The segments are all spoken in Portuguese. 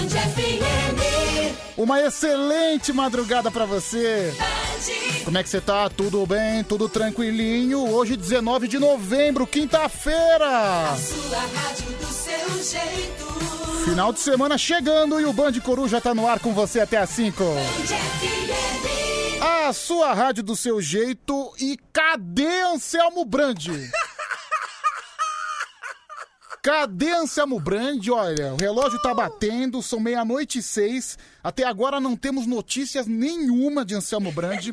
Band FM. Uma excelente madrugada pra você. Como é que você tá? Tudo bem? Tudo tranquilinho? Hoje, 19 de novembro, quinta-feira. Sua rádio do seu jeito. Final de semana chegando e o Band Coruja tá no ar com você até às 5. Band FM. A sua rádio do seu jeito e cadê Anselmo Brandi? Cadê Anselmo Brandi? Olha, o relógio tá batendo, são meia-noite e seis. Até agora não temos notícias nenhuma de Anselmo Brandi.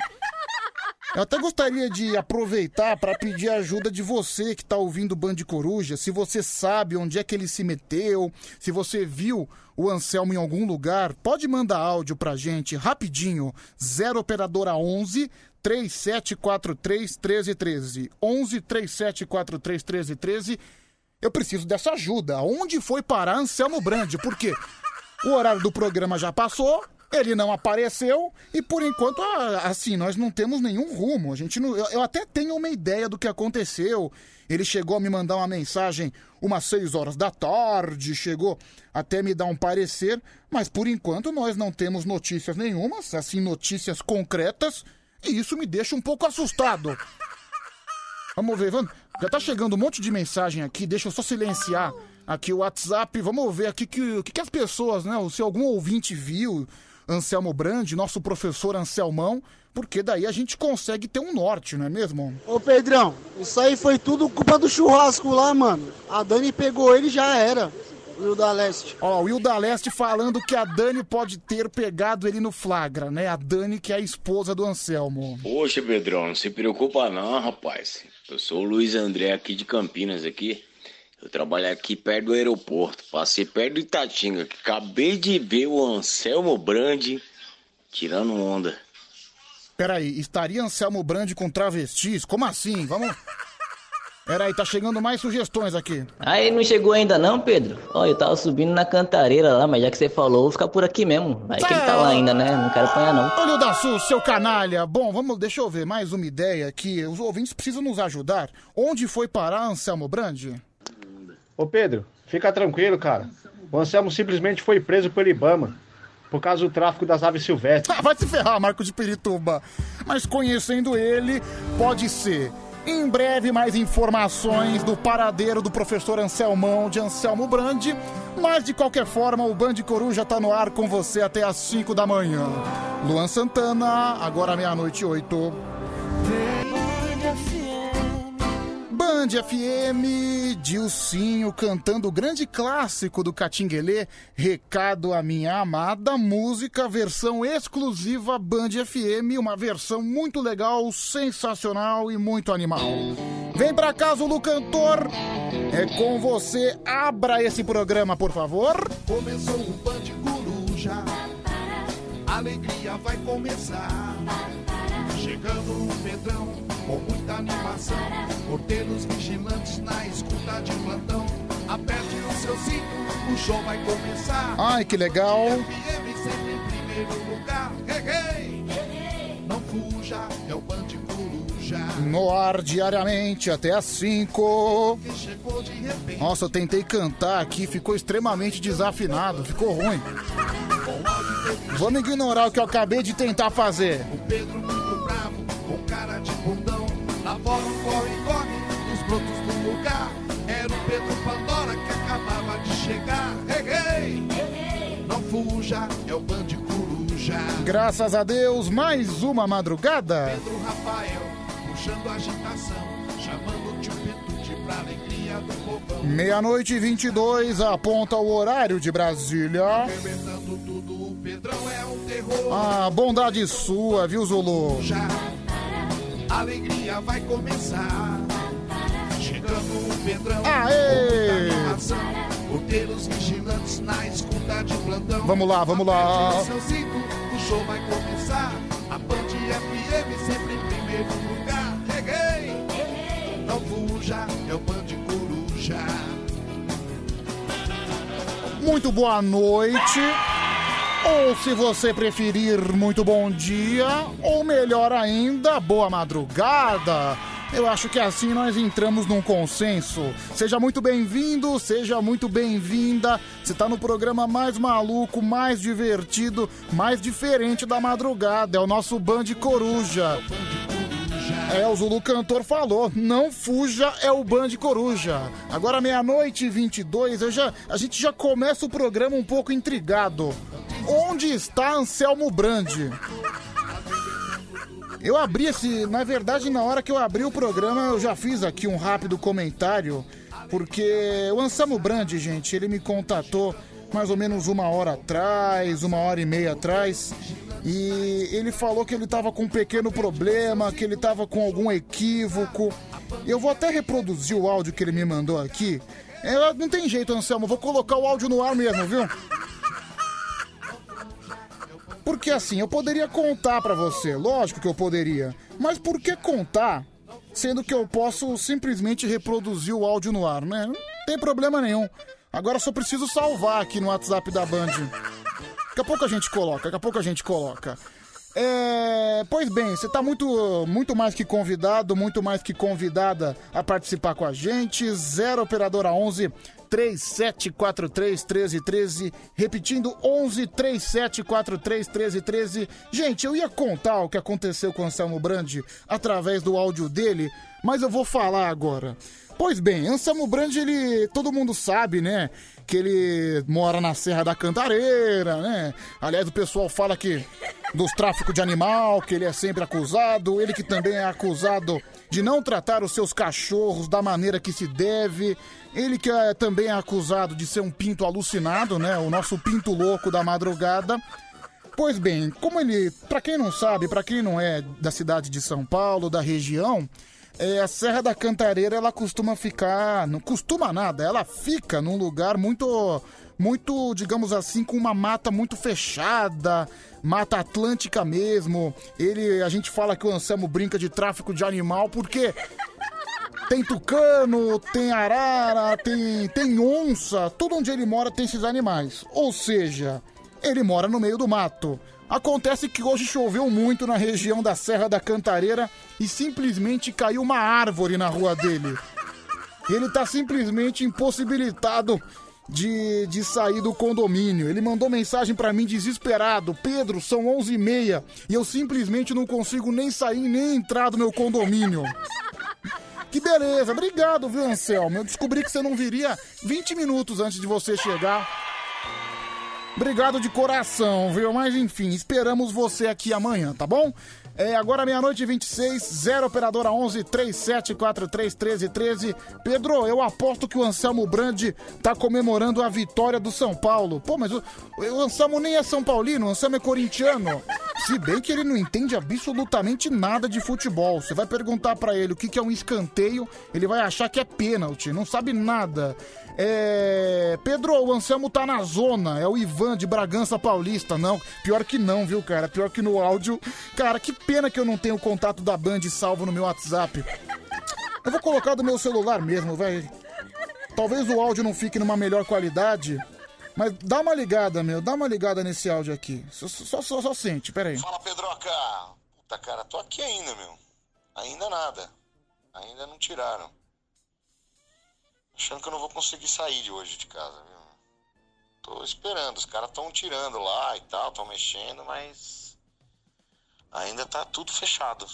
Eu até gostaria de aproveitar para pedir a ajuda de você que tá ouvindo o Band Coruja. Se você sabe onde é que ele se meteu, se você viu o Anselmo em algum lugar, pode mandar áudio pra gente rapidinho. 0 operadora 11 3743 1313. 11 3743 1313. Eu preciso dessa ajuda. Onde foi parar Anselmo Brandi? Porque o horário do programa já passou, ele não apareceu e por enquanto, assim, nós não temos nenhum rumo. A gente não, eu, eu até tenho uma ideia do que aconteceu. Ele chegou a me mandar uma mensagem umas 6 horas da tarde, chegou até me dar um parecer, mas por enquanto nós não temos notícias nenhumas, assim, notícias concretas, e isso me deixa um pouco assustado. Vamos ver, vamos. Já tá chegando um monte de mensagem aqui, deixa eu só silenciar aqui o WhatsApp. Vamos ver aqui que, o que, que as pessoas, né? Se algum ouvinte viu Anselmo Brandi, nosso professor Anselmão, porque daí a gente consegue ter um norte, não é mesmo? Ô Pedrão, isso aí foi tudo culpa do churrasco lá, mano. A Dani pegou ele e já era. O da Leste. Ó, o Will da Leste falando que a Dani pode ter pegado ele no flagra, né? A Dani, que é a esposa do Anselmo. Poxa, Pedrão, não se preocupa não, rapaz. Eu sou o Luiz André aqui de Campinas aqui. Eu trabalho aqui perto do aeroporto. Passei perto do Itatinga, acabei de ver o Anselmo Brandi tirando onda. Peraí, estaria Anselmo Brandi com travestis? Como assim? Vamos. Peraí, tá chegando mais sugestões aqui. Aí não chegou ainda não, Pedro? Ó, eu tava subindo na cantareira lá, mas já que você falou, vou ficar por aqui mesmo. Vai que ele tá lá ainda, né? Não quero apanhar não. Olha o da Sul, seu canalha. Bom, vamos, deixa eu ver mais uma ideia aqui. Os ouvintes precisam nos ajudar. Onde foi parar Anselmo Brandi? Ô Pedro, fica tranquilo, cara. O Anselmo simplesmente foi preso pelo Ibama por causa do tráfico das aves silvestres. Ah, vai se ferrar, Marco de Pirituba. Mas conhecendo ele, pode ser. Em breve, mais informações do paradeiro do professor Anselmão de Anselmo Brandi. Mas, de qualquer forma, o Band Coruja tá no ar com você até às 5 da manhã. Luan Santana, agora meia-noite e oito. Band FM, Dilcinho cantando o grande clássico do Catinguelê, Recado à Minha Amada, música, versão exclusiva Band FM, uma versão muito legal, sensacional e muito animal. Vem pra casa, Lu Cantor, é com você, abra esse programa, por favor. Começou o Band Coruja, a alegria vai começar. Chegando o Pedrão, com muita animação. Porteiros vigilantes na escuta de plantão. Aperte o seu cinto, o show vai começar. Ai, que legal. FM sempre em primeiro lugar. Hey, hey. Não fuja, é o Band Coruja. No ar diariamente até às 5. Que chegou de repente. Nossa, eu tentei cantar aqui, ficou extremamente desafinado, ficou ruim. Vamos ignorar o que eu acabei de tentar fazer. O Pedro muito bravo, com cara de bundão. Lá fora um corre-corre, chegar. Hey. Não fuja, é o Band Coruja. Graças a Deus, mais uma madrugada. Pedro Rafael, puxando agitação. Chamando o tio Petute pra alegria do povão. Meia-noite e 22, aponta o horário de Brasília. Arrebentando tudo, o Pedrão é um terror. A bondade sua, viu, Zulu? Já a alegria vai começar. Chegando o Pedrão. Aê! Porteiros vigilantes na escuta de plantão. Vamos lá, vamos lá. Cinto, o show vai começar. A Band FM sempre em primeiro lugar. Não fuja, é o Band Coruja. Muito boa noite. Ou se você preferir, muito bom dia. Ou melhor ainda, boa madrugada. Eu acho que assim nós entramos num consenso. Seja muito bem-vindo, seja muito bem-vinda. Você tá no programa mais maluco, mais divertido, mais diferente da madrugada. É o nosso Band Coruja. É, o Zulu Cantor falou, não fuja, é o Band Coruja. Agora meia-noite e 22, eu já, a gente já começa o programa um pouco intrigado. Onde está Anselmo Brandi? Eu abri esse. Na verdade, na hora que eu abri o programa, eu já fiz aqui um rápido comentário. Porque o Anselmo Brandi, gente, ele me contatou mais ou menos uma hora atrás, uma hora e meia atrás. E ele falou que ele estava com um pequeno problema, que ele estava com algum equívoco. Eu vou até reproduzir o áudio que ele me mandou aqui. É, não tem jeito, Anselmo, vou colocar o áudio no ar mesmo, viu? Porque assim, eu poderia contar pra você, lógico que eu poderia. Mas por que contar, sendo que eu posso simplesmente reproduzir o áudio no ar, né? Não tem problema nenhum. Agora só preciso salvar aqui no WhatsApp da Band. Daqui a pouco a gente coloca, daqui a pouco a gente coloca. É, pois bem, você está muito, muito mais que convidado, muito mais que convidada a participar com a gente. 0 operadora 11 3743 1313, repetindo 11 3743 1313. Gente, eu ia contar o que aconteceu com o Anselmo Brandi através do áudio dele, mas eu vou falar agora. Pois bem, Anselmo Brandi, ele, todo mundo sabe, né, que ele mora na Serra da Cantareira, né? Aliás, o pessoal fala que dos tráficos de animal, que ele é sempre acusado, ele que também é acusado de não tratar os seus cachorros da maneira que se deve. Ele que é, também é acusado de ser um pinto alucinado, né? O nosso pinto louco da madrugada. Pois bem, como ele, para quem não sabe, para quem não é da cidade de São Paulo, da região, é, a Serra da Cantareira ela costuma ficar, não costuma nada, ela fica num lugar muito, muito, digamos assim, com uma mata muito fechada, mata atlântica mesmo. Ele, a gente fala que o Anselmo brinca de tráfico de animal porque tem tucano, tem arara, tem, tem onça, tudo onde ele mora tem esses animais. Ou seja, ele mora no meio do mato. Acontece que hoje choveu muito na região da Serra da Cantareira e simplesmente caiu uma árvore na rua dele. Ele tá simplesmente impossibilitado de, de sair do condomínio. Ele mandou mensagem para mim desesperado: Pedro, são 11h30 e eu simplesmente não consigo nem sair nem entrar do meu condomínio. Que beleza, obrigado, viu, Anselmo? Eu descobri que você não viria 20 minutos antes de você chegar. Obrigado de coração, viu? Mas enfim, esperamos você aqui amanhã, tá bom? É agora meia-noite e 26, 0 operadora 11 3743 1313. Pedro, eu aposto que o Anselmo Brandi tá comemorando a vitória do São Paulo. Pô, mas o, o Anselmo nem é São Paulino, o Anselmo é corintiano. Se bem que ele não entende absolutamente nada de futebol. Você vai perguntar pra ele o que, que é um escanteio, ele vai achar que é pênalti, não sabe nada. É. Pedro, o Anselmo tá na zona. É o Ivan de Bragança Paulista. Não, pior que não, viu, cara? Pior que no áudio. Cara, que pena que eu não tenho o contato da Band salvo no meu WhatsApp. Eu vou colocar do meu celular mesmo, vai. Talvez o áudio não fique numa melhor qualidade. Mas dá uma ligada, meu. Dá uma ligada nesse áudio aqui. Só, só, só, só sente, peraí. Fala, Pedroca. Puta, cara, tô aqui ainda, meu. Ainda nada. Ainda não tiraram. Achando que eu não vou conseguir sair de hoje de casa, viu? Tô esperando. Os caras tão tirando lá e tal, tão mexendo, mas. Ainda tá tudo fechado.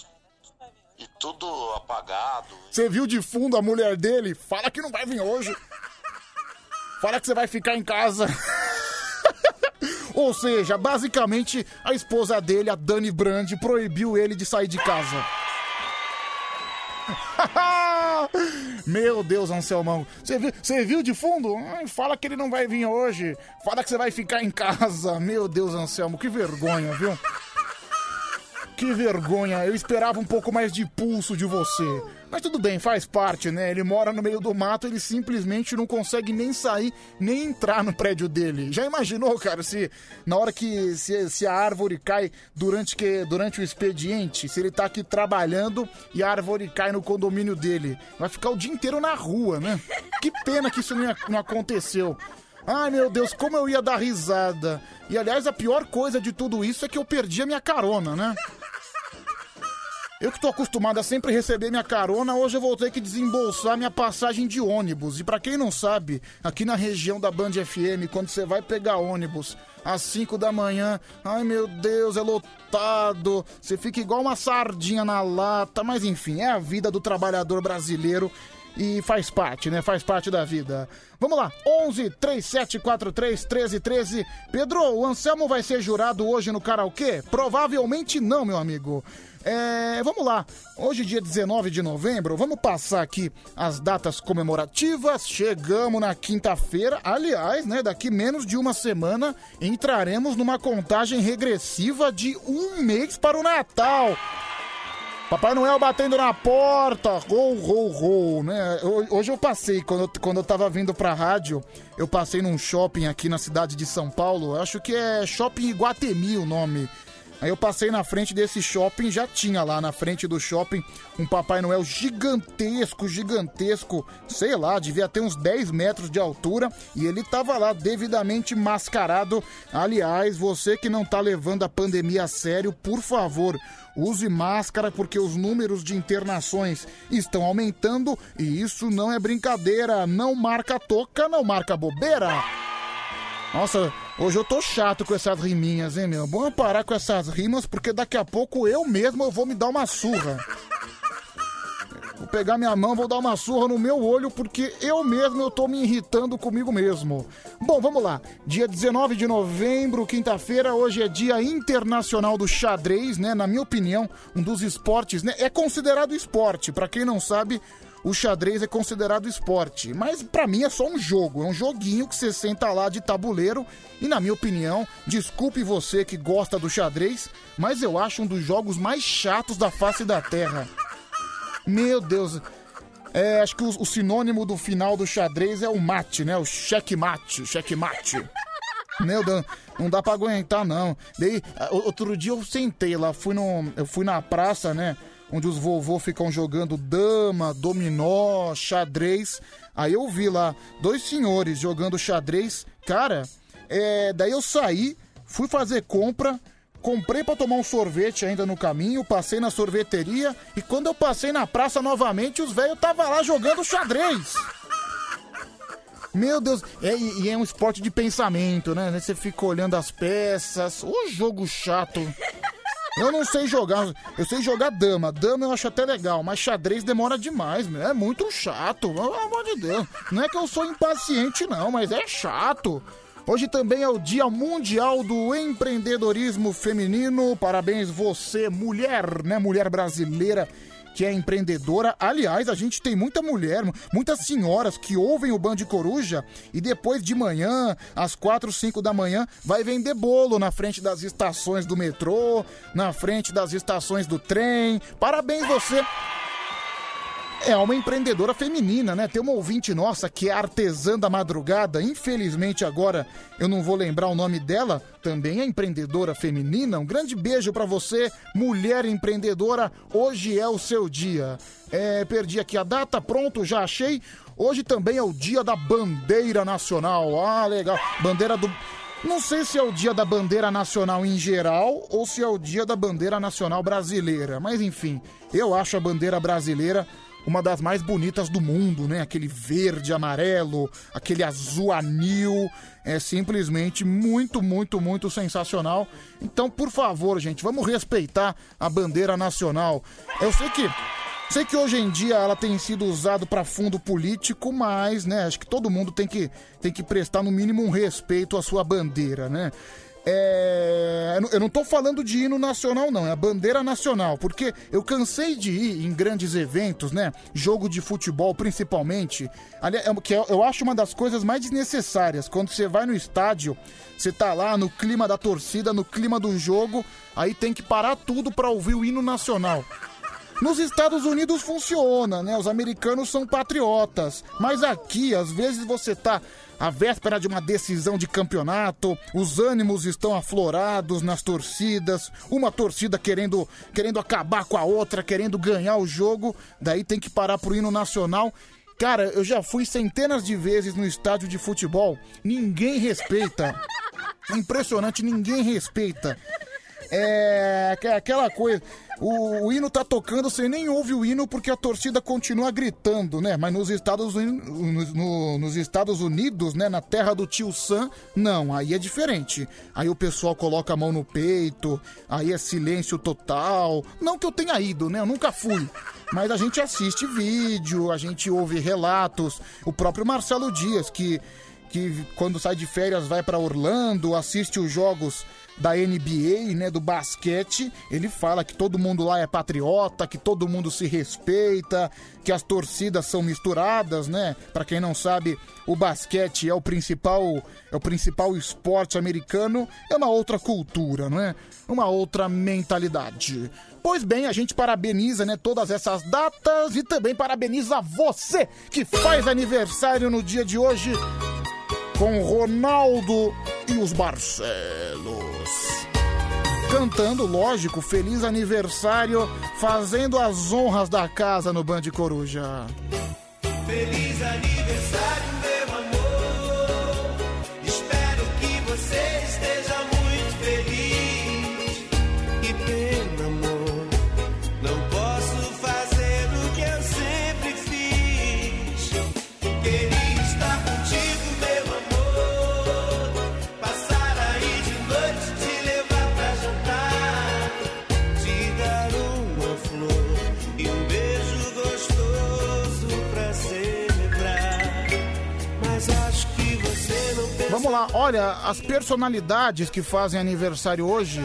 E tudo apagado. Você viu de fundo a mulher dele? Fala que não vai vir hoje. Fala que você vai ficar em casa. Ou seja, basicamente, a esposa dele, a Dani Brand, proibiu ele de sair de casa. Meu Deus, Anselmão. Você viu, você viu de fundo? Ai, fala que ele não vai vir hoje. Fala que você vai ficar em casa. Meu Deus, Anselmo, que vergonha, viu? Que vergonha. Eu esperava um pouco mais de pulso de você. Mas tudo bem, faz parte, né? Ele mora no meio do mato, ele simplesmente não consegue nem sair, nem entrar no prédio dele. Já imaginou, cara, se na hora que se, se a árvore cai durante, que, durante o expediente, se ele tá aqui trabalhando e a árvore cai no condomínio dele? Vai ficar o dia inteiro na rua, né? Que pena que isso não, não aconteceu. Ai meu Deus, como eu ia dar risada. E aliás, a pior coisa de tudo isso é que eu perdi a minha carona, né? Eu que tô acostumado a sempre receber minha carona, hoje eu vou ter que desembolsar minha passagem de ônibus. E pra quem não sabe, aqui na região da Band FM, quando você vai pegar ônibus às 5 da manhã, ai meu Deus, é lotado. Você fica igual uma sardinha na lata, mas enfim, é a vida do trabalhador brasileiro e faz parte, né? Faz parte da vida. Vamos lá, 11 3743 1313. Pedro, o Anselmo vai ser jurado hoje no karaokê? Provavelmente não, meu amigo. É, vamos lá, hoje dia 19 de novembro, vamos passar aqui as datas comemorativas. Chegamos na quinta-feira, aliás, né? Daqui menos de uma semana entraremos numa contagem regressiva de um mês para o Natal. Papai Noel batendo na porta, gol, gol, gol, né? Ho- Hoje eu passei, quando eu, quando eu tava vindo pra rádio, eu passei num shopping aqui na cidade de São Paulo, acho que é Shopping Iguatemi o nome. Aí eu passei na frente desse shopping, já tinha lá na frente do shopping um Papai Noel gigantesco, gigantesco, sei lá, devia ter uns 10 metros de altura, e ele tava lá devidamente mascarado. Aliás, você que não tá levando a pandemia a sério, por favor, use máscara porque os números de internações estão aumentando e isso não é brincadeira, não marca toca, não marca bobeira. Nossa, hoje eu tô chato com essas riminhas, hein, meu? Vamos parar com essas rimas, porque daqui a pouco eu mesmo eu vou me dar uma surra. Vou pegar minha mão, vou dar uma surra no meu olho, porque eu mesmo eu tô me irritando comigo mesmo. Bom, vamos lá. Dia 19 de novembro, quinta-feira, hoje é Dia Internacional do Xadrez, né? Na minha opinião, um dos esportes, né? É considerado esporte. Pra quem não sabe, o xadrez é considerado esporte. Mas pra mim é só um jogo, é um joguinho que você senta lá de tabuleiro. E na minha opinião, desculpe você que gosta do xadrez, mas eu acho um dos jogos mais chatos da face da Terra. Meu Deus. É, acho que o, o sinônimo do final do xadrez é o mate, né? O checkmate, checkmate. Meu Deus, não dá pra aguentar, não. Daí, outro dia eu sentei lá, fui, no, eu fui na praça, né? Onde os vovô ficam jogando dama, dominó, xadrez. Aí eu vi lá dois senhores jogando xadrez. Cara, é, daí eu saí, fui fazer compra, comprei pra tomar um sorvete ainda no caminho, passei na sorveteria e quando eu passei na praça novamente, os velhos estavam lá jogando xadrez. Meu Deus, é, e e é um esporte de pensamento, né? Você fica olhando as peças. Ô jogo chato. Eu não sei jogar, eu sei jogar dama. Dama eu acho até legal, mas xadrez demora demais, meu. É muito chato, pelo amor de Deus. Não é que eu sou impaciente, não, mas é chato. Hoje também é o Dia Mundial do Empreendedorismo Feminino. Parabéns você, mulher, né? Mulher brasileira que é empreendedora. Aliás, a gente tem muita mulher, muitas senhoras que ouvem o Band Coruja e depois de manhã, às 4, 5 da manhã, vai vender bolo na frente das estações do metrô, na frente das estações do trem. Parabéns você. É uma empreendedora feminina, né? Tem uma ouvinte nossa que é artesã da madrugada. Infelizmente agora eu não vou lembrar o nome dela. Também é empreendedora feminina. Um grande beijo pra você, mulher empreendedora. Hoje é o seu dia. É, perdi aqui a data, pronto, já achei. Hoje também é o dia da bandeira nacional. Ah, legal. Bandeira do. Não sei se é o dia da bandeira nacional em geral ou se é o dia da bandeira nacional brasileira. Mas enfim, eu acho a bandeira brasileira uma das mais bonitas do mundo, né? Aquele verde, amarelo, aquele azul anil. É simplesmente muito, muito, muito sensacional. Então, por favor, gente, vamos respeitar a bandeira nacional. Eu sei que. Sei que hoje em dia ela tem sido usada para fundo político, mas, né, acho que todo mundo tem que, tem que prestar no mínimo um respeito à sua bandeira, né? É, eu não tô falando de hino nacional, não, é a bandeira nacional, porque eu cansei de ir em grandes eventos, né? Jogo de futebol, principalmente, é- que eu eu acho uma das coisas mais desnecessárias. Quando você vai no estádio, você tá lá no clima da torcida, no clima do jogo, aí tem que parar tudo pra ouvir o hino nacional. Nos Estados Unidos funciona, né? Os americanos são patriotas. Mas aqui, às vezes, você tá à véspera de uma decisão de campeonato, os ânimos estão aflorados nas torcidas, uma torcida querendo, querendo acabar com a outra, querendo ganhar o jogo, daí tem que parar pro hino nacional. Cara, eu já fui centenas de vezes no estádio de futebol, ninguém respeita. Impressionante, ninguém respeita. É aque- aquela coisa. O, O, hino tá tocando, você nem ouve o hino porque a torcida continua gritando, né? Mas nos Estados, Uni- nos, no- nos Estados Unidos, né? Na terra do tio Sam, não, aí é diferente. Aí o pessoal coloca a mão no peito, aí é silêncio total. Não que eu tenha ido, né? Eu nunca fui. Mas a gente assiste vídeo, a gente ouve relatos. O próprio Marcelo Dias, que, que quando sai de férias vai pra Orlando, assiste os jogos da NBA, né, do basquete, ele fala que todo mundo lá é patriota, que todo mundo se respeita, que as torcidas são misturadas, né? Pra quem não sabe, o basquete é o principal, é o principal esporte americano, é uma outra cultura, não é? Uma outra mentalidade. Pois bem, a gente parabeniza, né, todas essas datas e também parabeniza você que faz aniversário no dia de hoje com Ronaldo e os Barcelos. Cantando, lógico, feliz aniversário, fazendo as honras da casa no Band Coruja. Feliz aniversário, lá, olha, as personalidades que fazem aniversário hoje.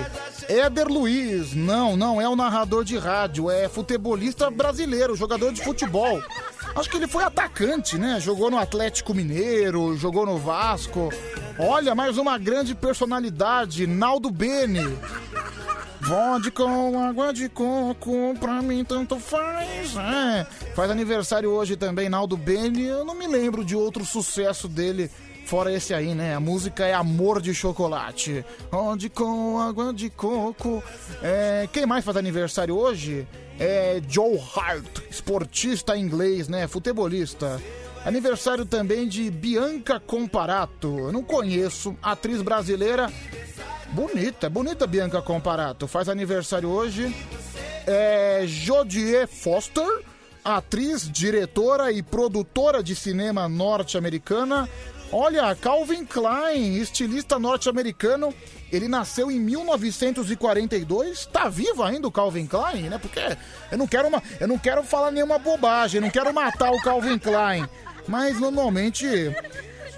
Éder Luiz, não, não é o narrador de rádio, é futebolista brasileiro, jogador de futebol. Acho que ele foi atacante, né? Jogou no Atlético Mineiro, jogou no Vasco. Olha, mais uma grande personalidade, Naldo Bene. Vodka com água de coco, pra mim tanto faz. É. Faz aniversário hoje também, Naldo Bene. Eu não me lembro de outro sucesso dele, fora esse aí, né? A música é Amor de Chocolate. Onde com água de coco. É, quem mais faz aniversário hoje? É Joe Hart, esportista inglês, né? Futebolista. Aniversário também de Bianca Comparato. Eu não conheço, atriz brasileira. Bonita, é bonita Bianca Comparato. Faz aniversário hoje. É Jodie Foster, atriz, diretora e produtora de cinema norte-americana. Olha, Calvin Klein, estilista norte-americano. Ele nasceu em 1942. Tá vivo ainda o Calvin Klein, né? Porque eu não quero uma, eu não quero falar nenhuma bobagem, não quero matar o Calvin Klein. Mas normalmente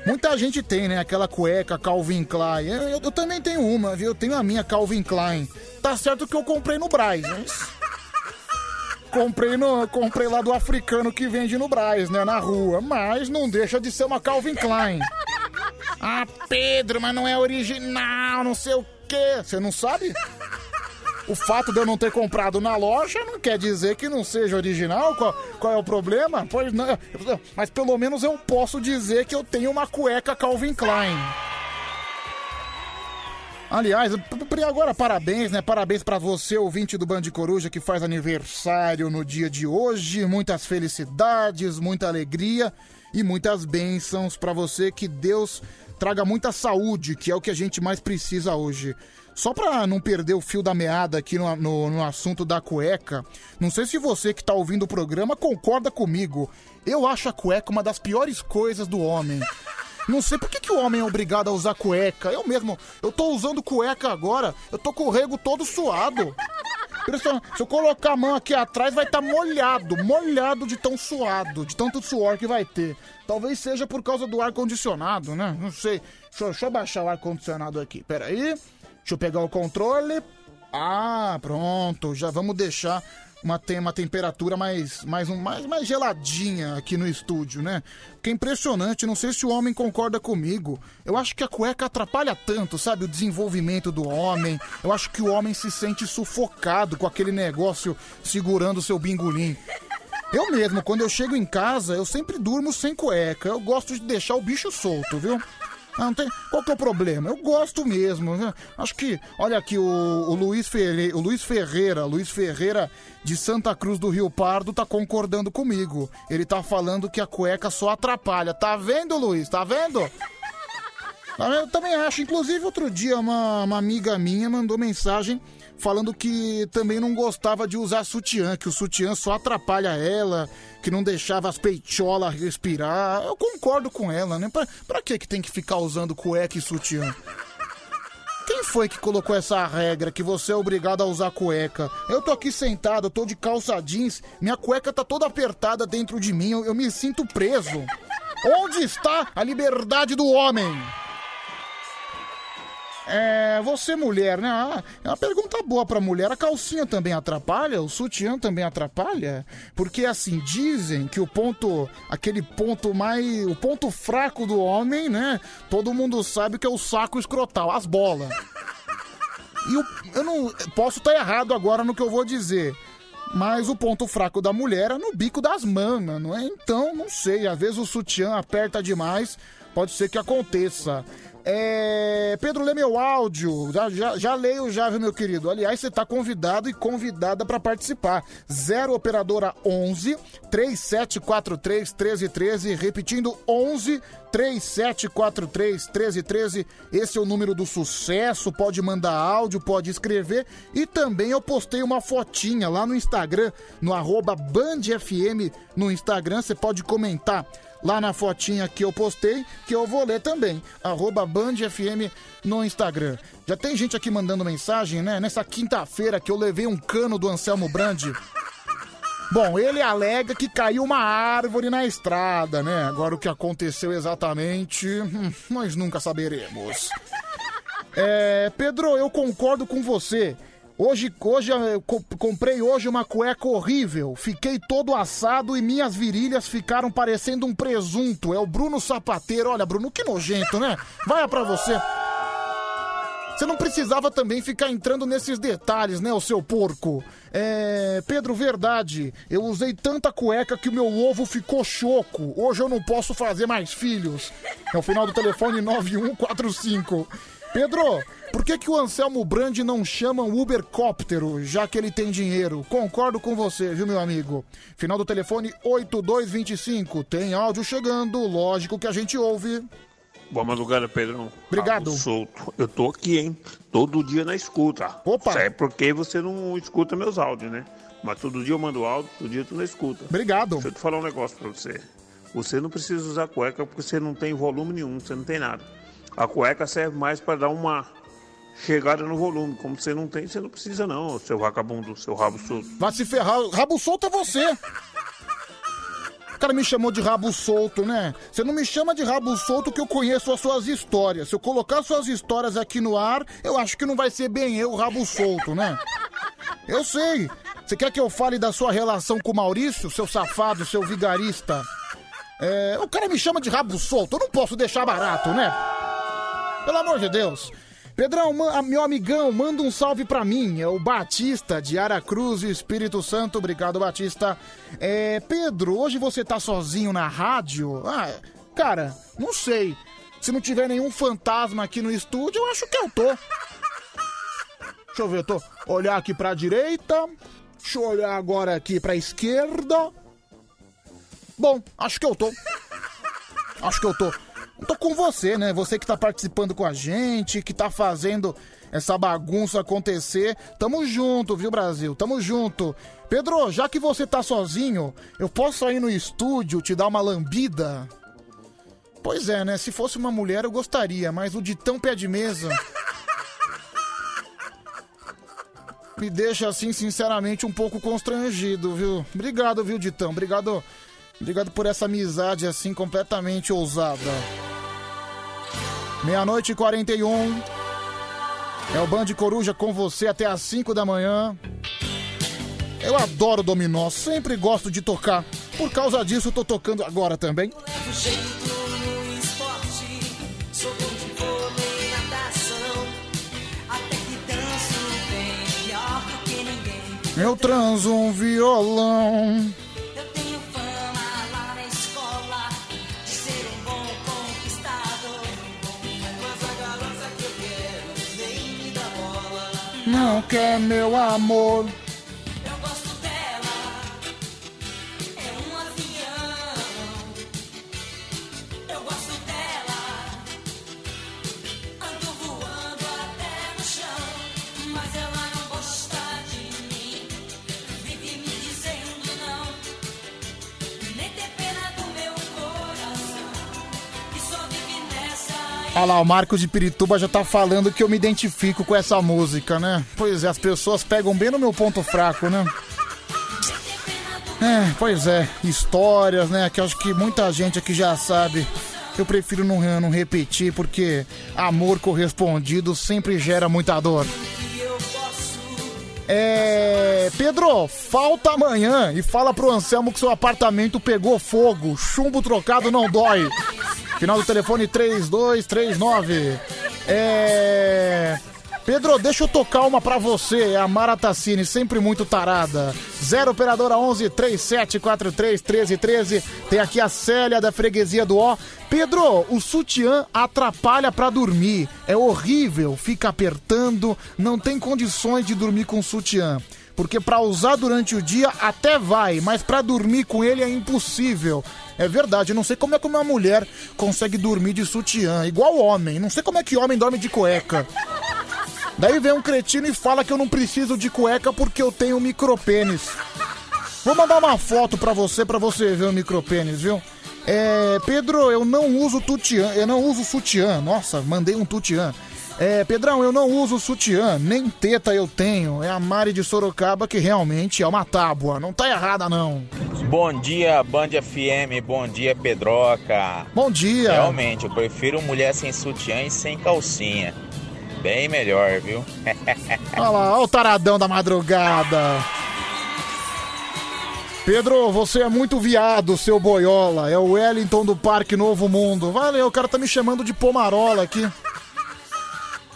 Muita gente tem, né? Aquela cueca Calvin Klein. Eu, eu- eu também tenho uma, viu? Eu tenho a minha Calvin Klein. Tá certo que eu comprei no Braz, mas... Comprei, no, comprei lá do africano que vende no Braz, né? Na rua. Mas não deixa de ser uma Calvin Klein. Ah, Pedro, mas não é original, não sei o quê. Você não sabe? O fato de eu não ter comprado na loja não quer dizer que não seja original. Qual, qual é o problema? Pois não. Mas pelo menos eu posso dizer que eu tenho uma cueca Calvin Klein. Aliás, agora parabéns, né? Parabéns pra você, ouvinte do Band Coruja, que faz aniversário no dia de hoje. Muitas felicidades, muita alegria e muitas bênçãos pra você. Que Deus traga muita saúde, que é o que a gente mais precisa hoje. Só pra não perder o fio da meada aqui no, no, no assunto da cueca, não sei se você que tá ouvindo o programa concorda comigo. Eu acho a cueca uma das piores coisas do homem. Não sei por que, que o homem é obrigado a usar cueca. Eu mesmo, eu tô usando cueca agora, eu tô com o rego todo suado. Se eu colocar a mão aqui atrás, vai estar molhado, molhado de tão suado, de tanto suor que vai ter. Talvez seja por causa do ar-condicionado, né? Não sei. Deixa, deixa eu baixar o ar-condicionado aqui, peraí. Deixa eu pegar o controle. Ah, pronto. Já vamos deixar uma, tem uma temperatura mais, mais, um, mais, mais geladinha aqui no estúdio, né? Que é impressionante. Não sei se o homem concorda comigo. Eu acho que a cueca atrapalha tanto, sabe? O desenvolvimento do homem. Eu acho que o homem se sente sufocado com aquele negócio segurando o seu bingolim. Eu mesmo, quando eu chego em casa, eu sempre durmo sem cueca. Eu gosto de deixar o bicho solto, viu? Ah, não tem... Qual que é o problema? Eu gosto mesmo. né? Acho que, olha aqui, o, o Luiz Ferreira, o Luiz Ferreira, Luiz Ferreira de Santa Cruz do Rio Pardo tá concordando comigo. Ele tá falando que a cueca só atrapalha. Tá vendo, Luiz? Tá vendo? Eu também acho. Inclusive, outro dia, uma, uma amiga minha mandou mensagem falando que também não gostava de usar sutiã, que o sutiã só atrapalha ela, que não deixava as peitolas respirar. Eu concordo com ela, né? Pra, pra que tem que ficar usando cueca e sutiã? Quem foi que colocou essa regra que você é obrigado a usar cueca? Eu tô aqui sentado, tô de calça jeans, minha cueca tá toda apertada dentro de mim, eu, eu me sinto preso. Onde está a liberdade do homem? É, você mulher, né? Ah, é uma pergunta boa pra mulher. A calcinha também atrapalha? O sutiã também atrapalha? Porque assim, dizem que o ponto, aquele ponto mais, o ponto fraco do homem, né? Todo mundo sabe que é o saco escrotal, as bolas. E o, eu não posso estar errado agora no que eu vou dizer. Mas o ponto fraco da mulher é no bico das manas, não é? Então, não sei, às vezes o sutiã aperta demais, pode ser que aconteça. É, Pedro, lê meu áudio. Já, já, já leio já, viu, meu querido? Aliás, você tá convidado e convidada para participar. 0 Operadora 11 3743 1313. Repetindo, 11 3743 1313. Esse é o número do sucesso. Pode mandar áudio, pode escrever. E também eu postei uma fotinha lá no Instagram, no BandFM no Instagram. Você pode comentar lá na fotinha que eu postei, que eu vou ler também. Arroba BandFM no Instagram. Já tem gente aqui mandando mensagem, né? Nessa quinta-feira que eu levei um cano do Anselmo Brandi. Bom, ele alega que caiu uma árvore na estrada, né? Agora o que aconteceu exatamente, hum, nós nunca saberemos. É, Pedro, eu concordo com você. Hoje, hoje eu co- comprei hoje uma cueca horrível. Fiquei todo assado e minhas virilhas ficaram parecendo um presunto. É o Bruno Sapateiro. Olha, Bruno, que nojento, né? Vai pra você. Você não precisava também ficar entrando nesses detalhes, né, o seu porco? É. Pedro, verdade. Eu usei tanta cueca que o meu ovo ficou choco. Hoje eu não posso fazer mais filhos. É o final do telefone 9145. Pedro, por que, que o Anselmo Brandi não chama um Ubercóptero, já que ele tem dinheiro? Concordo com você, viu, meu amigo? Final do telefone 8225. Tem áudio chegando, lógico que a gente ouve. Boa madrugada, Pedrão. Obrigado. Rabo solto. Eu tô aqui, hein? Todo dia na escuta. Opa! Isso é porque você não escuta meus áudios, né? Mas todo dia eu mando áudio, todo dia tu não escuta. Obrigado. Deixa eu te falar um negócio pra você. Você não precisa usar cueca porque você não tem volume nenhum, você não tem nada. A cueca serve mais para dar uma chegada no volume. Como você não tem, você não precisa não, seu vagabundo, seu rabo solto. Vai se ferrar, rabo solto é você. O cara me chamou de rabo solto, né? Você não me chama de rabo solto que eu conheço as suas histórias. Se eu colocar suas histórias aqui no ar, eu acho que não vai ser bem eu, rabo solto, né? Eu sei. Você quer que eu fale da sua relação com o Maurício, seu safado, seu vigarista? É, o cara me chama de rabo solto, eu não posso deixar barato, né? Pelo amor de Deus. Pedrão, meu amigão, manda um salve pra mim. É o Batista de Aracruz, Espírito Santo. Obrigado, Batista. É, Pedro, hoje você tá sozinho na rádio? Ah, cara, não sei. Se não tiver nenhum fantasma aqui no estúdio, eu acho que eu tô. Deixa eu ver, eu tô. Olhar aqui pra direita. Deixa eu olhar agora aqui pra esquerda. Bom, acho que eu tô. Acho que eu tô. Tô com você, né? Você que tá participando com a gente, que tá fazendo essa bagunça acontecer. Tamo junto, viu, Brasil? Tamo junto. Pedro, já que você tá sozinho, eu posso ir no estúdio te dar uma lambida? Pois é, né? Se fosse uma mulher eu gostaria, mas o de tão pé de mesa. Me deixa assim, sinceramente, um pouco constrangido, viu? Obrigado, viu, Ditão? Obrigado. Obrigado por essa amizade assim completamente ousada. Meia-noite e 41. É o Band Coruja com você até às 5 da manhã. Eu adoro dominó, sempre gosto de tocar. Por causa disso, eu tô tocando agora também. Do jeito no esporte, Não quer meu amor. Olha lá, o Marcos de Pirituba já tá falando que eu me identifico com essa música, né? Pois é, as pessoas pegam bem no meu ponto fraco, né? É, pois é, histórias, né? Que acho que muita gente aqui já sabe. Eu prefiro não, não repetir porque amor correspondido sempre gera muita dor. É. Pedro, falta amanhã e fala pro Anselmo que seu apartamento pegou fogo. Chumbo trocado não dói. Final do telefone 3239. É. Pedro, deixa eu tocar uma pra você. É a Mara Tassini, sempre muito tarada. 0 operadora 11 3743 1313. Tem aqui a Célia da freguesia do O. Pedro, o sutiã atrapalha pra dormir. É horrível, fica apertando, não tem condições de dormir com sutiã. Porque pra usar durante o dia até vai, mas pra dormir com ele é impossível. É verdade, eu não sei como é que uma mulher consegue dormir de sutiã, igual homem. Não sei como é que homem dorme de cueca. Daí vem um cretino e fala que eu não preciso de cueca porque eu tenho micropênis. Vou mandar uma foto pra você, pra você ver o micropênis, viu? É, Pedro, eu não uso tutiã, eu não uso sutiã. Nossa, mandei um tutiã. É, Pedrão, eu não uso sutiã, nem teta eu tenho. É a Mari de Sorocaba que realmente é uma tábua. Não tá errada, não. Bom dia, Band FM. Bom dia, Pedroca. Bom dia. Realmente, eu prefiro mulher sem sutiã e sem calcinha. Bem melhor, viu? Olha lá, olha o taradão da madrugada. Pedro, você é muito viado, seu boiola. É o Wellington do Parque Novo Mundo. Valeu, o cara tá me chamando de pomarola aqui.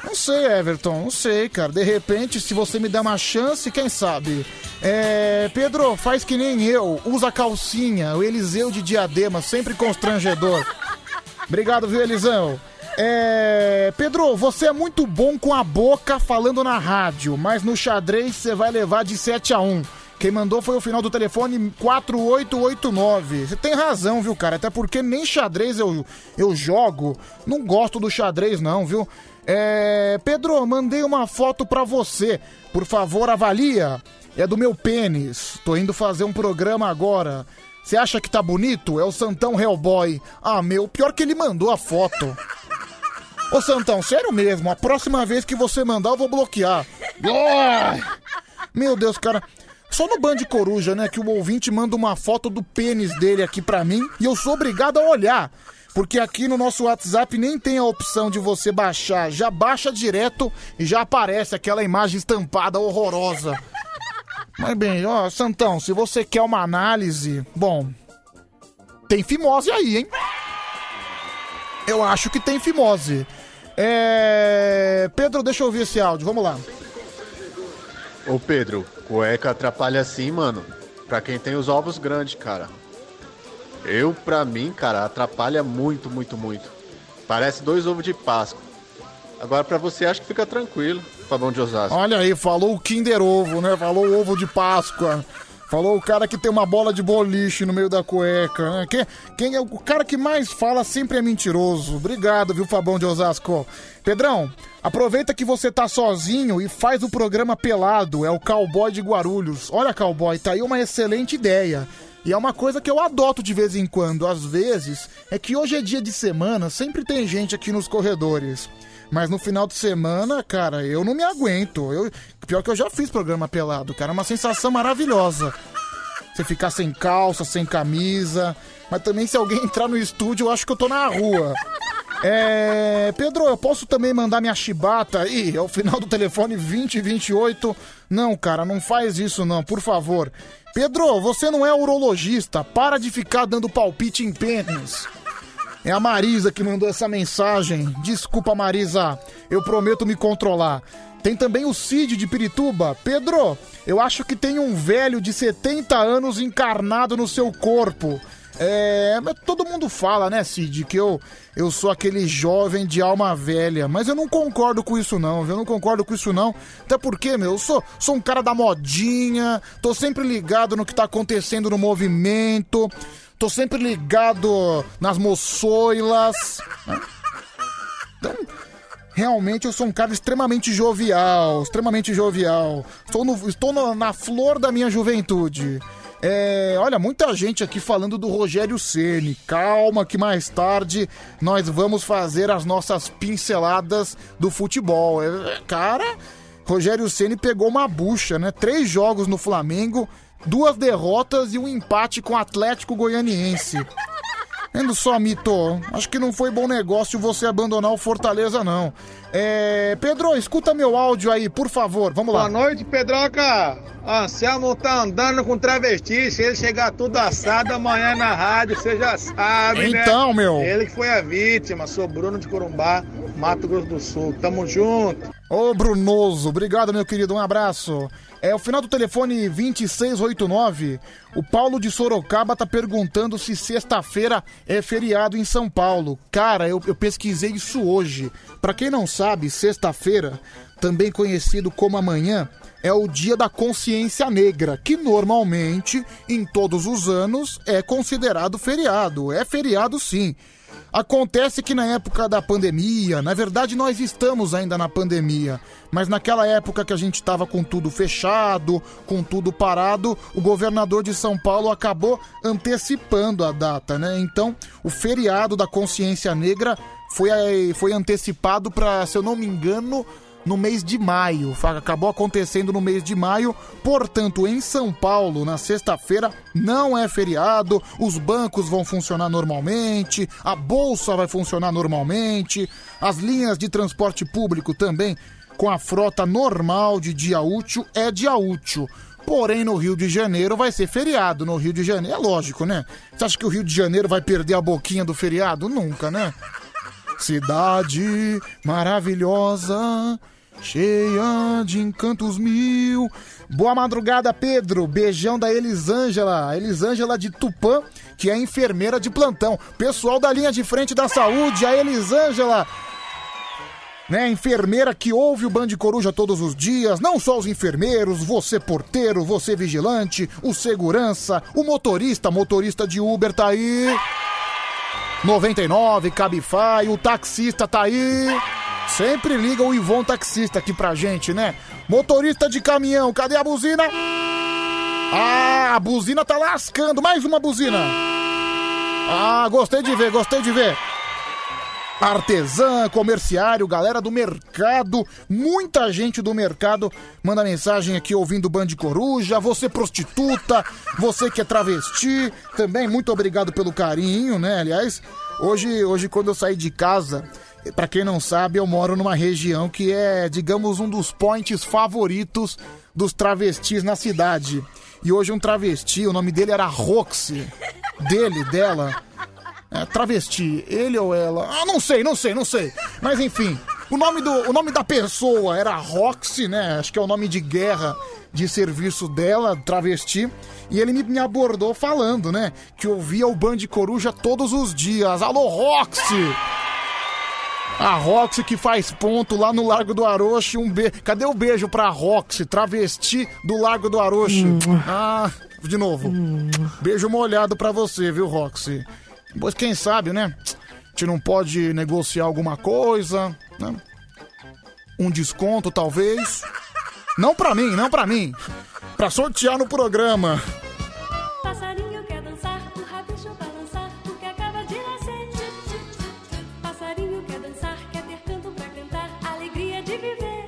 Não sei, Everton, não sei, cara. De repente, se você me der uma chance, quem sabe? É. Pedro, faz que nem eu. Usa calcinha. O Eliseu de diadema, sempre constrangedor. Obrigado, viu, Elisão? É. Pedro, você é muito bom com a boca falando na rádio, mas no xadrez você vai levar de 7 a 1. Quem mandou foi o final do telefone 4889. Você tem razão, viu, cara? Até porque nem xadrez eu, eu jogo. Não gosto do xadrez, não, viu? É. Pedro, mandei uma foto pra você. Por favor, avalia. É do meu pênis. Tô indo fazer um programa agora. Você acha que tá bonito? É o Santão Hellboy. Ah, meu, pior que ele mandou a foto. Ô Santão, sério mesmo, a próxima vez que você mandar eu vou bloquear. Meu Deus, cara. Só no Band Coruja, né, que o ouvinte manda uma foto do pênis dele aqui pra mim e eu sou obrigado a olhar. Porque aqui no nosso WhatsApp nem tem a opção de você baixar. Já baixa direto e já aparece aquela imagem estampada horrorosa. Mas bem, ó, Santão, se você quer uma análise, bom, tem fimose aí, hein? Eu acho que tem fimose. É... Pedro, deixa eu ouvir esse áudio, vamos lá. Ô Pedro, cueca atrapalha sim, mano. Pra quem tem os ovos grandes, cara. Eu, pra mim, cara, atrapalha muito, muito, muito. Parece dois ovos de Páscoa. Agora pra você, acho que fica tranquilo, Fabão de Osasco. Olha aí, falou o Kinder Ovo, né? Falou o ovo de Páscoa. Falou o cara que tem uma bola de boliche no meio da cueca. Né? Quem, quem é o cara que mais fala sempre é mentiroso. Obrigado, viu, Fabão de Osasco. Pedrão, aproveita que você tá sozinho e faz o programa pelado. É o Cowboy de Guarulhos. Olha, Cowboy, tá aí uma excelente ideia. E é uma coisa que eu adoto de vez em quando. Às vezes, é que hoje é dia de semana, sempre tem gente aqui nos corredores. Mas no final de semana, cara, eu não me aguento. Eu, pior que eu já fiz programa pelado, cara. É uma sensação maravilhosa. Você ficar sem calça, sem camisa. Mas também se alguém entrar no estúdio, eu acho que eu tô na rua. É. Pedro, eu posso também mandar minha chibata aí? É o final do telefone 2028. Não, cara, não faz isso não, por favor. Pedro, você não é urologista. Para de ficar dando palpite em pênis. É a Marisa que mandou essa mensagem. Desculpa, Marisa. Eu prometo me controlar. Tem também o Cid de Pirituba. Pedro, eu acho que tem um velho de 70 anos encarnado no seu corpo. É, todo mundo fala, né, Cid, que eu, eu sou aquele jovem de alma velha. Mas eu não concordo com isso, não, viu? Eu não concordo com isso, não. Até porque, meu, eu sou, sou um cara da modinha, tô sempre ligado no que tá acontecendo no movimento. Tô sempre ligado nas moçoilas. Então, realmente eu sou um cara extremamente jovial, extremamente jovial. Estou, no- estou na flor da minha juventude. É, olha, muita gente aqui falando do Rogério Ceni. Calma que mais tarde nós vamos fazer as nossas pinceladas do futebol. É, cara, Rogério Ceni pegou uma bucha, né? Três jogos no Flamengo, duas derrotas e um empate com o Atlético Goianiense. Vendo só, Mito, acho que não foi bom negócio você abandonar o Fortaleza, não. É, Pedro, escuta meu áudio aí, por favor, vamos lá. Boa noite, Pedroca. Anselmo tá andando com travesti, se ele chegar tudo assado amanhã na rádio, você já sabe, né? Então, meu. Ele que foi a vítima, sou Bruno de Corumbá, Mato Grosso do Sul. Tamo junto. Ô, Brunoso, obrigado, meu querido, um abraço. É o final do telefone 2689. O Paulo de Sorocaba tá perguntando se sexta-feira é feriado em São Paulo. Cara, eu, eu pesquisei isso hoje. Pra quem não sabe, sexta-feira, também conhecido como amanhã, é o Dia da Consciência Negra, que normalmente, em todos os anos, é considerado feriado. É feriado sim. Acontece que na época da pandemia, na verdade nós estamos ainda na pandemia, mas naquela época que a gente estava com tudo fechado, com tudo parado, o governador de São Paulo acabou antecipando a data, né? Então, o feriado da consciência negra foi, eh, foi antecipado para, se eu não me engano, no mês de maio. Acabou acontecendo no mês de maio. Portanto, em São Paulo, na sexta-feira, não é feriado. Os bancos vão funcionar normalmente. A bolsa vai funcionar normalmente. As linhas de transporte público também, com a frota normal de dia útil, é dia útil. Porém, no Rio de Janeiro vai ser feriado. No Rio de Janeiro, é lógico, né? Você acha que o Rio de Janeiro vai perder a boquinha do feriado? Nunca, né? Cidade maravilhosa, cheia de encantos mil. Boa madrugada, Pedro. Beijão da Elisângela. Elisângela de Tupã, que é enfermeira de plantão. Pessoal da linha de frente da saúde, a Elisângela. Né, enfermeira que ouve o Band Coruja todos os dias, não só os enfermeiros, você porteiro, você vigilante, o segurança, o motorista, motorista de Uber tá aí. 99, Cabify, o taxista tá aí. Sempre liga o Ivon taxista aqui pra gente, né? Motorista de caminhão, cadê a buzina? Ah, a buzina tá lascando, mais uma buzina. Ah, gostei de ver, gostei de ver. Artesã, comerciário, galera do mercado, muita gente do mercado manda mensagem aqui ouvindo Band Coruja, você prostituta, você que é travesti, também muito obrigado pelo carinho, né? Aliás, hoje, hoje quando eu saí de casa, pra quem não sabe, eu moro numa região que é, digamos, um dos points favoritos dos travestis na cidade. E hoje um travesti, o nome dele era Roxy, dele, dela. É, travesti, ele ou ela? Ah, não sei, não sei, não sei. Mas enfim, o nome, do, o nome da pessoa era Roxy, né? Acho que é o nome de guerra de serviço dela, travesti. E ele me, abordou falando, né? Que ouvia o Band Coruja todos os dias. Alô, Roxy! A Roxy que faz ponto lá no Largo do Aroche. Um be... Cadê o beijo pra Roxy, travesti do Largo do Aroche? Ah, de novo. Beijo molhado pra você, viu, Roxy? Pois quem sabe, né? A gente não pode negociar alguma coisa, né? Um desconto, talvez. Não pra mim, não pra mim. Pra sortear no programa. Passarinho quer dançar, o rabicho balançar, porque acaba de nascer. Passarinho quer dançar, quer ter canto pra cantar, alegria de viver.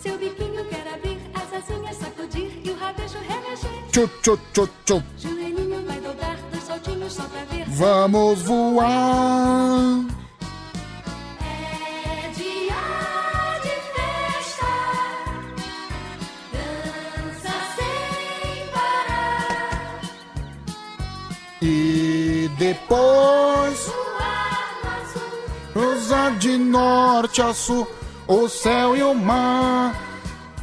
Seu biquinho quer abrir, as asinhas sacudir e o rabicho remexer. Tchu, tchu, tchu, tchu. Joelhinho vai dobrar, dois saltinhos só pra ver. Vamos voar. É dia de festa, dança sem parar. E depois cruzar de norte a sul, o céu e o mar.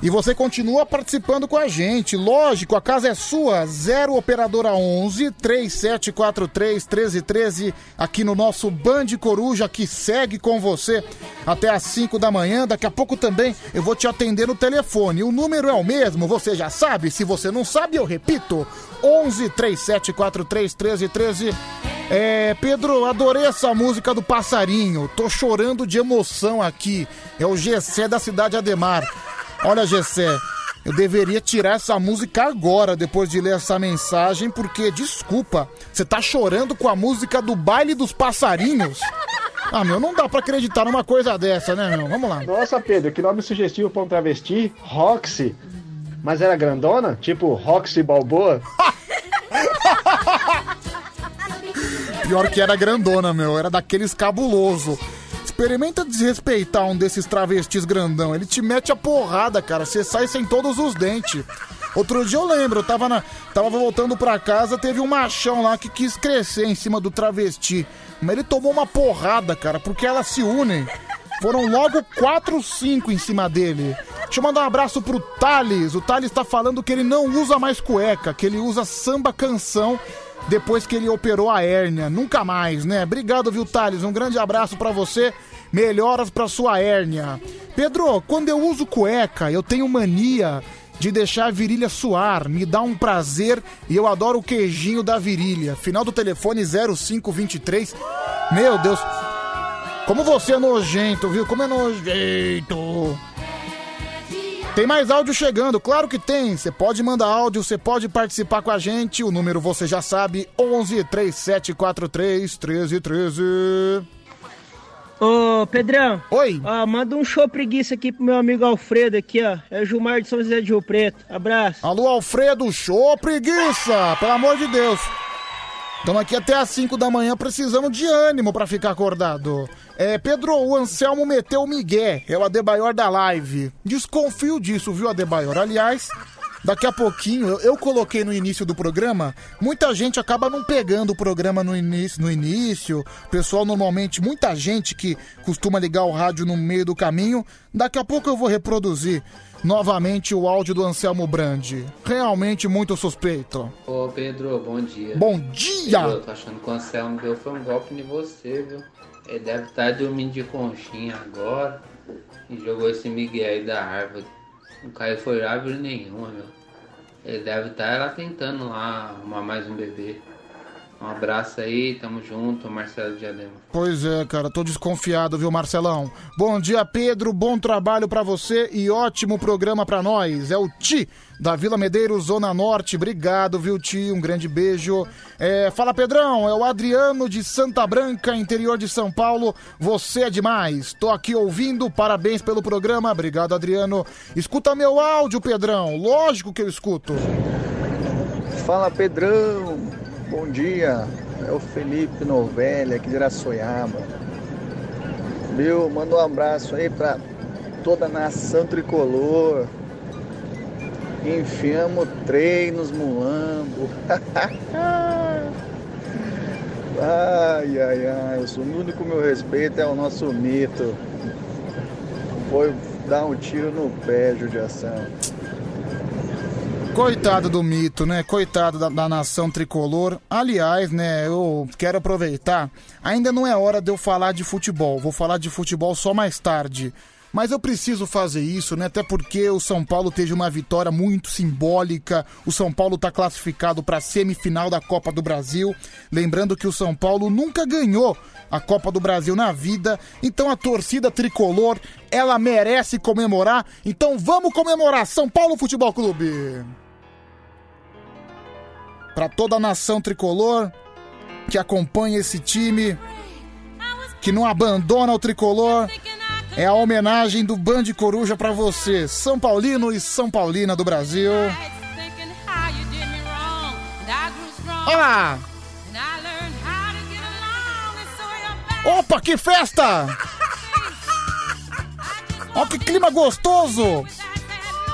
E você continua participando com a gente. Lógico, a casa é sua. 0 operadora 11 3743 1313 aqui no nosso Band Coruja que segue com você até às 5 da manhã. Daqui a pouco também eu vou te atender no telefone. O número é o mesmo, você já sabe. Se você não sabe, eu repito. 11 3743 1313. É, Pedro, adorei essa música do passarinho. Tô chorando de emoção aqui. É o Gessé da cidade Ademar. Olha, Gessé, Eu deveria tirar essa música agora, depois de ler essa mensagem, porque, desculpa, você tá chorando com a música do baile dos passarinhos? Ah, meu, não dá pra acreditar numa coisa dessa, né, meu? Vamos lá. Nossa, Pedro, que nome sugestivo pra um travesti? Roxy. Mas era grandona? Tipo Roxy Balboa? Pior que era grandona, meu. Era daqueles cabuloso. Experimenta desrespeitar um desses travestis grandão. Ele te mete a porrada, cara. Você sai sem todos os dentes. Outro dia eu lembro, eu tava, na, tava voltando pra casa, teve um machão lá que quis crescer em cima do travesti. Mas ele tomou uma porrada, cara, porque elas se unem. Foram logo quatro, cinco em cima dele. Deixa eu mandar um abraço pro Thales. O Thales tá falando que ele não usa mais cueca, que ele usa samba canção depois que ele operou a hérnia. Nunca mais, né? Obrigado, viu, Thales? Um grande abraço pra você. Melhoras pra sua hérnia. Pedro, quando eu uso cueca, eu tenho mania de deixar a virilha suar. Me dá um prazer e eu adoro o queijinho da virilha. Final do telefone 0523. Meu Deus. Como você é nojento, viu? Como é nojento. Tem mais áudio chegando, claro que tem. Você pode mandar áudio, você pode participar com a gente. O número você já sabe: 11 3743 1313. Ô, Pedrão. Oi. Ó, manda um show preguiça aqui pro meu amigo Alfredo aqui, ó. É o Gilmar de São José de Rio Preto. Abraço. Alô, Alfredo, show preguiça! Pelo amor de Deus. Estamos aqui até às 5 da manhã precisando de ânimo pra ficar acordado. É, Pedro, o Anselmo meteu o Miguel, é o Adebayor da live. Desconfio disso, viu, Adebayor? Aliás, daqui a pouquinho, eu, eu coloquei no início do programa, muita gente acaba não pegando o programa no início, no início. O pessoal normalmente, muita gente que costuma ligar o rádio no meio do caminho. Daqui a pouco eu vou reproduzir novamente o áudio do Anselmo Brandi. Realmente muito suspeito. Ô Pedro, bom dia. Bom dia! Pedro, eu tô achando que o Anselmo deu foi um golpe em você, viu? Ele deve estar dormindo de conchinha agora e jogou esse Miguel aí da árvore. Não caiu foi árvore nenhuma, meu. Ele deve estar lá tentando lá arrumar mais um bebê. Um abraço aí, tamo junto, Marcelo Diadema. Pois é, cara, tô desconfiado, viu, Marcelão? Bom dia, Pedro, bom trabalho pra você e ótimo programa pra nós. É o Ti, da Vila Medeiros, Zona Norte. Obrigado, viu, Ti? Um grande beijo. É, fala, Pedrão, é o Adriano de Santa Branca, interior de São Paulo. Você é demais. Tô aqui ouvindo, parabéns pelo programa. Obrigado, Adriano. Escuta meu áudio, Pedrão. Lógico que eu escuto. Fala Pedrão, bom dia. É o Felipe Novelli aqui de Iraçoiaba. Meu, manda um abraço aí pra toda a nação tricolor. Enfiamos treinos mulambo. ai, ai, ai. O único meu respeito é o nosso mito. Foi dar um tiro no pé, judiação. Coitado do mito, né? Coitado da, da nação tricolor. Aliás, né, eu quero aproveitar. Ainda não é hora de eu falar de futebol. Vou falar de futebol só mais tarde. Mas eu preciso fazer isso, né? Até porque o São Paulo teve uma vitória muito simbólica. O São Paulo está classificado para a semifinal da Copa do Brasil. Lembrando que o São Paulo nunca ganhou a Copa do Brasil na vida. Então a torcida tricolor, ela merece comemorar. Então vamos comemorar São Paulo Futebol Clube. Para toda a nação tricolor que acompanha esse time, que não abandona o tricolor, é a homenagem do Band Coruja para você, São Paulino e São Paulina do Brasil. Olha lá! Opa, que festa! Olha que clima gostoso!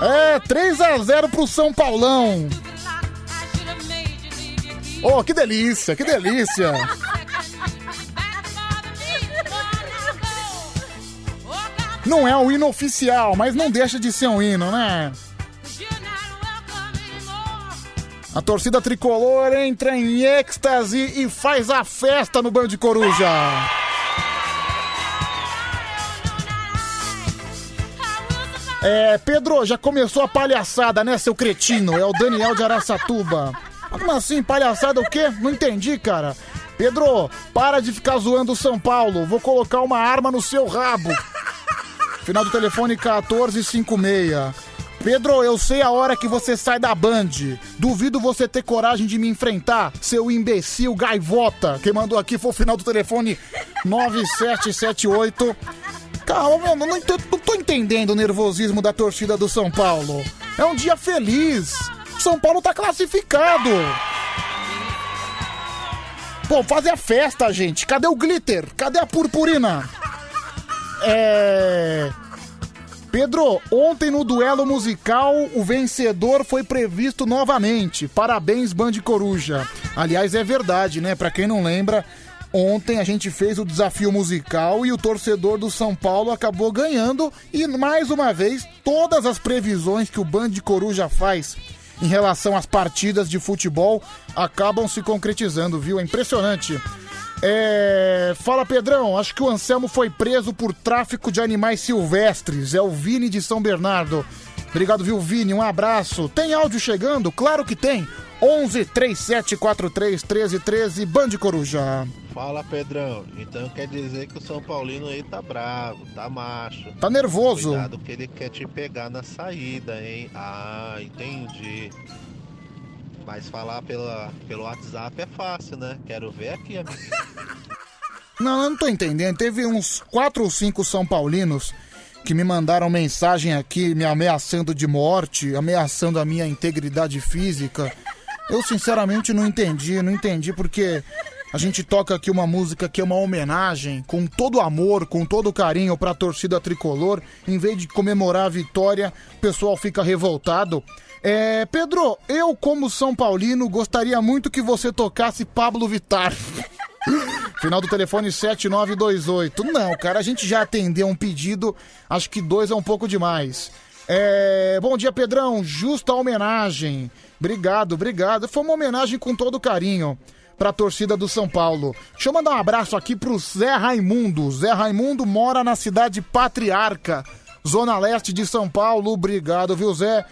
É, 3 a 0 pro São Paulão. Oh, que delícia, que delícia! Não é o hino oficial, mas não deixa de ser um hino, né? A torcida tricolor entra em êxtase e faz a festa no Band Coruja. É, Pedro, já começou a palhaçada, né, seu cretino? É o Daniel de Araçatuba. Como assim, palhaçada o quê? Não entendi, cara. Pedro, para de ficar zoando o São Paulo. Vou colocar uma arma no seu rabo. Final do telefone 1456. Pedro, eu sei a hora que você sai da Band. Duvido você ter coragem de me enfrentar, seu imbecil gaivota. Quem mandou aqui foi o final do telefone 9778. Calma, meu, não, tô, não tô entendendo o nervosismo da torcida do São Paulo. É um dia feliz. São Paulo tá classificado. Pô, fazer a festa, gente. Cadê o glitter? Cadê a purpurina? É. Pedro, ontem no duelo musical, o vencedor foi previsto novamente. Parabéns, Band Coruja. Aliás, é verdade, né? Pra quem não lembra, ontem a gente fez o desafio musical e o torcedor do São Paulo acabou ganhando. E mais uma vez, todas as previsões que o Band Coruja faz em relação às partidas de futebol acabam se concretizando, viu? É impressionante. É... Fala Pedrão, acho que o Anselmo foi preso por tráfico de animais silvestres. É o Vini de São Bernardo. Obrigado, viu, Vini? Um abraço. Tem áudio chegando? Claro que tem. 11 3743 1313 Band Coruja. Fala Pedrão, então quer dizer que o São Paulino aí tá bravo, tá macho. Tá nervoso. Cuidado que ele quer te pegar na saída, hein? Ah, entendi. Mas falar pela, pelo WhatsApp é fácil, né? Quero ver aqui, amigo. Não, eu não tô entendendo. Teve uns quatro ou cinco São Paulinos que me mandaram mensagem aqui me ameaçando de morte, ameaçando a minha integridade física. Eu sinceramente não entendi, não entendi porque a gente toca aqui uma música que é uma homenagem, com todo amor, com todo carinho pra torcida tricolor. Em vez de comemorar a vitória, o pessoal fica revoltado. É, Pedro, eu como São Paulino gostaria muito que você tocasse Pablo Vittar. Final do telefone 7928. Não, cara, a gente já atendeu um pedido, acho que dois é um pouco demais. É, bom dia, Pedrão. Justa homenagem. Obrigado, obrigado. Foi uma homenagem com todo carinho pra torcida do São Paulo. Deixa eu mandar um abraço aqui pro Zé Raimundo. Zé Raimundo mora na cidade Patriarca, zona leste de São Paulo. Obrigado, viu, Zé?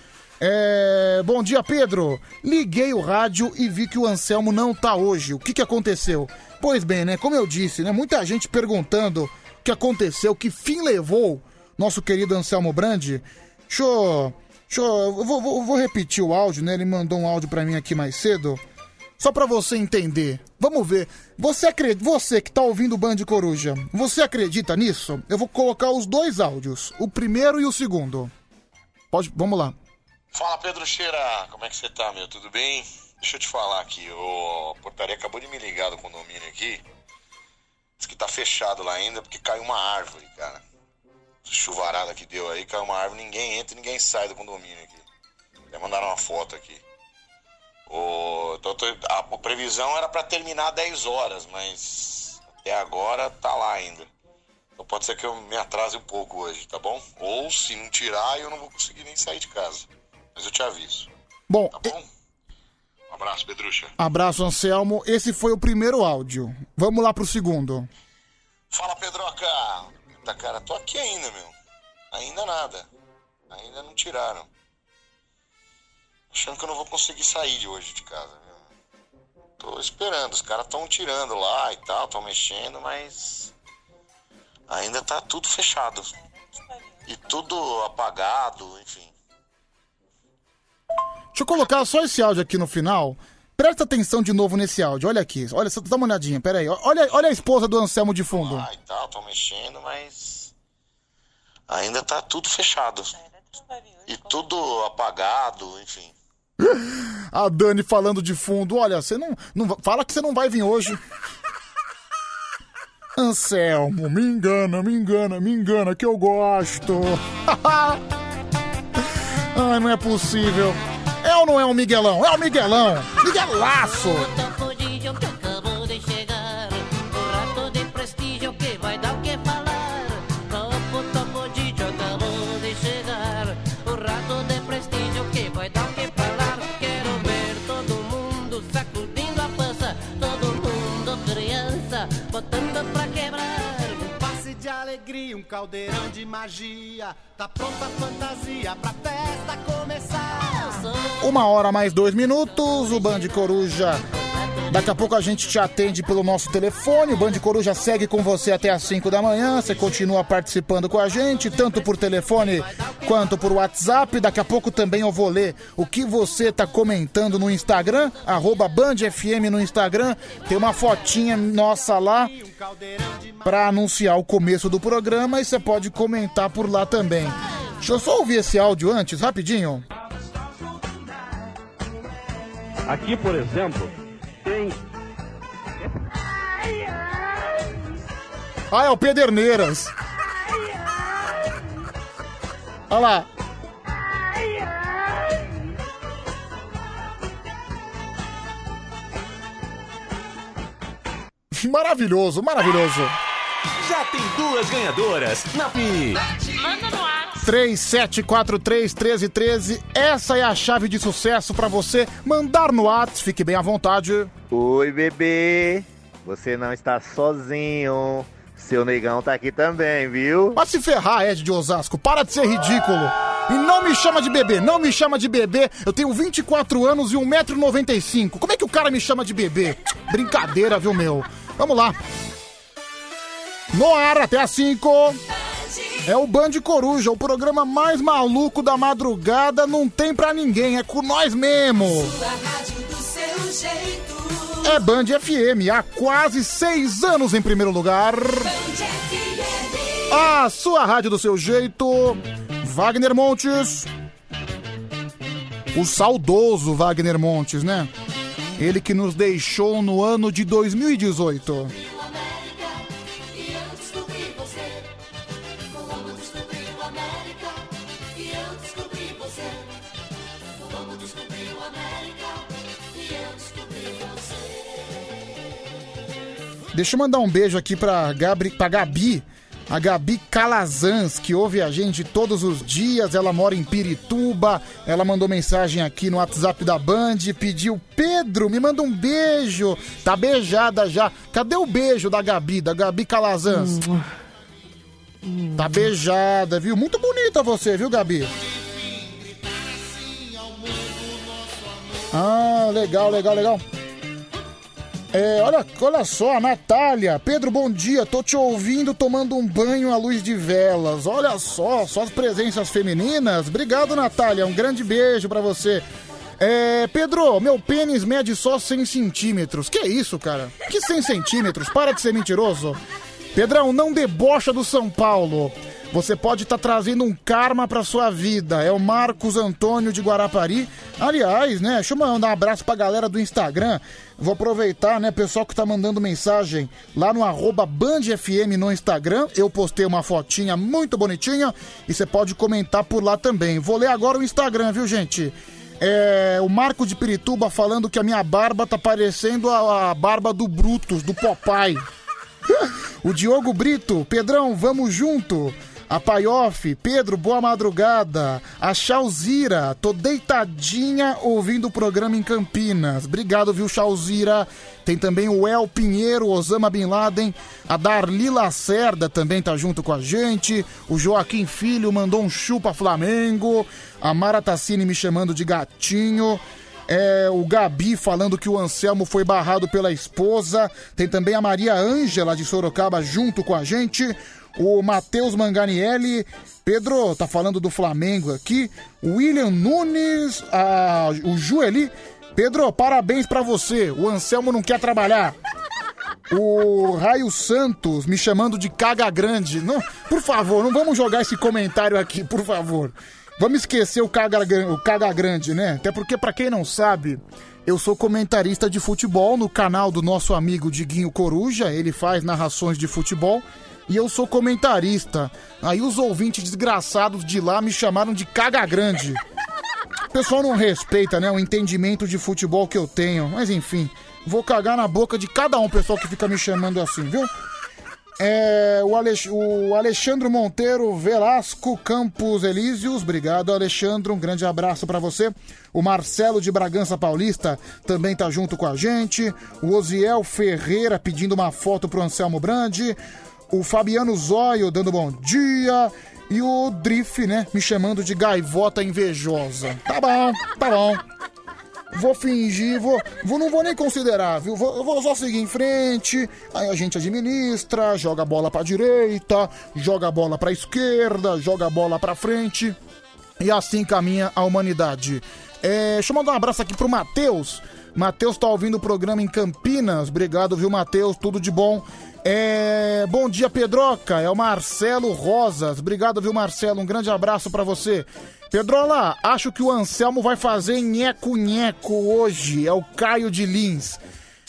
É, Bom dia, Pedro. Liguei o rádio e vi que o Anselmo não tá hoje. O que, que aconteceu? Pois bem, né? Como eu disse, né? Muita gente perguntando o que aconteceu, que fim levou nosso querido Anselmo Brandi. Deixa eu. Deixa eu, eu vou, vou- vou repetir o áudio, né? Ele mandou um áudio pra mim aqui mais cedo. Só pra você entender. Vamos ver. Você acredita, você que tá ouvindo o Band Coruja, você acredita nisso? Eu vou colocar os dois áudios, o primeiro e o segundo. Pode, vamos lá. Fala Pedro Cheira, como é que você tá, meu? Tudo bem? Deixa eu te falar aqui, o portaria acabou de me ligar do condomínio aqui. Diz que tá fechado lá ainda porque caiu uma árvore, cara. Chuvarada que deu aí, caiu uma árvore, ninguém entra ninguém sai do condomínio aqui. Até mandaram uma foto aqui. O, então, a, a previsão era pra terminar 10 horas, mas até agora tá lá ainda. Então pode ser que eu me atrase um pouco hoje, tá bom? Ou se não tirar, eu não vou conseguir nem sair de casa. Mas eu te aviso. Bom, Um abraço, Pedrucha. abraço Anselmo. Esse foi o primeiro áudio. Vamos lá pro segundo. Fala, Pedroca! Tá, cara, tô aqui ainda, meu. Ainda nada. Ainda não tiraram. Achando que eu não vou conseguir sair de hoje de casa, meu. Tô esperando. Os caras tão tirando lá e tal, tão mexendo, mas. Ainda tá tudo fechado. E tudo apagado, enfim. Deixa eu colocar só esse áudio aqui no final. Presta atenção de novo nesse áudio. Olha aqui. Olha, só dá uma olhadinha. Pera aí. Olha, olha a esposa do Anselmo de fundo. Lá e tal, tão mexendo, mas. Ainda tá tudo fechado. E tudo apagado, enfim. A Dani falando de fundo. Olha, você não, não. Fala que você não vai vir hoje. Anselmo, me engana, me engana, me engana, que eu gosto. Ai, não é possível. É ou não é o Miguelão? É o Miguelão! Miguelaço! Um caldeirão de magia. Tá pronta a fantasia pra festa começar. Uma hora mais dois minutos, o Band Coruja Daqui a pouco a gente te atende pelo nosso telefone. O Band Coruja segue com você até às 5 da manhã. Você continua participando com a gente, tanto por telefone quanto por WhatsApp. Daqui a pouco também eu vou ler o que você tá comentando no Instagram, arroba Band FM no Instagram. Tem uma fotinha nossa lá para anunciar o começo do programa e você pode comentar por lá também. Deixa eu só ouvir esse áudio antes, rapidinho. Aqui, por exemplo, tem. Ah, é o Pederneiras. Olha lá. Maravilhoso, maravilhoso. Já tem duas ganhadoras na Pi. Manda no ar. 37431313. Essa é a chave de sucesso pra você mandar no WhatsApp. Fique bem à vontade. Oi, bebê. Você não está sozinho. Seu negão tá aqui também, viu? Vai se ferrar, Ed de Osasco. Para de ser ridículo. E não me chama de bebê, não me chama de bebê. Eu tenho 24 anos e 1,95m. Como é que o cara me chama de bebê? Brincadeira, viu, meu? Vamos lá. No ar até às 5. É o Band Coruja, o programa mais maluco da madrugada. Não tem pra ninguém, é com nós mesmo. É Band FM, há quase seis anos em primeiro lugar. A sua rádio do seu jeito. Wagner Montes. O saudoso Wagner Montes, né? Ele que nos deixou no ano de 2018. Deixa eu mandar um beijo aqui pra, Gabri, pra Gabi, a Gabi Calazans, que ouve a gente todos os dias. Ela mora em Pirituba. Ela mandou mensagem aqui no WhatsApp da Band, pediu: Pedro, me manda um beijo. Tá beijada já. Cadê o beijo da Gabi, da Gabi Calazans? Tá beijada, viu? Muito bonita você, viu, Gabi? Ah, legal, legal, legal. É, olha, olha só, Natália. Pedro, bom dia. Tô te ouvindo tomando um banho à luz de velas. Olha só, só as presenças femininas. Obrigado, Natália. Um grande beijo pra você. É, Pedro, meu pênis mede só 100 centímetros. Que isso, cara? Que 100 centímetros? Para de ser mentiroso. Pedrão, não debocha do São Paulo. Você pode estar trazendo um karma pra sua vida. É o Marcos Antônio de Guarapari. Aliás, né? Deixa eu mandar um abraço pra galera do Instagram. Vou aproveitar, né, pessoal que tá mandando mensagem lá no arroba BandFM no Instagram. Eu postei uma fotinha muito bonitinha e você pode comentar por lá também. Vou ler agora o Instagram, viu, gente? É, o Marco de Pirituba falando que a minha barba tá parecendo a, a barba do Brutus, do Popeye. O Diogo Brito, Pedrão, vamos junto. A Paioff, Pedro, boa madrugada. A Chauzira, tô deitadinha ouvindo o programa em Campinas. Obrigado, viu, Chauzira? Tem também o El Pinheiro, Osama Bin Laden. A Darli Lacerda também tá junto com a gente. O Joaquim Filho mandou um chupa Flamengo. A Mara Tassini me chamando de gatinho. É, o Gabi falando que o Anselmo foi barrado pela esposa. Tem também a Maria Ângela de Sorocaba junto com a gente. O Matheus Manganielli. Pedro, tá falando do Flamengo aqui. William Nunes. a- o Jueli. Pedro, parabéns pra você. O Anselmo não quer trabalhar. O Raio Santos me chamando de caga grande. Não, por favor, não vamos jogar esse comentário aqui, por favor. Vamos esquecer o caga, o caga grande, né? Até porque, pra quem não sabe, eu sou comentarista de futebol no canal do nosso amigo Diguinho Coruja. Ele faz narrações de futebol. E eu sou comentarista. Aí os ouvintes desgraçados de lá me chamaram de caga grande. O pessoal não respeita, né, o entendimento de futebol que eu tenho. Mas enfim, vou cagar na boca de cada um, pessoal que fica me chamando assim, viu? É, o, Alex, o Alexandre Monteiro Velasco Campos Elísios, obrigado Alexandre, um grande abraço pra você. O Marcelo de Bragança Paulista também tá junto com a gente. O Osiel Ferreira pedindo uma foto pro Anselmo Brandi. O Fabiano Zóio dando bom dia. E o Drift, né, me chamando de gaivota invejosa. Tá bom, tá bom. Vou fingir, vou, vou não vou nem considerar, viu? Vou, vou só seguir em frente, aí a gente administra, joga a bola pra direita, joga a bola pra esquerda, joga a bola pra frente. E assim caminha a humanidade. É, deixa eu mandar um abraço aqui pro Matheus. Matheus tá ouvindo o programa em Campinas. Obrigado, viu, Matheus? Tudo de bom. É, bom dia, Pedroca. É o Marcelo Rosas. Obrigado, viu, Marcelo? Um grande abraço pra você. Pedrola, acho que o Anselmo vai fazer nheco-nheco hoje. É o Caio de Lins.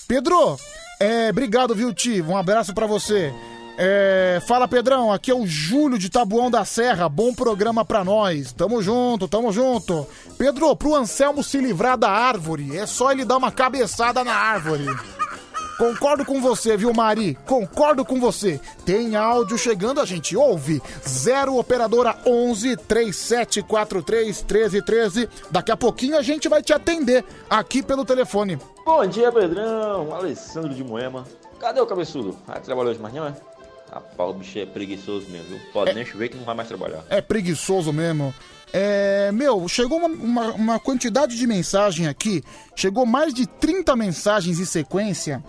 Pedro, é, obrigado, viu, Ti? Um abraço pra você. É, fala, Pedrão. Aqui é o Júlio de Tabuão da Serra. Bom programa pra nós. Tamo junto, tamo junto. Pedro, pro Anselmo se livrar da árvore, é só ele dar uma cabeçada na árvore. Concordo com você, viu, Mari? Concordo com você. Tem áudio chegando, a gente ouve. 0 operadora 11 3743 1313. Daqui a pouquinho a gente vai te atender aqui pelo telefone. Bom dia, Pedrão. Alessandro de Moema. Cadê o cabeçudo? Ah, trabalhou hoje mais não, é? Rapaz, o bicho é preguiçoso mesmo, viu? Pode nem chover que não vai mais trabalhar. É preguiçoso mesmo. É, meu, chegou uma, uma, uma quantidade de mensagem aqui. Chegou mais de 30 mensagens em sequência.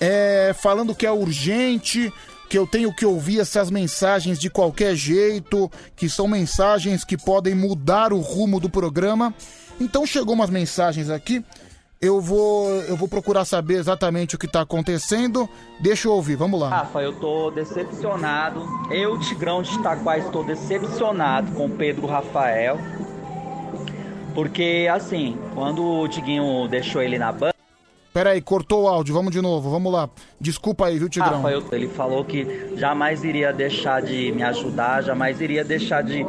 é, falando que é urgente, que eu tenho que ouvir essas mensagens de qualquer jeito, que são mensagens que podem mudar o rumo do programa. Então chegou umas mensagens aqui. Eu vou, eu vou procurar saber exatamente o que tá acontecendo. Deixa eu ouvir, vamos lá. Rafa, eu tô decepcionado. Eu, Tigrão de Itaquá, estou decepcionado com o Pedro Rafael. Porque, assim, quando o Tiguinho deixou ele na banda. Peraí, cortou o áudio, vamos de novo, vamos lá. Desculpa aí, viu, Tigrão? Rafa, eu- ele falou que jamais iria deixar de me ajudar, jamais iria deixar de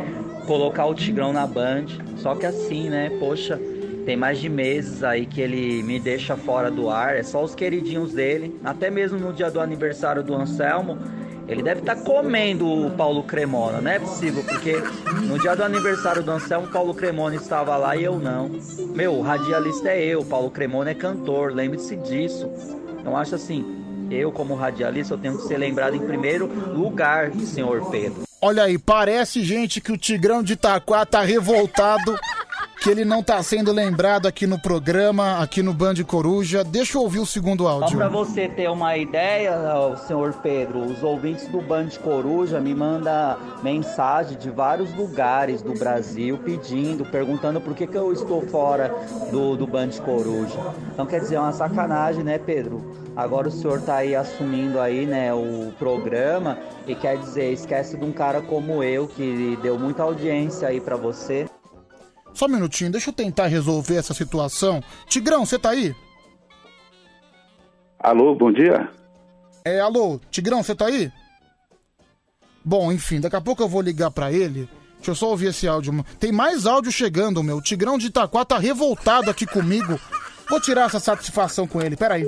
colocar o Tigrão na Band. Só que assim, né? Poxa, tem mais de meses aí que ele me deixa fora do ar. É só os queridinhos dele. Até mesmo no dia do aniversário do Anselmo, ele deve estar comendo o Paulo Cremona. Não é possível, porque no dia do aniversário do Anselmo, Paulo Cremona estava lá e eu não. Meu, o radialista é eu, Paulo Cremona é cantor, lembre-se disso. Então acho assim, eu como radialista, eu tenho que ser lembrado em primeiro lugar, senhor Pedro. Olha aí, parece, gente, que o Tigrão de Itaquá tá revoltado, que ele não tá sendo lembrado aqui no programa, aqui no Band Coruja. Deixa eu ouvir o segundo Só áudio. para você ter uma ideia, senhor Pedro, os ouvintes do Band Coruja me mandam mensagem de vários lugares do Brasil pedindo, perguntando por que, que eu estou fora do, do Band Coruja. Então quer dizer, é uma sacanagem, né, Pedro? Agora o senhor tá aí assumindo aí, né, o programa e quer dizer, esquece de um cara como eu que deu muita audiência aí para você. Só um minutinho, deixa eu tentar resolver essa situação. Tigrão, você tá aí? Alô, bom dia. É, alô, Tigrão, você tá aí? Bom, enfim, daqui a pouco eu vou ligar pra ele. Deixa eu só ouvir esse áudio. Tem mais áudio chegando, meu. O Tigrão de Itaquá tá revoltado aqui comigo. Vou tirar essa satisfação com ele, peraí.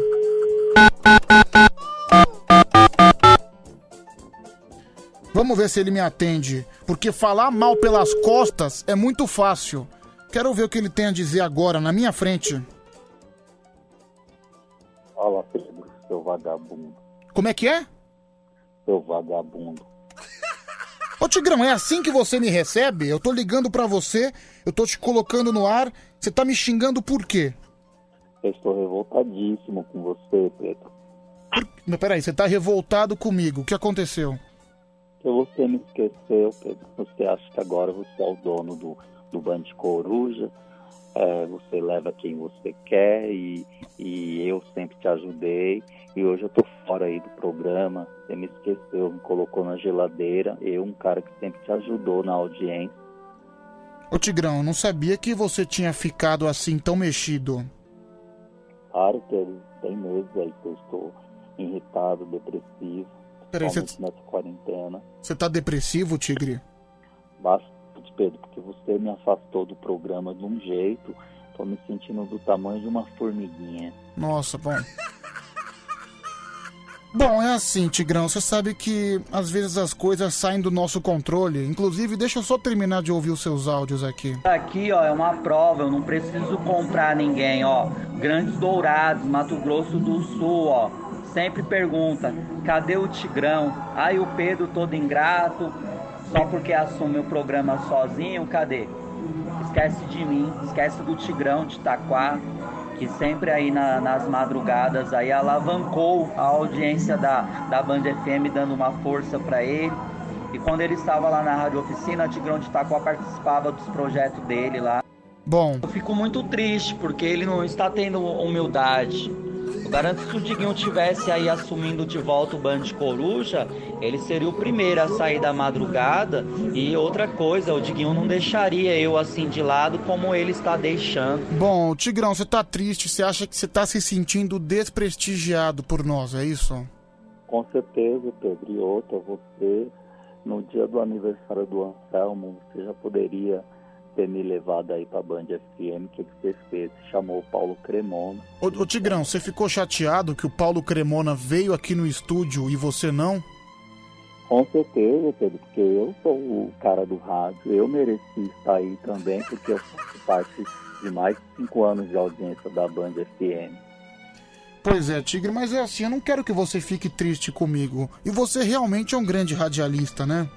Vamos ver se ele me atende. Porque falar mal pelas costas é muito fácil. Quero ver o que ele tem a dizer agora, na minha frente. Fala, Pedro, seu vagabundo. Como é que é? Seu vagabundo. Ô Tigrão, é assim que você me recebe? Eu tô ligando pra você, eu tô te colocando no ar, você tá me xingando por quê? Eu estou revoltadíssimo com você, Pedro. Mas peraí, você tá revoltado comigo, o que aconteceu? Você me esqueceu, Pedro. Você acha que agora você é o dono do, do Band Coruja. É, você leva quem você quer e, e eu sempre te ajudei. E hoje eu tô fora aí do programa. Você me esqueceu, me colocou na geladeira. Eu, um cara que sempre te ajudou na audiência. Ô Tigrão, eu não sabia que você tinha ficado assim tão mexido. Claro, Pedro, tem meses aí que eu estou irritado, depressivo. Peraí, você- principalmente nessa quarentena. Você tá depressivo, Tigre? Bastante, Pedro, porque você me afastou do programa de um jeito. Tô me sentindo do tamanho de uma formiguinha. Nossa, bom. Bom, é assim, Tigrão, você sabe que às vezes as coisas saem do nosso controle. Inclusive, deixa eu só terminar de ouvir os seus áudios aqui. Aqui, ó, é uma prova, eu não preciso comprar ninguém, ó. Grandes Dourados, Mato Grosso do Sul, ó. Sempre pergunta, cadê o Tigrão? Aí o Pedro todo ingrato, só porque assume o programa sozinho, cadê? Esquece de mim, esquece do Tigrão de Itaquá. que sempre aí na- nas madrugadas aí alavancou a audiência da, da Band FM, dando uma força para ele. E quando ele estava lá na Rádio Oficina, Tigrão de Itaquá participava dos projetos dele lá. Bom. Eu fico muito triste porque ele não está tendo humildade. Eu garanto que se o Diguinho tivesse aí assumindo de volta o Band Coruja, ele seria o primeiro a sair da madrugada. E outra coisa, o Diguinho não deixaria eu assim de lado como ele está deixando. Bom, Tigrão, você tá triste, você acha que você tá se sentindo desprestigiado por nós, é isso? Com certeza, Pedro. E outra, você, no dia do aniversário do Anselmo, você já poderia ter me levado aí pra Band FM. O que, que você fez? Chamou o Paulo Cremona. Ô, ô, Tigrão, você ficou chateado que o Paulo Cremona veio aqui no estúdio e você não? Com certeza, Pedro, porque eu sou o cara do rádio. Eu mereci estar aí também, porque eu faço parte de mais de cinco anos de audiência da Band FM. Pois é, Tigre, mas é assim, eu não quero que você fique triste comigo. E você realmente é um grande radialista, né?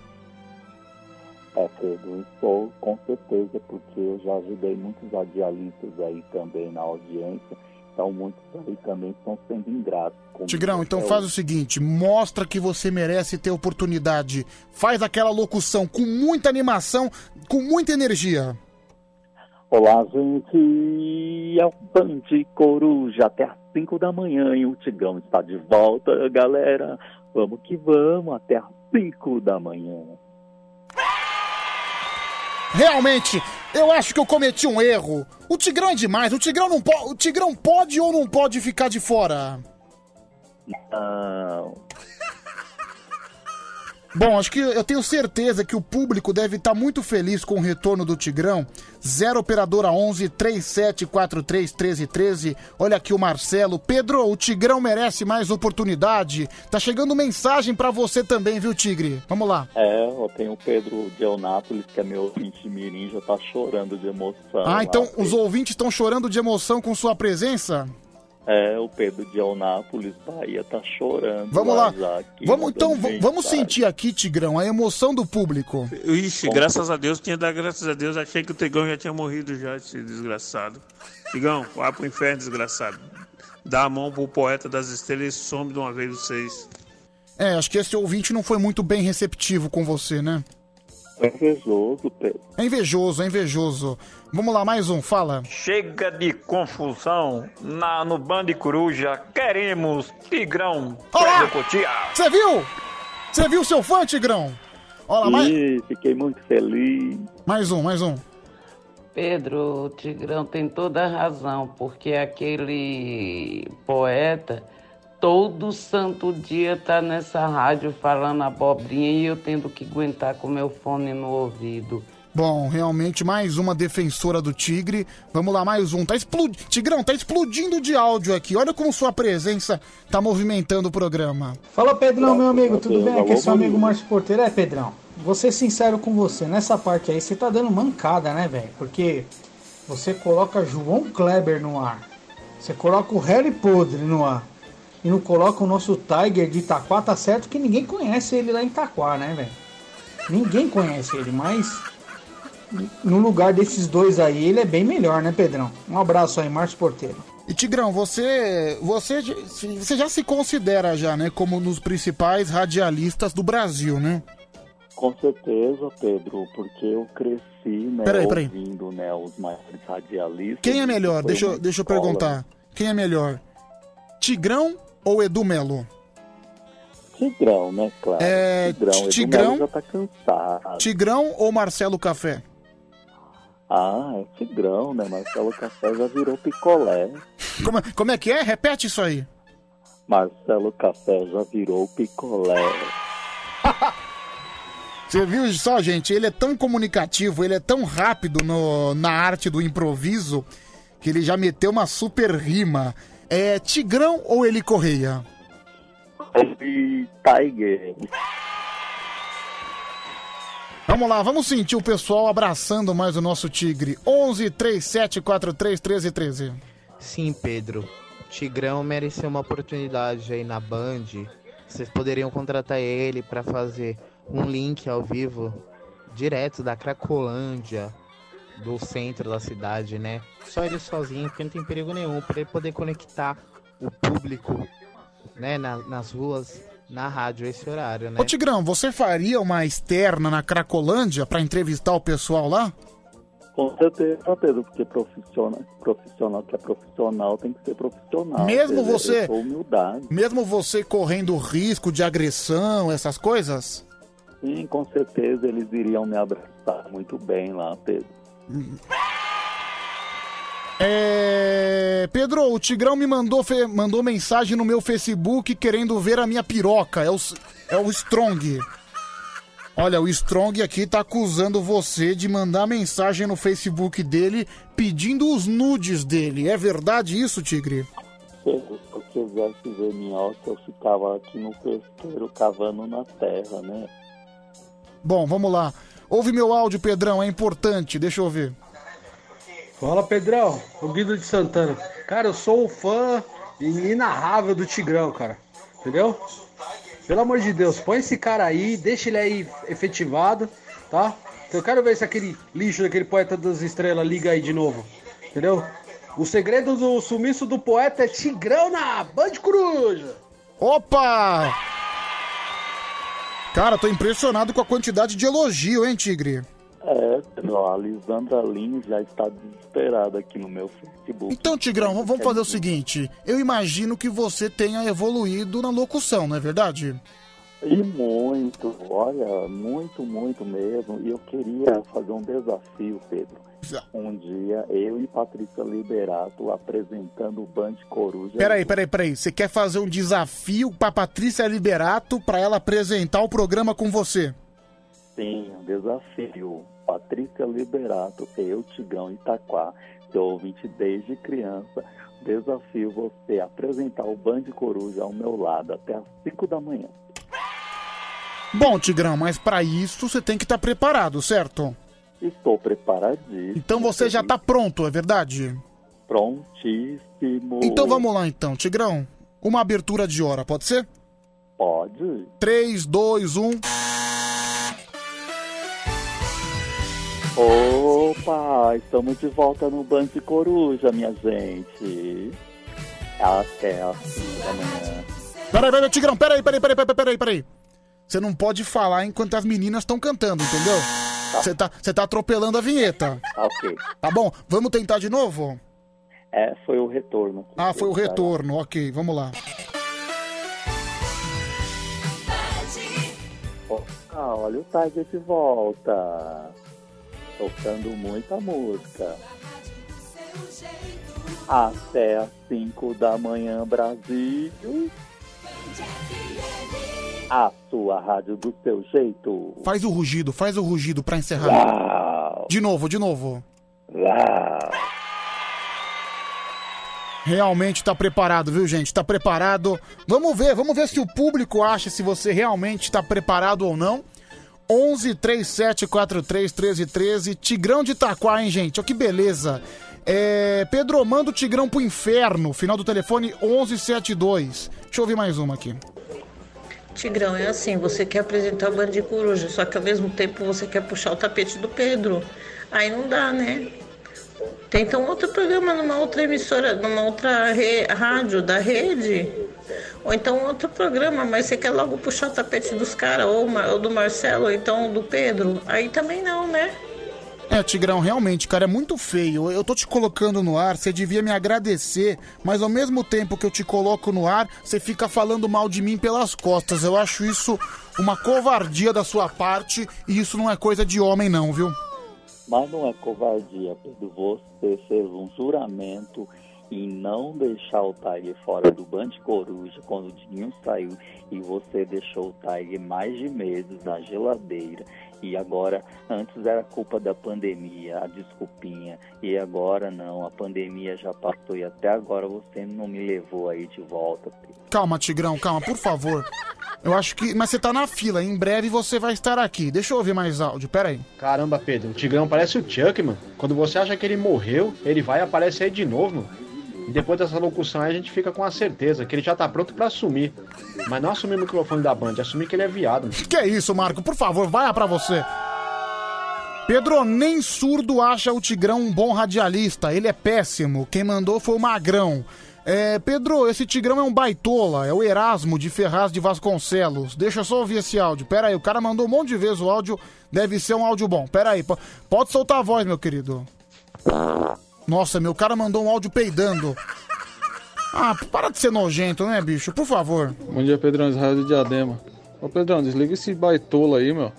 É, Pedro, eu sou com certeza, porque eu já ajudei muitos radialistas aí também na audiência. Então muitos aí também estão sendo ingratos. Tigrão, então até faz o seguinte, mostra que você merece ter oportunidade. Faz aquela locução com muita animação, com muita energia. Olá, gente. É o Band Coruja até às 5 da manhã e o Tigrão está de volta, galera. Vamos que vamos até às 5 da manhã. Realmente, eu acho que eu cometi um erro. O Tigrão é demais. O Tigrão não pode, o Tigrão pode ou não pode ficar de fora? Não. Bom, acho que eu tenho certeza que o público deve estar muito feliz com o retorno do Tigrão. 0 operadora 11 3743 1313. Olha aqui o Marcelo. Pedro, o Tigrão merece mais oportunidade. Tá chegando mensagem pra você também, viu, Tigre? Vamos lá. É, eu tenho o Pedro de Eunápolis, que é meu ouvinte Mirim, já tá chorando de emoção. Ah, lá. então os ouvintes estão chorando de emoção com sua presença? É, o Pedro de Eunápolis, Bahia, tá chorando. Vamos lá. aqui, Vamos então, vamos sentir aqui, Tigrão, a emoção do público. Ixi, graças a Deus, tinha dado graças a Deus, achei que o Tegão já tinha morrido já, esse desgraçado. Tigão, vá pro inferno, desgraçado. Dá a mão pro poeta das estrelas e some de uma vez vocês. É, acho que esse ouvinte não foi muito bem receptivo com você, né? É invejoso, Pedro. É invejoso, é invejoso. Vamos lá, mais um, fala. Chega de confusão na, no Band Coruja. Queremos Tigrão. Olá! Cotia. Você viu? Você viu seu fã, Tigrão? Olha lá, mais, Ih, fiquei muito feliz. mais um, mais um. Pedro, o Tigrão tem toda a razão, porque aquele poeta todo santo dia tá nessa rádio falando abobrinha e eu tendo que aguentar com meu fone no ouvido. Bom, realmente mais uma defensora do Tigre. Vamos lá, mais um. Tá explodindo. Tigrão, tá explodindo de áudio aqui. Olha como sua presença tá movimentando o programa. Fala Pedrão, meu amigo, tudo bem? Aqui é seu amigo. Márcio Porteiro. É, Pedrão, vou ser sincero com você, nessa parte aí você tá dando mancada, né, velho? Porque você coloca João Kleber no ar, você coloca o Harry Podre no ar, e não coloca o nosso Tiger de Itaquá, tá certo que ninguém conhece ele lá em Itaquá, né, velho? Ninguém conhece ele, mas no lugar desses dois aí, ele é bem melhor, né, Pedrão? Um abraço aí, Márcio Porteiro. E Tigrão, você, você, você já se considera já, né, como um dos principais radialistas do Brasil, né? Com certeza, Pedro, porque eu cresci, né, Peraí, peraí. ouvindo, né, os maiores radialistas. Quem é melhor? Deixa, eu- deixa eu perguntar. Quem é melhor? Tigrão ou Edu Melo? Tigrão, né, claro. É, Tigrão, Edu Tigrão? Melo já tá cansado. Tigrão ou Marcelo Café? Ah, é Tigrão, né, Marcelo Café já virou picolé. Como, como é que é? Repete isso aí. Marcelo Café já virou picolé. Você viu só, gente? Ele é tão comunicativo, ele é tão rápido no- na arte do improviso que ele já meteu uma super rima. É Tigrão ou Eli Correia? Ele Tiger. Vamos lá, vamos sentir o pessoal abraçando mais o nosso tigre. 11 37 43 13 13. Sim, Pedro. Tigrão mereceu uma oportunidade aí na Band. Vocês poderiam contratar ele pra fazer um link ao vivo direto da Cracolândia do centro da cidade, né? Só ele sozinho, porque não tem perigo nenhum, para ele poder conectar o público, né, na- nas ruas, na rádio, esse horário, né? Ô Tigrão, você faria uma externa na Cracolândia pra entrevistar o pessoal lá? Com certeza, Pedro, porque profissional, profissional que é profissional tem que ser profissional. Mesmo Pedro. você- humildade. Mesmo você correndo risco de agressão, essas coisas? Sim, com certeza eles iriam me abraçar muito bem lá, Pedro. É. Pedro, o Tigrão me mandou, fe- mandou mensagem no meu Facebook querendo ver a minha piroca. É o, é o Strong. Olha, o Strong aqui tá acusando você de mandar mensagem no Facebook dele pedindo os nudes dele. É verdade isso, Tigre? Pedro, se eu quisesse ver minhoca, eu ficava aqui no pesqueiro cavando na terra, né? Bom, vamos lá. Ouve meu áudio, Pedrão, é importante. Deixa eu ver. Fala Pedrão, o Guido de Santana. Cara, eu sou um fã inenarrável do Tigrão, cara. Entendeu? Pelo amor de Deus, põe esse cara aí, deixa ele aí efetivado, tá? Eu quero ver se aquele lixo daquele poeta das estrelas liga aí de novo. Entendeu? O segredo do sumiço do poeta é Tigrão na Band Coruja. Opa! Cara, tô impressionado com a quantidade de elogio, hein, Tigre? É, Pedro, a Lisandra Lins já está desesperada aqui no meu Facebook. Então, Tigrão, vamos- fazer o seguinte. Eu imagino que você tenha evoluído na locução, não é verdade? E muito, olha, muito, muito mesmo. E eu queria fazer um desafio, Pedro. Um dia, eu e Patrícia Liberato apresentando o Band Coruja. Peraí, peraí, peraí. Você quer fazer um desafio pra Patrícia Liberato pra ela apresentar o programa com você? Sim, um desafio. Patrícia Liberato, eu, Tigão Itaquá, seu ouvinte desde criança. Desafio você apresentar o Band Coruja ao meu lado até às 5 da manhã. Bom, Tigrão, mas pra isso você tem que estar preparado, certo? Estou preparadíssimo. Então você já tá pronto, é verdade? Prontíssimo. Então vamos lá então, Tigrão. Uma abertura de hora, pode ser? Pode. 3, 2, 1. Opa, estamos de volta no Band Coruja, minha gente. Até às 5 da manhã. Peraí, peraí, Tigrão, peraí, peraí, peraí, peraí, peraí, peraí. Você não pode falar enquanto as meninas estão cantando, entendeu? Você tá, você tá atropelando a vinheta. Ok. Tá bom, vamos tentar de novo? É, foi o retorno. Ah, foi o retorno, ok, vamos lá. Ah, olha o Tiger de volta. Tocando muita música. Até às 5 da manhã, Brasil. A sua rádio do seu jeito. Faz o rugido, faz o rugido pra encerrar. Uau. De novo, de novo. Uau. Realmente tá preparado, viu, gente? Tá preparado. Vamos ver, vamos ver se o público acha se você realmente tá preparado ou não. 11 37 43 13 13. Tigrão de Itaquá, hein, gente? Olha que beleza. É, Pedro, manda o Tigrão pro inferno. Final do telefone 1172. Deixa eu ouvir mais uma aqui. Tigrão, é assim, você quer apresentar o Band de Coruja, só que ao mesmo tempo você quer puxar o tapete do Pedro. Aí não dá, né? Tenta um outro programa numa outra emissora, numa outra rádio da rede. Ou então outro programa, mas você quer logo puxar o tapete dos caras, ou, ou do Marcelo, ou então do Pedro. Aí também não, né? É, Tigrão, realmente, cara, é muito feio. Eu tô te colocando no ar, você devia me agradecer, mas ao mesmo tempo que eu te coloco no ar, você fica falando mal de mim pelas costas. Eu acho isso uma covardia da sua parte e isso não é coisa de homem, não, viu? Mas não é covardia, Pedro. Você fez um juramento em não deixar o Tiger fora do Band Coruja quando o Dinho saiu e você deixou o Tiger mais de meses na geladeira. E agora, antes era culpa da pandemia, a desculpinha. E agora não, a pandemia já passou e até agora você não me levou aí de volta, Pedro. Calma, Tigrão, calma, por favor. Eu acho que. Mas você tá na fila, em breve você vai estar aqui. Deixa eu ouvir mais áudio, pera aí. Caramba, Pedro, o Tigrão parece o Chuck, mano. Quando você acha que ele morreu, ele vai aparecer aí de novo, mano. E depois dessa locução aí a gente fica com a certeza que ele já tá pronto pra assumir. Mas não assumir o microfone da Band, assumir que ele é viado, mano. Que isso, Marco? Por favor, vai pra você. Pedro, nem surdo acha o Tigrão um bom radialista. Ele é péssimo. Quem mandou foi o Magrão. É, Pedro, esse Tigrão é um baitola. É o Erasmo de Ferraz de Vasconcelos. Deixa eu só ouvir esse áudio. Pera aí, o cara mandou um monte de vezes o áudio. Deve ser um áudio bom. Pera aí, po- pode soltar a voz, meu querido. Nossa, meu cara mandou um áudio peidando. Ah, para de ser nojento, né, bicho? Por favor. Bom dia, Pedrão, Israel de Diadema. Ô, Pedrão, desliga esse baitola aí, meu.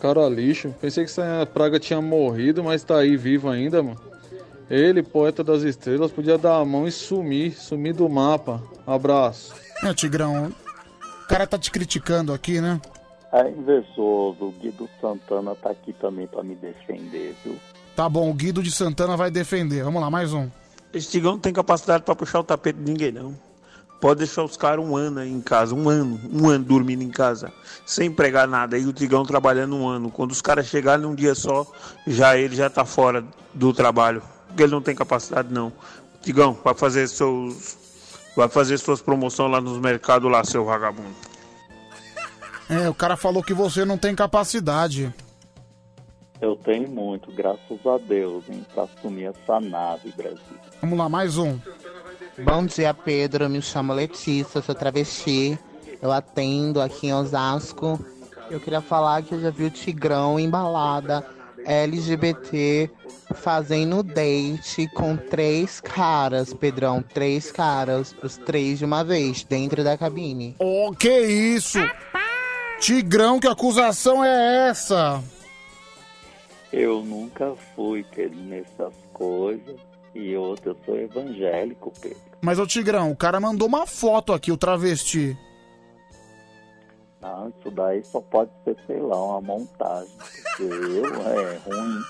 Cara lixo. Pensei que essa praga tinha morrido, mas tá aí vivo ainda, mano. Ele, poeta das estrelas, podia dar a mão e sumir, sumir do mapa. Abraço. É, Tigrão, o cara tá te criticando aqui, né? É invejoso, o Guido Santana tá aqui também pra me defender, viu? Tá bom, o Guido de Santana vai defender. Vamos lá, mais um. Esse Tigrão não tem capacidade pra puxar o tapete de ninguém, não. Pode deixar os caras um ano aí em casa, um ano, um ano dormindo em casa, sem pregar nada. E o Tigrão trabalhando um ano. Quando os caras chegarem num dia só, já ele já tá fora do trabalho. Porque ele não tem capacidade, não. Tigrão, vai fazer seus. Vai fazer suas promoções lá nos mercados lá, seu vagabundo. É, o cara falou que você não tem capacidade. Eu tenho muito, graças a Deus, hein, pra assumir essa nave, Brasil. Vamos lá, mais um. Bom dia, Pedro. Me chamo Letícia, sou travesti. Eu atendo aqui em Osasco. Eu queria falar que eu já vi o Tigrão embalada LGBT fazendo date com três caras, Pedrão. Três caras, os três de uma vez, dentro da cabine. Oh, que isso? Tigrão, que acusação é essa? Eu nunca fui, Pedro, nessas coisas. E outra, eu sou evangélico, Pedro. Mas, ô Tigrão, o cara mandou uma foto aqui, o travesti. Não, isso daí só pode ser, sei lá, uma montagem. Porque eu é ruim.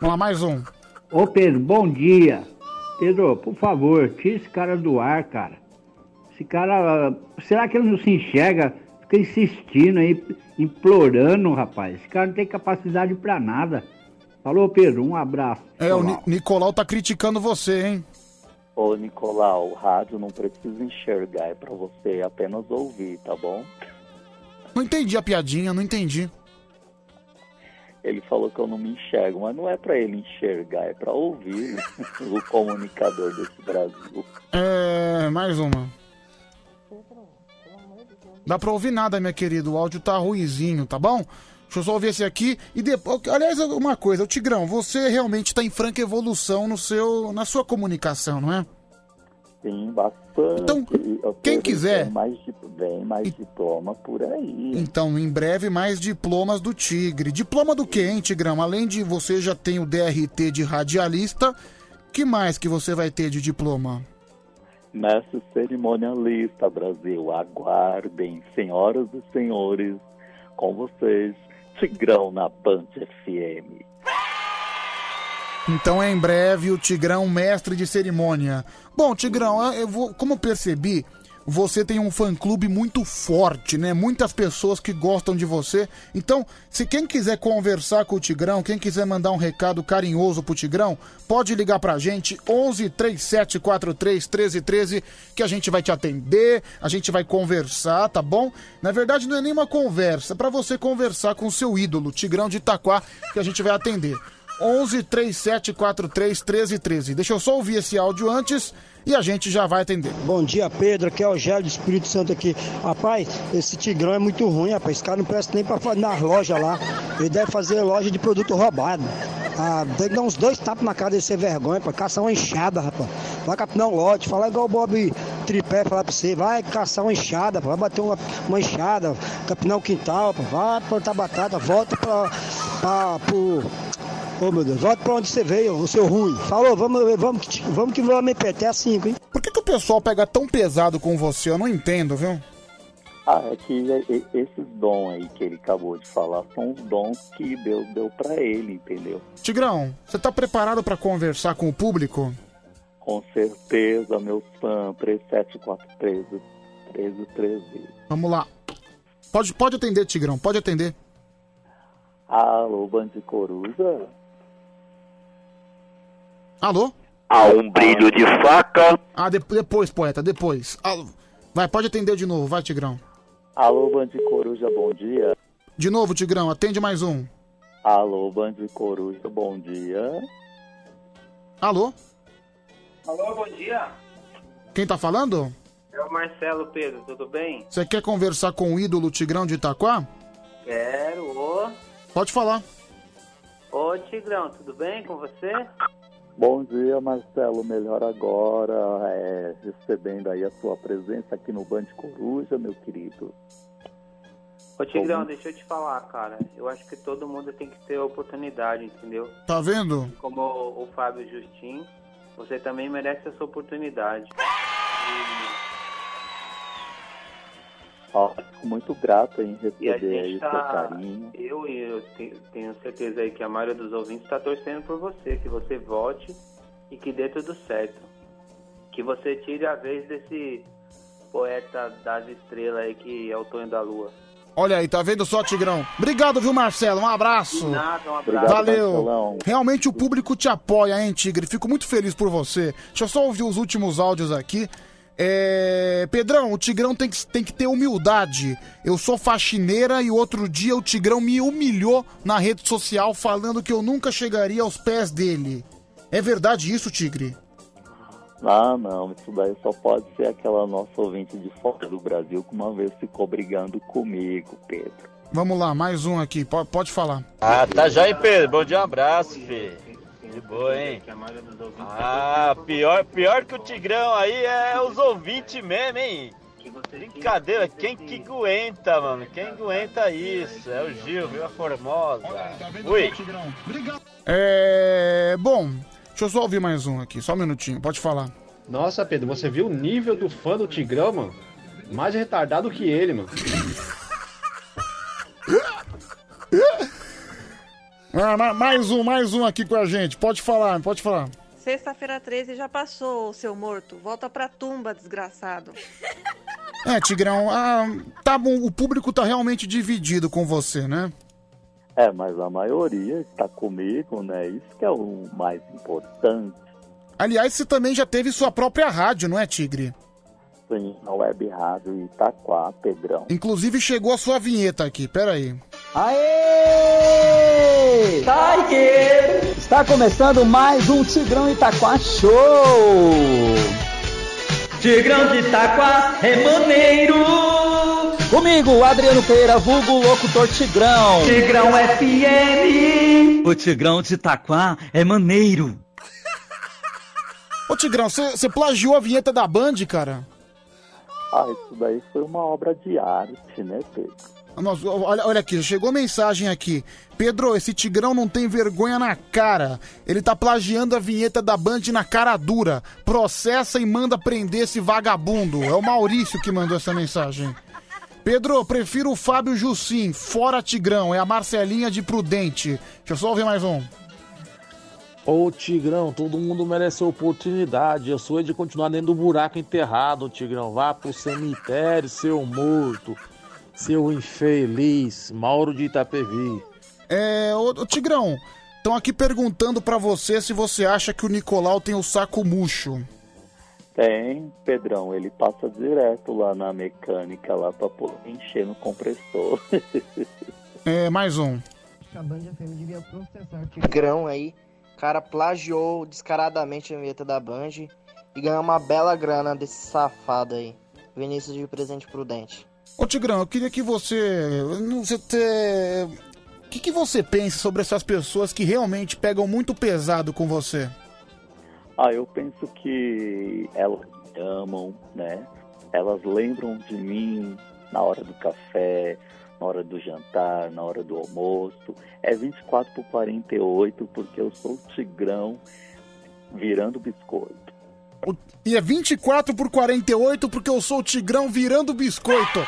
Vamos lá, mais um. Ô Pedro, bom dia. Pedro, por favor, tira esse cara do ar, cara. Esse cara, será que ele não se enxerga? Fica insistindo aí, implorando, rapaz. Esse cara não tem capacidade pra nada. Falou, Pedro, um abraço. É, o Ni- Nicolau tá criticando você, hein? Ô, Nicolau, o rádio não precisa enxergar, é pra você apenas ouvir, tá bom? Não entendi a piadinha, não entendi. Ele falou que eu não me enxergo, mas não é pra ele enxergar, é pra ouvir o comunicador desse Brasil. É, mais uma. Dá pra ouvir nada, minha querida. O áudio tá ruizinho, tá bom? Deixa eu só ouvir esse aqui e depois. Aliás, uma coisa, o Tigrão, você realmente tá em franca evolução no seu, na sua comunicação, não é? Sim, bastante. Então, quem quiser. vendo Mais, vem mais diploma por aí. Então, em breve, mais diplomas do Tigre. Diploma do quê, hein, Tigrão? Além de você já tem o DRT de radialista, que mais que você vai ter de diploma? Mestre cerimonialista, Brasil, aguardem, senhoras e senhores, com vocês, Tigrão na Band FM. Então é em breve o Tigrão mestre de cerimônia. Bom, Tigrão, eu- vou, como eu percebi, você tem um fã-clube muito forte, né? Muitas pessoas que gostam de você. Então, se quem quiser conversar com o Tigrão, quem quiser mandar um recado carinhoso pro Tigrão, pode ligar pra gente 11 3743 1313 que a gente vai te atender, a gente vai conversar, tá bom? Na verdade, não é nenhuma conversa, é pra você conversar com o seu ídolo, Tigrão de Itaquá, que a gente vai atender. 11 3743 1313. Deixa eu só ouvir esse áudio antes e a gente já vai atender. Bom dia, Pedro. Aqui é o Gélio do Espírito Santo aqui. Rapaz, esse Tigrão é muito ruim, rapaz. Esse cara não presta nem pra fazer nas lojas lá. Ele deve fazer loja de produto roubado. Ah, deve dar uns dois tapas na cara desse vergonha, pra caçar uma enxada, rapaz. Vai capinar um lote, falar igual o Bob Tripé falar pra você. Vai caçar uma enxada, vai bater uma, uma enxada, capinar um quintal, vai plantar batata, volta pra, pra, pro, Ô meu Deus, volta pra onde você veio, o seu ruim. Falou, vamos, vamos, que- vamos que vamos até às 5, hein? Por que, que o pessoal pega tão pesado com você? Eu não entendo, viu? Ah, é que e- e- esses dons aí que ele acabou de falar são os dons que Deus deu pra ele, entendeu? Tigrão, você tá preparado pra conversar com o público? Com certeza, meu fã, 3743 1313. Vamos lá. Pode, pode atender, Tigrão, pode atender. Alô, Band Coruja? Alô? Há um brilho de faca. Ah, de- depois, poeta, depois. Alô. Vai, pode atender de novo, vai, Tigrão. Alô, Band Coruja, bom dia. De novo, Tigrão, atende mais um. Alô, Band Coruja, bom dia. Alô? Alô, bom dia. Quem tá falando? É o Marcelo Pedro, tudo bem? Você quer conversar com o ídolo Tigrão de Itaquá? Quero, ô. Pode falar. Ô, Tigrão, tudo bem com você? Bom dia, Marcelo. Melhor agora, é, recebendo aí a sua presença aqui no Band Coruja, meu querido. Ô, Tigrão, Como? deixa eu te falar, cara. Eu acho que todo mundo tem que ter oportunidade, entendeu? Tá vendo? Como o, o Fábio Justin, você também merece essa oportunidade. Ó, fico muito grato em receber aí o seu tá. carinho. Eu e eu te- tenho certeza aí que a maioria dos ouvintes está torcendo por você, que você volte e que dê tudo certo. Que você tire a vez desse poeta das estrelas aí que é o Tonho da Lua. Olha aí, tá vendo só, Tigrão? Obrigado, viu, Marcelo? Um abraço. Nada, um abraço. Valeu. Marcelão. Realmente o público te apoia, hein, Tigre? Fico muito feliz por você. Deixa eu só ouvir os últimos áudios aqui. É... Pedrão, o Tigrão tem que, tem que ter humildade. Eu sou faxineira e outro dia o Tigrão me humilhou na rede social falando que eu nunca chegaria aos pés dele. É verdade isso, Tigre? Ah, não, isso daí só pode ser aquela nossa ouvinte de fora do Brasil que uma vez ficou brigando comigo, Pedro. Vamos lá, mais um aqui. Po- Pode falar. Ah, tá já aí, Pedro. Bom dia, um abraço, filho. De boa, hein? Ah, pior, pior que o Tigrão aí é os ouvintes mesmo, hein? Brincadeira, quem que aguenta, mano? Quem aguenta isso? É o Gil, viu? A Formosa. Ui. É. Bom, deixa eu só ouvir mais um aqui, só um minutinho, pode falar. Nossa, Pedro, você viu o nível do fã do Tigrão, mano? Mais retardado que ele, mano. Ah, ma- mais um, mais um aqui com a gente, pode falar, pode falar. Sexta-feira 13 já passou, seu morto. Volta pra tumba, desgraçado. É, Tigrão, ah, tá bom, o público tá realmente dividido com você, né? É, mas a maioria está comigo, né? Isso que é o mais importante. Aliás, você também já teve sua própria rádio, não é, Tigre? Sim, na Web Rádio Itaquá, Pedrão. Inclusive chegou a sua vinheta aqui, peraí. Aê! Tiger! Está começando mais um Tigrão Itaquá Show! Tigrão de Itaquá é maneiro. Comigo, Adriano Pereira, vulgo locutor Tigrão. Tigrão FM. O Tigrão de Itaquá é maneiro. Ô, Tigrão, você você plagiou a vinheta da Band, cara? Ah, isso daí foi uma obra de arte, né, Pedro? Olha, olha aqui, chegou mensagem aqui. Pedro, esse Tigrão não tem vergonha na cara. Ele tá plagiando a vinheta da Band na cara dura. Processa e manda prender esse vagabundo. É o Maurício que mandou essa mensagem. Pedro, prefiro o Fábio Jussim. Fora Tigrão. É a Marcelinha de Prudente. Deixa eu só ouvir mais um. Ô Tigrão, todo mundo merece oportunidade. Eu sou de continuar dentro do buraco enterrado, Tigrão. Vá pro cemitério, seu morto. Seu infeliz. Mauro de Itapevi. É, ô, ô, Tigrão, estão aqui perguntando pra você se você acha que o Nicolau tem o saco murcho. Tem, Pedrão, ele passa direto lá na mecânica lá pra poder encher no compressor. É, mais um. A Band FM devia processar Tigrão aí, cara plagiou descaradamente a vinheta da Band e ganhou uma bela grana desse safado aí. Vinícius de Presente Prudente. Ô Tigrão, eu queria que você. Você te... O que, que você pensa sobre essas pessoas que realmente pegam muito pesado com você? Ah, eu penso que elas me amam, né? Elas lembram de mim na hora do café, na hora do jantar, na hora do almoço. É 24 por 48 porque eu sou o tigrão virando biscoito. E é 24 por 48 porque eu sou o Tigrão virando biscoito.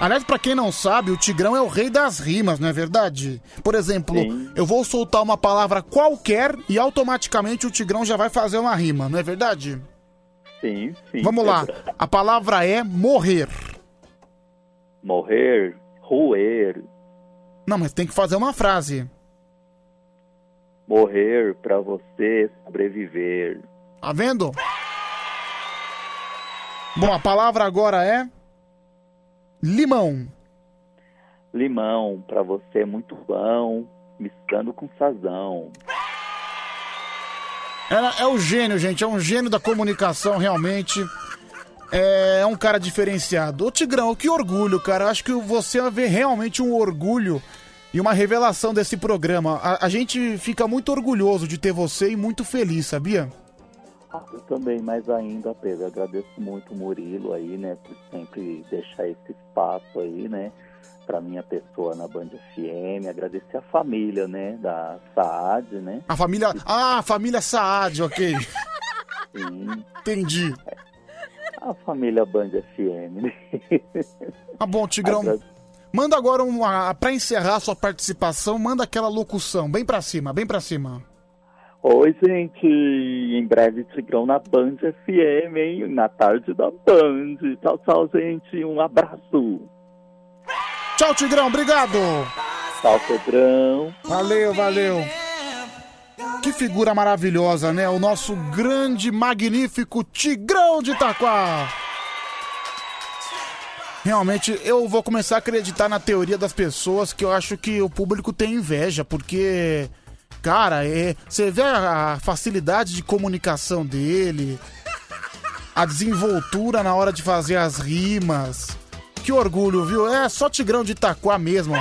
Aliás, pra quem não sabe, o Tigrão é o rei das rimas, não é verdade? Por exemplo, eu vou soltar uma palavra qualquer e automaticamente o Tigrão já vai fazer uma rima, não é verdade? Sim, sim. Vamos lá. A palavra é morrer. Morrer, roer, Não, mas tem que fazer uma frase. morrer pra você sobreviver. Tá vendo? Bom, a palavra agora é limão. Limão pra você é muito bom misturando com sazão. É, é o gênio, gente. É um gênio da comunicação, realmente. É um cara diferenciado. Ô, Tigrão, que orgulho, cara. Acho que você vai ver realmente um orgulho e uma revelação desse programa. A, a gente fica muito orgulhoso de ter você e muito feliz, sabia? Eu também, mais ainda, Pedro, agradeço muito o Murilo aí, né, por sempre deixar esse espaço aí, né, para minha pessoa na Band FM, agradecer a família, né, da Saad, né. A família. Ah, a família Saad, ok. Sim. Entendi. A família Band FM, né. Tá bom, Tigrão. Agra- Manda agora uma. Pra encerrar sua participação, manda aquela locução. Bem pra cima, bem pra cima. Oi, gente, em breve Tigrão na Band FM, hein, na tarde da Band. Tchau, tchau, gente, um abraço. Tchau, Tigrão, obrigado. Tchau, Pedrão. Valeu, valeu. Que figura maravilhosa, né? O nosso grande, magnífico Tigrão de Itaquá. Realmente, eu vou começar a acreditar na teoria das pessoas que eu acho que o público tem inveja, porque, cara, é, você vê a, facilidade de comunicação dele, a desenvoltura na hora de fazer as rimas. Que orgulho, viu? É só Tigrão de Itaquá mesmo.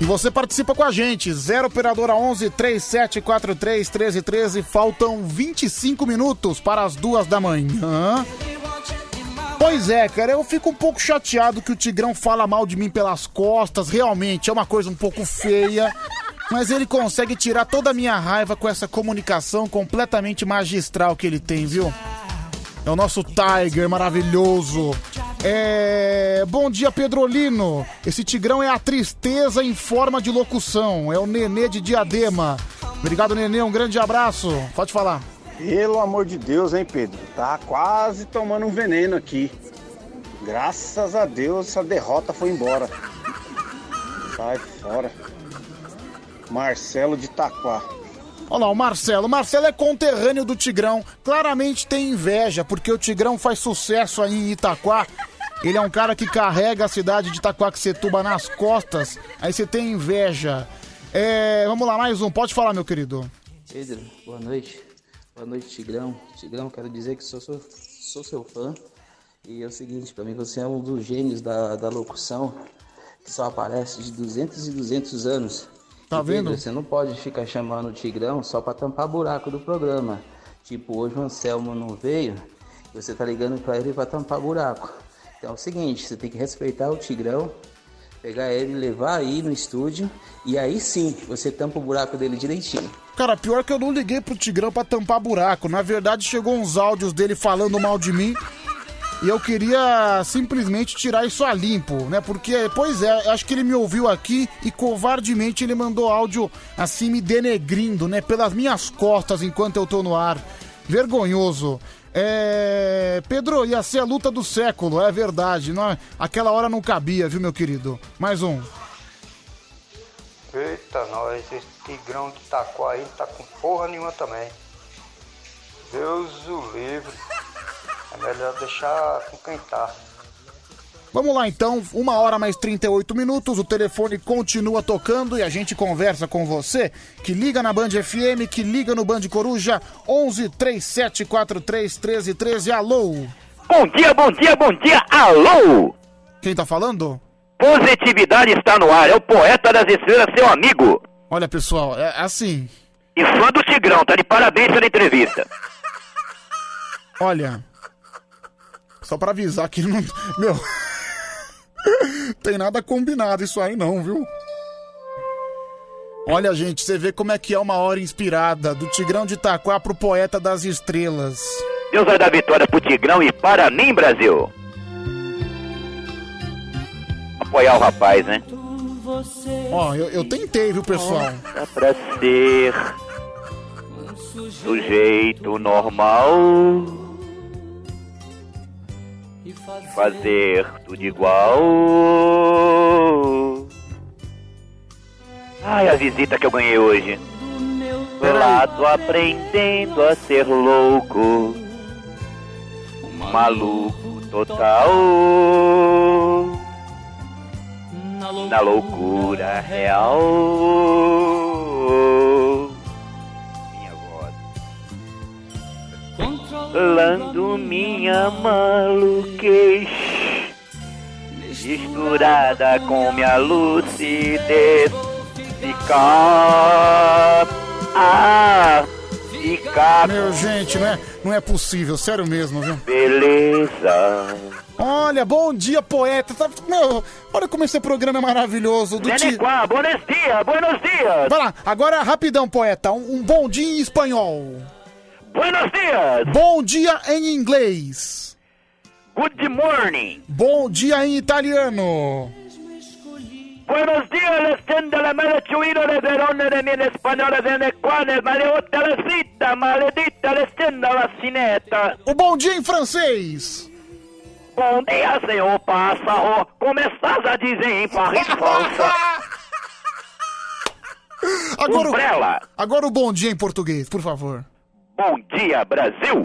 E você participa com a gente, 0 operadora 11 3743 1313. Faltam 25 minutos para as duas da manhã. Pois é, cara, eu fico um pouco chateado que o Tigrão fala mal de mim pelas costas. Realmente é uma coisa um pouco feia. Mas ele consegue tirar toda a minha raiva com essa comunicação completamente magistral que ele tem, viu? É o nosso Tiger maravilhoso. É. Bom dia, Pedrolino. Esse tigrão é a tristeza em forma de locução. É o Nenê de Diadema. Obrigado, Nenê. Um grande abraço. Pode falar. Pelo amor de Deus, hein, Pedro? Tá quase tomando um veneno aqui. Graças a Deus essa derrota foi embora. Sai fora. Marcelo de Taquá. Olha lá, o Marcelo. O Marcelo é conterrâneo do Tigrão. Claramente tem inveja, porque o Tigrão faz sucesso aí em Itaquá. Ele é um cara que carrega a cidade de Itaquaquecetuba nas costas. Aí você tem inveja. É, vamos lá, mais um. Pode falar, meu querido. Pedro, boa noite. Boa noite, Tigrão. Tigrão, quero dizer que sou, sou, sou seu fã. E é o seguinte, pra mim você é um dos gênios da, da locução que só aparece de 200 e 200 anos. Tá vendo? Você não pode ficar chamando o Tigrão só pra tampar buraco do programa. Tipo, hoje o Anselmo não veio você tá ligando pra ele pra tampar buraco. Então é o seguinte, você tem que respeitar o Tigrão, pegar ele, levar aí no estúdio e aí sim você tampa o buraco dele direitinho. Cara, pior que eu não liguei pro Tigrão pra tampar buraco. Na verdade, chegou uns áudios dele falando mal de mim. E eu queria simplesmente tirar isso a limpo, né? Porque, pois é, acho que ele me ouviu aqui e covardemente ele mandou áudio assim me denegrindo, né? Pelas minhas costas enquanto eu tô no ar. Vergonhoso. É. Pedro, ia ser a luta do século, é verdade. Não, é- aquela hora não cabia, viu, meu querido? Mais um. Eita, nós, esse tigrão de Taquá aí não tá com porra nenhuma também. Deus o livre. É melhor deixar com quem tá. Vamos lá então, uma hora mais 38 minutos, o telefone continua tocando e a gente conversa com você, que liga na Band FM, que liga no Band Coruja, 11 3743 1313, alô? Bom dia, bom dia, bom dia, alô! Quem tá falando? Positividade está no ar, é o poeta das estrelas, seu amigo. Olha pessoal, é assim, E fã do Tigrão, tá de parabéns pela entrevista. olha, só pra avisar que não, meu, tem nada combinado isso aí não, viu? Olha gente, você vê como é que é uma hora inspirada, do Tigrão de Itaquá pro poeta das estrelas. Deus vai dar vitória pro Tigrão e para mim, Brasil. Apoiar o rapaz, né? Ó, eu, eu tentei, viu, pessoal? Dá pra ser do jeito normal. Fazer tudo igual. Ai, a visita que eu ganhei hoje. Lado aprendendo a ser louco. Maluco total. na loucura real. Controlando minha maluquez, misturada com minha lucidez. Ficar. Ah! Ficar. Meu, gente, não é, não é possível, sério mesmo, viu? Beleza. Olha, bom dia, poeta. Tá- Meu, olha como esse programa é maravilhoso. Do ti... Nenequá, buenos dias, buenos dias. Vai lá, agora rapidão, poeta. Um, um bom dia em espanhol. Buenos dias. Bom dia em inglês. Good morning. Bom dia em italiano. Buenos leyenda la mala chuino Nequane, maleota la cita, maledita la cineta. O bom dia em francês. Bom dia, senhor pássaro. Começas a dizer em Paris, França. Agora, Umbrella. agora o bom dia em português, por favor. Bom dia, Brasil.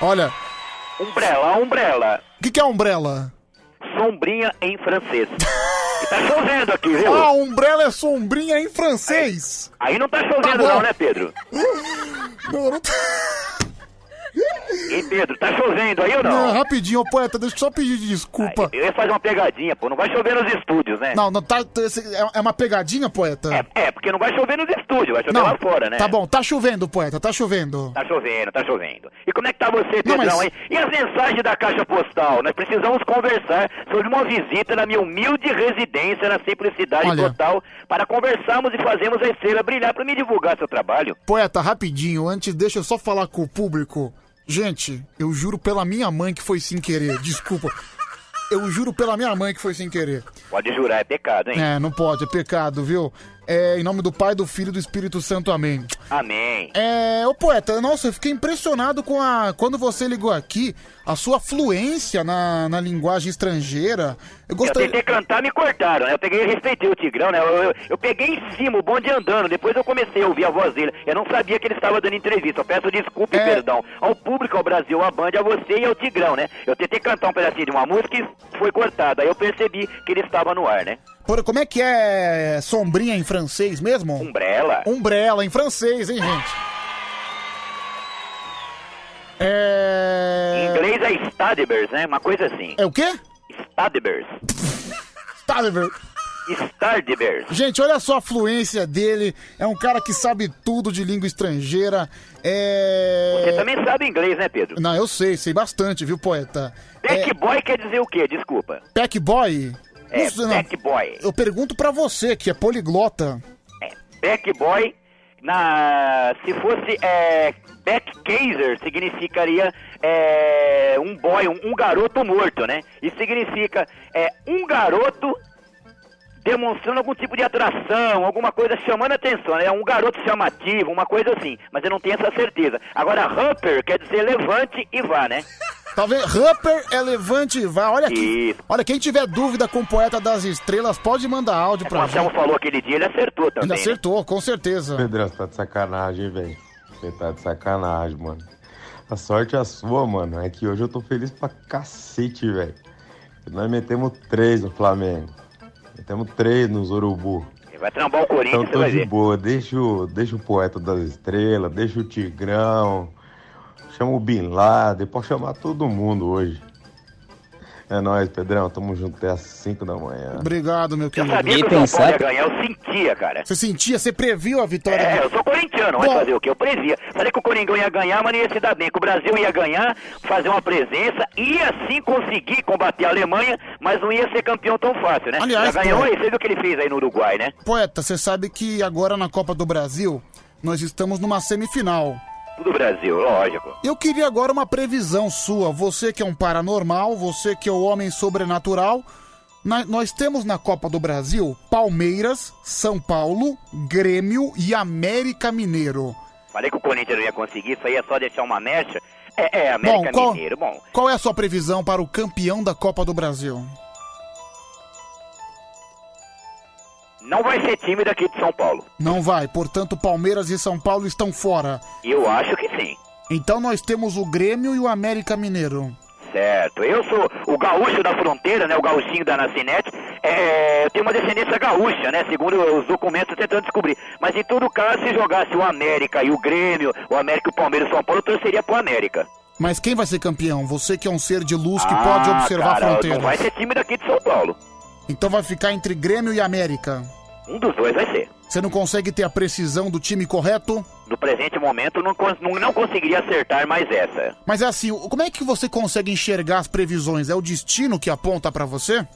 Olha, Umbrella, umbrella. o que, que é umbrella? Sombrinha em francês. E tá chovendo aqui, viu? Ah, umbrella é sombrinha em francês. Aí não tá chovendo bom. não, né, Pedro? Não, não tá... Ei, Pedro, tá chovendo aí ou não? Não, rapidinho, ô, poeta, deixa eu só pedir desculpa. Eu ia fazer uma pegadinha, pô. Não vai chover nos estúdios, né? Não, não tá. esse- É é uma pegadinha, poeta? É, porque não vai chover nos estúdios, vai chover Não, lá fora, né? Tá bom, tá chovendo, poeta, tá chovendo. Tá chovendo, tá chovendo. E como é que tá você, Não, Pedrão, mas- hein? E as mensagens da caixa postal? Nós precisamos conversar sobre uma visita na minha humilde residência na simplicidade Olha. total para conversarmos e fazermos a estrela brilhar para me divulgar seu trabalho. Poeta, rapidinho, antes deixa eu só falar com o público. Gente, eu juro pela minha mãe que foi sem querer, desculpa. Eu juro pela minha mãe que foi sem querer. Pode jurar, é pecado, hein? É, não pode, é pecado, viu? É, em nome do Pai, do Filho e do Espírito Santo, amém. Amém. É, ô poeta, nossa, eu fiquei impressionado com a. Quando você ligou aqui, a sua fluência na, na linguagem estrangeira. Eu Eu gostaria. tentei cantar, me cortaram, né? Eu peguei respeitei o Tigrão, né? Eu, eu- eu peguei em cima, o bonde andando, depois eu comecei a ouvir a voz dele. Eu não sabia que ele estava dando entrevista. Eu peço desculpa e É. perdão ao público, ao Brasil, à Band, a você e ao Tigrão, né? Eu tentei cantar um pedacinho de uma música e foi cortado. Aí eu percebi que ele estava no ar, né? Por- como é que é sombrinha em francês mesmo? Umbrella. Umbrella em francês, hein, gente? É. Em inglês é Stadibers, né? Uma coisa assim. É o quê? Stadibers. Stadibers. Stardibers. Gente, olha só a fluência dele. É um cara que sabe tudo de língua estrangeira. É. Você também sabe inglês, né, Pedro? Não, eu sei, sei bastante, viu, poeta? Back boy quer dizer o quê? Desculpa. Pack boy? É, back boy. Eu pergunto pra você, que é poliglota. Back boy, na, se fosse é, backcaser, significaria é, um boy, um, um garoto morto, né? Isso significa é, um garoto demonstrando algum tipo de atração, alguma coisa chamando a atenção, né? É um garoto chamativo, uma coisa assim, mas eu não tenho essa certeza. Agora, Humper quer dizer levante e vá, né? Vendo? Rapper é levante e vá. Olha aqui. Isso. Olha, quem tiver dúvida com o poeta das estrelas, pode mandar áudio O pra Marcelo gente. falou aquele dia, ele acertou também. Ele né? acertou, com certeza. Pedrão, você tá de sacanagem, hein, velho. Você tá de sacanagem, mano. A sorte é a sua, mano. É que hoje eu tô feliz pra cacete, velho. Nós metemos três no Flamengo. Metemos três nos Urubu. Vai trambar o Corinthians, Então tô vai de ver. boa. Deixa o, deixa o poeta das estrelas, deixa o Tigrão. Chama o Bin Laden, pode chamar todo mundo hoje. É nóis, Pedrão. Tamo junto até às 5 da manhã. Obrigado, meu Eu querido. sabia que o São Paulo ia ganhar, eu sentia, cara. Você sentia, você previu a vitória? É, do- eu sou corintiano, mas Bom. fazer o quê? Eu previa. Falei que o Coringão ia ganhar, mas não ia se dar bem. Que o Brasil ia ganhar, fazer uma presença, ia sim conseguir combater a Alemanha, mas não ia ser campeão tão fácil, né? Aliás, Já ganhou você viu o que ele fez aí no Uruguai, né? Poeta, você sabe que agora na Copa do Brasil, nós estamos numa semifinal. Tudo Brasil, lógico. Eu queria agora uma previsão sua. Você que é um paranormal, você que é o homem sobrenatural. Na- nós temos na Copa do Brasil Palmeiras, São Paulo, Grêmio e América Mineiro. Falei que o Corinthians não ia conseguir, isso aí é só deixar uma mecha. É, é, América Bom, qual- Mineiro, bom. Qual é a sua previsão para o campeão da Copa do Brasil? Não vai ser time daqui de São Paulo. Não vai, portanto, Palmeiras e São Paulo estão fora. Eu acho que sim. Então nós temos o Grêmio e o América Mineiro. Certo. Eu sou o gaúcho da fronteira, né? O gaúchinho da Nascinete. é, eu tenho uma descendência gaúcha, né? Segundo os documentos, tentando descobrir. Mas em todo caso, se jogasse o América e o Grêmio, o América e o Palmeiras e o São Paulo, eu torceria pro América. Mas quem vai ser campeão? Você que é um ser de luz que pode observar Ah, cara, fronteiras. Não vai ser time daqui de São Paulo. Então vai ficar entre Grêmio e América. Um dos dois vai ser. Você não consegue ter a precisão do time correto? No presente momento, não, cons- não, não conseguiria acertar mais essa. Mas é assim, como é que você consegue enxergar as previsões? É o destino que aponta pra você?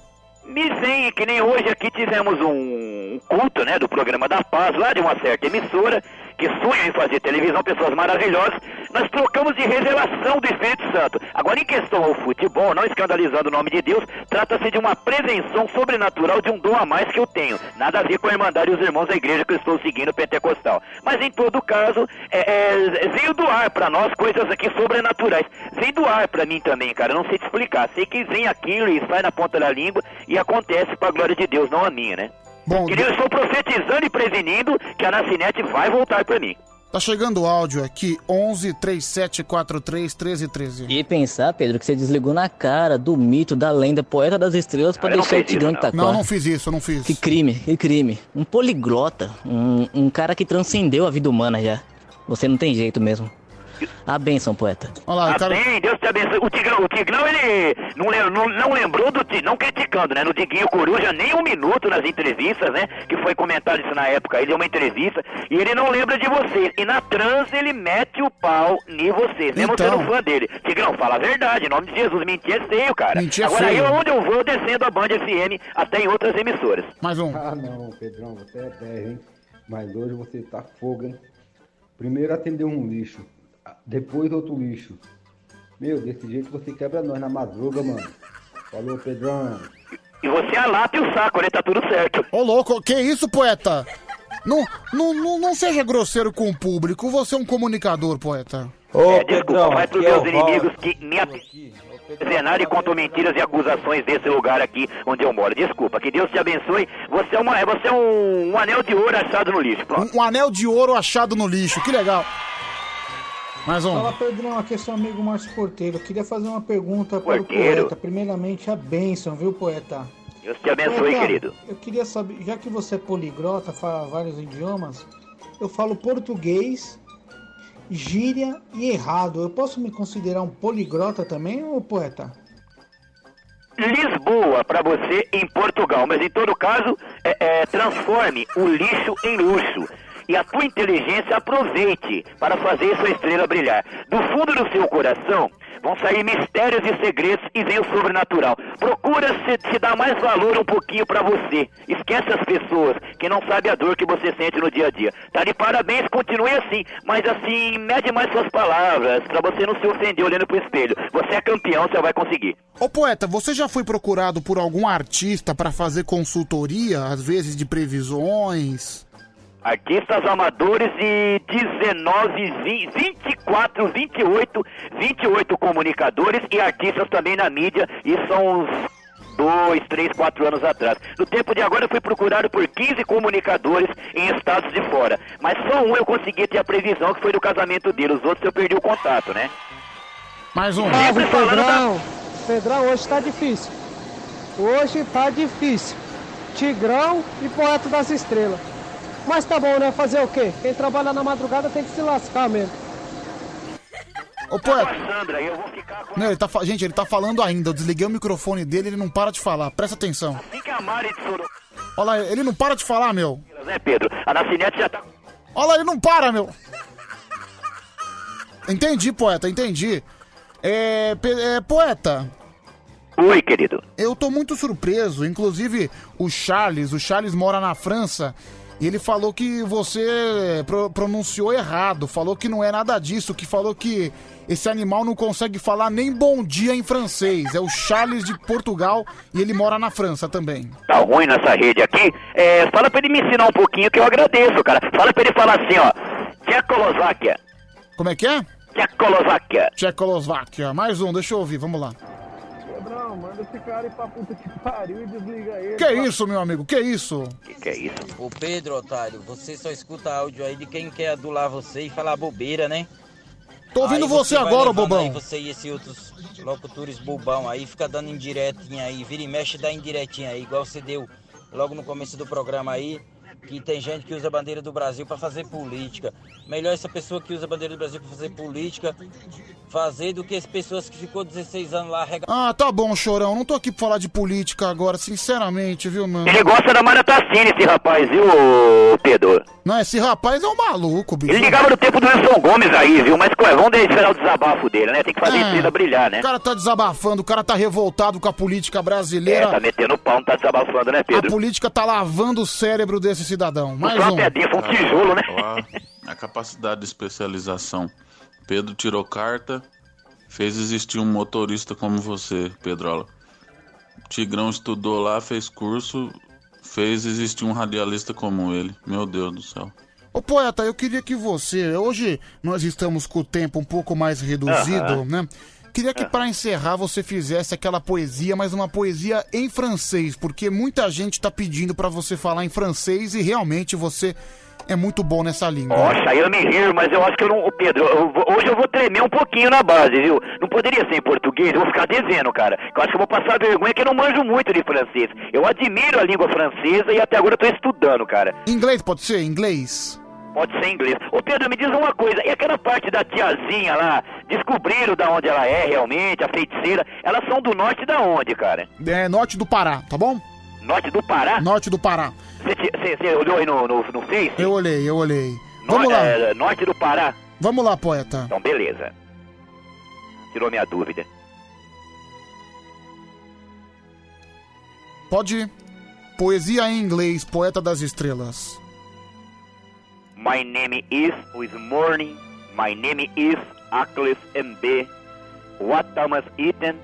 Me vem que nem hoje aqui tivemos um culto, né, do programa da Paz, lá de uma certa emissora, que sonha em fazer televisão, pessoas maravilhosas. Nós trocamos de revelação do Espírito Santo. Agora, em questão ao futebol, não escandalizando o nome de Deus, trata-se de uma prevenção sobrenatural de um dom a mais que eu tenho. Nada a ver com a Irmandade e os irmãos da igreja que eu estou seguindo pentecostal. Mas em todo caso, é, é, veio do ar pra nós coisas aqui sobrenaturais. Vem do ar pra mim também, cara. Não sei te explicar. Sei que vem aquilo e sai na ponta da língua e acontece pra glória de Deus, não a minha, né? Bom, Que nem eu estou profetizando e prevenindo que a Nascinete vai voltar pra mim. Tá chegando o áudio aqui, 11 3743 1313. E pensar, Pedro, que você desligou na cara do mito, da lenda, poeta das estrelas não deixar o Tigrão Itaquá. Não, não fiz isso, eu não fiz. Que crime, que crime. Um poliglota, um, um cara que transcendeu a vida humana já. Você não tem jeito mesmo. A benção, poeta. Amém, Deus te abençoe. O Tigrão, o Tigrão ele não, não, não lembrou do Ti- não criticando, né? No Diguinho Coruja, nem um minuto nas entrevistas, né? Que foi comentado isso na época. Ele deu uma entrevista e ele não lembra de vocês. E na trans ele mete o pau em vocês, mesmo Então. sendo fã dele. Tigrão, fala a verdade, em nome de Jesus. Mentir é feio, cara. Mentir é Agora feio. eu, onde eu vou, descendo a Band FM até em outras emissoras. Mais um. Ah, não, Pedrão, você é terra, hein? Mas hoje você tá fogo, hein? Primeiro atendeu um lixo, depois outro lixo. Meu, desse jeito você quebra nós na madruga, mano. Falou, Pedrão. E você alata e o saco, né? Tá tudo certo. Ô louco, que isso, poeta? Não, não, não, não seja grosseiro com o público, você é um comunicador, poeta. É, desculpa, vai pros meus inimigos que me apezenaram e contam mentiras e acusações desse lugar aqui onde eu moro. Desculpa, que Deus te abençoe. Você é, uma, você é um, um anel de ouro achado no lixo. Pronto. Um, um anel de ouro achado no lixo, que legal. Mais um. Fala Pedrão, aqui é seu amigo Márcio Porteiro. Eu queria fazer uma pergunta para o poeta. Primeiramente, a bênção, viu, poeta? Deus te abençoe, Poeta, querido. Eu queria saber, já que você é poliglota, fala vários idiomas, eu falo português, gíria e errado. Eu posso me considerar um poliglota também, ô poeta? Lisboa para você em Portugal, mas em todo caso, é, é, transforme o lixo em luxo. E a tua inteligência aproveite para fazer sua estrela brilhar. Do fundo do seu coração vão sair mistérios e segredos e vem o sobrenatural. Procura se, se dar mais valor um pouquinho para você. Esquece as pessoas que não sabem a dor que você sente no dia a dia. Tá de parabéns, continue assim, mas assim, mede mais suas palavras para você não se ofender olhando pro espelho. Você é campeão, você vai conseguir. Ô poeta, você já foi procurado por algum artista pra fazer consultoria, às vezes de previsões? Artistas amadores de 19, 20, 24, 28, 28 comunicadores e artistas também na mídia. Isso são uns dois, três, quatro anos atrás. No tempo de agora eu fui procurado por 15 comunicadores em estados de fora. Mas só um eu consegui ter a previsão que foi do casamento dele. Os outros eu perdi o contato, né? Mais um. Sempre falando da... Pedrão, Pedrão, hoje tá difícil. Hoje tá difícil. Tigrão e Poeta das Estrelas. Mas tá bom, né? Fazer o quê? Quem trabalha na madrugada tem que se lascar mesmo. Ô poeta. Com Não, ele tá, fa- gente, ele tá falando ainda. Eu desliguei o microfone dele, ele não para de falar. Presta atenção. assim Olha lá, ele não para de falar, meu. né, Pedro? A já tá... Olha lá, ele não para, meu. Entendi, poeta, entendi. É, pe- é, poeta. Oi, querido. Eu tô muito surpreso. Inclusive, o Charles, o Charles mora na França. E ele falou que você pro- pronunciou errado. Falou que não é nada disso. Que falou que esse animal não consegue falar nem bom dia em francês. É o Charles de Portugal e ele mora na França também. tá ruim nessa rede aqui, é, fala pra ele me ensinar um pouquinho que eu agradeço, cara. Fala pra ele falar assim, ó, Tchecoslováquia, Como é que é? Tchecoslováquia. Tchecoslováquia. Mais um, deixa eu ouvir, vamos lá. Pedrão, manda esse cara ir pra puta que pariu e desliga ele. Que isso, meu amigo? Que isso? Que que é isso? Ô Pedro, otário, você só escuta áudio aí de quem quer adular você e falar bobeira, né? Tô ouvindo Aí você vai agora, bobão. Aí você e esses outros locutores bobão aí, fica dando indiretinha aí, vira e mexe dá indiretinha aí, igual você deu logo no começo do programa aí, que tem gente que usa a bandeira do Brasil pra fazer política. Melhor essa pessoa que usa a bandeira do Brasil pra fazer política fazer do que as pessoas que ficou 16 anos lá rega... Ah, tá bom, chorão. Não tô aqui pra falar de política agora, sinceramente, viu, mano? Ele gosta da Mara Tassini, esse rapaz, viu, Pedro? Não, esse rapaz é um maluco, bicho. Ele ligava no tempo do Wilson Gomes aí, viu? Mas ué, vamos esperar o desabafo dele, né? Tem que fazer É. a brilhar, né? O cara tá desabafando, o cara tá revoltado com a política brasileira. É, tá metendo pau, não tá desabafando, né, A Pedro? política tá lavando o cérebro desse cidadão. Mais um. foi um tijolo, né? A, a capacidade de especialização. Pedro tirou carta, fez existir um motorista como você, Pedrola. Tigrão estudou lá, fez curso, fez existir um radialista como ele. Meu Deus do céu. Ô poeta, eu queria que você. Hoje nós estamos com o tempo um pouco mais reduzido, Aham. né? Queria que para encerrar você fizesse aquela poesia, mas uma poesia em francês, porque muita gente tá pedindo pra você falar em francês e realmente você é muito bom nessa língua. Nossa, eu me rio, mas eu acho que eu não. Ô, Pedro, eu hoje eu vou tremer um pouquinho na base, viu? Não poderia ser em português, eu vou ficar devendo, cara. Eu acho que eu vou passar vergonha que eu não manjo muito de francês. Eu admiro a língua francesa e até agora eu tô estudando, cara. Inglês pode ser? Inglês? Pode ser inglês. Ô Pedro, me diz uma coisa, e aquela parte da tiazinha lá, descobriram da onde ela é realmente, a feiticeira, elas são do norte da onde, cara? É norte do Pará, tá bom? Norte do Pará? Norte do Pará. Você olhou aí no, no, no Face? Eu olhei, eu olhei. No- Vamos lá. é, norte do Pará? Vamos lá, poeta. Então, beleza. Tirou minha dúvida. Pode ir. Poesia em inglês, poeta das estrelas. My name is with morning. My name is Achilles MB. What Thomas eaten?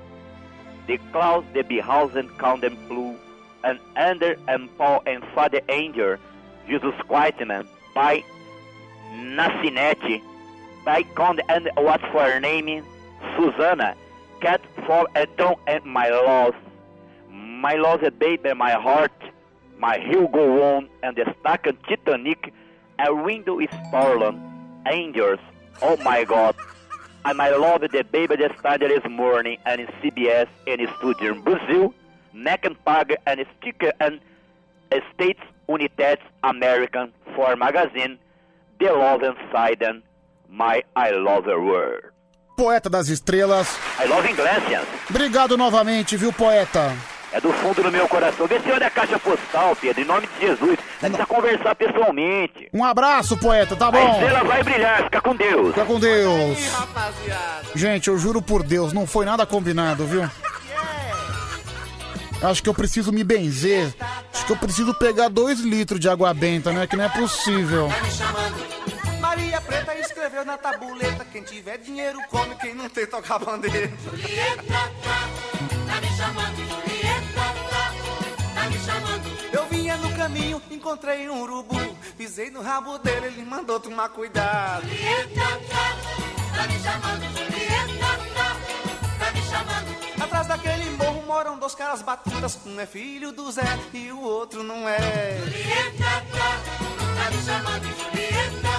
The clouds, the behausen, count them flew. And under and Paul and Father Angel. Jesus Quietman. By Nascinete. By Conde and what for her name? Susanna. Cat for a tongue and my loss. My loss a baby, my heart. My hill go on and the stack and Titanic. A window is stolen. Angels. Oh my God. And I love the baby that started this morning and in CBS and studio in Brazil. Neck and Sticker and States United American for magazine. The Love Inside and My I Love Her World. Poeta das estrelas. I Love Iglesias. Obrigado novamente, viu, poeta? É do fundo do meu coração. Vê se olha a caixa postal, Pedro, em nome de Jesus. Nós precisa conversar pessoalmente. Um abraço, poeta, tá A bom? estrela vai brilhar, fica com Deus. Fica com Deus. Gente, eu juro por Deus, não foi nada combinado, viu? Acho que eu preciso me benzer. Acho que eu preciso pegar dois litros de água benta, né? Que não é possível. Maria Preta escreveu na tabuleta: quem tiver dinheiro come, quem não tem toca a bandeira. Tá me chamando, caminho, encontrei um urubu, pisei no rabo dele, ele mandou tomar cuidado. Julieta, tá me chamando, Julieta, tá me chamando. Atrás daquele morro moram dois caras batutas, um é filho do Zé e o outro não é. Julieta, tá me chamando, Julieta.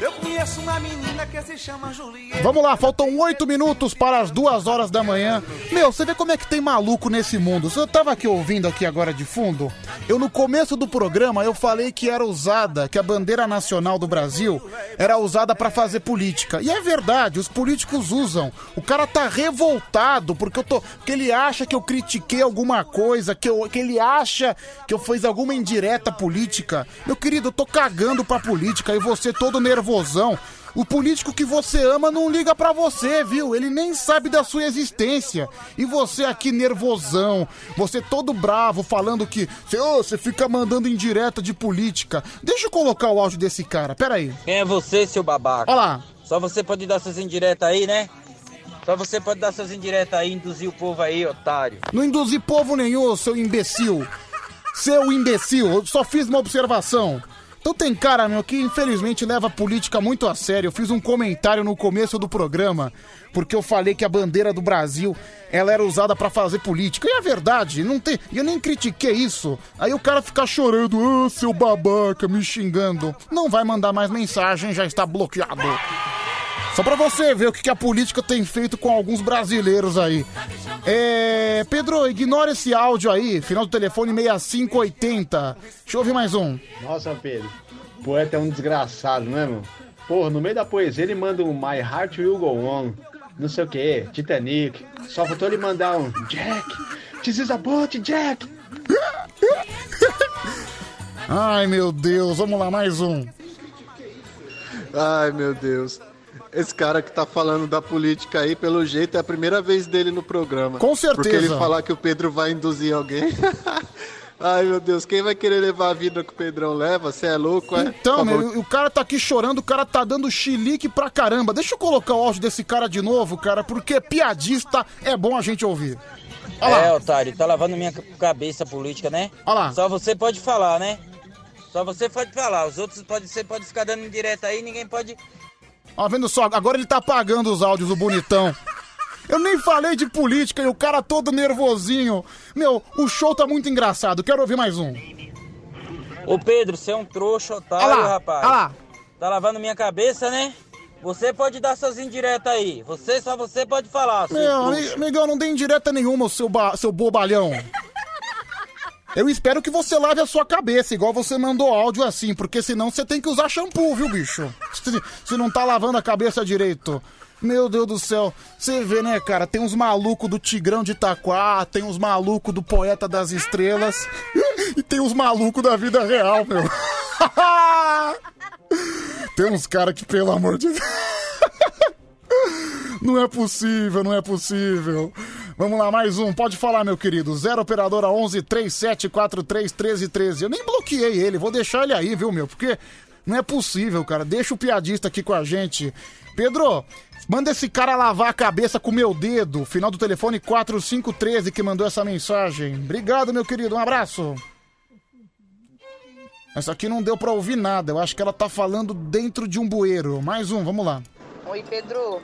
Eu conheço uma menina que se chama Julieta. Vamos lá, faltam oito minutos para as duas horas da manhã. Meu, você vê como é que tem maluco nesse mundo. Você tava aqui ouvindo aqui agora de fundo? Eu no começo do programa eu falei que era usada, que a bandeira nacional do Brasil era usada para fazer política. E é verdade, os políticos usam. O cara tá revoltado porque eu tô, porque ele acha que eu critiquei alguma coisa, que, eu, que ele acha que eu fiz alguma indireta política. Meu querido, eu tô cagando pra política e você todo nervosão. O político que você ama não liga pra você, viu? Ele nem sabe da sua existência. E você aqui nervosão, você todo bravo, falando que você, ô, você fica mandando indireta de política. Deixa eu colocar o áudio desse cara, peraí. Quem é você, seu babaca? Olha lá. Só você pode dar suas indiretas aí, né? Só você pode dar suas indiretas aí, induzir o povo aí, otário. Não induzi povo nenhum, seu imbecil. Seu imbecil, eu só fiz uma observação. Então tem cara, meu, que infelizmente leva a política muito a sério. Eu fiz um comentário no começo do programa, porque eu falei que a bandeira do Brasil, ela era usada pra fazer política. E é verdade, não tem, eu nem critiquei isso. Aí o cara fica chorando, ah, seu babaca, me xingando. Não vai mandar mais mensagem, já está bloqueado. Só pra você ver o que que a política tem feito com alguns brasileiros aí. É. Pedro, ignora esse áudio aí, final do telefone 6580. Deixa eu ouvir mais um. Nossa, Pedro, o poeta é um desgraçado, não é, meu? Porra, no meio da poesia ele manda um My Heart Will Go On, não sei o que, Titanic. Só faltou ele mandar um Jack, this is a boat, Jack. Ai, meu Deus, vamos lá, mais um. Ai, meu Deus. Esse cara que tá falando da política aí, pelo jeito, é a primeira vez dele no programa. Com certeza. Porque ele falar que o Pedro vai induzir alguém. Ai, meu Deus, quem vai querer levar a vida que o Pedrão leva? Você é louco, é? Então, favor. meu, o cara tá aqui chorando, o cara tá dando chilique pra caramba. Deixa eu colocar o áudio desse cara de novo, cara, porque piadista é bom a gente ouvir. Olha lá. É, otário, tá lavando minha cabeça política, né? Olha lá. Só você pode falar, né? Só você pode falar. Os outros pode, você pode ficar dando indireta aí, ninguém pode. Ó, vendo só, agora ele tá apagando os áudios, o bonitão. Eu nem falei de política e o cara todo nervosinho. Meu, o show tá muito engraçado. Quero ouvir mais um. Ô Pedro, você é um trouxa, otário, lá, rapaz. lá. Tá lavando minha cabeça, né? Você pode dar suas indiretas aí. Você, só você pode falar. Meu, Miguel, não tem indireta nenhuma, seu, ba- seu bobalhão. Eu espero que você lave a sua cabeça, igual você mandou áudio assim, porque senão você tem que usar shampoo, viu, bicho? Se, se não tá lavando a cabeça direito. Meu Deus do céu. Você vê, né, cara? Tem uns malucos do Tigrão de Itaquá, tem uns malucos do Poeta das Estrelas e tem uns malucos da vida real, meu. tem uns caras que, pelo amor de Deus. Não é possível, não é possível. Vamos lá, mais um. Pode falar, meu querido. 0 operadora 11 3743 1313. Eu nem bloqueei ele, vou deixar ele aí, viu, meu? Porque não é possível, cara. Deixa o piadista aqui com a gente. Pedro, manda esse cara lavar a cabeça com o meu dedo. Final do telefone 4513 que mandou essa mensagem. Obrigado, meu querido. Um abraço. Essa aqui não deu pra ouvir nada. Eu acho que ela tá falando dentro de um bueiro. Mais um, vamos lá. Oi, Pedro.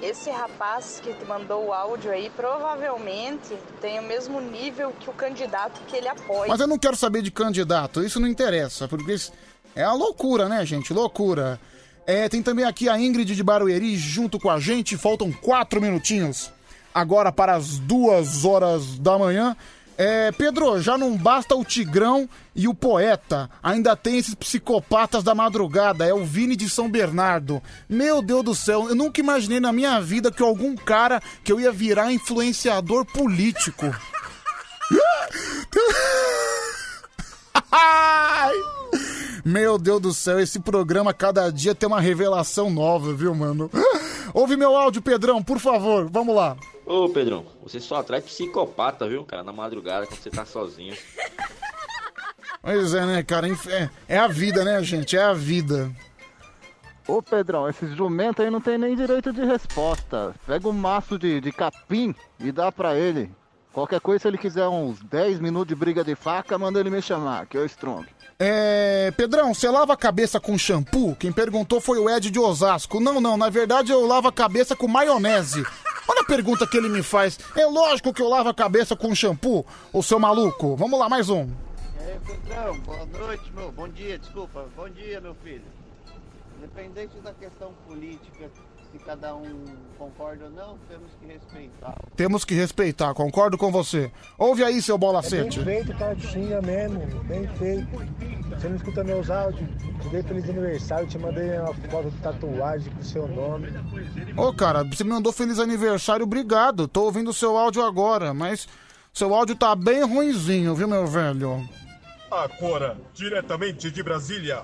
Esse rapaz que te mandou o áudio aí provavelmente tem o mesmo nível que o candidato que ele apoia. Mas eu não quero saber de candidato, isso não interessa, porque isso é a loucura, né, gente? Loucura. É, tem também aqui a Ingrid de Barueri junto com a gente, faltam quatro minutinhos agora para as duas horas da manhã. É, Pedro, já não basta o Tigrão e o Poeta, ainda tem esses psicopatas da madrugada, é o Vini de São Bernardo. Meu Deus do céu, eu nunca imaginei na minha vida que algum cara que eu ia virar influenciador político. Meu Deus do céu, esse programa cada dia tem uma revelação nova, viu, mano? Ouve meu áudio, Pedrão, por favor, vamos lá. Ô Pedrão, você só atrai psicopata, viu, cara, na madrugada quando você tá sozinho. Pois é, né, cara? Inf- É, é a vida, né, gente? É a vida. Ô Pedrão, esses jumentos aí não tem nem direito de resposta. Pega um maço de, de capim e dá pra ele. Qualquer coisa, se ele quiser uns 10 minutos de briga de faca, manda ele me chamar, que eu strong. É. Pedrão, você lava a cabeça com shampoo? Quem perguntou foi o Ed de Osasco. Não, não, na verdade eu lavo a cabeça com maionese. Olha a pergunta que ele me faz. É lógico que eu lavo a cabeça com shampoo, ô seu maluco. Vamos lá, mais um. Aí, Pedrão, boa noite, meu. Bom dia, desculpa. Bom dia, meu filho. Independente da questão política, se cada um concorda ou não, temos que respeitar. Temos que respeitar, concordo com você. Ouve aí, seu bola É bem feito, xinga mesmo, bem feito. Você não escuta meus áudios, te dei feliz aniversário, te mandei uma foto de tatuagem com o seu nome. Ô, cara, você me mandou feliz aniversário, obrigado. Tô ouvindo o seu áudio agora, mas seu áudio tá bem ruinzinho, viu, meu velho? Agora, diretamente de Brasília,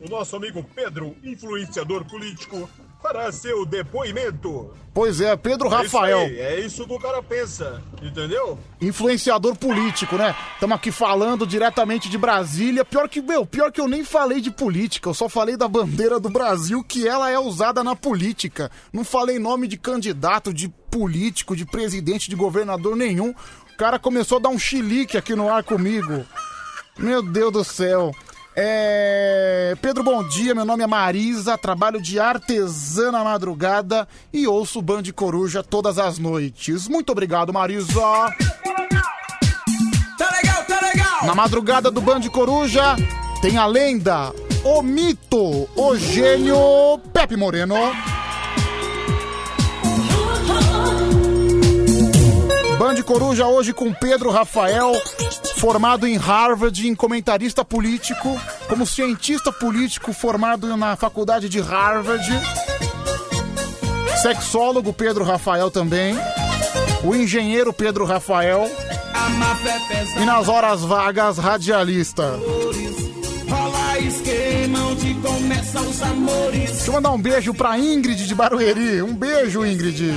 o nosso amigo Pedro, influenciador político, fará seu depoimento. Pois é, Pedro É isso Rafael. aí, É isso que o cara pensa, entendeu? influenciador político, né? Estamos aqui falando diretamente de Brasília. Pior que, meu, pior que eu nem falei de política, eu só falei da bandeira do Brasil, que ela é usada na política. Não falei nome de candidato, de político, de presidente, de governador nenhum. O cara começou a dar um chilique aqui no ar comigo. Meu Deus do céu. É... Pedro, bom dia. Meu nome é Marisa, trabalho de artesã na madrugada e ouço o Band Coruja todas as noites. Muito obrigado, Marisa. Tá legal, tá legal! Na madrugada do Band Coruja tem a lenda, o mito, o gênio Pepe Moreno. Band Coruja hoje com Pedro Rafael, formado em Harvard, em comentarista político, como cientista político formado na faculdade de Harvard. Sexólogo Pedro Rafael também. O engenheiro Pedro Rafael. E nas horas vagas, radialista. Deixa eu mandar um beijo pra Ingrid de Barueri. Um beijo, Ingrid.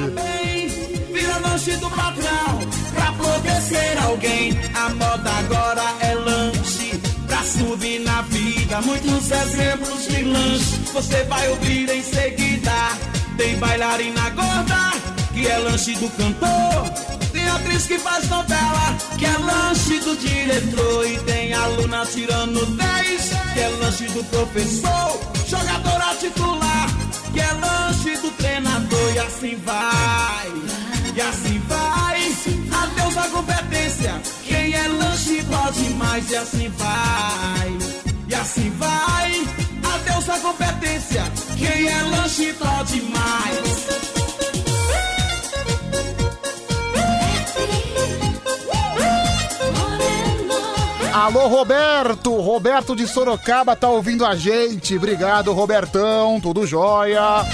Vira lanche do patrão pra poder ser alguém. A moda agora é lanche pra subir na vida. Muitos exemplos de lanche você vai ouvir em seguida. Tem bailarina gorda que é lanche do cantor. Tem atriz que faz novela que é lanche do diretor. E tem aluna tirando 10 que é lanche do professor. Jogadora titular que é lanche do treinador. E assim vai. E assim vai, adeus a competência. Quem é lanche pode mais, e assim vai. E assim vai, adeus a competência. Quem é lanche pode mais. Alô, Roberto! Roberto de Sorocaba tá ouvindo a gente. Obrigado, Robertão. Tudo jóia.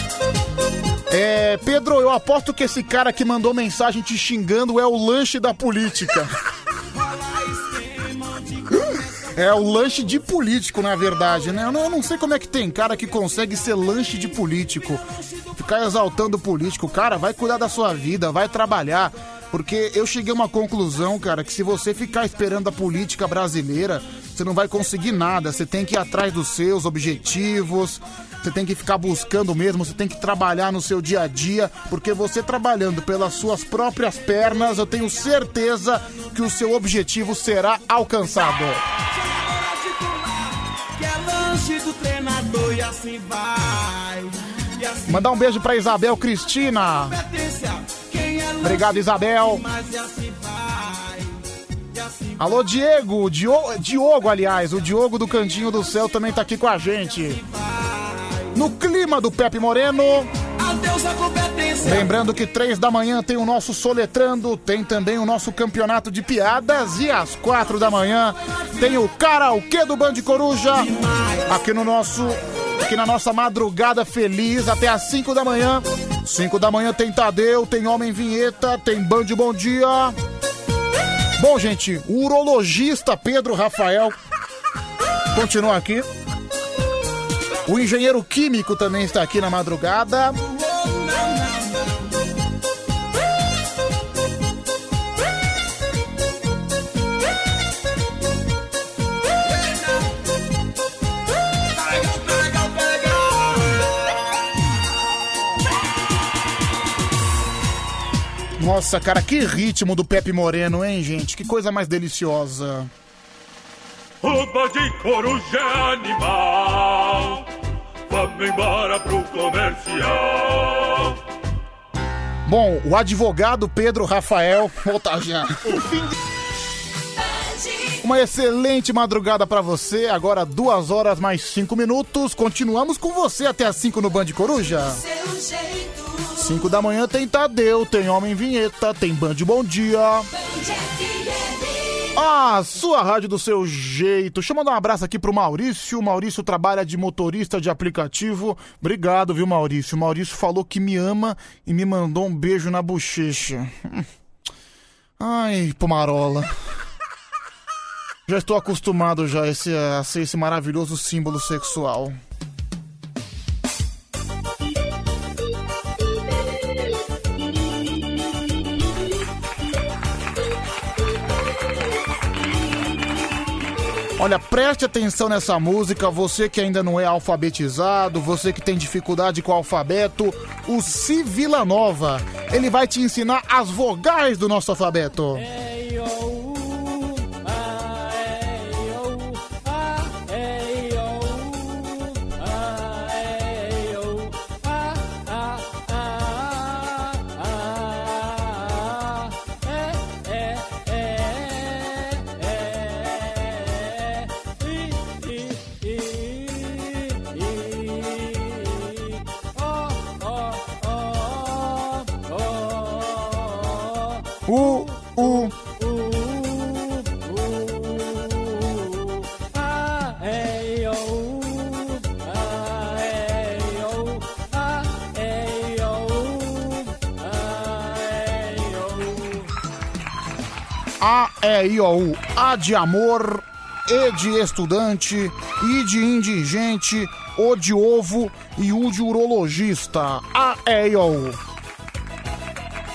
É, Pedro, eu aposto que esse cara que mandou mensagem te xingando é o lanche da política. É o lanche de político, na verdade, né? Eu não, eu não sei como é que tem cara que consegue ser lanche de político. Ficar exaltando político. Cara, vai cuidar da sua vida, vai trabalhar. Porque eu cheguei a uma conclusão, cara, que se você ficar esperando a política brasileira, você não vai conseguir nada. Você tem que ir atrás dos seus objetivos, você tem que ficar buscando mesmo, você tem que trabalhar no seu dia a dia, porque você trabalhando pelas suas próprias pernas, eu tenho certeza que o seu objetivo será alcançado. Mandar um beijo pra Isabel Cristina. Obrigado, Isabel. Alô, Diego. Dio- Diogo, aliás, o Diogo do Cantinho do Céu também tá aqui com a gente. No clima do Pepe Moreno. Adeus a competência. Lembrando que três da manhã tem o nosso Soletrando, tem também o nosso campeonato de piadas e às quatro da manhã tem o karaokê do Band Coruja aqui no nosso aqui na nossa madrugada feliz até às 5 da manhã. 5 da manhã tem Tadeu, tem Homem Vinheta, tem Band Bom Dia. Bom, gente, o urologista Pedro Rafael continua aqui. O engenheiro químico também está aqui na madrugada. Nossa, cara, que ritmo do Pepe Moreno, hein, gente? Que coisa mais deliciosa. Roupa de coruja animal. Vamos embora pro comercial. Bom, o advogado Pedro Rafael. Volta já. Uma excelente madrugada pra você. Agora, duas horas mais cinco minutos. Continuamos com você até as cinco no Band Coruja. 5 da manhã tem Tadeu, tem Homem Vinheta, tem Band Bom Dia. Ah, sua rádio do seu jeito. Deixa eu mandar um abraço aqui pro Maurício. O Maurício trabalha de motorista de aplicativo. Obrigado, viu, Maurício? O Maurício falou que me ama e me mandou um beijo na bochecha. Ai, pomarola. Já estou acostumado já a, a ser esse maravilhoso símbolo sexual. Olha, preste atenção nessa música, você que ainda não é alfabetizado, você que tem dificuldade com o alfabeto, o Si Vila Nova, ele vai te ensinar as vogais do nosso alfabeto. U, U. A, E, I, O, U. A de amor, E de estudante, I de indigente, O de ovo e U de urologista. A, E, I, O, U.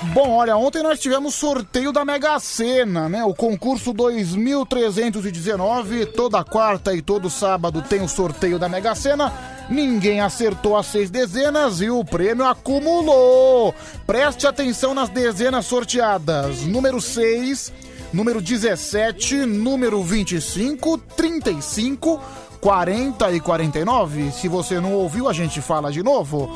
Bom, olha, ontem nós tivemos sorteio da Mega Sena, né? O concurso 2319, toda quarta e todo sábado tem o sorteio da Mega Sena. Ninguém acertou as seis dezenas e o prêmio acumulou. Preste atenção nas dezenas sorteadas. Número 6, número 17, número 25, 35, 40 e 49. Se você não ouviu, a gente fala de novo.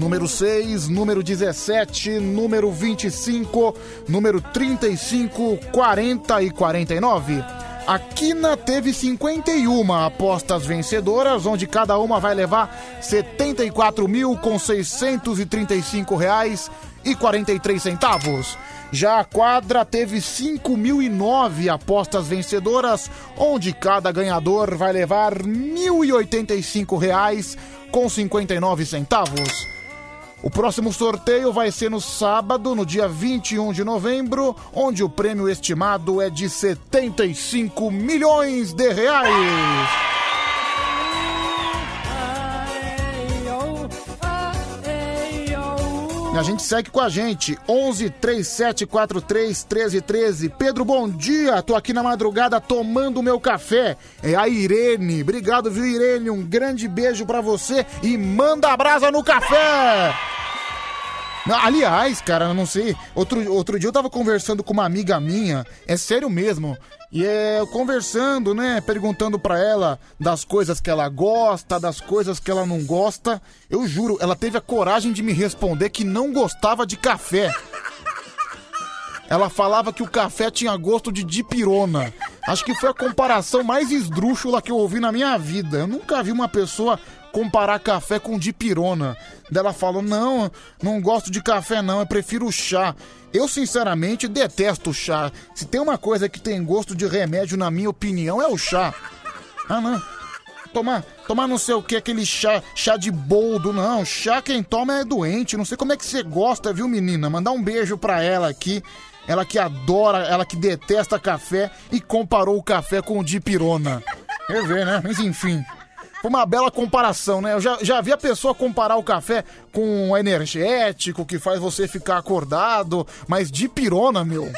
Número 6, número 17, número 25, número 35, 40 e 49. A Quina teve 51 apostas vencedoras, onde cada uma vai levar 74.635 reais e 43 centavos. Já a quadra teve 5.009 apostas vencedoras, onde cada ganhador vai levar R$ 1.085 O próximo sorteio vai ser no sábado, no dia 21 de novembro, onde o prêmio estimado é de 75 milhões de reais. A gente segue com a gente, 11 3743 1313. Pedro, bom dia. Tô aqui na madrugada tomando meu café. É a Irene. Obrigado, viu, Irene? Um grande beijo pra você e manda a brasa no café. Aliás, cara, não sei. Outro, outro dia eu tava conversando com uma amiga minha, é sério mesmo. E é conversando, né? Perguntando pra ela das coisas que ela gosta, das coisas que ela não gosta. Eu juro, ela teve a coragem de me responder que não gostava de café. Ela falava que o café tinha gosto de dipirona. Acho que foi a comparação mais esdrúxula que eu ouvi na minha vida. Eu nunca vi uma pessoa comparar café com dipirona. Ela falou: Não, não gosto de café, não, eu prefiro chá. Eu, sinceramente, detesto chá. Se tem uma coisa que tem gosto de remédio, na minha opinião, é o chá. Ah, não. Tomar, tomar não sei o que, aquele chá, chá de boldo, não. Chá quem toma é doente. Não sei como é que você gosta, viu, menina? Mandar um beijo pra ela aqui. Ela que adora, ela que detesta café e comparou o café com o dipirona. Quer ver, né? Mas enfim. Foi uma bela comparação, né? Eu já, já vi a pessoa comparar o café com o energético, que faz você ficar acordado, mas de pirona, meu.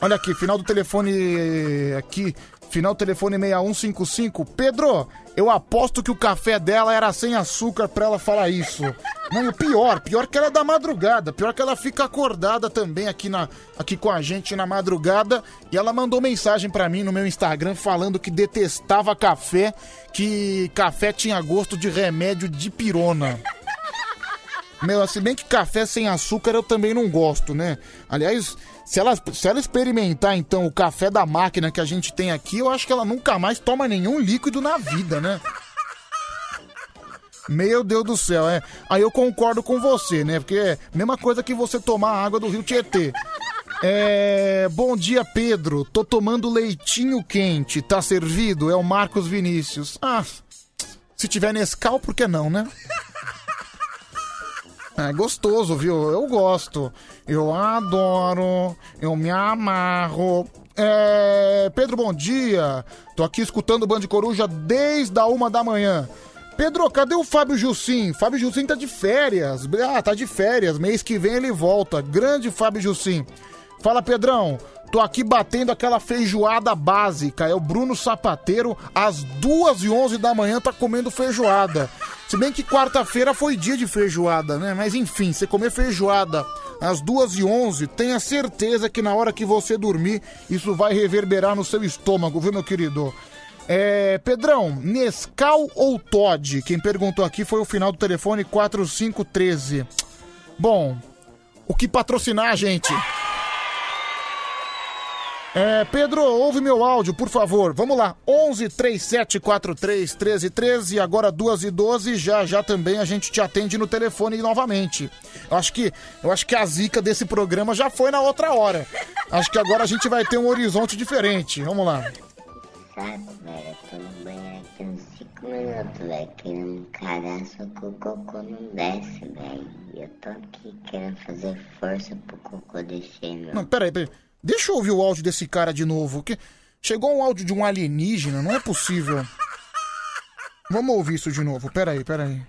Olha aqui, final do telefone aqui, final telefone 6155. Pedro, eu aposto que o café dela era sem açúcar pra ela falar isso. Não, o pior, pior que ela é da madrugada, pior que ela fica acordada também aqui, na, aqui com a gente na madrugada. E ela mandou mensagem pra mim no meu Instagram falando que detestava café, que café tinha gosto de remédio de pirona. Meu, se bem que café sem açúcar eu também não gosto, né? Aliás, se ela, se ela experimentar então o café da máquina que a gente tem aqui, eu acho que ela nunca mais toma nenhum líquido na vida, né? Meu Deus do céu, é. Aí eu concordo com você, né? Porque é a mesma coisa que você tomar água do Rio Tietê. É. Bom dia, Pedro. Tô tomando leitinho quente. Tá servido? É o Marcos Vinícius. Ah, se tiver Nescau, por que não, né? É gostoso, viu? Eu gosto. Eu adoro. Eu me amarro. É... Pedro, bom dia. Tô aqui escutando o Band Coruja desde a uma da manhã. Pedro, cadê o Fábio Jussim? Fábio Jussim tá de férias. Ah, tá de férias. Mês que vem ele volta. Grande Fábio Jussim. Fala, Pedrão. Tô aqui batendo aquela feijoada básica. É o Bruno Sapateiro, às duas e onze da manhã, tá comendo feijoada. Se bem que quarta-feira foi dia de feijoada, né? Mas enfim, você comer feijoada às duas e onze, tenha certeza que na hora que você dormir, isso vai reverberar no seu estômago, viu, meu querido? É, Pedrão, Nescau ou Todd? Quem perguntou aqui foi o final do telefone 4513. Bom, o que patrocinar, gente? É, Pedro, ouve meu áudio, por favor. Vamos lá. 11 3743 1313 agora 2 e 12 já já também a gente te atende no telefone novamente. Eu acho que eu acho que a zica desse programa já foi na outra hora. Acho que agora a gente vai ter um horizonte diferente. Vamos lá. Saco, velho, eu tô no banheiro aqui uns 5 minutos, velho, querendo encarar, só que o cocô não desce, velho. Eu tô aqui querendo fazer força pro cocô descer, meu. Não, peraí, peraí. Deixa eu ouvir o áudio desse cara de novo. Que chegou um áudio de um alienígena, não é possível. Vamos ouvir isso de novo. Peraí, peraí.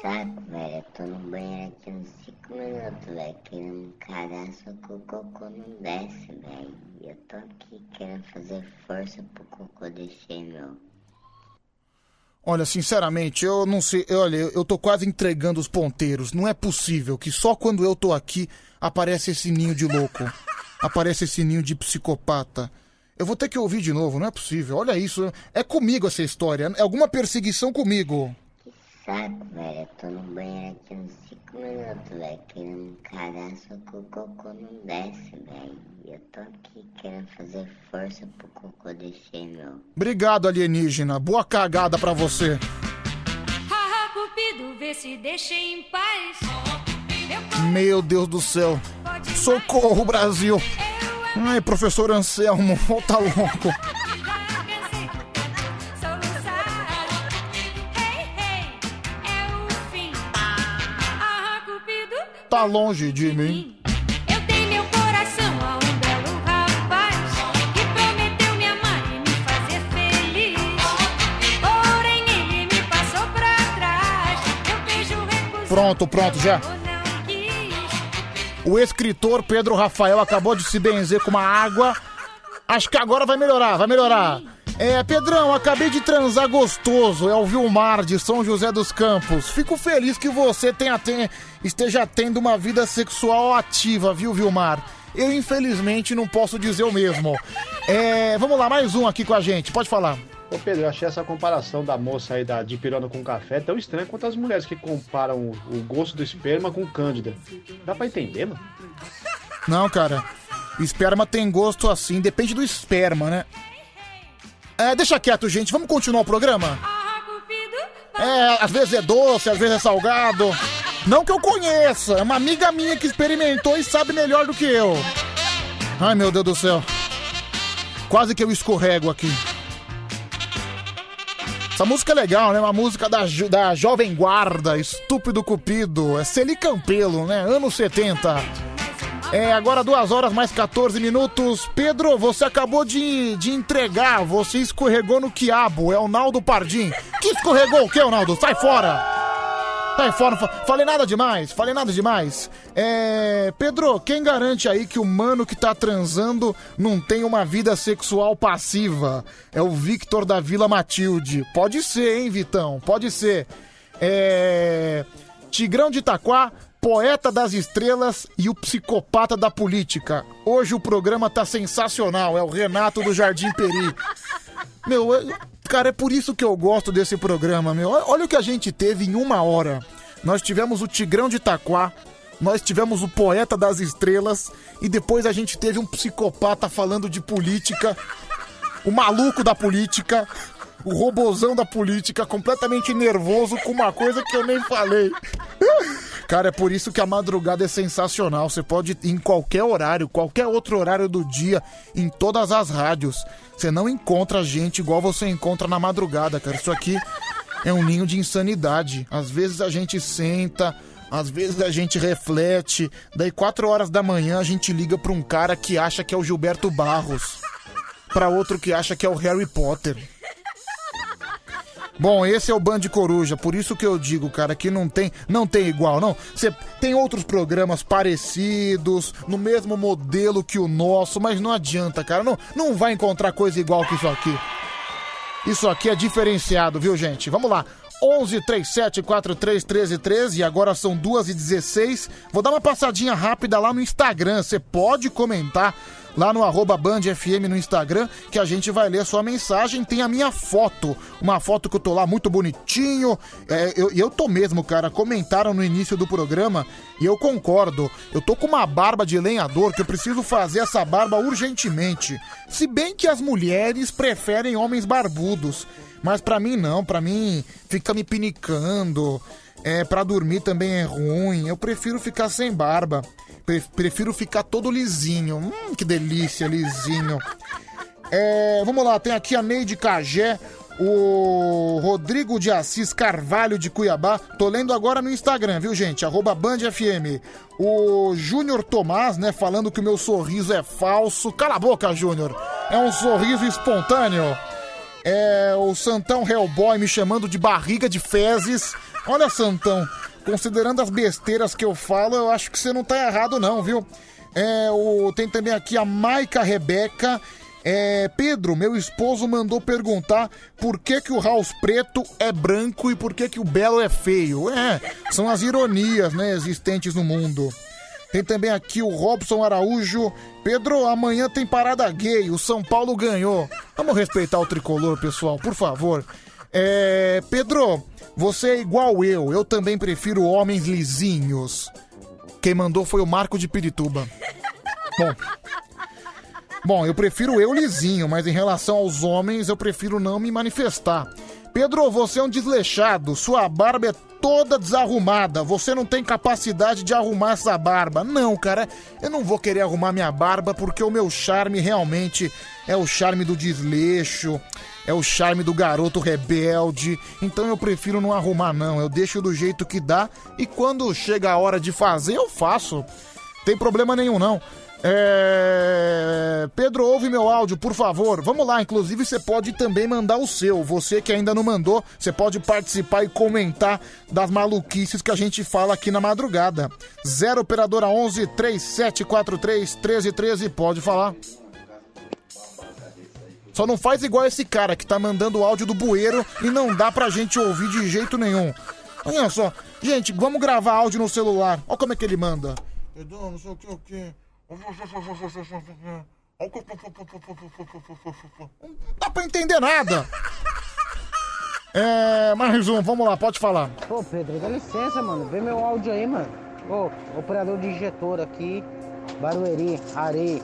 Saco, velho, eu tô no banheiro aqui uns 5 minutos, velho, querendo encarar, só que o cocô não desce, velho. Eu tô aqui querendo fazer força pro cocô descer, meu. Olha, sinceramente, eu não sei. Olha, eu tô quase entregando os ponteiros. Não é possível que só quando eu tô aqui aparece esse ninho de louco. Aparece esse ninho de psicopata. Eu vou ter que ouvir de novo, não é possível. Olha isso. É comigo essa história. É alguma perseguição comigo. Saco, velho, eu tô no banheiro aqui uns 5 minutos, velho, querendo encarar, só que o cocô não desce, velho. Eu tô aqui querendo fazer força pro cocô descer, meu. Obrigado, alienígena. Boa cagada pra você. Haha, Cupido, vê se deixa em paz. Meu Deus do céu. Socorro, Brasil. Ai, professor Anselmo, volta louco. Tá longe de mim. Eu dei meu coração a um belo rapaz que prometeu me amar e me fazer feliz. Porém, ele me passou pra trás. Eu beijo recusado. Pronto, pronto, já. O escritor Pedro Rafael acabou de se benzer com uma água. Acho que agora vai melhorar, vai melhorar. É, Pedrão, acabei de transar gostoso. É o Vilmar de São José dos Campos. Fico feliz que você tenha, tenha- esteja tendo uma vida sexual ativa, viu, Vilmar? Eu, infelizmente, não posso dizer o mesmo. É, vamos lá, mais um aqui com a gente. Pode falar. Ô Pedro, eu achei essa comparação da moça aí da, de pirona com café tão estranha quanto as mulheres que comparam o, o gosto do esperma com cândida. Dá pra entender, mano? Não, cara. Esperma tem gosto assim, depende do esperma, né? É, deixa quieto, gente. Vamos continuar o programa? É, às vezes é doce, às vezes é salgado. Não que eu conheça, é uma amiga minha que experimentou e sabe melhor do que eu. Ai, meu Deus do céu. Quase que eu escorrego aqui. Essa música é legal, né? Uma música da, da Jovem Guarda, Estúpido Cupido. É Celi Campelo, né? Anos 70. É, agora 2 horas mais 14 minutos. Pedro, você acabou de, de entregar, você escorregou no quiabo. É o Naldo Pardim. Que escorregou o que, Naldo? Sai fora! Sai fora, falei nada demais, falei nada demais. É. Pedro, quem garante aí que o mano que tá transando não tem uma vida sexual passiva? É o Victor da Vila Matilde. Pode ser, hein, Vitão? Pode ser. É. Tigrão de Itaquá, poeta das estrelas e o psicopata da política. Hoje o programa tá sensacional, é o Renato do Jardim Peri. Meu, cara, é por isso que eu gosto desse programa, meu. Olha o que a gente teve em uma hora. Nós tivemos o Tigrão de Itaquá, nós tivemos o Poeta das Estrelas e depois a gente teve um psicopata falando de política, o maluco da política, o robozão da política, completamente nervoso com uma coisa que eu nem falei. Cara, é por isso que a madrugada é sensacional. Você pode ir em qualquer horário, qualquer outro horário do dia, em todas as rádios. Você não encontra gente igual você encontra na madrugada, cara. Isso aqui é um ninho de insanidade. Às vezes a gente senta, às vezes a gente reflete. Daí, quatro horas da manhã, a gente liga pra um cara que acha que é o Gilberto Barros. Pra outro que acha que é o Harry Potter. Bom, esse é o Band Coruja, por isso que eu digo, cara, que não tem, não tem igual, não. Você tem outros programas parecidos, no mesmo modelo que o nosso, mas não adianta, cara, não, não vai encontrar coisa igual que isso aqui. Isso aqui é diferenciado, viu, gente? Vamos lá. 11 37 43 13 13 e agora são 2 e 16 Vou dar uma passadinha rápida lá no Instagram. Você pode comentar lá no arroba Band FM no Instagram, que a gente vai ler sua mensagem. Tem a minha foto, uma foto que eu tô lá muito bonitinho. É, eu- eu, tô mesmo, cara. Comentaram no início do programa e eu concordo. Eu tô com uma barba de lenhador que eu preciso fazer essa barba urgentemente. Se bem que as mulheres preferem homens barbudos. Mas pra mim não, pra mim fica me pinicando. É, para dormir também é ruim. Eu prefiro ficar sem barba. Pre- prefiro ficar todo lisinho. Hum, que delícia, lisinho. É, vamos lá, tem aqui a Neide Cagé, o Rodrigo de Assis Carvalho de Cuiabá. Tô lendo agora no Instagram, viu, gente? Arroba Band FM. O Júnior Tomás, né, falando que o meu sorriso é falso. Cala a boca, Júnior. É um sorriso espontâneo. É o Santão Hellboy me chamando de barriga de fezes. Olha, Santão, considerando as besteiras que eu falo, eu acho que você não tá errado, não, viu? É, o, tem também aqui a Maica Rebeca. É, Pedro, meu esposo mandou perguntar por que, que o House Preto é branco e por que, que o Belo é feio. É, são as ironias, né, existentes no mundo. Tem também aqui o Robson Araújo. Pedro, amanhã tem parada gay. O São Paulo ganhou. Vamos respeitar o tricolor, pessoal, por favor. É, Pedro, você é igual eu. Eu também prefiro homens lisinhos. Quem mandou foi o Marco de Pirituba. Bom. Bom, eu prefiro eu lisinho, mas em relação aos homens, eu prefiro não me manifestar. Pedro, você é um desleixado. Sua barba é toda desarrumada. Você não tem capacidade de arrumar essa barba. Não, cara, eu não vou querer arrumar minha barba porque o meu charme realmente é o charme do desleixo, é o charme do garoto rebelde. Então eu prefiro não arrumar, não. Eu deixo do jeito que dá e quando chega a hora de fazer, eu faço. Tem problema nenhum, não. É... Pedro, ouve meu áudio, por favor. Vamos lá, inclusive você pode também mandar o seu. Você que ainda não mandou, você pode participar e comentar das maluquices que a gente fala aqui na madrugada. 0 Operadora 11 3743 1313, pode falar. Só não faz igual esse cara que tá mandando o áudio do bueiro e não dá pra gente ouvir de jeito nenhum. Olha só, gente, vamos gravar áudio no celular. Olha como é que ele manda. Pedro, não sei o que, o que. Não dá pra entender nada. É, mais um, vamos lá, pode falar. Ô Pedro, dá licença, mano. Vê meu áudio aí, mano. Ô, operador de injetor aqui, Barueri, Areia,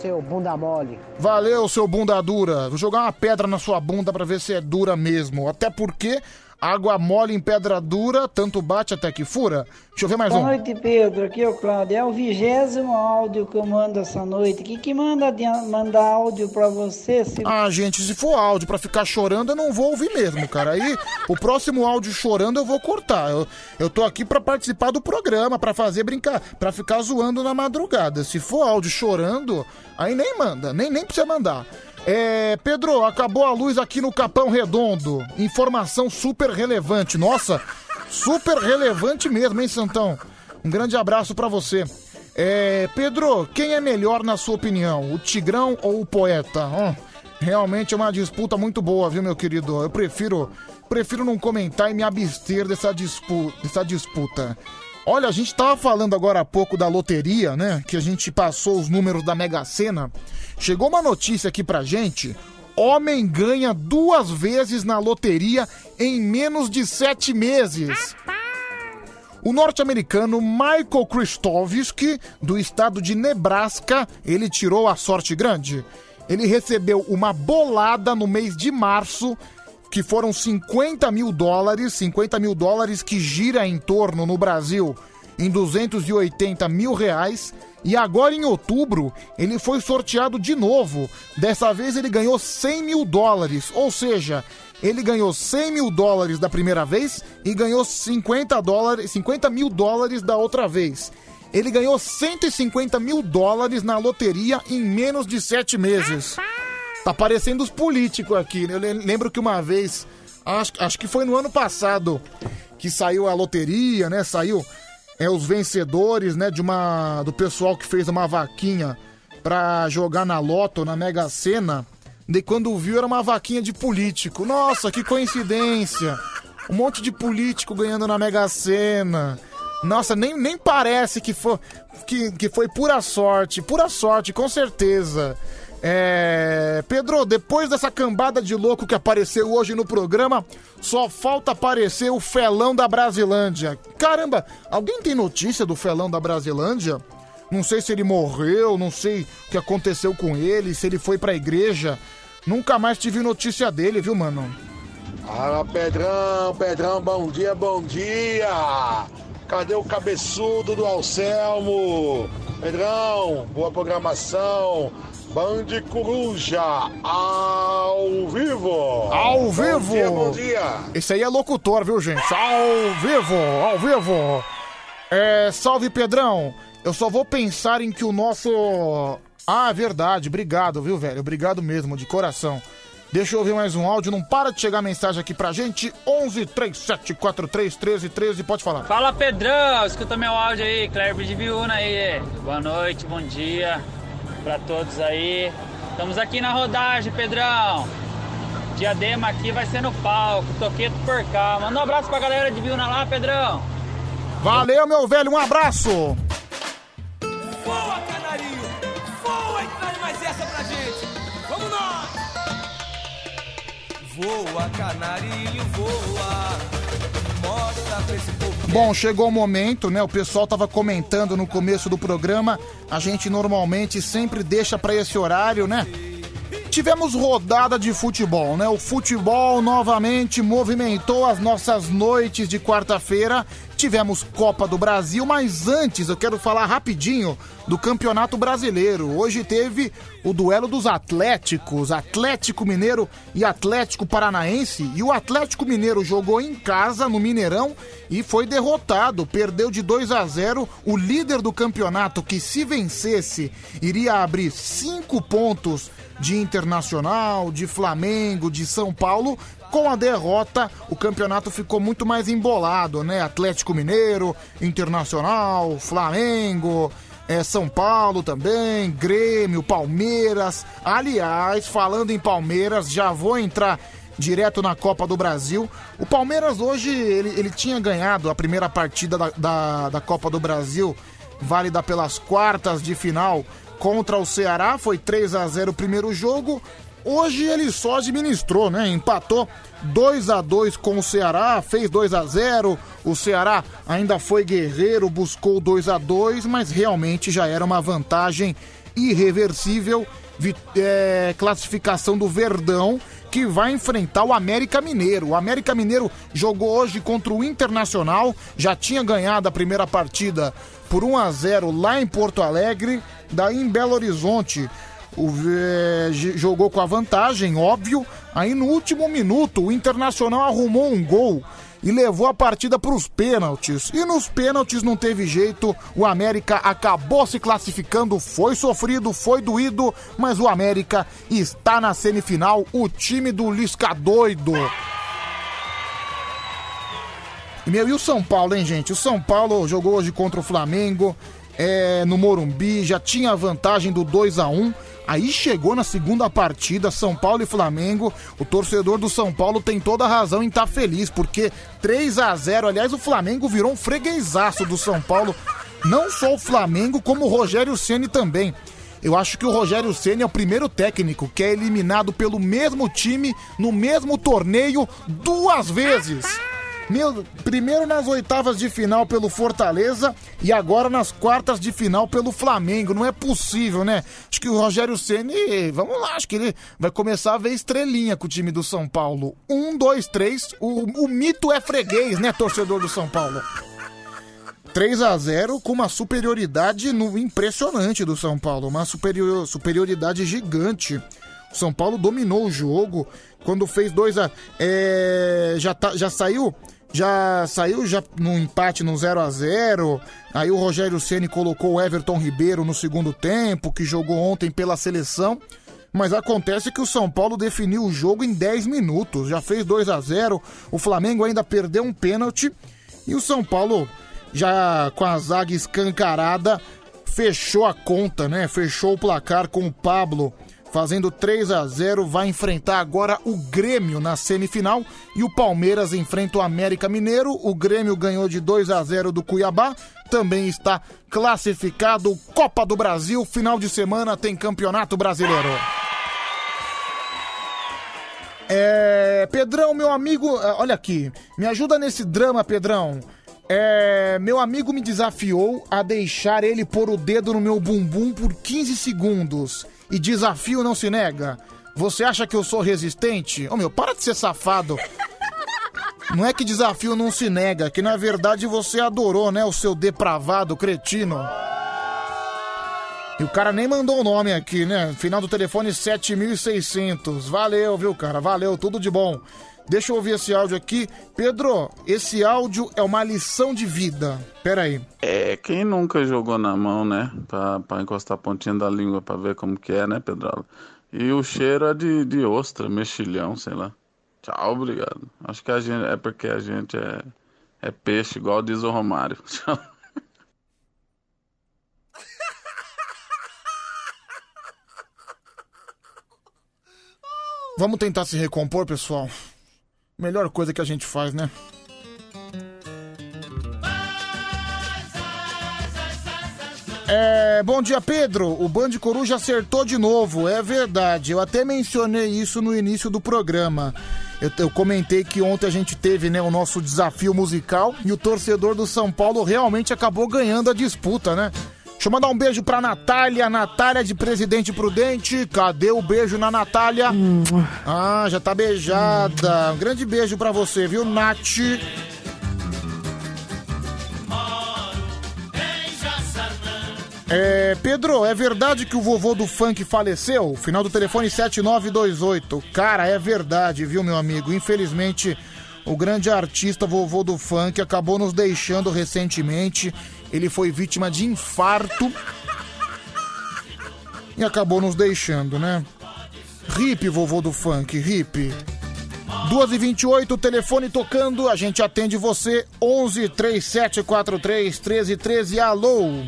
seu bunda mole. Valeu, seu bunda dura. Vou jogar uma pedra na sua bunda pra ver se é dura mesmo. Até porque água mole em pedra dura, tanto bate até que fura. Deixa eu ver mais Boa um. noite, Pedro. Aqui é o Cláudio. É o vigésimo áudio que eu mando essa noite. Que que manda mandar áudio pra você? Se... Ah, gente, se for áudio pra ficar chorando, eu não vou ouvir mesmo, cara. Aí, o próximo áudio chorando eu vou cortar. Eu, eu tô aqui pra participar do programa, pra fazer brincar, pra ficar zoando na madrugada. Se for áudio chorando, aí nem manda, nem, nem precisa mandar. É, Pedro, acabou a luz aqui no Capão Redondo. Informação super relevante. Nossa, super relevante mesmo, hein, Santão? Um grande abraço pra você. É, Pedro, quem é melhor na sua opinião, o Tigrão ou o Poeta? Ó, realmente é uma disputa muito boa, viu, meu querido? Eu prefiro, prefiro não comentar e me abster dessa, dispu dessa disputa. Olha, a gente tava falando agora há pouco da loteria, né? Que a gente passou os números da Mega Sena. Chegou uma notícia aqui pra gente. Homem ganha duas vezes na loteria em menos de sete meses. O norte-americano Michael Kristowski, do estado de Nebraska, ele tirou a sorte grande. Ele recebeu uma bolada no mês de março, que foram 50 mil dólares, 50 mil dólares que gira em torno no Brasil em 280 mil reais. E agora em outubro ele foi sorteado de novo. Dessa vez ele ganhou 100 mil dólares, ou seja, ele ganhou 100 mil dólares da primeira vez e ganhou 50, dólares, 50 mil dólares da outra vez. Ele ganhou 150 mil dólares na loteria em menos de sete meses. Tá parecendo os políticos aqui. né? Eu le- lembro que uma vez, acho, acho que foi no ano passado, que saiu a loteria, né? Saiu é, os vencedores, né? De uma do pessoal que fez uma vaquinha pra jogar na loto, na Mega Sena. De quando viu era uma vaquinha de político. Nossa, que coincidência! Um monte de político ganhando na Mega Sena. Nossa, nem, nem parece que foi, que, que foi pura sorte. Pura sorte, com certeza. É... Pedro, depois dessa cambada de louco que apareceu hoje no programa, só falta aparecer o felão da Brasilândia. Caramba, alguém tem notícia do felão da Brasilândia? Não sei se ele morreu, não sei o que aconteceu com ele, se ele foi pra igreja. Nunca mais tive notícia dele, viu, mano? Fala, Pedrão, Pedrão, bom dia, bom dia! Cadê o cabeçudo do Alcelmo? Pedrão, boa programação. Band Coruja, ao vivo! Ao vivo! Bom dia, bom dia! Esse aí é locutor, viu, gente? Ao vivo, ao vivo! É, salve, Pedrão! Eu só vou pensar em que o nosso. Ah, verdade, obrigado, viu, velho? Obrigado mesmo, de coração. Deixa eu ouvir mais um áudio, não para de chegar mensagem aqui pra gente. 11 37 43 13 13, pode falar. Fala Pedrão, escuta meu áudio aí, Clerby de Viúna aí. Boa noite, bom dia pra todos aí. Estamos aqui na rodagem, Pedrão. Diadema aqui vai ser no palco, Toqueto por cá. Manda um abraço pra galera de Viúna lá, Pedrão. Valeu, meu velho, um abraço! Voa, canarinho! Voa e traz mais essa pra gente! Vamos nós! Voa, canarinho, voa! Bom, chegou o momento, né? O pessoal tava comentando no começo do programa. A gente normalmente sempre deixa pra esse horário, né? Tivemos rodada de futebol, né? O futebol novamente movimentou as nossas noites de quarta-feira. Tivemos Copa do Brasil, mas antes eu quero falar rapidinho do Campeonato Brasileiro. Hoje teve o duelo dos Atléticos, Atlético Mineiro e Atlético Paranaense. E o Atlético Mineiro jogou em casa no Mineirão e foi derrotado, perdeu de 2 a 0. O líder do campeonato, que se vencesse, iria abrir cinco pontos de Internacional, de Flamengo, de São Paulo. Com a derrota, o campeonato ficou muito mais embolado, né? Atlético Mineiro, Internacional, Flamengo, é, São Paulo também, Grêmio, Palmeiras. Aliás, falando em Palmeiras, já vou entrar direto na Copa do Brasil. O Palmeiras hoje, ele, ele tinha ganhado a primeira partida da, da, da Copa do Brasil, válida pelas quartas de final contra o Ceará, foi 3 a 0 o primeiro jogo. Hoje ele só administrou, né? Empatou 2 a 2 com o Ceará, fez 2 a 0. O Ceará ainda foi guerreiro, buscou 2 a 2, mas realmente já era uma vantagem irreversível. É, classificação do Verdão que vai enfrentar o América Mineiro. O América Mineiro jogou hoje contra o Internacional, já tinha ganhado a primeira partida por 1 a 0 lá em Porto Alegre, daí em Belo Horizonte. O, j- jogou com a vantagem, óbvio. Aí no último minuto, o Internacional arrumou um gol e levou a partida para os pênaltis. E nos pênaltis não teve jeito, o América acabou se classificando, foi sofrido, foi doído, mas o América está na semifinal, o time do Lisca doido. E, meu, e o São Paulo, hein, gente? O São Paulo jogou hoje contra o Flamengo, é, no Morumbi, já tinha a vantagem do 2 a 1 Aí chegou na segunda partida, São Paulo e Flamengo. O torcedor do São Paulo tem toda a razão em estar feliz, porque 3 a 0 Aliás, o Flamengo virou um freguesaço do São Paulo. Não só o Flamengo, como o Rogério Ceni também. Eu acho que o Rogério Ceni é o primeiro técnico que é eliminado pelo mesmo time no mesmo torneio duas vezes. Meu, primeiro nas oitavas de final pelo Fortaleza e agora nas quartas de final pelo Flamengo. Não é possível, né? Acho que o Rogério Ceni, vamos lá, acho que ele vai começar a ver estrelinha com o time do São Paulo. Um, dois, três. O, o mito é freguês, né, torcedor do São Paulo? 3 a 0 com uma superioridade no- impressionante do São Paulo, uma superior- superioridade gigante. O São Paulo dominou o jogo quando fez 2 a é, já tá- já saiu já saiu já no empate no 0 a 0. Aí o Rogério Ceni colocou o Everton Ribeiro no segundo tempo, que jogou ontem pela seleção. Mas acontece que o São Paulo definiu o jogo em 10 minutos, já fez 2 a 0. O Flamengo ainda perdeu um pênalti e o São Paulo já com a zaga escancarada, fechou a conta, né? Fechou o placar com o Pablo fazendo 3 a 0 vai enfrentar agora o Grêmio na semifinal e o Palmeiras enfrenta o América Mineiro. O Grêmio ganhou de 2 a 0 do Cuiabá, também está classificado Copa do Brasil. Final de semana tem Campeonato Brasileiro. É, Pedrão, meu amigo, é, olha aqui, me ajuda nesse drama, Pedrão. É, meu amigo me desafiou a deixar ele pôr o dedo no meu bumbum por 15 segundos. E desafio não se nega. Você acha que eu sou resistente? Ô meu, para de ser safado. Não é que desafio não se nega, que na verdade você adorou, né, o seu depravado cretino. E o cara nem mandou o nome aqui, né? Final do telefone 7600. Valeu, viu, cara? Valeu, tudo de bom. Deixa eu ouvir esse áudio aqui. Pedro, esse áudio é uma lição de vida. Pera aí. É, quem nunca jogou na mão, né? Pra, pra encostar a pontinha da língua pra ver como que é, né, Pedro? E o cheiro é de, de ostra, mexilhão, sei lá. Tchau, obrigado. Acho que a gente é porque a gente é, é peixe, igual diz o Romário. Tchau. Vamos tentar se recompor, pessoal. Melhor coisa que a gente faz, né? É, bom dia, Pedro. O Band Coruja acertou de novo, é verdade. Eu até mencionei isso no início do programa. Eu, eu comentei que ontem a gente teve né, o nosso desafio musical e o torcedor do São Paulo realmente acabou ganhando a disputa, né? Deixa eu mandar um beijo pra Natália, Natália de Presidente Prudente. Cadê o beijo na Natália? Ah, já tá beijada. Um grande beijo pra você, viu, Nath? É, Pedro, é verdade que o vovô do funk faleceu? Final do telefone 7928. Cara, é verdade, viu, meu amigo? Infelizmente, o grande artista vovô do funk acabou nos deixando recentemente. Ele foi vítima de infarto e acabou nos deixando, né? Hip, vovô do funk, hip. 2h28, telefone tocando, a gente atende você. 11 3743 1313, alô?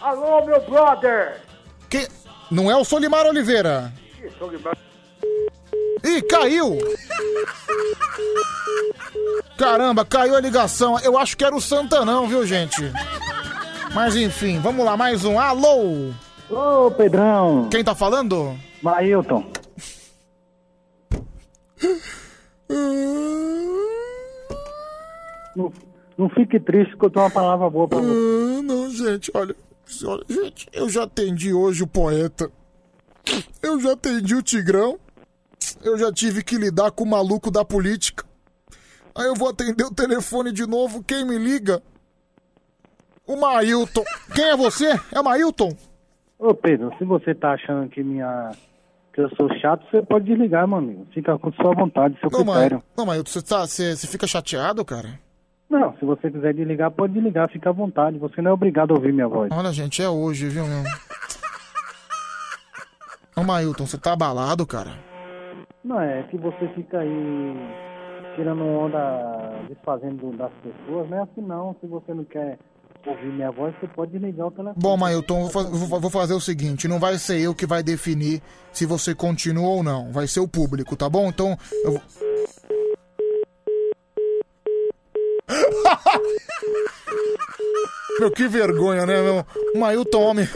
Alô, meu brother! Que... Não é o Solimar Oliveira? Solimar. Ih, caiu! Caramba, caiu a ligação. Eu acho que era o Santanão, viu, gente? Mas enfim, vamos lá, mais um. Alô! Ô, Pedrão! Quem tá falando? Mailton. Não, não fique triste que eu tenho uma palavra boa pra você. Ah, não, gente, olha, olha, gente, eu já atendi hoje o poeta. Eu já atendi o Tigrão. Eu já tive que lidar com o maluco da política. Aí eu vou atender o telefone de novo. Quem me liga? O Mailton. Quem é você? É o Mailton? Ô, Pedro, se você tá achando que minha... que eu sou chato, você pode desligar, meu amigo. Fica com sua vontade, seu Não, critério. Não, Mailton, você, tá, você, você fica chateado, cara? Não, se você quiser desligar, pode desligar, fica à vontade. Você não é obrigado a ouvir minha voz. Olha, gente, é hoje, viu, meu? Ô, Mailton, você tá abalado, cara? Não, é que você fica aí tirando onda, desfazendo das pessoas, não é assim não. Se você não quer ouvir minha voz, você pode desligar o telefone. Bom, Mailton, vou, vou- fazer o seguinte: não vai ser eu que vai definir se você continua ou não. Vai ser o público, tá bom? Então, eu vou. Meu, que vergonha, né, meu? Mailton, homem.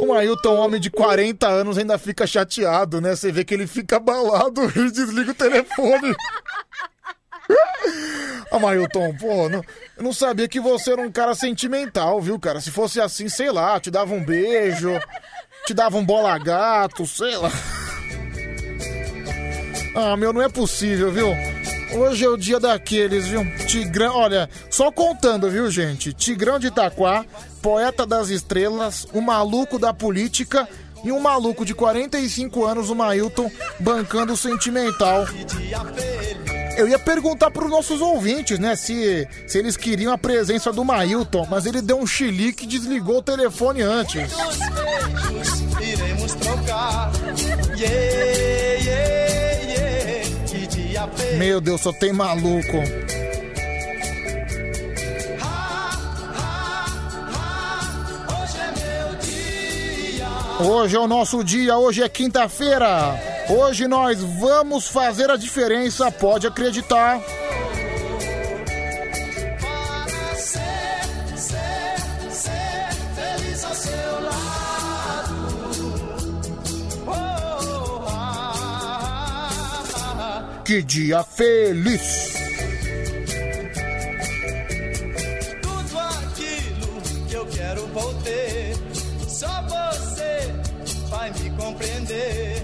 O Mailton, homem de 40 anos, ainda fica chateado, né? Você vê que ele fica abalado e desliga o telefone. Ah, Mailton, pô, não, eu não sabia que você era um cara sentimental, viu, cara? Se fosse assim, sei lá, te dava um beijo, te dava um bola gato, sei lá. Ah, meu, não é possível, viu? Hoje é o dia daqueles, viu? Tigrão, olha, só contando, viu, gente? Tigrão de Itaquá, poeta das estrelas, o maluco da política e um maluco de 45 anos, o Mailton, bancando o sentimental. Eu ia perguntar pros nossos ouvintes, né, se, se eles queriam a presença do Mailton, mas ele deu um chilique e desligou o telefone antes. Iremos trocar. Yeah, yeah, Meu Deus, só tem maluco. Hoje é o nosso dia, hoje é quinta-feira. Hoje nós vamos fazer a diferença, pode acreditar. Que dia feliz! Tudo aquilo que eu quero vou ter. Só você vai me compreender.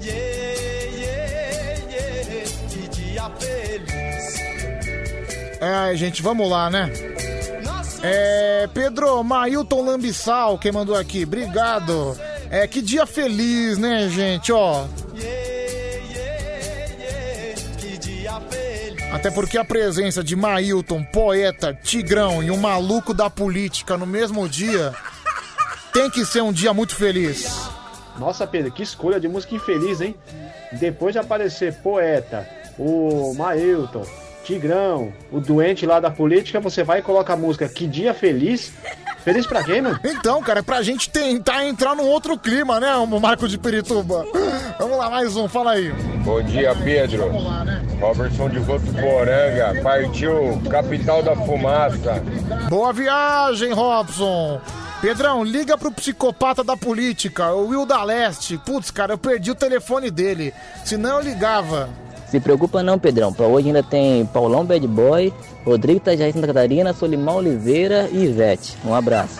Yeah, yeah, yeah. Que dia feliz. Ai, gente, vamos lá, né? É, Pedro Mailton Lambissal, quem mandou aqui, obrigado. É, que dia feliz, né, gente, ó. Até porque a presença de Mailton, poeta, Tigrão e um maluco da política no mesmo dia tem que ser um dia muito feliz. Nossa, Pedro, que escolha de música infeliz, hein? Depois de aparecer poeta, o Mailton, Tigrão, o doente lá da política, você vai e coloca a música Que Dia Feliz. Feliz pra quem, mano? Então, cara, é pra gente tentar entrar num outro clima, né, o Marco de Pirituba? Vamos lá, mais um, fala aí. Bom dia, Pedro. Robertson de Votuporanga, partiu Capital da Fumaça. Boa viagem, Robson. Pedrão, liga pro psicopata da política, o Will da Leste. Putz, cara, eu perdi o telefone dele. Senão eu ligava. Se preocupa não, Pedrão. Pra hoje ainda tem Paulão Bad Boy, Rodrigo Itajaí Santa Catarina, Solimão Oliveira e Ivete. Um abraço.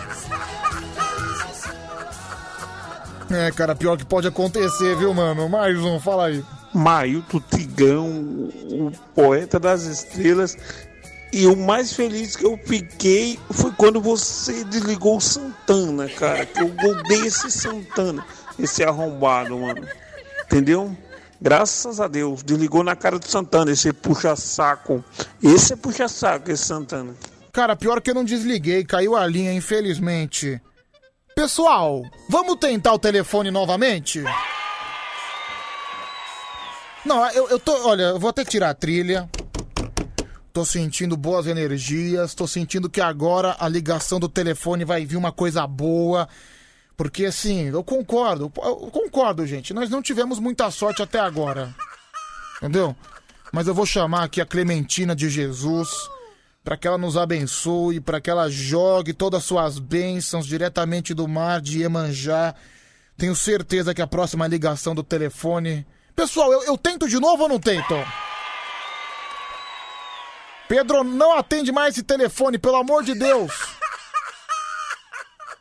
É, cara, pior que pode acontecer, viu, mano? Mais um, fala aí. Mailton Tigão, o poeta das estrelas. E o mais feliz que eu fiquei foi quando você desligou o Santana, cara. Que eu odeio esse Santana, esse arrombado, mano. Entendeu? Graças a Deus, desligou na cara do Santana, esse puxa-saco. Esse é puxa-saco, esse Santana. Cara, pior que eu não desliguei, caiu a linha, infelizmente. Pessoal, vamos tentar o telefone novamente? Não, eu, eu tô. Olha, eu vou até tirar a trilha. Tô sentindo boas energias, tô sentindo que agora a ligação do telefone vai vir uma coisa boa. Porque assim, eu concordo, eu concordo, gente. Nós não tivemos muita sorte até agora. Entendeu? Mas eu vou chamar aqui a Clementina de Jesus para que ela nos abençoe, para que ela jogue todas as suas bênçãos diretamente do mar de Iemanjá. Tenho certeza que a próxima ligação do telefone. Pessoal, eu, eu tento de novo ou não tento? Pedro, não atende mais esse telefone, pelo amor de Deus.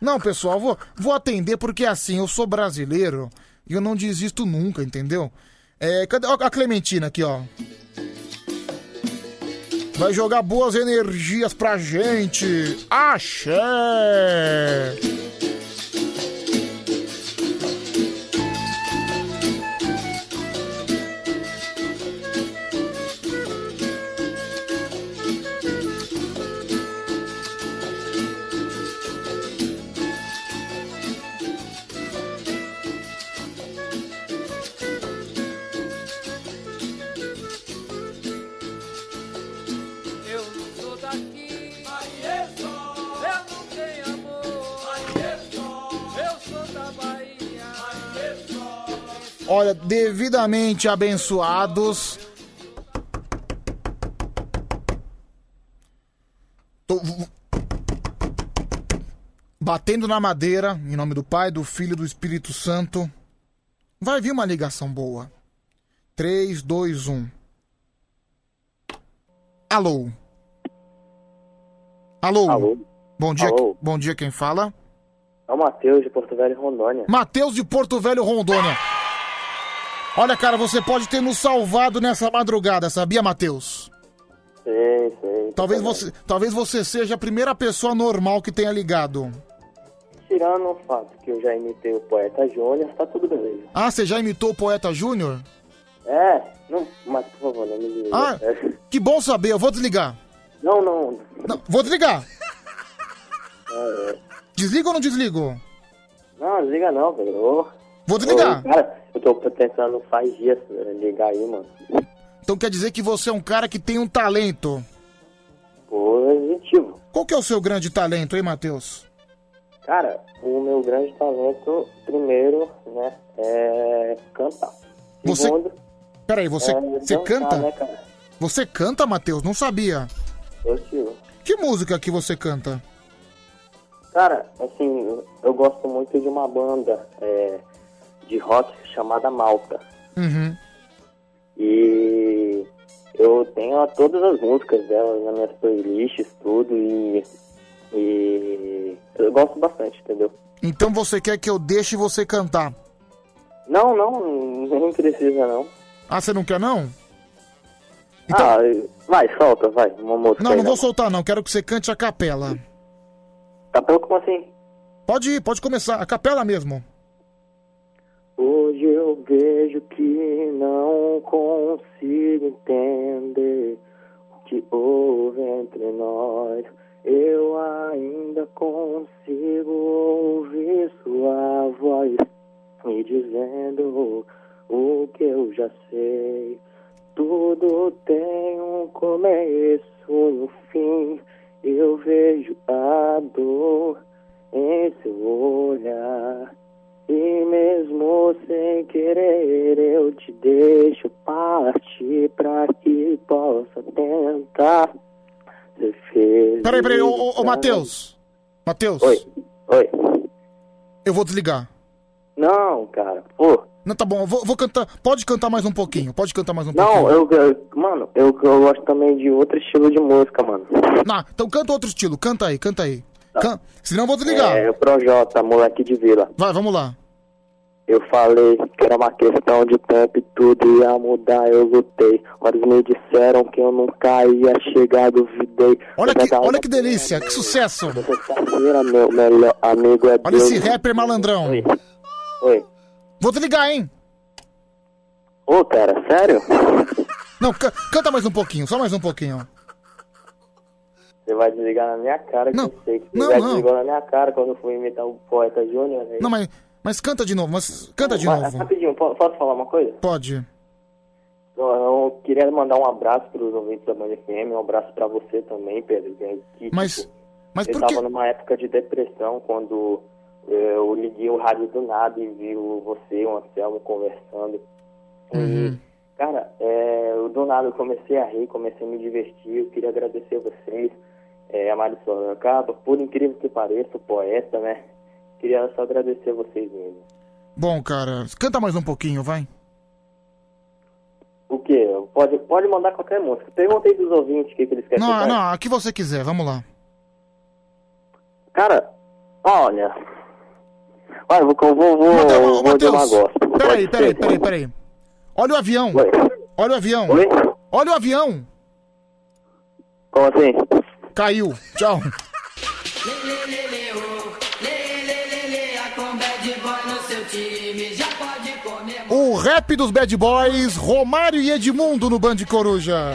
Não, pessoal, vou, vou atender porque assim, eu sou brasileiro e eu não desisto nunca, entendeu? É, cadê ó, a Clementina aqui, ó? Vai jogar boas energias pra gente. Axé! Olha, devidamente abençoados. Tô batendo na madeira, em nome do Pai, do Filho e do Espírito Santo. Vai vir uma ligação boa. 3, 2, 1. Alô? Alô? Alô? Bom dia, Alô? bom dia quem fala? É o Matheus de Porto Velho, Rondônia. Matheus de Porto Velho, Rondônia. Olha, cara, você pode ter nos salvado nessa madrugada, sabia, Matheus? Sei, sei. Talvez você, talvez você seja a primeira pessoa normal que tenha ligado. Tirando o fato que eu já imitei o poeta Júnior, tá tudo beleza. Ah, você já imitou o poeta Júnior? É, não, mas por favor, não me diga. Ah, que bom saber, eu vou desligar. Não, não. Não, vou desligar. É, é. Desliga ou não desligo? Não, desliga não, velho. Vou desligar. ô, cara, eu tô tentando faz dias ligar aí, mano. Então quer dizer que você é um cara que tem um talento. Positivo. Qual que é o seu grande talento, hein, Matheus? Cara, o meu grande talento, primeiro, né, é cantar. Você- Segundo, Peraí, você, é você dançar, canta? Né? Você canta, Matheus? Não sabia. Tiro. Que música que você canta? Cara, assim, eu gosto muito de uma banda é, de rock chamada Malta. Uhum. E eu tenho todas as músicas delas nas minhas playlists, tudo, e, e eu gosto bastante, entendeu? Então você quer que eu deixe você cantar? Não, não, nem precisa não. Ah, você não quer não? Ah, vai, solta, vai, uma música Não, aí, não vou soltar não. Quero que você cante a capela. Capela como assim? Pode ir, pode começar. A capela mesmo. Eu vejo que não consigo entender o que houve entre nós. Eu ainda consigo ouvir sua voz me dizendo o que eu já sei. Tudo tem um começo Matheus. Matheus. Oi, oi. Eu vou desligar. Não, cara, pô. Não, tá bom, eu vou, vou cantar. Pode cantar mais um pouquinho. Pode cantar mais um Não, pouquinho. eu, eu- mano, eu, eu gosto também de outro estilo de música, mano. Não, então canta outro estilo. Canta aí, canta aí. Can... Senão eu vou desligar. É, o Projota, moleque de vila. Vai, vamos lá. Eu falei que era uma questão de tempo e tudo ia mudar, eu lutei. Mas me disseram que eu nunca ia chegar, duvidei. Olha que, olha que delícia, que sucesso. Sexta-feira, meu melhor amigo é Olha esse rapper malandrão. Oi. Vou desligar, hein? Ô, cara, sério? Não, ca- canta mais um pouquinho, só mais um pouquinho. Você vai desligar na minha cara, que Não, eu sei que você não, já não. desligou na minha cara quando eu fui imitar o poeta Júnior. né? Não, mas, mas canta de novo, mas canta de Mas, novo. Rapidinho, po- posso falar uma coisa? Pode. Eu, eu queria mandar um abraço para os ouvintes da Band FM, um abraço para você também, Pedro. que- Mas, tipo, mas eu por que... tava numa época de depressão quando eu liguei o rádio do nada e vi você e o Anselmo conversando. Uhum. Cara, é, eu do nada eu comecei a rir, comecei a me divertir. Eu queria agradecer a vocês, é, a Mari Sorocaba, por incrível que pareça, poeta, né? Queria só agradecer a vocês mesmo. Bom, cara, canta mais um pouquinho, vai. O quê? Pode, pode mandar qualquer música. Perguntei dos ouvintes o que, que eles querem Não, cantar. não, a que você quiser, vamos lá. Cara, olha. Olha, eu vou, vou, vou, Mateus, vou de uma Mateus. Peraí, peraí, ser? peraí, peraí. Olha o avião. Olha o avião. Olha o avião. Como assim? Caiu. Tchau. rap dos Bad Boys, Romário e Edmundo no Band Coruja.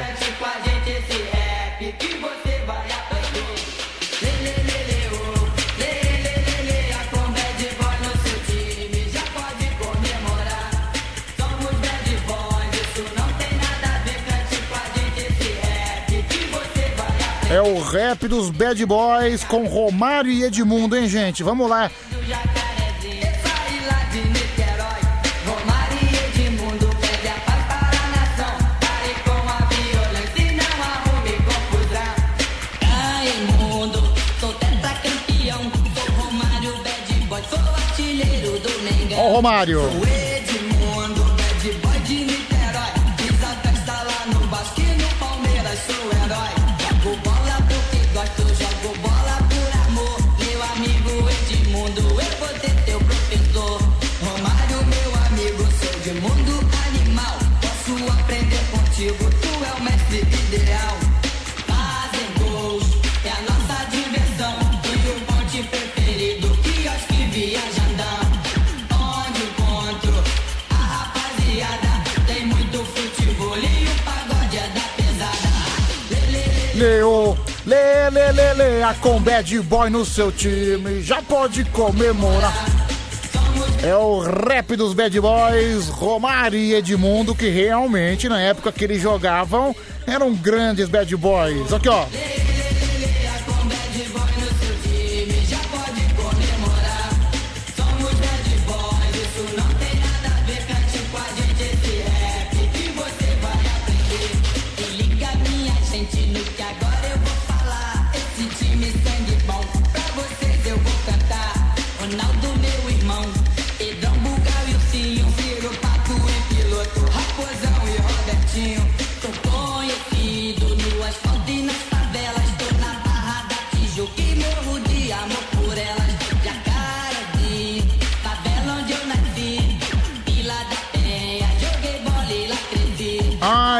É o rap dos Bad Boys com Romário e Edmundo, hein, gente? Vamos lá. Romário. A com Bad Boy no seu time, já pode comemorar. É o rap dos Bad Boys, Romário e Edmundo, que realmente, na época que eles jogavam, eram grandes Bad Boys. Aqui, ó.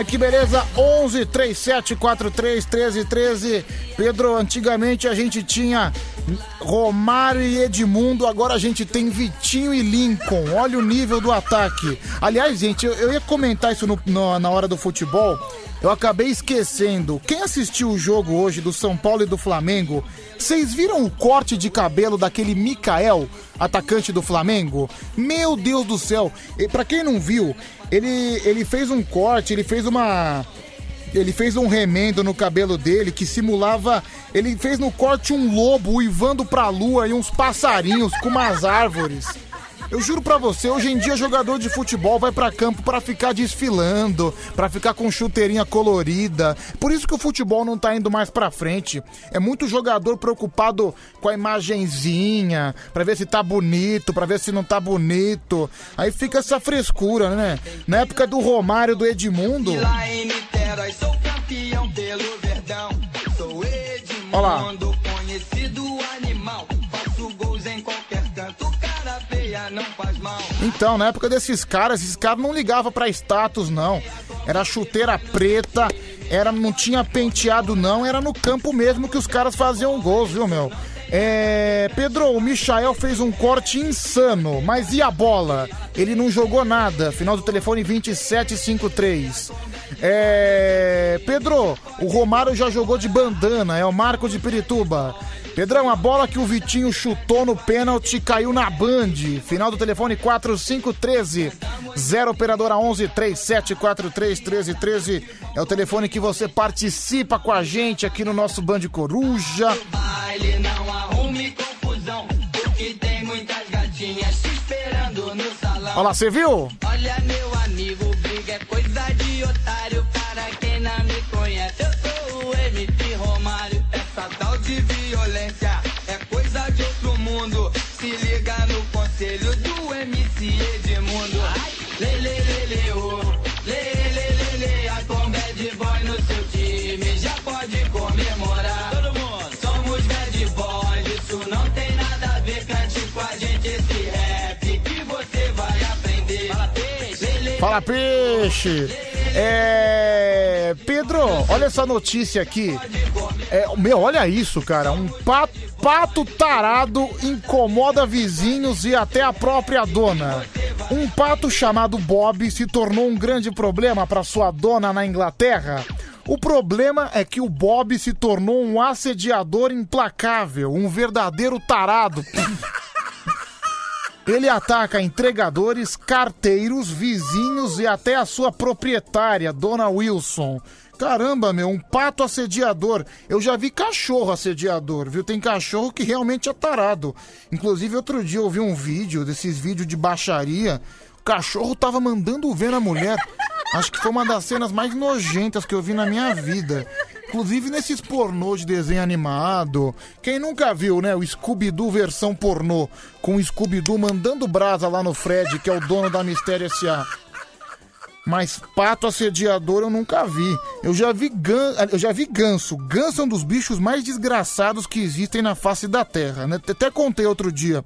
Que beleza. 11 37 43 13 13. Pedro, antigamente a gente tinha Romário e Edmundo, agora a gente tem Vitinho e Lincoln. Olha o nível do ataque. Aliás, gente, eu, eu ia comentar isso no- no- na hora do futebol. Eu acabei esquecendo. Quem assistiu o jogo hoje do São Paulo e do Flamengo, vocês viram o corte de cabelo daquele Mikael, atacante do Flamengo? Meu Deus do céu! E pra quem não viu, ele, ele fez um corte, ele fez uma. Ele fez um remendo no cabelo dele que simulava. Ele fez no corte um lobo uivando pra lua e uns passarinhos com umas árvores. Eu juro pra você, hoje em dia jogador de futebol vai pra campo pra ficar desfilando, pra ficar com chuteirinha colorida. Por isso que o futebol não tá indo mais pra frente. É muito jogador preocupado com a imagenzinha, pra ver se tá bonito, pra ver se não tá bonito. Aí fica essa frescura, né? Na época do Romário, do Edmundo. Lá em Então, na época desses caras, esses caras não ligavam pra status, não. Era chuteira preta, era não tinha penteado, não. Era no campo mesmo que os caras faziam gols, viu, meu? É, Pedro, o Michael fez um corte insano, mas e a bola? Ele não jogou nada. Final do telefone 2753. É, Pedro, o Romário já jogou de bandana, é o Marco de Pirituba. Pedrão, a bola que o Vitinho chutou no pênalti caiu na Band. Final do telefone 4513. 0 operadora 11 3743 1313. É o telefone que você participa com a gente aqui no nosso Band Coruja. Baile não arrume confusão, porque tem muitas gatinhas te esperando no salão. Olha lá, você viu? Olha, meu amigo, briga é coisa de otário. Para quem não me conhece, eu sou o MP Romário. Essa tal de violência Fala, peixe! É. Pedro, olha essa notícia aqui. É, meu, olha isso, cara. Um pato, pato tarado incomoda vizinhos e até a própria dona. Um pato chamado Bob se tornou um grande problema para sua dona na Inglaterra. O problema é que o Bob se tornou um assediador implacável, um verdadeiro tarado. Ele ataca entregadores, carteiros, vizinhos e até a sua proprietária, Dona Wilson. Caramba, meu, um pato assediador. Eu já vi cachorro assediador, viu? Tem cachorro que realmente é tarado. Inclusive, outro dia eu vi um vídeo, desses vídeos de baixaria. O cachorro tava mandando ver na mulher. Acho que foi uma das cenas mais nojentas que eu vi na minha vida. Inclusive nesses pornô de desenho animado. Quem nunca viu, né? O Scooby-Doo versão pornô. Com o Scooby-Doo mandando brasa lá no Fred, que é o dono da Mistério S.A. Mas pato assediador eu nunca vi. Eu já vi, gan... eu já vi ganso. Ganso é um dos bichos mais desgraçados que existem na face da Terra. Né? Até contei outro dia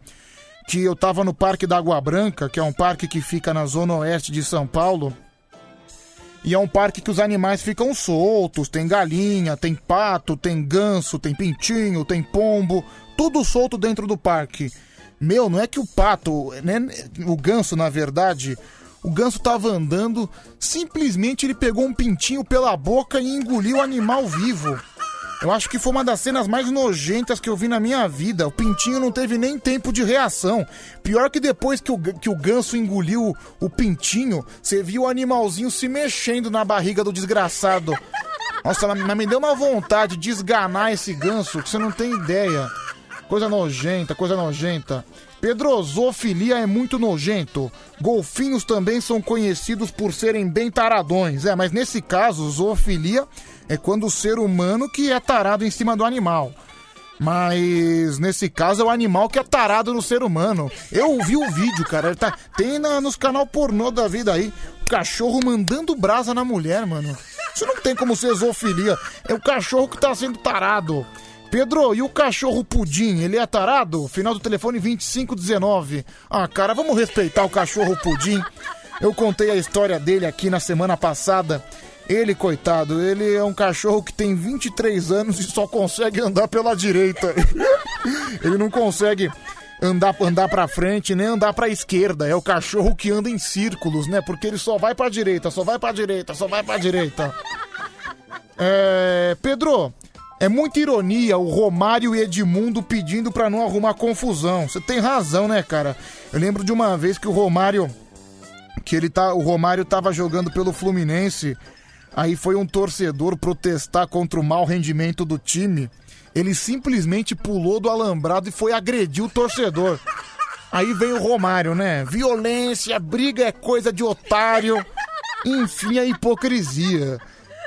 que eu tava no Parque da Água Branca, que é um parque que fica na zona oeste de São Paulo. E é um parque que os animais ficam soltos. Tem galinha, tem pato, tem ganso, tem pintinho, tem pombo. Tudo solto dentro do parque. Meu, não é que o pato, né? O ganso, na verdade, o ganso tava andando, simplesmente ele pegou um pintinho pela boca e engoliu o animal vivo. Eu acho que foi uma das cenas mais nojentas que eu vi na minha vida. O pintinho não teve nem tempo de reação. Pior que depois que o, que o ganso engoliu o pintinho, você viu o animalzinho se mexendo na barriga do desgraçado. Nossa, mas me deu uma vontade de esganar esse ganso que você não tem ideia. Coisa nojenta, coisa nojenta. Pedro, zoofilia é muito nojento. Golfinhos também são conhecidos por serem bem taradões. É, mas nesse caso, zoofilia é quando o ser humano que é tarado em cima do animal. Mas nesse caso é o animal que é tarado no ser humano. Eu vi o vídeo, cara. Ele tá, tem na, nos canal pornô da vida aí. O cachorro mandando brasa na mulher, mano. Isso não tem como ser zoofilia. É o cachorro que tá sendo tarado. Pedro, e o cachorro pudim, ele é tarado? Final do telefone 2519. Ah, cara, vamos respeitar o cachorro pudim. Eu contei a história dele aqui na semana passada. Ele, coitado, ele é um cachorro que tem 23 anos e só consegue andar pela direita. ele não consegue andar, andar pra frente nem andar pra esquerda. É o cachorro que anda em círculos, né? Porque ele só vai pra direita, só vai pra direita, só vai pra direita. É, Pedro, é muita ironia o Romário e Edmundo pedindo pra não arrumar confusão. Você tem razão, né, cara? Eu lembro de uma vez que o Romário que ele tá, o Romário tava jogando pelo Fluminense. Aí foi um torcedor protestar contra o mau rendimento do time. Ele simplesmente pulou do alambrado e foi agredir o torcedor. Aí vem o Romário, né? Violência, briga é coisa de otário. Enfim, a hipocrisia.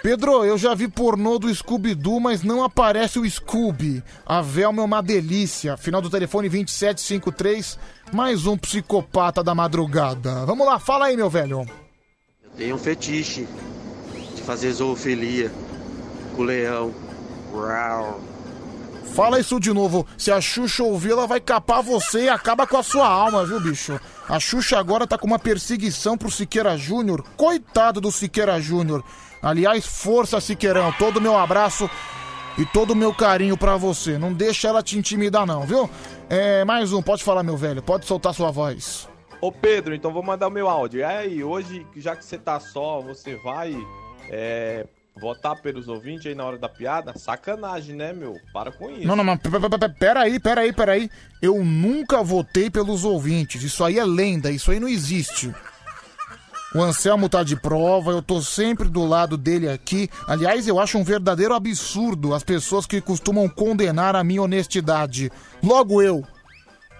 Pedro, eu já vi pornô do Scooby-Doo, mas não aparece o Scooby. A Velma é uma delícia. Final do telefone 2753, mais um psicopata da madrugada. Vamos lá, fala aí, meu velho. Eu tenho um fetiche fazer zoofilia com o leão. Uau. Fala isso de novo. Se a Xuxa ouvir, ela vai capar você e acaba com a sua alma, viu, bicho? A Xuxa agora tá com uma perseguição pro Siqueira Júnior. Coitado do Siqueira Júnior. Aliás, força, Siqueirão. Todo o meu abraço e todo o meu carinho pra você. Não deixa ela te intimidar, não, viu? É, mais um, pode falar, meu velho. Pode soltar sua voz. Ô Pedro, então vou mandar o meu áudio. E aí, hoje, já que você tá só, você vai é, votar pelos ouvintes aí na hora da piada? Sacanagem, né, meu? Para com isso. Não, não, mas pe- pe- pe- pe- peraí, peraí, peraí. Eu nunca votei pelos ouvintes. Isso aí é lenda, isso aí não existe. O Anselmo tá de prova, eu tô sempre do lado dele aqui. Aliás, eu acho um verdadeiro absurdo as pessoas que costumam condenar a minha honestidade. Logo eu.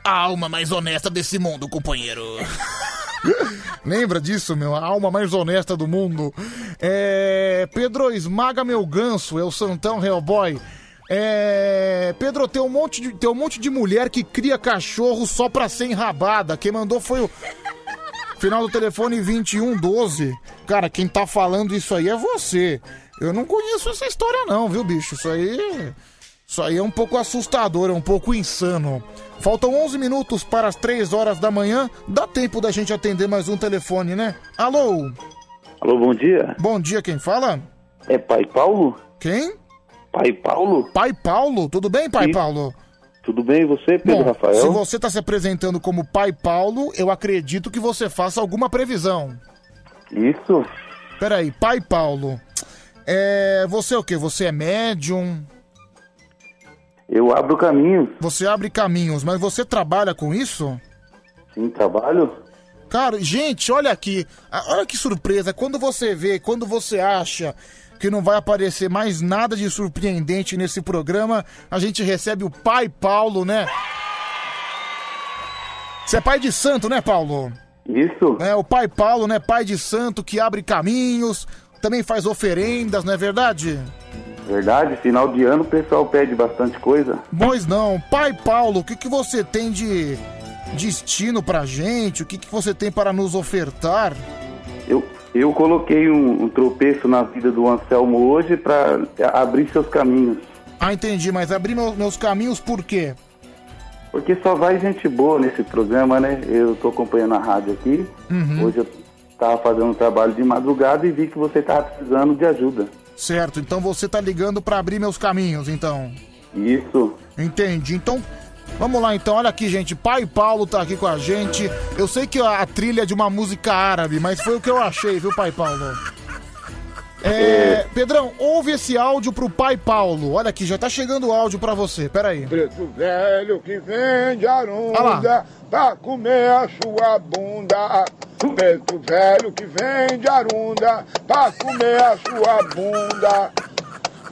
A alma mais honesta desse mundo, companheiro. Lembra disso, meu? A alma mais honesta do mundo. É. Pedro, esmaga meu ganso, é o Santão Hellboy. É. Pedro, tem um, monte de, tem um monte de mulher que cria cachorro só pra ser enrabada. Quem mandou foi o. Final do telefone 2112. Cara, quem tá falando isso aí é você. Eu não conheço essa história, não, viu, bicho? Isso aí. Isso aí é um pouco assustador, é um pouco insano. Faltam 11 minutos para as 3 horas da manhã. Dá tempo da gente atender mais um telefone, né? Alô? Alô, bom dia. Bom dia, quem fala? É Pai Paulo? Quem? Pai Paulo? Pai Paulo, tudo bem, Pai Sim. Paulo? Tudo bem, e você, Pedro Bom, Rafael? se você tá se apresentando como Pai Paulo, eu acredito que você faça alguma previsão. Isso. Peraí, Pai Paulo. É. Você é o quê? Você é médium? Eu abro caminhos. Você abre caminhos, mas você trabalha com isso? Sim, trabalho. Cara, gente, olha aqui. Ah, Olha que surpresa. Quando você vê, quando você acha que não vai aparecer mais nada de surpreendente nesse programa, a gente recebe o pai Paulo, né? Você é pai de santo, né, Paulo? Isso. É, o pai Paulo, né? Pai de santo que abre caminhos, também faz oferendas, não é verdade? Verdade, final de ano o pessoal pede bastante coisa. Pois não. Pai Paulo, o que, que você tem de destino pra gente? O que, que você tem para nos ofertar? Eu, eu coloquei um, um tropeço na vida do Anselmo hoje para abrir seus caminhos. Ah, entendi, mas abrir meu- meus caminhos por quê? Porque só vai gente boa nesse programa, né? Eu tô acompanhando a rádio aqui. Uhum. Hoje eu tava fazendo um trabalho de madrugada e vi que você tava precisando de ajuda. Certo, então você tá ligando pra abrir meus caminhos, então. Isso. Entendi. Então, vamos lá então. Olha aqui, gente. Pai Paulo tá aqui com a gente. Eu sei que a trilha é de uma música árabe, mas foi o que eu achei, viu, Pai Paulo? É, Pedrão, ouve esse áudio pro Pai Paulo. Olha aqui, já tá chegando o áudio pra você. Pera aí. Preto velho que vende arunda pra comer a sua bunda. Preto velho que vende arunda pra comer a sua bunda.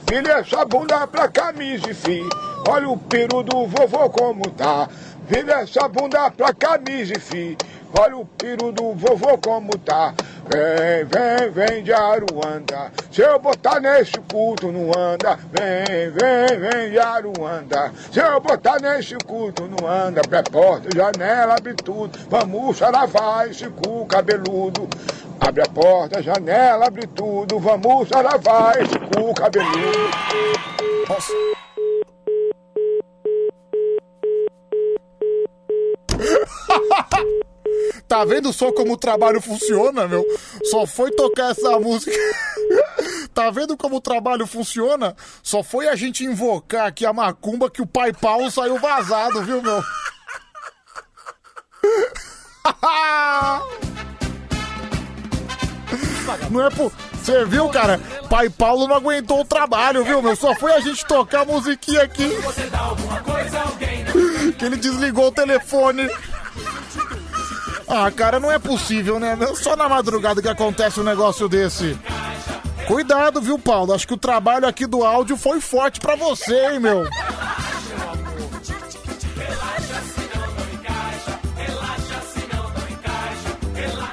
Vira essa bunda pra camisa e fi. Olha o peru do vovô como tá. Vira essa bunda pra camisa e fi. Olha o peru do vovô como tá. Vem, vem, vem de Aruanda. Se eu botar nesse culto não anda. Vem, vem, vem de Aruanda. Se eu botar nesse culto não anda. Abre porta, janela, abre tudo. Vamos saravar esse cu cabeludo. Abre a porta, janela, abre tudo. Vamos saravar esse cu cabeludo. Nossa. Tá vendo só como o trabalho funciona, meu? Só foi tocar essa música. Tá vendo como o trabalho funciona? Só foi a gente invocar aqui a macumba que o pai Paulo saiu vazado, viu, meu? Não é por. Você viu, cara? Pai Paulo não aguentou o trabalho, viu, meu? Só foi a gente tocar a musiquinha aqui. Que ele desligou o telefone. Ah, cara, não é possível, né? Só na madrugada que acontece um negócio desse. Cuidado, viu, Paulo? Acho que o trabalho aqui do áudio foi forte pra você, hein, meu?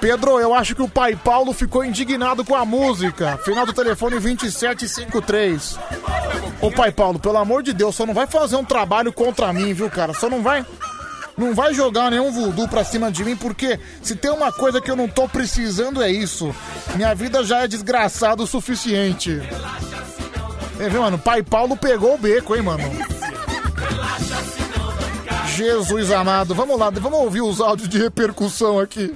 Pedro, eu acho que o pai Paulo ficou indignado com a música. Final do telefone 2753. Ô pai Paulo, pelo amor de Deus, só não vai fazer um trabalho contra mim, viu, cara? Só não vai. Não vai jogar nenhum voodoo pra cima de mim, porque se tem uma coisa que eu não tô precisando é isso. Minha vida já é desgraçada o suficiente. É, viu, mano? Pai Paulo pegou o beco, hein, mano? Jesus amado. Vamos lá, vamos ouvir os áudios de repercussão aqui.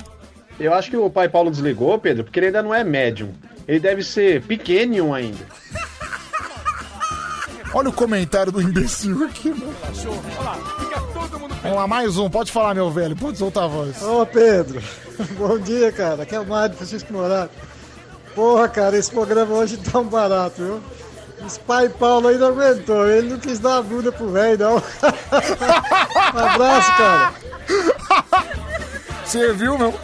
Eu acho que o pai Paulo desligou, Pedro, porque ele ainda não é médium. Ele deve ser pequenium ainda. Olha o comentário do imbecil aqui, mano. Vamos lá, mais um. Pode falar, meu velho. Pode soltar a voz. Ô Pedro, bom dia, cara. Aqui é o Mário Francisco Morato. Porra, cara, esse programa hoje tá um barato, viu? Esse pai Paulo aí não aguentou, ele não quis dar a bunda pro velho, não. um abraço, cara. Você viu, meu?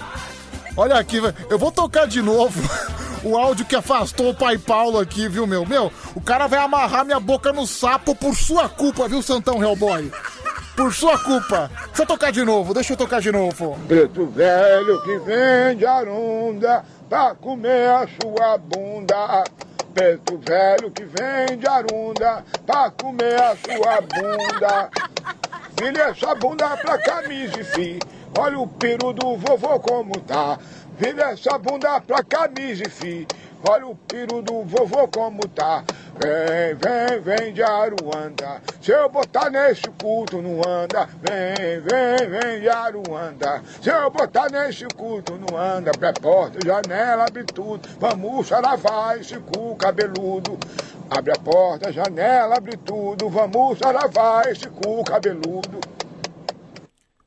Olha aqui, velho. Eu vou tocar de novo o áudio que afastou o pai Paulo aqui, viu, meu? Meu, o cara vai amarrar minha boca no sapo por sua culpa, viu, Santão Hellboy? Por sua culpa. Deixa eu tocar de novo, deixa eu tocar de novo. Preto velho que vende arunda pra comer a sua bunda. Preto velho que vende arunda pra comer a sua bunda. Filha, essa bunda pra camisa e fi. Olha o peru do vovô como tá. Vira essa bunda pra camisa e fi. Olha o peru do vovô como tá. Vem, vem, vem de Aruanda. Se eu botar nesse culto não anda. Vem, vem, vem de Aruanda. Se eu botar nesse culto não anda. Abre a porta, janela, abre tudo. Vamos charavar esse cu cabeludo. Abre a porta, janela, abre tudo. Vamos charavar esse cu cabeludo.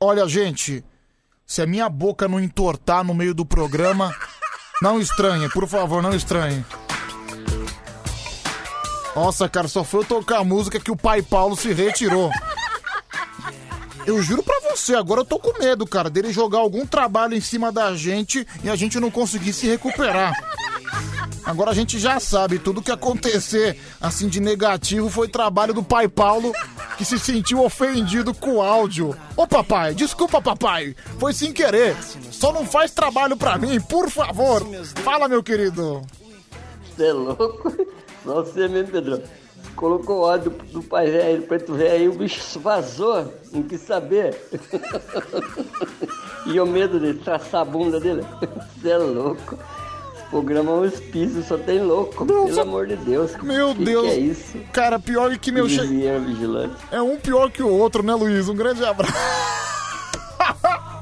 Olha, gente, se a minha boca não entortar no meio do programa, não estranhe, por favor, não estranhe. Nossa, cara, só foi eu tocar a música que o pai Paulo se retirou. Eu juro pra você, agora eu tô com medo, cara, dele jogar algum trabalho em cima da gente e a gente não conseguir se recuperar. Agora a gente já sabe, tudo que acontecer assim de negativo foi trabalho do pai Paulo que se sentiu ofendido com o áudio. Ô papai, desculpa papai, foi sem querer. Só não faz trabalho pra mim, por favor. Fala, meu querido. Você é louco? Só você mesmo, Pedro. Colocou o ódio do, pai velho, preto velho, aí o bicho vazou, não quis saber. e o medo de traçar a bunda dele. Você é louco. Programa é hospício, só tem louco. Pelo amor de Deus. Meu que Deus. Que é isso? Cara, pior que meu che... Vizinho vigilante. É um pior que o outro, né, Luiz? Um grande abraço.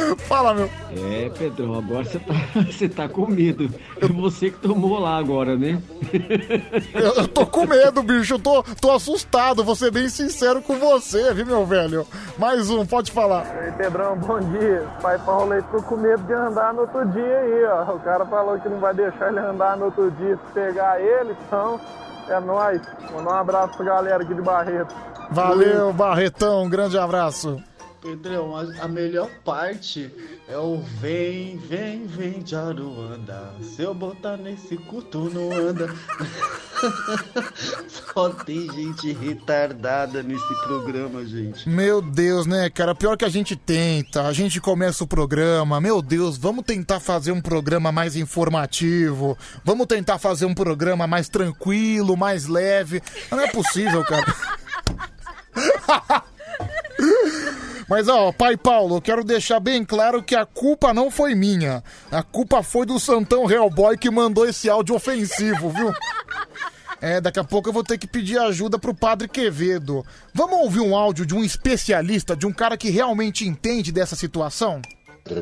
Fala, meu. É, Pedrão, agora você tá, você tá com medo. É você que tomou lá agora, né? Eu, eu tô com medo, bicho. Eu tô, tô assustado. Vou ser bem sincero com você, viu, meu velho? Mais um, pode falar. Ei, Pedrão, bom dia. Pai Paulo aí ficou com medo de andar no outro dia aí, ó. O cara falou que não vai deixar ele andar no outro dia se pegar ele, então é nóis. Mandar um abraço pra galera aqui de Barreto. Valeu, Barretão. Um grande abraço. Pedrão, a, a melhor parte é o vem, vem, vem de Aruanda. Se eu botar nesse culto não anda. Só tem gente retardada nesse programa, gente. Meu Deus, né, cara? Pior que a gente tenta, a gente começa o programa. Meu Deus, vamos tentar fazer um programa mais informativo. Vamos tentar fazer um programa mais tranquilo, mais leve. Não é possível, cara. Mas ó, pai Paulo, eu quero deixar bem claro que a culpa não foi minha. A culpa foi do Santão Hellboy que mandou esse áudio ofensivo, viu? É, daqui a pouco eu vou ter que pedir ajuda pro Padre Quevedo. Vamos ouvir um áudio de um especialista, de um cara que realmente entende dessa situação?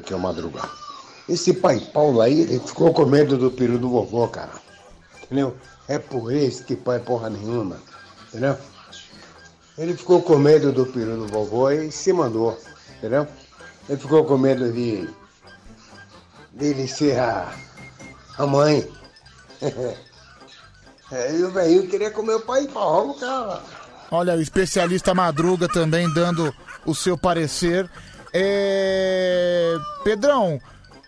que é o madrugada. Esse pai Paulo aí, ele ficou com medo do peru do vovô, cara. entendeu? É por isso que pai porra nenhuma, entendeu? Ele ficou com medo do peru do vovô e se mandou, entendeu? Ele ficou com medo de dele ser a, a mãe. É, e o velhinho queria comer o pai Paulo, cara. Olha, o especialista Madruga também dando o seu parecer. É... Pedrão,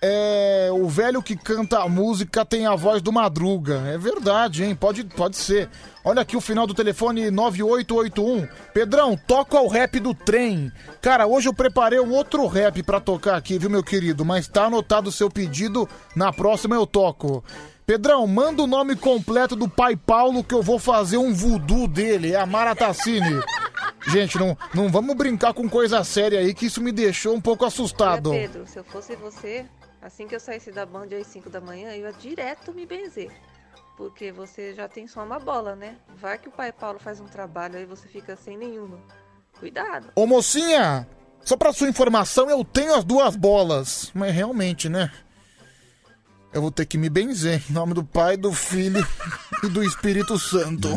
é... o velho que canta a música tem a voz do Madruga. É verdade, hein? Pode, pode ser. Olha aqui o final do telefone 9881. Pedrão, toca o rap do trem. Cara, hoje eu preparei um outro rap pra tocar aqui, viu, meu querido? Mas tá anotado o seu pedido. Na próxima eu toco. Pedrão, manda o nome completo do pai Paulo que eu vou fazer um voodoo dele. É a Mara Tassini. Gente, não, não vamos brincar com coisa séria aí, que isso me deixou um pouco assustado. Olha, Pedro, se eu fosse você, assim que eu saísse da band às 5 da manhã, eu ia direto me benzer. Porque você já tem só uma bola, né? Vai que o pai Paulo faz um trabalho, aí você fica sem nenhuma. Cuidado. Ô mocinha, só pra sua informação, eu tenho as duas bolas. Mas realmente, né? Eu vou ter que me benzer em nome do Pai, do Filho e do Espírito Santo.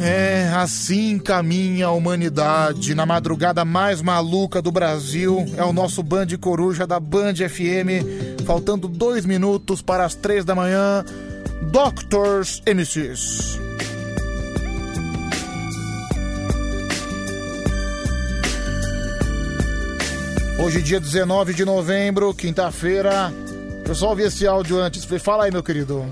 É, assim caminha a humanidade na madrugada mais maluca do Brasil. É o nosso Band Coruja da Band FM. Faltando dois minutos para as três da manhã. Doctors MCs. Hoje, dia 19 de novembro, quinta-feira. Eu só ouvi esse áudio antes. Fala aí, meu querido.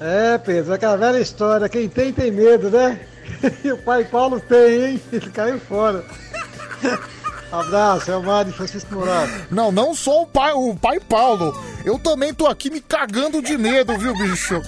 É, Pedro, aquela velha história, quem tem, tem medo, né? E o pai Paulo tem, hein? Ele caiu fora. Abraço, é o Mário Francisco Morato. Não, não só o pai, o pai Paulo. Eu também tô aqui me cagando de medo, viu, bicho?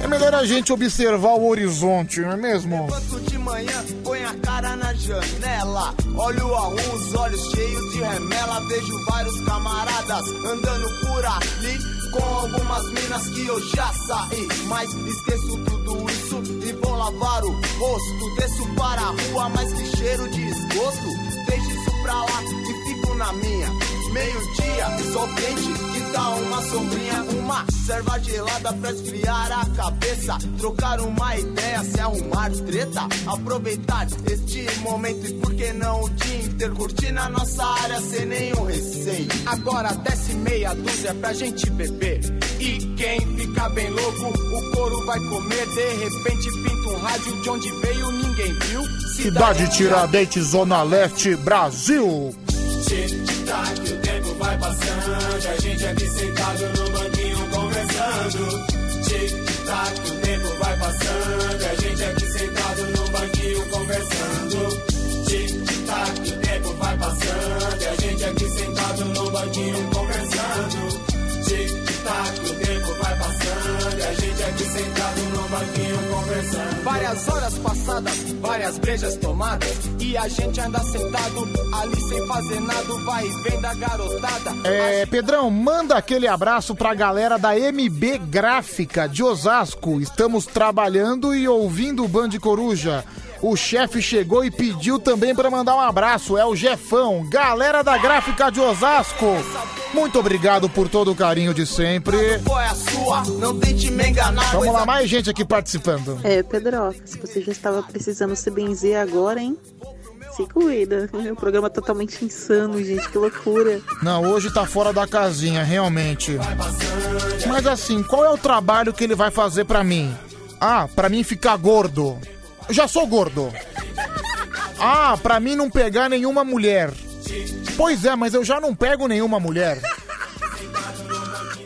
É melhor a gente observar o horizonte, não é mesmo? Levanto de manhã, põe a cara na janela. Olho a um, os olhos cheios de remela. Vejo vários camaradas andando por ali. Com algumas minas que eu já saí. Mas esqueço tudo isso e vou lavar o rosto. Desço para a rua, mas que cheiro de esgoto. Deixo isso pra lá e fico na minha. Meio-dia, sol quente, que dá uma sombrinha, uma serva gelada pra esfriar a cabeça. Trocar uma ideia, se arrumar treta. Aproveitar este momento e por que não o dia inteiro curtir na nossa área sem nenhum receio. Agora desce meia dúzia pra gente beber. E quem fica bem louco, o couro vai comer. De repente pinta um rádio de onde veio, ninguém viu. Cidade Tiradentes, Zona Leste, Brasil. Tic-tac, o tempo vai passando. A gente aqui sentado no banquinho conversando. Tic-tac, o tempo vai passando. A gente aqui sentado no banquinho conversando. Tic-tac, o tempo vai passando. A gente aqui sentado no banquinho conversando. Tic-tac, o tempo vai passando. A gente aqui sentado no banquinho. Várias horas passadas, várias brejas tomadas. E a gente anda sentado ali sem fazer nada. Vai e vem da garotada. É, Pedrão, manda aquele abraço pra galera da MB Gráfica de Osasco. Estamos trabalhando e ouvindo o Band Coruja. O chefe chegou e pediu também pra mandar um abraço. É o Jefão, galera da Gráfica de Osasco. Muito obrigado por todo o carinho de sempre. Vamos lá, mais gente aqui participando. É, Pedroca, se você já estava precisando se benzer agora, hein? Se cuida. O programa é totalmente insano, gente. Que loucura. Não, hoje tá fora da casinha, realmente. Mas assim, qual é o trabalho que ele vai fazer pra mim? Ah, pra mim ficar gordo. Já sou gordo. Ah, pra mim não pegar nenhuma mulher. Pois é, mas eu já não pego nenhuma mulher.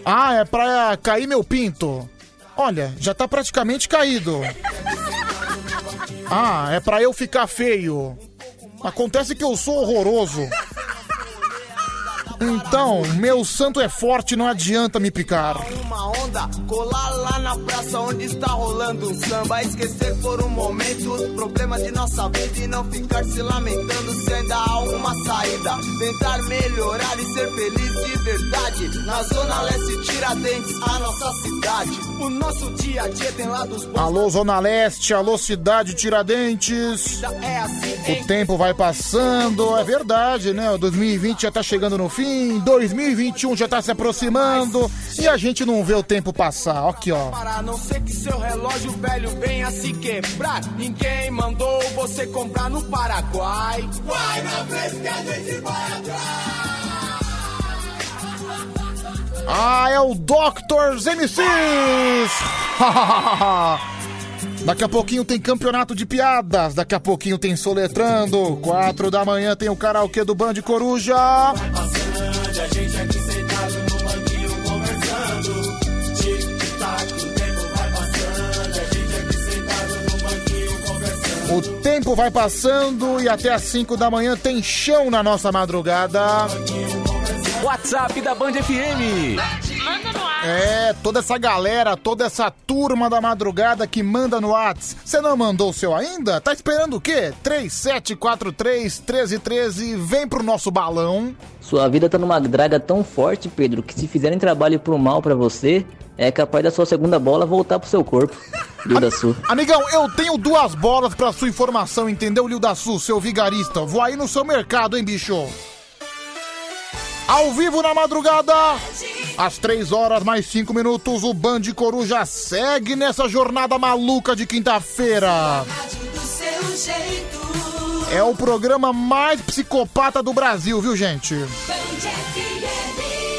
Ah, é pra cair meu pinto. Olha, já tá praticamente caído. Ah, é pra eu ficar feio. Acontece que eu sou horroroso. Então, meu santo é forte, não adianta me picar. Uma onda, colar lá na praça onde está rolando um samba. Esquecer por um momento os problemas de nossa vida e não ficar se lamentando se ainda há uma saída. Tentar melhorar e ser feliz de verdade. Na Zona Leste Tiradentes, a nossa cidade. O nosso dia a dia tem lados bons. Alô, Zona Leste, alô, Cidade Tiradentes. É assim, O tempo vai passando, é verdade, né? O 2020 já tá chegando no fim. Sim, 2021 já tá se aproximando e a gente não vê o tempo passar. Aqui, ó. Para a não ser que seu relógio velho venha se quebrar. Ninguém mandou você comprar no Paraguai. Vai na frente que a gente vai atrás. Ah, é o Doctors MCs! Daqui a pouquinho tem campeonato de piadas, daqui a pouquinho tem soletrando. Quatro da manhã tem o karaokê do Band Coruja. Gente aqui sentado no banquinho conversando. Tic-tac, o tempo vai passando. A gente aqui sentado no banquinho conversando. O tempo vai passando e até às 5 da manhã tem chão na nossa madrugada. WhatsApp da Band FM. Manda no ar. É, toda essa galera, toda essa turma da madrugada que manda no Whats. Você não mandou o seu ainda? Tá esperando o quê? 3743 1313, vem pro nosso balão. Sua vida tá numa draga tão forte, Pedro, que se fizerem trabalho pro mal pra você, é capaz da sua segunda bola voltar pro seu corpo. Rio da Sul. Amigão, eu tenho duas bolas pra sua informação, entendeu, Lil da Sul, seu vigarista? Vou aí no seu mercado, hein, bicho? Ao vivo na madrugada, às 3 horas mais 5 minutos, o Band Coruja segue nessa jornada maluca de quinta-feira. É o programa mais psicopata do Brasil, viu, gente?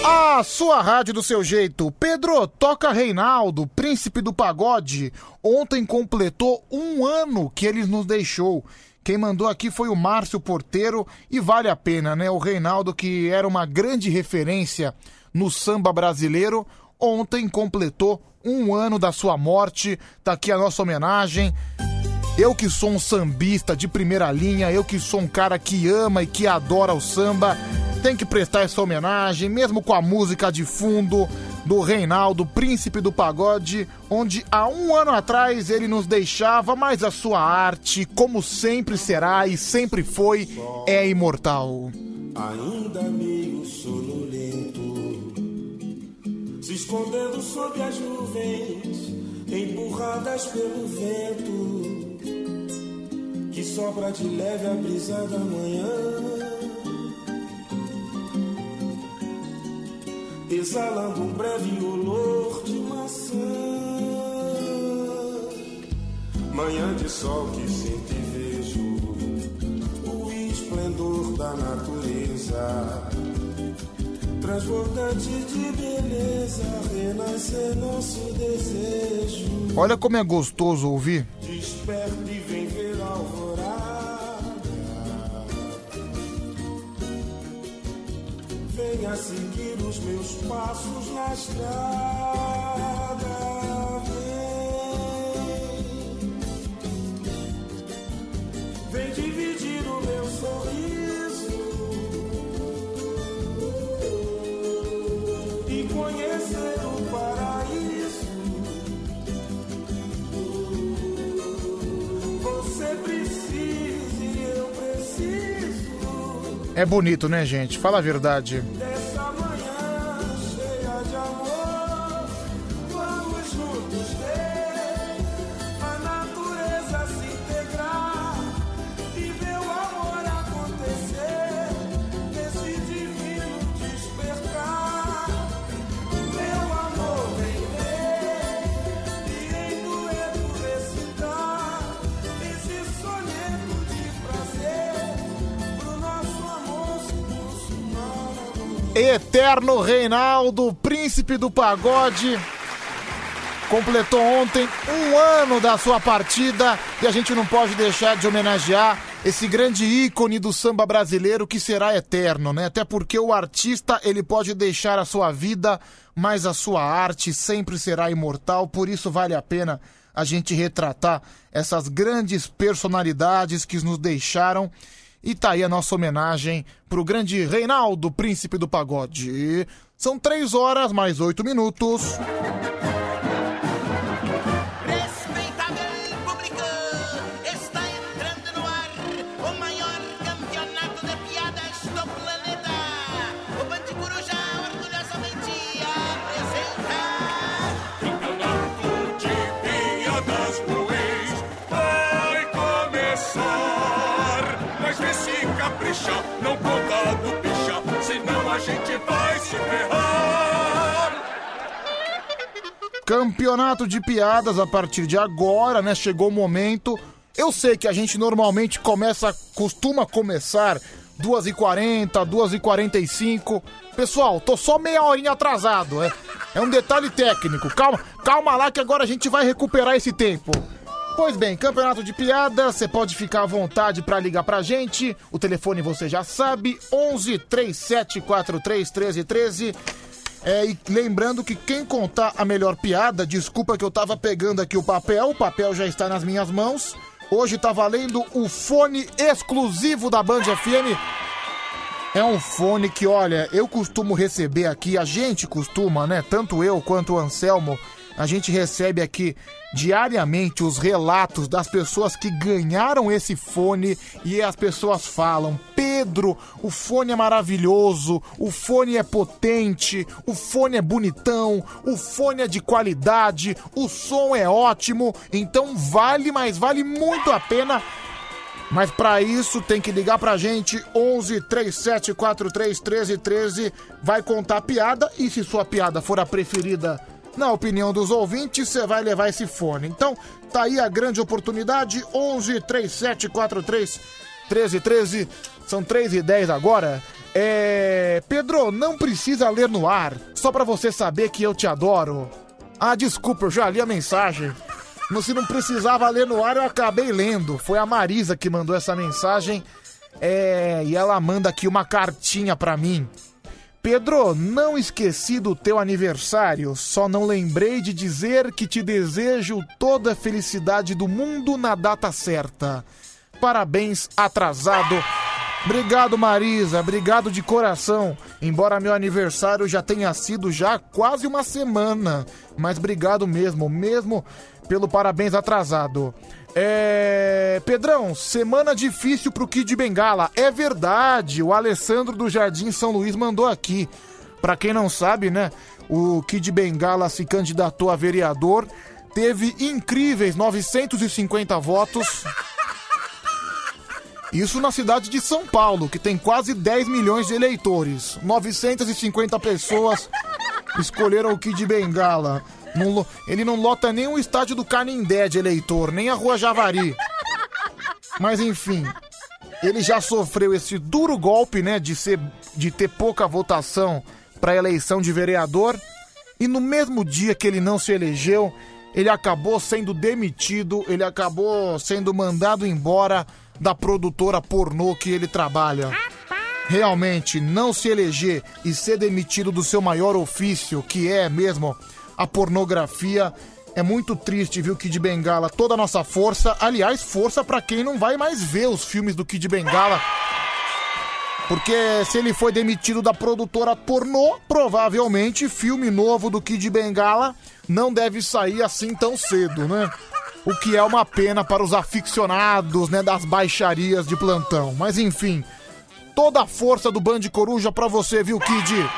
A sua rádio do seu jeito. Pedro, toca Reinaldo, príncipe do pagode. Ontem completou um ano que ele nos deixou. Quem mandou aqui foi o Márcio Porteiro e vale a pena, né? O Reinaldo, que era uma grande referência no samba brasileiro, ontem completou um ano da sua morte. Tá aqui a nossa homenagem. Eu que sou um sambista de primeira linha, eu que sou um cara que ama e que adora o samba, tem que prestar essa homenagem, mesmo com a música de fundo do Reinaldo, príncipe do pagode, onde há um ano atrás ele nos deixava, mas a sua arte, como sempre será e sempre foi, é imortal. Ainda meio sonolento, se escondendo sob as nuvens, empurradas pelo vento, que sopra de leve a brisa da manhã. Exalando um breve olor de maçã. Manhã de sol que sinto e vejo o esplendor da natureza. Transbordante de beleza, renascer nosso desejo. Olha como é gostoso ouvir. Desperta e vem ver a Venha seguir os meus passos na estrada. Vem, vem dividir o meu sorriso É bonito, né, gente? Fala a verdade. Eterno Reinaldo, príncipe do pagode. Completou ontem um ano da sua partida e a gente não pode deixar de homenagear esse grande ícone do samba brasileiro que será eterno, né? Até porque o artista ele pode deixar a sua vida, mas a sua arte sempre será imortal. Por isso vale a pena a gente retratar essas grandes personalidades que nos deixaram. E tá aí a nossa homenagem pro grande Reinaldo, príncipe do pagode. São três horas mais oito minutos. Campeonato de piadas a partir de agora, né? Chegou o momento. Eu sei que a gente normalmente começa, costuma começar 2h40, 2h45. Pessoal, tô só meia horinha atrasado, é, é um detalhe técnico. Calma, calma lá que agora a gente vai recuperar esse tempo. Pois bem, campeonato de piadas, você pode ficar à vontade pra ligar pra gente. O telefone você já sabe, 11 37 43 13 13. É, e lembrando que quem contar a melhor piada, desculpa que eu tava pegando aqui o papel, o papel já está nas minhas mãos. Hoje tá valendo o fone exclusivo da Band FM. É um fone que, olha, eu costumo receber aqui, a gente costuma, né? Tanto eu quanto o Anselmo, a gente recebe aqui diariamente os relatos das pessoas que ganharam esse fone e as pessoas falam: Pedro, o fone é maravilhoso, o fone é potente, o fone é bonitão, o fone é de qualidade, o som é ótimo, então vale, mas vale muito a pena. Mas pra isso tem que ligar pra gente 11 37 43 13 13, vai contar a piada e se sua piada for a preferida na opinião dos ouvintes, você vai levar esse fone. Então, tá aí a grande oportunidade, 11 37 43 13 13, são 3 e 10 agora. É... Pedro, não precisa ler no ar, só pra você saber que eu te adoro. Ah, desculpa, eu já li a mensagem. Mas se não precisava ler no ar, eu acabei lendo. Foi a Marisa que mandou essa mensagem. É, e ela manda aqui uma cartinha pra mim. Pedro, não esqueci do teu aniversário, só não lembrei de dizer que te desejo toda a felicidade do mundo na data certa. Parabéns, atrasado. Obrigado, Marisa, obrigado de coração. Embora meu aniversário já tenha sido já quase uma semana, mas obrigado mesmo, mesmo pelo parabéns atrasado. É. Pedrão, semana difícil pro Kid Bengala. É verdade, o Alessandro do Jardim São Luís mandou aqui. Pra quem não sabe, né? O Kid Bengala se candidatou a vereador, teve incríveis 950 votos. Isso na cidade de São Paulo, que tem quase 10 milhões de eleitores. 950 pessoas escolheram o Kid Bengala. Não ele não lota nem o estádio do Canindé de eleitor, nem a Rua Javari. Mas enfim, ele já sofreu esse duro golpe, né, de ser de ter pouca votação para eleição de vereador, e no mesmo dia que ele não se elegeu, ele acabou sendo demitido, ele acabou sendo mandado embora da produtora pornô que ele trabalha. Realmente, não se eleger e ser demitido do seu maior ofício, que é mesmo a pornografia, é muito triste, viu, Kid Bengala? Toda a nossa força, aliás, força pra quem não vai mais ver os filmes do Kid Bengala. Porque se ele foi demitido da produtora pornô, provavelmente filme novo do Kid Bengala não deve sair assim tão cedo, né? O que é uma pena para os aficionados, né, das baixarias de plantão. Mas enfim, toda a força do Band Coruja pra você, viu, Kid?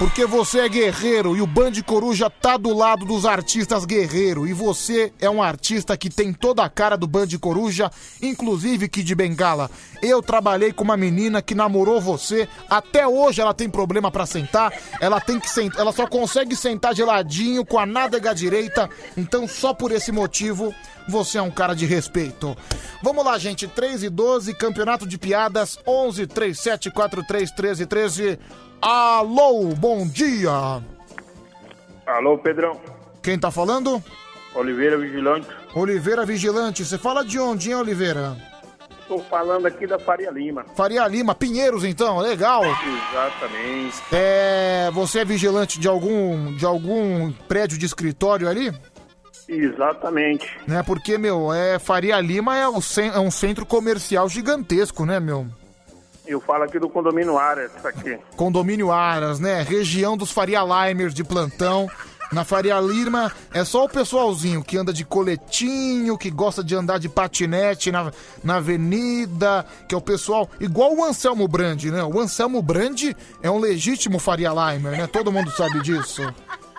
Porque você é guerreiro e o Band Coruja tá do lado dos artistas guerreiro. E você é um artista que tem toda a cara do Band Coruja, inclusive Kid Bengala. Eu trabalhei com uma menina que namorou você, até hoje ela tem problema pra sentar, ela tem que sentar, ela só consegue sentar geladinho com a nádega direita, então só por esse motivo você é um cara de respeito. Vamos lá, gente, 3 e 12, campeonato de piadas, 11 37 43 13 13. Alô, bom dia. Alô, Pedrão. Quem tá falando? Oliveira Vigilante. Oliveira Vigilante. Você fala de onde, hein, Oliveira? Estou falando aqui da Faria Lima. Faria Lima, Pinheiros, então, legal. Exatamente. É, você é vigilante de algum de algum prédio de escritório ali? Exatamente. Né? Porque, meu, é Faria Lima é, o é um centro comercial gigantesco, né, meu? Eu falo aqui do condomínio Aras, aqui. Condomínio Aras, né? Região dos Faria Limers de plantão. Na Faria Lima é só o pessoalzinho que anda de coletinho, que gosta de andar de patinete na, na avenida, que é o pessoal igual o Anselmo Brandi, né? O Anselmo Brandi é um legítimo Faria Limer, né? Todo mundo sabe disso.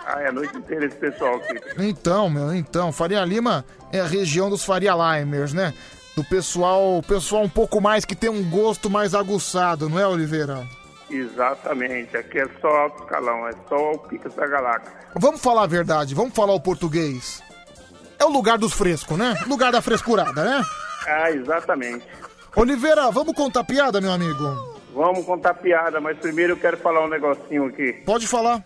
Ah, é a noite inteira esse pessoal aqui. Então, meu, então, Faria Lima é a região dos Faria Limers, né? Do pessoal, pessoal um pouco mais que tem um gosto mais aguçado, não é, Oliveira? Exatamente. Aqui é só alto escalão, é só o Picas da Galáxia. Vamos falar a verdade, vamos falar o português. É o lugar dos frescos, né? Lugar da frescurada, né? Ah, exatamente. Oliveira, vamos contar piada, meu amigo? Vamos contar piada, mas primeiro eu quero falar um negocinho aqui. Pode falar.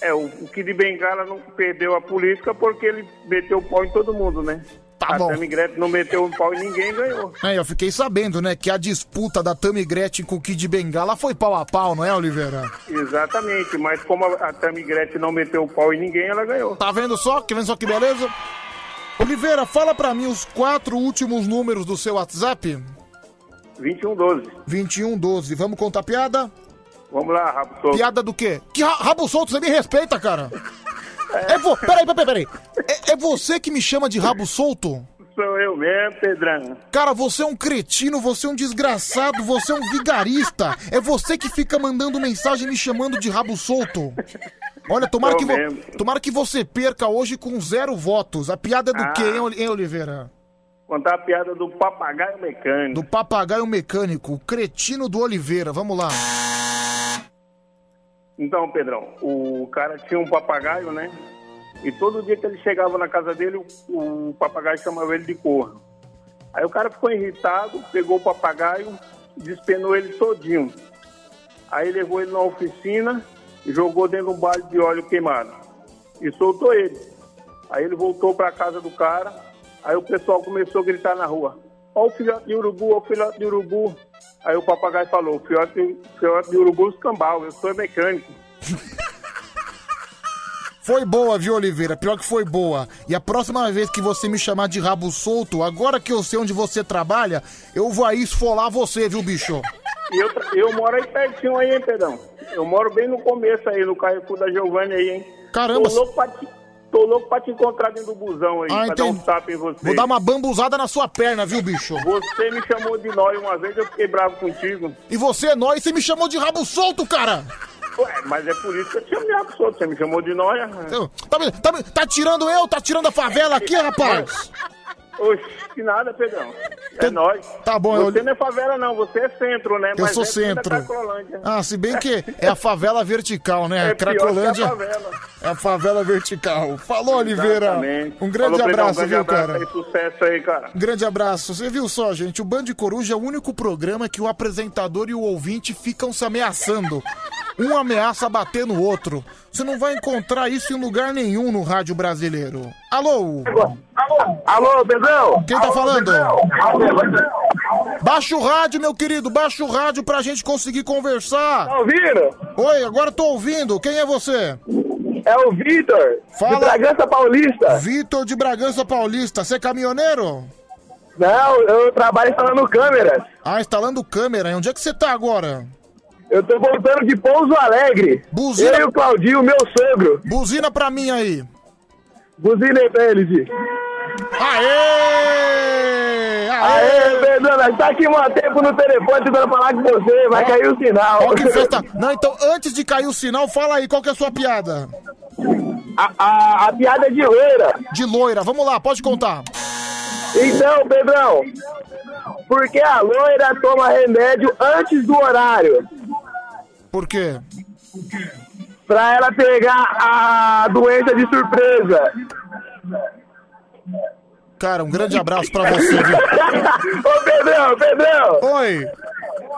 É, o, o Kid Bengala não perdeu a política porque ele meteu o pau em todo mundo, né? Tá a bom. Tammy Gretchen não meteu um pau em ninguém ganhou. É, eu fiquei sabendo, né, que a disputa da Tammy Gretchen com o Kid Bengala foi pau a pau, não é, Oliveira? Exatamente, mas como a, a Tammy Gretchen não meteu o pau em ninguém, ela ganhou. Tá vendo só? Que vendo só que beleza? Oliveira, fala pra mim os quatro últimos números do seu WhatsApp. 2112. 2112. Vamos contar piada? Vamos lá, rabo solto. Piada do quê? Que ra- rabo solto, você me respeita, cara. É vo... Peraí, peraí, peraí. É, é você que me chama de rabo solto? Sou eu mesmo, Pedrão. Cara, você é um cretino, você é um desgraçado, você é um vigarista. É você que fica mandando mensagem me chamando de rabo solto. Olha, tomara Sou que, vo- mesmo. tomara que você perca hoje com zero votos. A piada é do Ah. quê, hein, Oli- hein, Oliveira? Contar a piada do papagaio mecânico. Do papagaio mecânico, o cretino do Oliveira. Vamos lá. Então, Pedrão, o cara tinha um papagaio, né? E todo dia que ele chegava na casa dele, o, o papagaio chamava ele de corno. Aí o cara ficou irritado, pegou o papagaio, despenou ele todinho. Aí levou ele na oficina e jogou dentro de um balde de óleo queimado. E soltou ele. Aí ele voltou para a casa do cara, aí o pessoal começou a gritar na rua. Ó o filhote de urubu, ó o filhote de urubu. Aí o papagaio falou, filhote, filhote de urubu escambau, eu sou mecânico. Foi boa, viu, Oliveira? Pior que foi boa. E a próxima vez que você me chamar de rabo solto, agora que eu sei onde você trabalha, eu vou aí esfolar você, viu, bicho? E eu, eu moro aí pertinho aí, hein, Pedrão? Eu moro bem no começo aí, no Carrefour da Giovanni aí, hein? Caramba. Tô louco pra te, tô louco pra te encontrar dentro do busão aí, Ah, pra dar um entendi. tapa em você. Vou dar uma bambuzada na sua perna, viu, bicho? Você me chamou de nóia uma vez, eu fiquei bravo contigo. E você é nóis, você me chamou de rabo solto, cara! Ué, mas é por isso que eu te chamei a pessoa, você me chamou de nóia. Eu- Tá, me- tá, me- tá tirando eu? Tá tirando a favela aqui, rapaz? Oxe, que nada, Pedrão. É nóis. Tá bom, eu- Você não é favela não, você é centro, né? Eu mas sou é centro. Cracolândia. Ah, se bem que é a favela vertical, né? É pior que a Cracolândia favela. é a favela vertical. Falou, Oliveira. Um grande Falou, abraço, um grande viu, abraço cara? aí, sucesso aí, cara. Um grande abraço. Você viu só, gente? O Band Coruja é o único programa que o apresentador e o ouvinte ficam se ameaçando. Um ameaça bater no outro. Você não vai encontrar isso em lugar nenhum no rádio brasileiro. Alô? Alô, Pedrão? Quem tá falando? Baixa o rádio, meu querido. Baixa o rádio pra gente conseguir conversar. Tá ouvindo? Oi, agora tô ouvindo. Quem é você? É o Vitor, Fala. de Bragança Paulista. Vitor de Bragança Paulista. Você é caminhoneiro? Não, eu trabalho instalando câmeras. Ah, instalando câmera. E onde é que você tá agora? Eu tô voltando de Pouso Alegre. Buzina. Eu e o Claudinho, meu sogro. Buzina pra mim aí. Buzina aí pra ele, Gi. Aê! Aê, nós tá aqui um tempo no telefone tentando falar com você, vai cair o sinal. Ó, que festa. Não, então, antes de cair o sinal, fala aí, qual que é a sua piada? A, a, a piada é de loira. De loira, vamos lá, pode contar. Então, Pedrão, por que a loira toma remédio antes do horário? Por quê? Pra ela pegar a doença de surpresa. Cara, um grande abraço pra você, viu? Ô, Pedrão, Pedrão. Oi.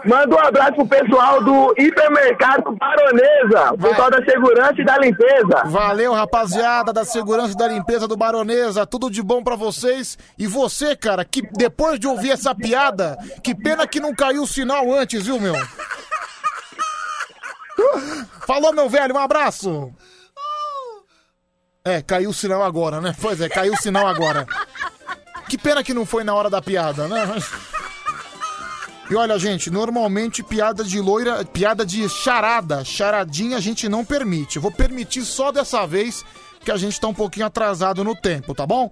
Manda um abraço pro pessoal do hipermercado Baronesa, pessoal da segurança e da limpeza. Valeu, rapaziada da segurança e da limpeza do Baronesa. Tudo de bom pra vocês. E você, cara, que depois de ouvir essa piada, que pena que não caiu o sinal antes, viu, meu? Falou, meu velho, um abraço. É, caiu o sinal agora, né? Pois é, caiu o sinal agora. Que pena que não foi na hora da piada, né? Mas- E olha, gente, normalmente piada de loira, piada de charada, charadinha a gente não permite. Eu vou permitir só dessa vez que a gente tá um pouquinho atrasado no tempo, tá bom?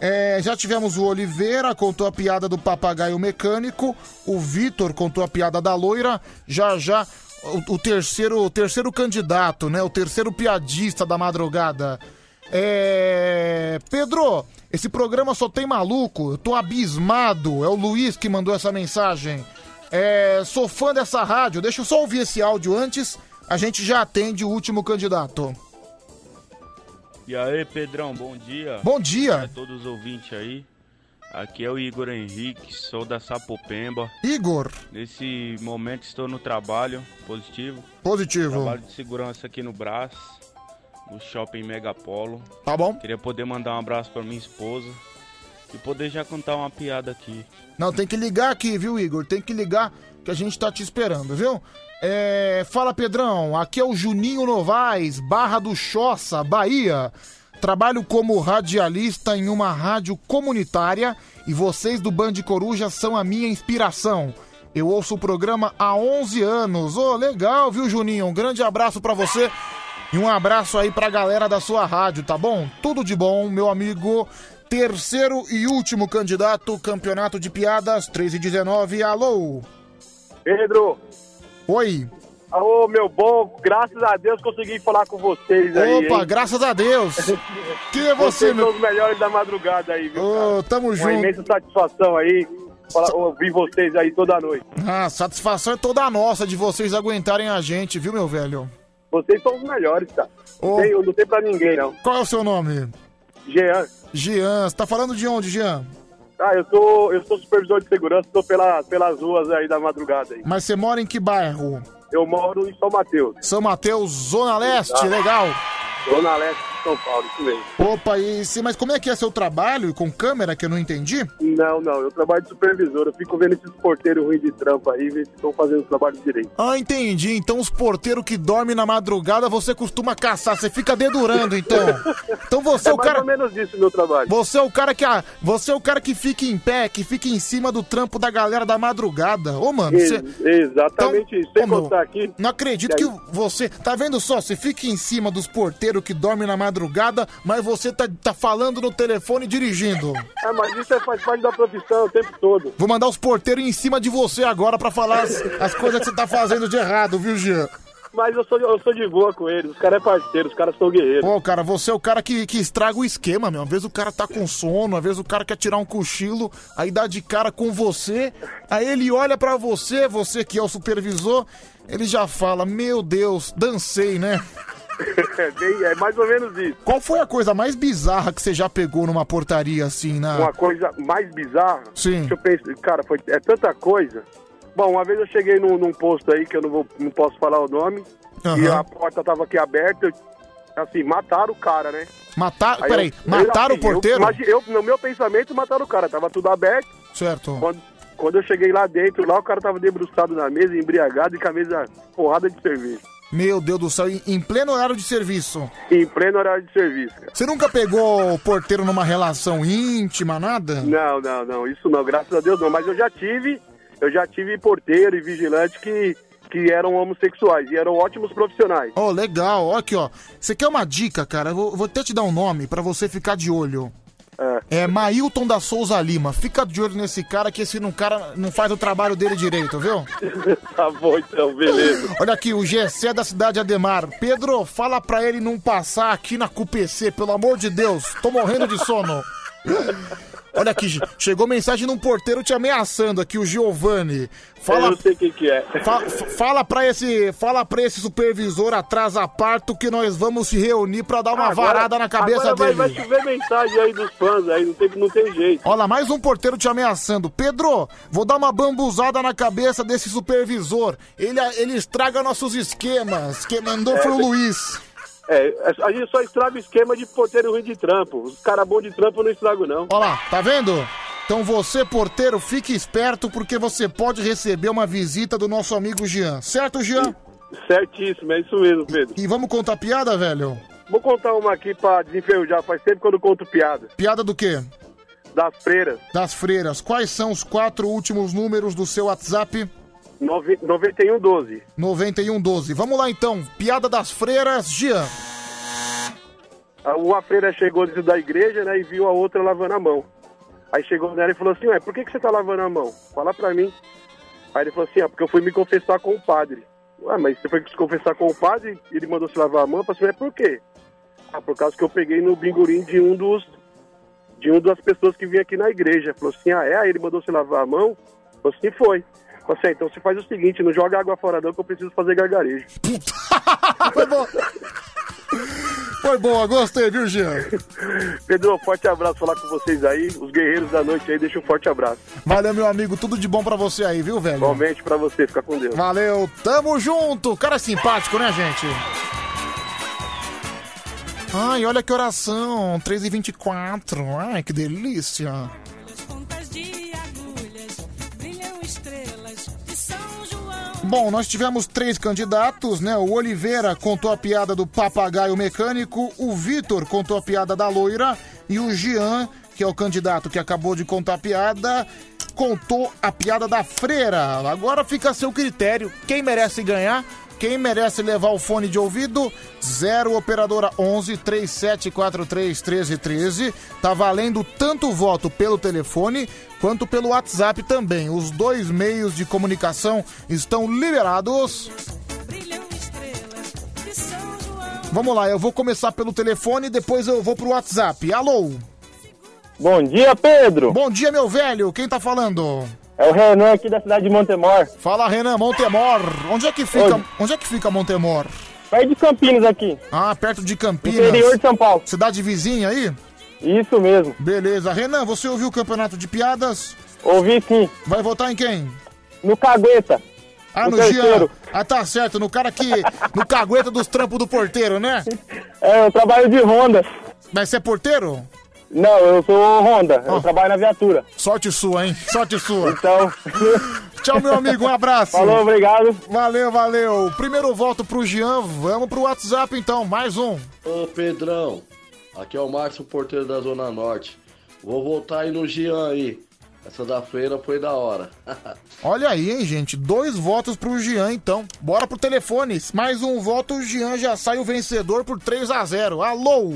É, já tivemos o Oliveira, contou a piada do papagaio mecânico, o Vitor contou a piada da loira, já já o, o terceiro, o terceiro candidato, né? O terceiro piadista da madrugada. É. Pedro, esse programa só tem maluco, eu tô abismado. É o Luiz que mandou essa mensagem. É, sou fã dessa rádio. Deixa eu só ouvir esse áudio antes. A gente já atende o último candidato. E aí, Pedrão, bom dia. Bom dia. A todos os ouvintes aí. Aqui é o Igor Henrique, sou da Sapopemba. Igor. Nesse momento estou no trabalho, positivo. Positivo. Trabalho de segurança aqui no Brás, no Shopping Megapolo. Tá bom. Queria poder mandar um abraço pra minha esposa e poder já contar uma piada aqui. Não, tem que ligar aqui, viu, Igor? Tem que ligar que a gente tá te esperando, viu? É, fala, Pedrão. Aqui é o Juninho Novaes, Barra do Choça, Bahia. Trabalho como radialista em uma rádio comunitária e vocês do Band Coruja são a minha inspiração. Eu ouço o programa há 11 anos. Ô, legal, viu, Juninho? Um grande abraço pra você e um abraço aí pra galera da sua rádio, tá bom? Tudo de bom, meu amigo. Terceiro e último candidato, campeonato de piadas, 3 e 19. Alô? Pedro. Oi. Ô, meu bom, graças a Deus consegui falar com vocês aí. Opa, hein? graças a Deus. Quem é você, Vocês meu? são os melhores da madrugada aí, viu? Ô, tamo Uma junto. imensa satisfação aí falar- ouvir vocês aí toda noite. Ah, satisfação é toda nossa de vocês aguentarem a gente, viu, meu velho? Vocês são os melhores, cara. Não, Ô. tem, não tem pra ninguém, não. Qual é o seu nome? Jean. Jean. Você tá falando de onde, Jean? Ah, eu sou, eu sou supervisor de segurança, tô pela, pelas ruas aí da madrugada aí. Mas você mora em que bairro? Eu moro em São Mateus. São Mateus, Zona Leste, legal. Zona Leste de São Paulo, isso mesmo. Opa, e se, mas como é que é seu trabalho com câmera que eu não entendi? Não, não, eu trabalho de supervisor, eu fico vendo esses porteiros ruins de trampo aí, ver se estão fazendo o trabalho direito. Ah, entendi. Então os porteiros que dormem na madrugada você costuma caçar, você fica dedurando então. Então você é, É o mais cara ou menos isso o meu trabalho. Você é o cara que a, você é o cara que fica em pé, que fica em cima do trampo da galera da madrugada. Ô, mano, Ex- você Exatamente isso. Sem Ô, contar aqui. Não acredito que você. Tá vendo só? Você fica em cima dos porteiros que dormem na madrugada, mas você tá, tá falando no telefone dirigindo. É, mas isso é, faz parte da profissão o tempo todo. Vou mandar os porteiros em cima de você agora pra falar as, as coisas que você tá fazendo de errado, viu, Jean? Mas eu sou, eu sou de boa com eles, os caras é parceiro, os caras são guerreiros. Pô, cara, você é o cara que, que estraga o esquema, meu. Às vezes o cara tá com sono, às vezes o cara quer tirar um cochilo, aí dá de cara com você, aí ele olha pra você, você que é o supervisor, ele já fala, meu Deus, dancei, né? É, bem- é mais ou menos isso. Qual foi a coisa mais bizarra que você já pegou numa portaria assim, na... Uma coisa mais bizarra. Sim. Que eu penso, cara, foi, é tanta coisa. Bom, uma vez eu cheguei num, num posto aí que eu não, vou, não posso falar o nome. E Aham. a porta tava aqui aberta. eu- Assim, mataram o cara, né? Matar... Aí Peraí, eu- mataram eu, o porteiro? Eu, eu- no meu pensamento, mataram o cara. Tava tudo aberto. Certo. Quando, quando eu cheguei lá dentro, lá o cara tava debruçado na mesa, embriagado e com a mesa porrada de cerveja. Meu Deus do céu, em- pleno horário de serviço. Em pleno horário de serviço, cara. Você nunca pegou o porteiro numa relação íntima, nada? Não, não, não, isso não, graças a Deus não. Mas eu já tive, eu já tive porteiro e vigilante que, que eram homossexuais e eram ótimos profissionais. Oh, legal. Ó aqui, ó. Você quer uma dica, cara? Eu vou, vou até te dar um nome pra você ficar de olho. É Mailton da Souza Lima. Fica de olho nesse cara que esse não, cara não faz o trabalho dele direito, viu? tá bom então, beleza. Olha aqui, o Gessé da cidade Ademar. Pedro, fala pra ele não passar aqui na QPC, pelo amor de Deus. Tô morrendo de sono. Olha aqui, chegou mensagem num porteiro te ameaçando aqui, o Giovanni. Fala, Eu sei quem que é. Fa- fa- fala pra esse, fala pra esse supervisor atrás a parto que nós vamos se reunir pra dar uma Agora- varada na cabeça agora vai, dele. Vai chover mensagem aí dos fãs aí, não tem, não tem jeito. Olha lá, mais um porteiro te ameaçando. Pedro, vou dar uma bambuzada na cabeça desse supervisor. Ele, ele estraga nossos esquemas. Quem mandou foi o Luiz. É, a gente só estraga o esquema de porteiro ruim de trampo. Os caras bons de trampo eu não estrago, não. Olha lá, tá vendo? Então você, porteiro, fique esperto porque você pode receber uma visita do nosso amigo Jean. Certo, Jean? Certíssimo, é isso mesmo, Pedro. E vamos contar piada, velho? Vou contar uma aqui pra desenferrujar. Faz tempo que eu não conto piada. Piada do quê? Das freiras. Das freiras. Quais são os quatro últimos números do seu WhatsApp? Nove- 9112. 9112. Vamos lá então. Piada das freiras, Jean. Ah, Uma freira chegou dentro da igreja, né, e viu a outra lavando a mão. Aí chegou nela e falou assim, ué, por que, que você tá lavando a mão? Fala pra mim. Aí ele falou assim, ah, porque eu fui me confessar com o padre. Ué, mas você foi se confessar com o padre e ele mandou você lavar a mão? Eu falei assim, é por quê? Ah, por causa que eu peguei no bingorim de um dos... De uma das pessoas que vinha aqui na igreja. Falou assim, ah, é? Aí ele mandou você lavar a mão? Falei assim, foi. Você, então você faz o seguinte, não joga água fora não que eu preciso fazer gargarejo. Foi bom. Foi boa, gostei, viu, Jean? Pedro, forte abraço falar com vocês aí. Os guerreiros da noite aí, deixa um forte abraço. Valeu, meu amigo. Tudo de bom pra você aí, viu, velho? Igualmente pra você, fica com Deus. Valeu, tamo junto. Cara simpático, né, gente? Ai, olha que oração. 3h24. Ai, que delícia. Bom, nós tivemos três candidatos, né? O Oliveira contou a piada do papagaio mecânico, o Vitor contou a piada da loira e o Jean, que é o candidato que acabou de contar a piada, contou a piada da freira. Agora fica a seu critério. Quem merece ganhar? Quem merece levar o fone de ouvido? 0 operadora 11 3743 1313. Tá valendo tanto o voto pelo telefone quanto pelo WhatsApp também. Os dois meios de comunicação estão liberados. Vamos lá, eu vou começar pelo telefone e depois eu vou pro WhatsApp. Alô? Bom dia, Pedro. Bom dia, meu velho. Quem tá falando? É o Renan aqui da cidade de Montemor. Fala, Renan, Montemor. Onde é que fica, Oi. onde é que fica Montemor? Perto de Campinas aqui. Ah, perto de Campinas. Interior de São Paulo. Cidade vizinha aí? Isso mesmo. Beleza. Renan, você ouviu o campeonato de piadas? Ouvi sim. Vai votar em quem? No Cagueta. Ah, No no. Ah, tá certo. No cara que. No cagueta dos trampos do porteiro, né? É, eu trabalho de Honda. Mas você é porteiro? Não, eu sou Honda. Eu trabalho na viatura. Sorte sua, hein? Sorte sua. Então. Tchau, meu amigo. Um abraço. Falou, obrigado. Valeu, valeu. Primeiro voto pro Jean. Vamos pro WhatsApp então. Mais um. Ô Pedrão, aqui é o Márcio Porteiro da Zona Norte. Vou voltar aí no Gian aí. Essa da feira foi da hora. Olha aí, hein, gente. Dois votos pro Jean, então. Bora pro telefone. Mais um voto, o Jean já sai o vencedor por 3 a 0 Alô?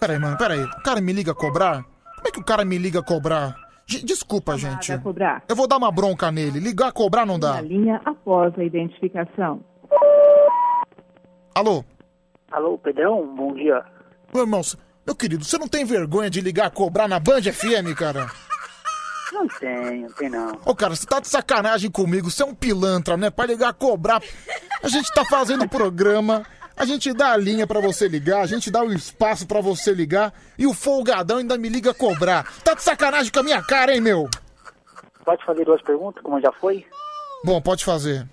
Pera aí, mano, pera aí. O cara me liga a cobrar? Como é que o cara me liga a cobrar? Ge- Desculpa, gente. cobrar. Eu vou dar uma bronca nele. Ligar a cobrar não dá. Na linha após a identificação. Alô? Alô, Pedrão, bom dia. Meu irmão, meu querido, você não tem vergonha de ligar a cobrar na Band FM, cara? Não tenho, tem não. Ô, cara, você tá de sacanagem comigo. Você é um pilantra, né? Pra ligar a cobrar. A gente tá fazendo programa. A gente dá a linha pra você ligar, a gente dá o espaço pra você ligar e o folgadão ainda me liga a cobrar. Tá de sacanagem com a minha cara, hein, meu? Pode fazer duas perguntas, como já foi? Bom, pode fazer.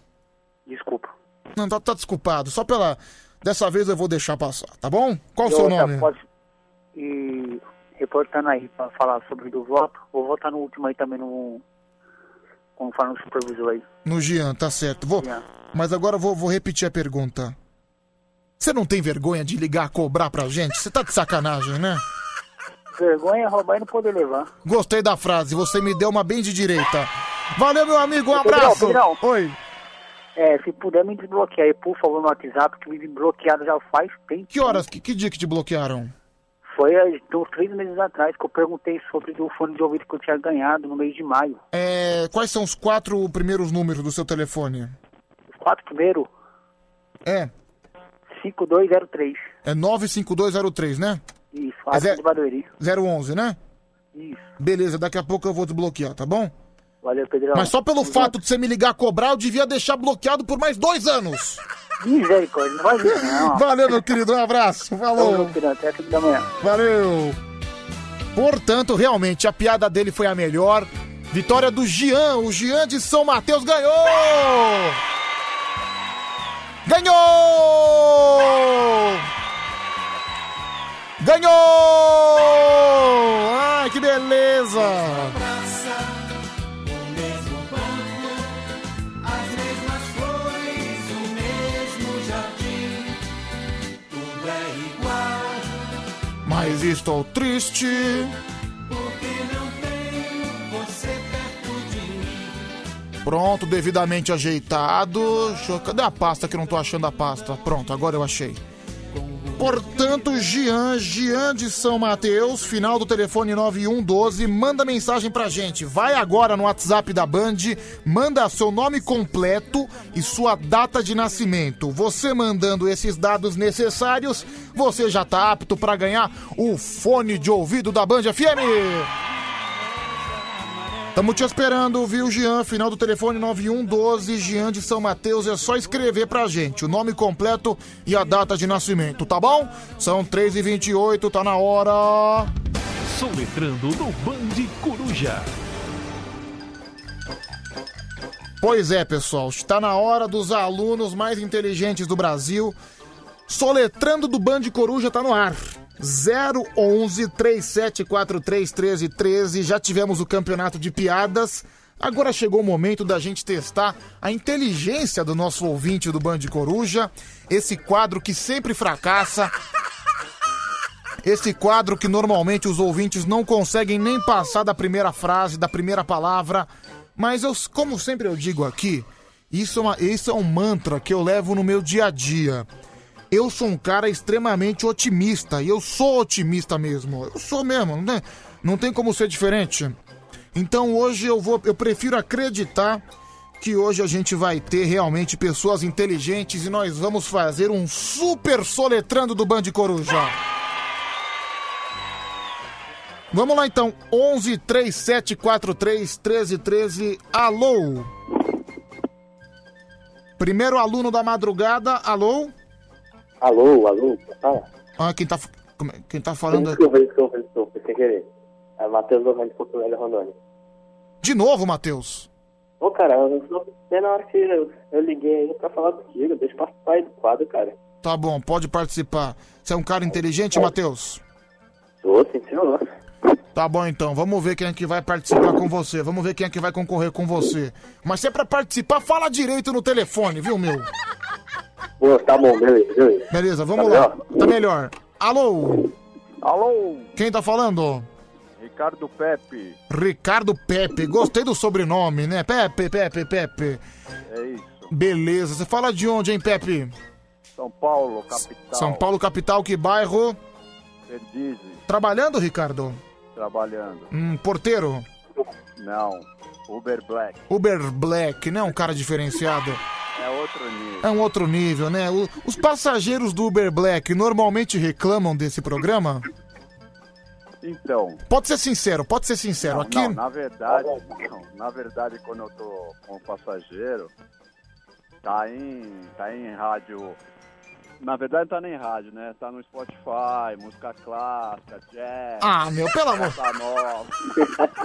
Desculpa. Não, tá, tá desculpado. Só pela. Dessa vez eu vou deixar passar, tá bom? Qual o seu nome? Pode... E reportando aí pra falar sobre do voto, vou votar no último aí também no. Como fala no supervisor aí. No Jean, tá certo. Vou... Mas agora eu vou, vou repetir a pergunta. Você não tem vergonha de ligar cobrar pra gente? Você tá de sacanagem, né? Vergonha é roubar e não poder levar. Gostei da frase, você me deu uma bem de direita. Valeu, meu amigo, um Pedrão, abraço. Pedrão. Oi. É, se puder me desbloquear aí, por favor, no WhatsApp, que me bloqueado já faz tempo. Que horas, que, que dia que te bloquearam? Foi há uns três meses atrás que eu perguntei sobre o fone de ouvido que eu tinha ganhado no mês de maio. É, quais são os quatro primeiros números do seu telefone? Os quatro primeiros, É, 5203. é 95203, né? Isso, É zero- de Barueri. 011, né? Isso. Beleza, daqui a pouco eu vou desbloquear, tá bom? Valeu, Pedrão. Mas só pelo fato de você me ligar a cobrar, eu devia deixar bloqueado por mais dois anos. Misericórdia, não vai ver, não. Valeu, meu querido, um abraço. Falou. Valeu, até 5 da manhã. Valeu! Portanto, realmente, a piada dele foi a melhor. Vitória do Gian, o Gian de São Mateus ganhou! Ganhou! Ganhou! Ai, que beleza! O mesmo banco, Pronto, devidamente ajeitado. Cadê a pasta que eu não tô achando a pasta? Pronto, agora eu achei. Portanto, Gian, Gian de São Mateus, final do telefone 9112, manda mensagem pra gente. Vai agora no WhatsApp da Band, manda seu nome completo e sua data de nascimento. Você mandando esses dados necessários, você já tá apto pra ganhar o fone de ouvido da Band FM. Tamo te esperando, viu, Jean? Final do telefone 9112, Jean de São Mateus. É só escrever pra gente o nome completo e a data de nascimento, tá bom? São 3h28, tá na hora. Soletrando no Band Coruja. Pois é, pessoal, está na hora dos alunos mais inteligentes do Brasil. Soletrando do Band Coruja tá no ar. 011 3743 1313. Já tivemos o campeonato de piadas. Agora chegou o momento da gente testar a inteligência do nosso ouvinte do Band Coruja. Esse quadro que sempre fracassa. Esse quadro que normalmente os ouvintes não conseguem nem passar da primeira frase, da primeira palavra. Mas eu, como sempre eu digo aqui, isso é, uma- isso é um mantra que eu levo no meu dia a dia. Eu sou um cara extremamente otimista e eu sou otimista mesmo. Eu sou mesmo, não tem, não tem como ser diferente. Então hoje eu vou, eu prefiro acreditar que hoje a gente vai ter realmente pessoas inteligentes e nós vamos fazer um super soletrando do Band Coruja. Vamos lá então, 11 3743 1313. Alô? Primeiro aluno da madrugada, alô? Alô, alô, fala. Ah, quem tá, é- quem tá falando? Desculpa, desculpa, desculpa, sem querer. É Matheus Lorrando de Porto Velho, Rondônia. De novo, Matheus. Ô, cara, eu só até na hora que eu, eu liguei aí pra falar contigo, deixa eu participar aí do quadro, cara. Tá bom, pode participar. Você é um cara inteligente, Matheus? Tô, sim, senhor. Tá bom então, vamos ver quem é que vai participar com você. Vamos ver quem é que vai concorrer com você. Mas se é pra participar, fala direito no telefone, viu, meu? Pô, tá bom, beleza, beleza. Beleza, vamos Tá lá. melhor? Tá melhor. Alô? Alô, Quem tá falando? Ricardo Pepe. Ricardo Pepe. Gostei do sobrenome, né? Pepe, Pepe, Pepe. É isso. Beleza. Você fala de onde, hein, Pepe? São Paulo, capital. São Paulo, capital, que bairro? Perdizes, Trabalhando, Ricardo? trabalhando. Hum, porteiro? Não, Uber Black. Uber Black, né? Um cara diferenciado. É outro nível. É um outro nível, né? O- os passageiros do Uber Black normalmente reclamam desse programa? Então, Pode ser sincero, pode ser sincero. não, Aqui. não, na verdade, não, na verdade, quando eu tô com o passageiro, tá em, tá em rádio. Na verdade, tá nem em rádio, né? Tá no Spotify, música clássica, jazz. Ah, meu, pelo amor-.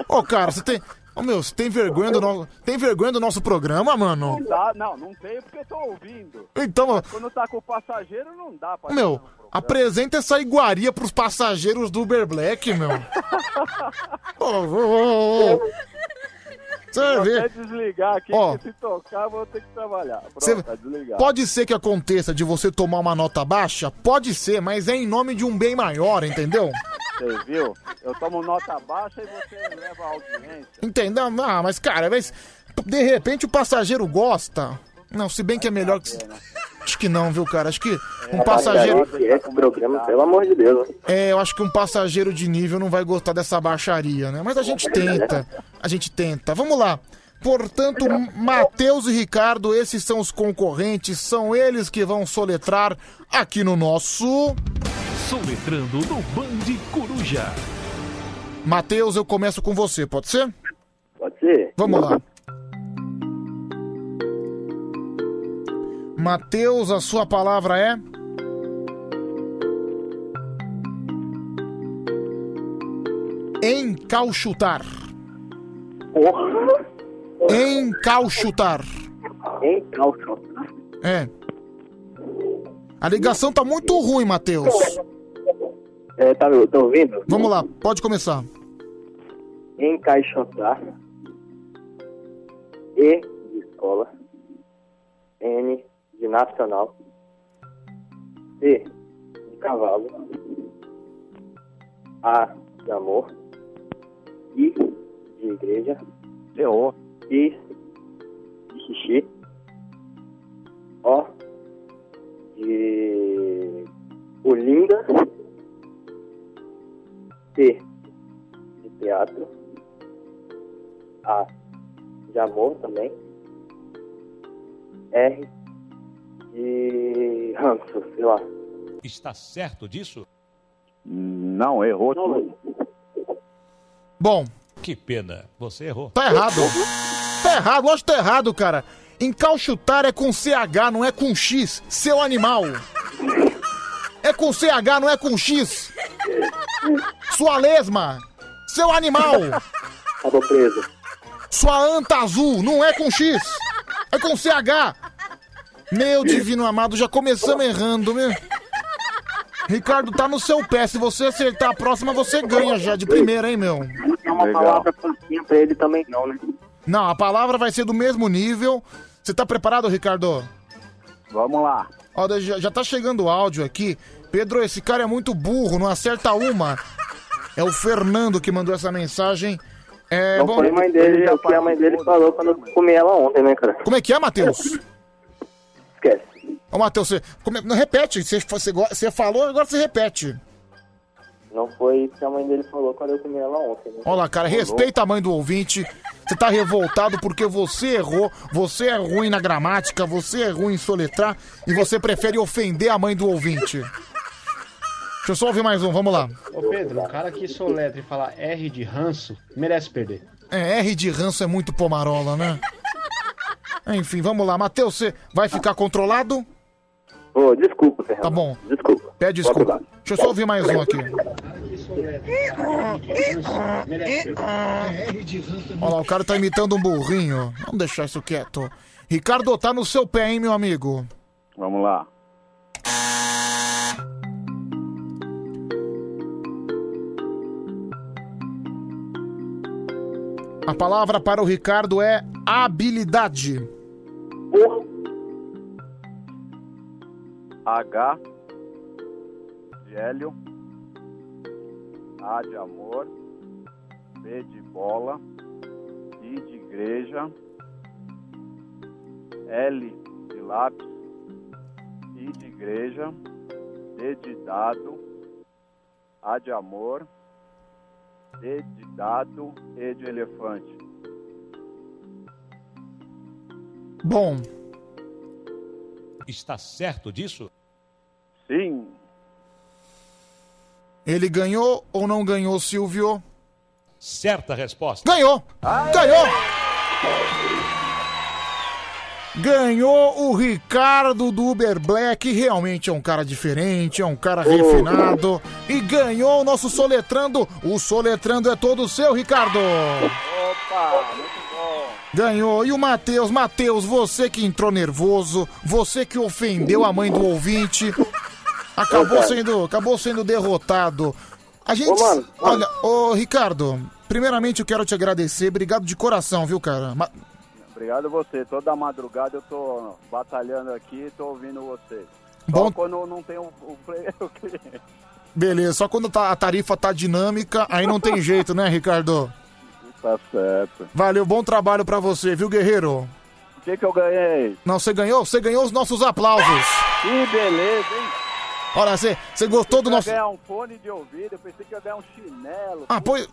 Ô, cara, você tem. Ô, meu, você tem vergonha do nosso. Tem vergonha do nosso programa, mano? Não dá, não, não tem porque eu tô ouvindo. Então, Quando tá com o passageiro, não dá pra. meu, apresenta essa iguaria pros passageiros do Uber Black, meu. Ô, ô, ô. Você ver. até desligar aqui, Ó. porque se tocar, vou ter que trabalhar. Pronto, Você- tá desligado. Pode ser que aconteça de você tomar uma nota baixa? Pode ser, mas é em nome de um bem maior, entendeu? Você viu? Eu tomo nota baixa e você leva a audiência. Entendeu? Ah, mas cara, mas de repente o passageiro gosta. Não, se bem que é melhor que. Acho que não, viu, cara? Acho que um passageiro. Programa, pelo amor de Deus. É, eu acho que um passageiro de nível não vai gostar dessa baixaria, né? Mas a gente tenta. A gente tenta. Vamos lá. Portanto, Matheus e Ricardo, esses são os concorrentes, são eles que vão soletrar aqui no nosso. Soletrando no Band Coruja. Matheus, eu começo com você, pode ser? Pode ser. Vamos lá. Matheus, a sua palavra é? Encauchutar. Encauchutar. Encauchutar. É. A ligação tá muito ruim, Matheus. É, tá, tá ouvindo? Vamos lá, pode começar. Encaixotar. E de escola. N de nacional. C de cavalo. A de amor. I de igreja. Errou. I de xixi. O de Olinda. T de teatro. A de amor também. R de ranço, sei lá. Está certo disso? Não, errou tudo. Bom, Que pena, você errou. Tá errado. Tá errado, lógico que tá errado, cara. Encauchutar é com CH, não é com X, seu animal. É com CH, não é com X. Sua lesma, seu animal. Tava preso. Sua anta azul, não é com X, é com CH. Meu divino amado, já começamos errando, meu. Ricardo, tá no seu pé. Se você acertar a próxima, você ganha já de primeira, hein, meu? É uma palavra facinha pra ele também não, né? Não, a palavra vai ser do mesmo nível. Você tá preparado, Ricardo? Vamos lá. Ó, já, já tá chegando o áudio aqui. Pedro, esse cara é muito burro, não acerta uma. É o Fernando que mandou essa mensagem. É, não bom, foi a mãe dele, é o que a mãe dele falou quando eu comi ela ontem, né, cara? Como é que é, Matheus? Esquece. Ô, Matheus, você, como não repete. Você, você, você falou, agora você repete. Não foi o que a mãe dele falou quando eu comi ela ontem, né? Olha lá, cara, respeita a mãe do ouvinte. Você tá revoltado porque você errou, você é ruim na gramática, você é ruim em soletrar e você prefere ofender a mãe do ouvinte. Deixa eu só ouvir mais um, vamos lá. Ô Pedro, o cara que soletra e fala R de ranço merece perder. É, R de ranço é muito pomarola, né? Enfim, vamos lá. Matheus, você vai ficar controlado? Ô, desculpa, Fernando. Tá bom. Desculpa. Pede desculpa. Deixa eu só ouvir mais um aqui. Olha lá, o cara tá imitando um burrinho. Vamos deixar isso quieto. Ricardo, tá no seu pé, hein, meu amigo? Vamos lá. A palavra para o Ricardo é habilidade. H de hélio, A de amor, B de bola, I de igreja, L de lápis, I de igreja, D de dado, A de amor, D de dado, E de elefante. Bom, Está certo disso? Sim. ele ganhou ou não ganhou, Silvio? Certa resposta. Ganhou! Ganhou! Ganhou o Ricardo do Uber Black, realmente é um cara diferente, é um cara refinado. E ganhou o nosso Soletrando. O Soletrando é todo seu, Ricardo. Opa, muito bom. Ganhou. E o Matheus, Matheus, você que entrou nervoso, você que ofendeu a mãe do ouvinte, acabou sendo, acabou sendo derrotado. A gente, Ô, mano, olha, ô Ricardo, primeiramente eu quero te agradecer, obrigado de coração, viu, cara? Ma- Obrigado a você. Toda madrugada eu tô batalhando aqui, tô ouvindo você. Bom- Só quando não tem o, o, play- o cliente. Beleza, só quando tá- a tarifa tá dinâmica, aí não tem jeito, né, Ricardo? Tá certo. Valeu, bom trabalho pra você, viu, guerreiro? O que que eu ganhei? Não, você ganhou? Você ganhou os nossos aplausos. Que beleza, hein? Olha, você, você gostou do Eu ia nosso... ganhar um fone de ouvido, eu pensei que ia ganhar um chinelo. Ah, pois-.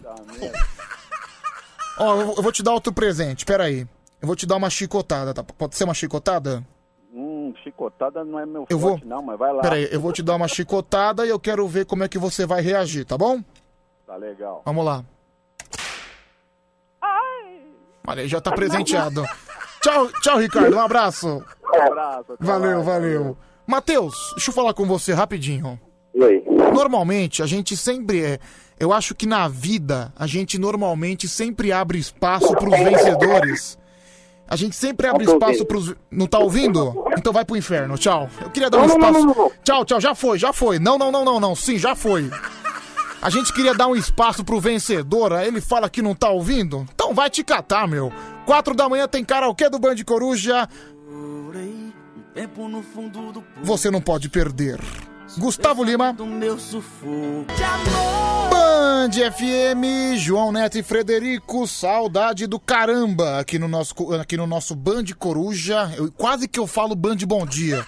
Ó, eu eu vou te dar outro presente, peraí. Eu vou te dar uma chicotada, tá? Pode ser uma chicotada? Hum, chicotada não é meu Eu vou- forte não, mas vai lá. Peraí, eu vou te dar uma chicotada e eu quero ver como é que você vai reagir, tá bom? Tá legal. Vamos lá. Olha, aí, já tá presenteado. Tchau, tchau, Ricardo. Um abraço. Um abraço. Valeu, valeu. Matheus, deixa eu falar com você rapidinho. Oi. Normalmente, a gente sempre é. Eu acho que na vida, a gente normalmente sempre abre espaço pros vencedores. A gente sempre abre espaço pros. Não tá ouvindo? Então vai pro inferno. Tchau. Eu queria dar um espaço. Tchau, tchau. Já foi, já foi. Não, não, não, não, não. Sim, já foi. A gente queria dar um espaço pro vencedor, aí ele fala que não tá ouvindo? Então vai te catar, meu. Quatro da manhã tem karaokê do Band Coruja. Você não pode perder. Gustavo Lima. do meu sufoco. Band FM, João Neto e Frederico, saudade do caramba aqui no nosso, aqui no nosso Band Coruja. Eu, quase que eu falo Band Bom Dia.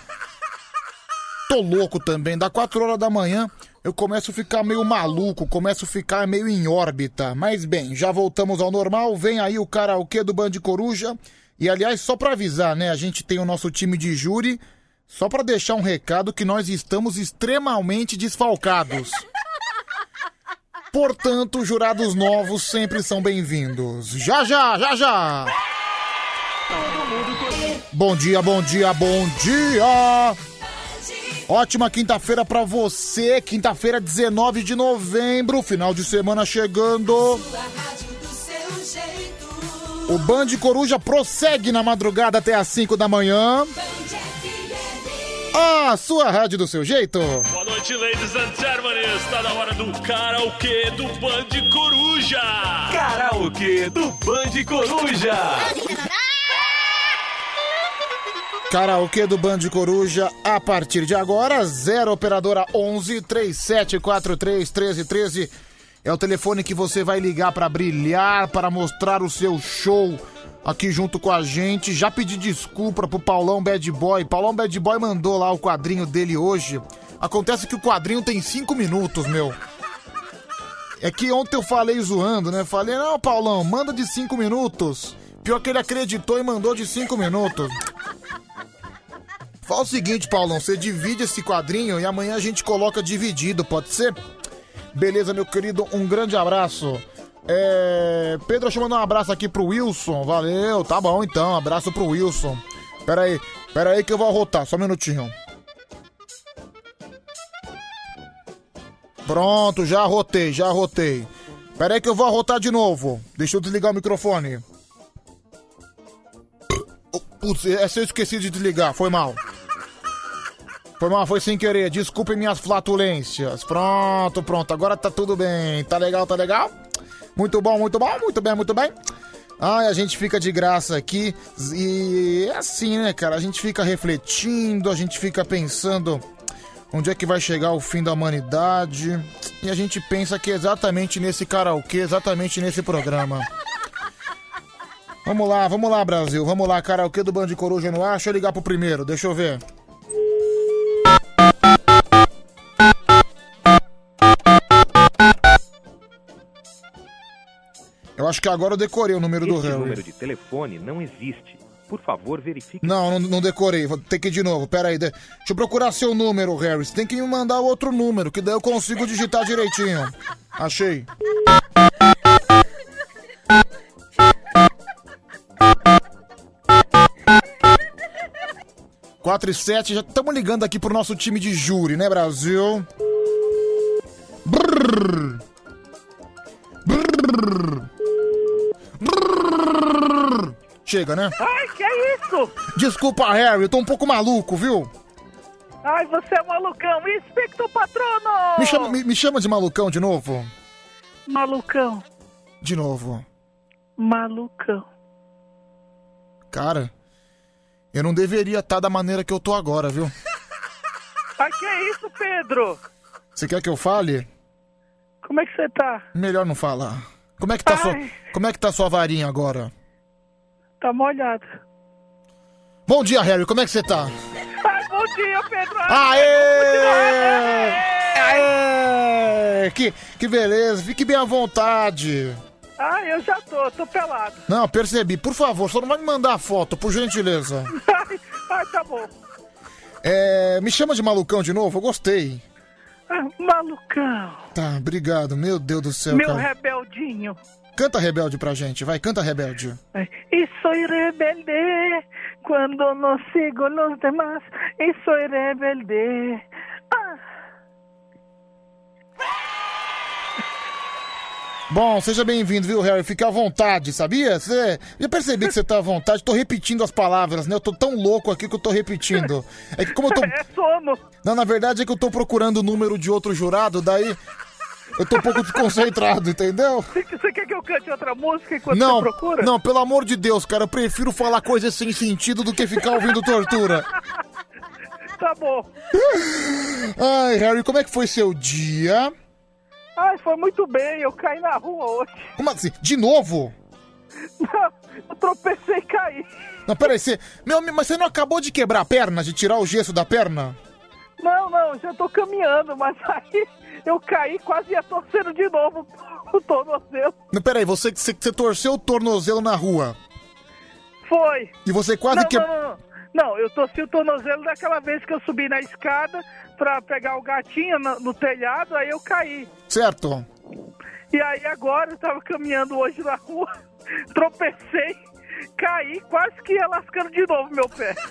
Tô louco também, dá 4 horas da manhã eu começo a ficar meio maluco, começo a ficar meio em órbita. Mas bem, já voltamos ao normal, vem aí o karaokê do Band Coruja. E aliás, só pra avisar, né, a gente tem o nosso time de júri, só pra deixar um recado que nós estamos extremamente desfalcados. Portanto, jurados novos sempre são bem-vindos. Já, já, já, já! Bom dia, bom dia, bom dia! Ótima quinta-feira pra você, quinta-feira, 19 de novembro, final de semana chegando. O Band Coruja prossegue na madrugada até às 5 da manhã. A sua rádio do seu jeito. Boa noite, ladies and gentlemen. Está na hora do karaokê do Band Coruja. Karaokê do Band Coruja. Karaokê do Band Coruja a partir de agora, 0 operadora 11 3743 1313. É o telefone que você vai ligar para brilhar, para mostrar o seu show aqui junto com a gente. Já pedi desculpa pro Paulão Bad Boy. Paulão Bad Boy mandou lá o quadrinho dele hoje. Acontece que o quadrinho tem 5 minutos, meu. É que ontem eu falei zoando, né? Falei, não, Paulão, manda de 5 minutos. Pior que ele acreditou e mandou de 5 minutos. Fala o seguinte, Paulão, você divide esse quadrinho e amanhã a gente coloca dividido, pode ser? Beleza, meu querido, um grande abraço. É... Pedro, deixa eu mandar um abraço aqui pro Wilson. Valeu, tá bom então, abraço pro Wilson. Pera aí, pera aí que eu vou arrotar, só um minutinho. Pronto, já arrotei, já arrotei. Pera aí que eu vou arrotar de novo. Deixa eu desligar o microfone. Putz, essa eu esqueci de desligar, foi mal. Foi mal, foi sem querer. Desculpem minhas flatulências. Pronto, pronto. Agora tá tudo bem. Tá legal, tá legal? Muito bom, muito bom, muito bem, muito bem. Ai, a gente fica de graça aqui e é assim, né, cara? A gente fica refletindo, a gente fica pensando onde é que vai chegar o fim da humanidade. E a gente pensa que é exatamente nesse karaokê, exatamente nesse programa. Vamos lá, vamos lá, Brasil. Vamos lá, karaokê do Band Coruja no ar. Deixa eu ligar pro primeiro, deixa eu ver. Acho que agora eu decorei o número do Esse Harry. número de telefone não existe. Por favor, verifique. Não, não, não decorei. Vou ter que ir de novo. Pera aí. de- Deixa eu procurar seu número, Harry. Você tem que me mandar outro número, que daí eu consigo digitar direitinho. Achei. Quatro e sete. Já estamos ligando aqui pro nosso time de júri, né, Brasil? Brrr. Brrr. Chega, né? Ai, que é isso? Desculpa, Harry, eu tô um pouco maluco, viu? Ai, você é malucão. Inspector Patrono! Me chama, me, me chama de malucão de novo? Malucão, De novo. malucão. Cara, eu não deveria estar da maneira que eu tô agora, viu? Ai, que é isso, Pedro? Você quer que eu fale? Como é que você tá? Melhor não falar. Como é que tá sua, como é que tá sua varinha agora? Tá molhado. Bom dia, Harry, como é que você tá? Ai, bom dia, Pedro. Aê! Aê! Que, que beleza, fique bem à vontade. Ai, eu já tô, tô pelado. Não, percebi. Por favor, só não vai me mandar a foto, por gentileza. Ai, ai, tá bom. É, me chama de malucão de novo, eu gostei. Ah, malucão. Tá, obrigado. Meu Deus do céu, Meu cara. rebeldinho. Canta Rebelde pra gente, vai, canta Rebelde. Y soy rebelde cuando no sigo los demás. Y soy rebelde. Ah, Bom, seja bem-vindo, viu, Harry? Fique à vontade, sabia? Você... Já percebi que você tá à vontade. Tô repetindo as palavras, né? Eu tô tão louco aqui que eu tô repetindo. É que como eu tô... é sono. Não, na verdade é que eu tô procurando o número de outro jurado, daí eu tô um pouco desconcentrado, entendeu? Você, você quer que eu cante outra música enquanto Não, você procura? não, pelo amor de Deus, cara, eu prefiro falar coisas sem sentido do que ficar ouvindo tortura. Tá bom. Ai, Harry, como é que foi seu dia? Ai, foi muito bem. Eu caí na rua hoje. Como assim? De novo? Não, eu tropecei e caí. Não, peraí, você... Meu, mas você não acabou de quebrar a perna, de tirar o gesso da perna? Não, não, já tô caminhando, mas aí eu caí quase ia torcendo de novo o tornozelo. Não, peraí, você, você, você torceu o tornozelo na rua. Foi. E você quase não, que... não, não. Não, eu torci o tornozelo daquela vez que eu subi na escada pra pegar o gatinho no, no telhado, aí eu caí. Certo. E aí agora eu tava caminhando hoje na rua, tropecei, caí, quase que ia lascando de novo meu pé.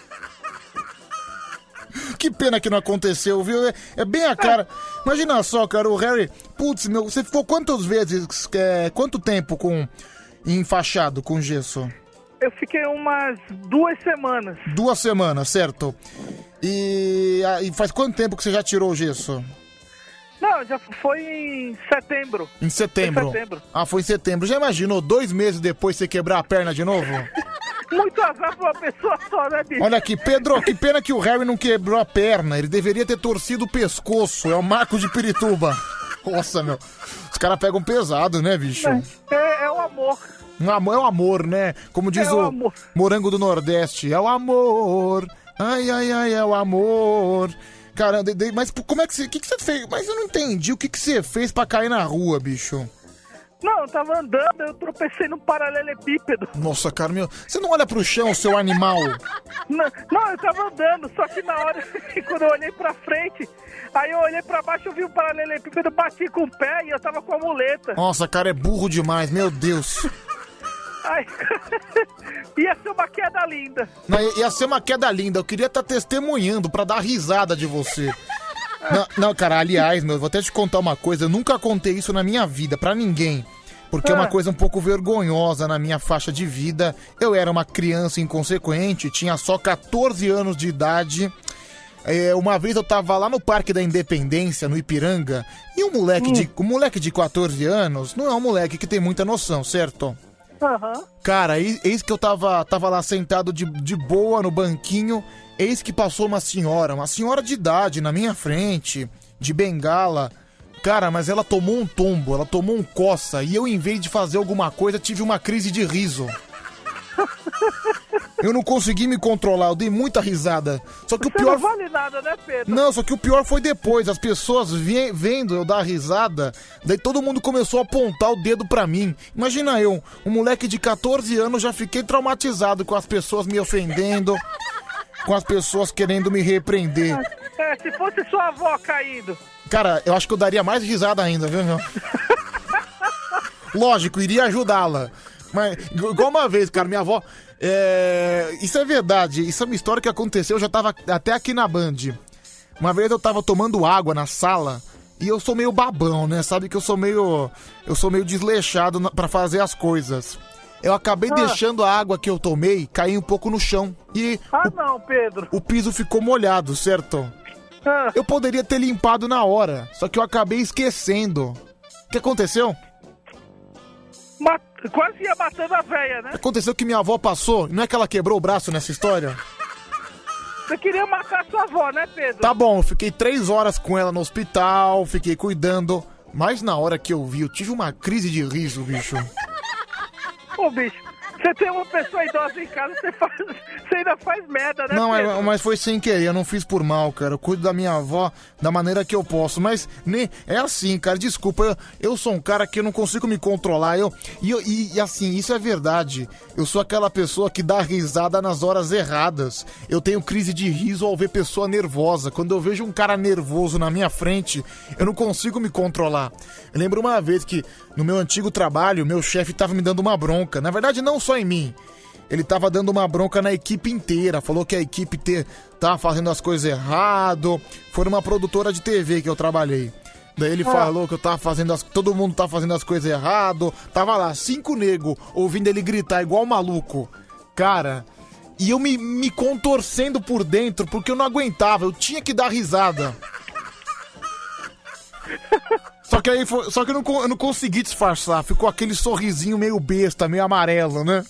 Que pena que não aconteceu, viu? É, é bem a cara. Imagina só, cara, o Harry. Putz, meu, você ficou quantas vezes, é, quanto tempo com enfaixado com gesso? Eu fiquei umas duas semanas. Duas semanas, certo? E, ah, e faz quanto tempo que você já tirou o gesso? Não, já foi em setembro. Em setembro. Em setembro. Ah, foi em setembro. Já imaginou dois meses depois você quebrar a perna de novo? Muito azar pra uma pessoa só, né, bicho? Olha aqui, Pedro, que pena que o Harry não quebrou a perna. Ele deveria ter torcido o pescoço. É o Marco de Pirituba. Nossa, meu. Os caras pegam pesado, né, bicho? É, é o amor. Um amor é o amor, né? Como diz É o o. Morango do Nordeste. É o amor. Ai, ai, ai, é o amor. Cara, de- de- mas como é que você. O que, que você fez? Mas eu não entendi o que, que você fez pra cair na rua, bicho. Não, eu tava andando, eu tropecei num paralelepípedo. Nossa, cara, meu. Você não olha pro chão, seu animal. Não, não, eu tava andando, só que na hora, quando eu olhei pra frente, aí eu olhei pra baixo, eu vi o paralelepípedo, bati com o pé e eu tava com a muleta. Nossa, cara, é burro demais, meu Deus. Ai, ia ser uma queda linda. Não, ia- ser uma queda linda. Eu queria estar testemunhando pra dar risada de você. Não, não, cara, aliás, meu, eu vou até te contar uma coisa. Eu nunca contei isso na minha vida, pra ninguém. Porque é uma Ah. coisa um pouco vergonhosa na minha faixa de vida. Eu era uma criança inconsequente, tinha só 14 anos de idade. É, uma vez eu tava lá no Parque da Independência, no Ipiranga, e um moleque, de, um moleque de 14 anos não é um moleque que tem muita noção, certo? Aham. Cara, eis, eis que eu tava, tava lá sentado de, de boa no banquinho, eis que passou uma senhora, uma senhora de idade na minha frente, de bengala. Cara, mas ela tomou um tombo, ela tomou um coça, e eu, em vez de fazer alguma coisa, tive uma crise de riso. Eu não consegui me controlar, eu dei muita risada. Só que o Você pior. não vale nada, né, Pedro? Não, só que o pior foi depois. As pessoas vi- vendo eu dar risada, daí todo mundo começou a apontar o dedo pra mim. Imagina eu, um moleque de 14 anos, já fiquei traumatizado com as pessoas me ofendendo, com as pessoas querendo me repreender. É, se fosse sua avó caindo. Cara, eu acho que eu daria mais risada ainda, viu, meu? Lógico, iria ajudá-la. Mas, igu- igual uma vez, cara, minha avó. é, Isso é verdade, isso é uma história que aconteceu, eu já tava até aqui na Band. Uma vez eu tava tomando água na sala e eu sou meio babão, né? Sabe que eu sou meio. Eu sou meio desleixado na- pra fazer as coisas. Eu acabei Ah. deixando a água que eu tomei cair um pouco no chão e Ah, não, Pedro. o piso ficou molhado, certo? Ah. Eu poderia ter limpado na hora, só que eu acabei esquecendo. O que aconteceu? Ma- Quase ia matando a véia, né? Aconteceu que minha avó passou, não é que ela quebrou o braço nessa história? Você queria matar sua avó, né, Pedro? Tá bom, eu fiquei três horas com ela no hospital, fiquei cuidando. Mas na hora que eu vi, eu tive uma crise de riso, bicho. Ô, bicho, você tem uma pessoa idosa em casa, você, faz, você ainda faz merda, né, Não, Pedro? é- mas foi sem querer, eu não fiz por mal, cara. Eu cuido da minha avó da maneira que eu posso. Mas né, é assim, cara, desculpa. Eu, eu sou um cara que eu não consigo me controlar. Eu, e, eu- e, e assim, isso é verdade. Eu sou aquela pessoa que dá risada nas horas erradas. Eu tenho crise de riso ao ver pessoa nervosa. Quando eu vejo um cara nervoso na minha frente, eu não consigo me controlar. Eu lembro uma vez que no meu antigo trabalho, meu chefe tava me dando uma bronca. Na verdade, não só em mim. Ele tava dando uma bronca na equipe inteira. Falou que a equipe te, tava fazendo as coisas errado. Foi numa produtora de TV que eu trabalhei. Daí ele Ah. falou que eu tava fazendo as. Todo mundo tava fazendo as coisas errado. Tava lá, cinco nego ouvindo ele gritar igual maluco. Cara. E eu me, me contorcendo por dentro porque eu não aguentava. Eu tinha que dar risada. Só que aí foi, só que eu não, eu não consegui disfarçar. Ficou aquele sorrisinho meio besta, meio amarelo, né?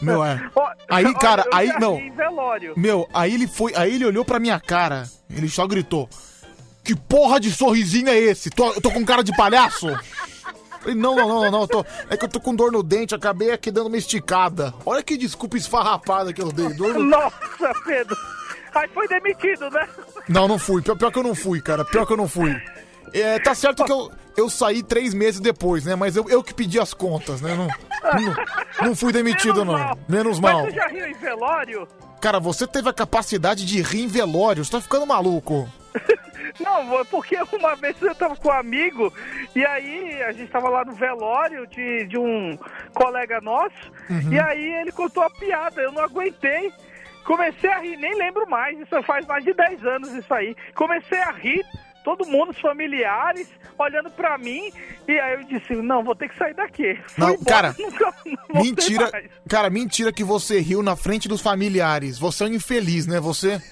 Meu é. Aí, cara, aí não. Meu, aí ele foi, aí ele olhou pra minha cara. Ele só gritou: "Que porra de sorrisinho é esse? Tô, eu tô com cara de palhaço?" Falei, não, não, não, não, tô, é que eu tô com dor no dente, acabei aqui dando uma esticada. Olha que desculpa esfarrapada que eu dei. Dor no... Nossa, Pedro. Aí foi demitido, né? Não, não fui. Pior, pior que eu não fui, cara. Pior que eu não fui. É, tá certo que eu, eu saí três meses depois, né? Mas eu, eu que pedi as contas, né? Não, não, não fui demitido, não. Menos mal. Mas você já riu em velório? Cara, você teve a capacidade de rir em velório. Você tá ficando maluco. Não, porque uma vez eu tava com um amigo e aí a gente tava lá no velório de, de um colega nosso Uhum. e aí ele contou a piada, eu não aguentei. Comecei a rir, nem lembro mais, isso faz mais de 10 anos isso aí. Comecei a rir, todo mundo, os familiares, olhando pra mim, e aí eu disse, não, vou ter que sair daqui. Não, embora, cara, nunca- não Mentira, cara, mentira que você riu na frente dos familiares. Você é um infeliz, né? Você.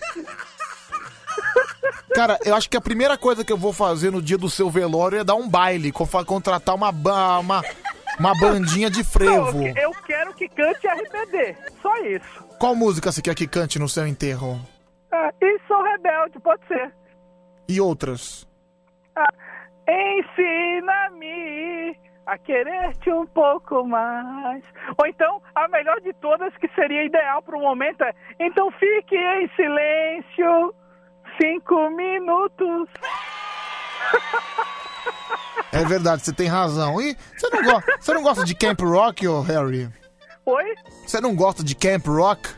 Cara, eu acho que a primeira coisa que eu vou fazer no dia do seu velório é dar um baile, contratar uma, uma, uma bandinha de frevo. Não, eu, quero que cante RBD, só isso. Qual música você quer que cante no seu enterro? Ah, e sou rebelde, pode ser. E outras? Ah, Ensina-me a querer-te um pouco mais. Ou então, a melhor de todas, que seria ideal para o momento, é Então fique em silêncio cinco minutos. É verdade, você tem razão. E você não, go você não gosta de Camp Rock, ô Harry? Oi? Você não gosta de Camp Rock?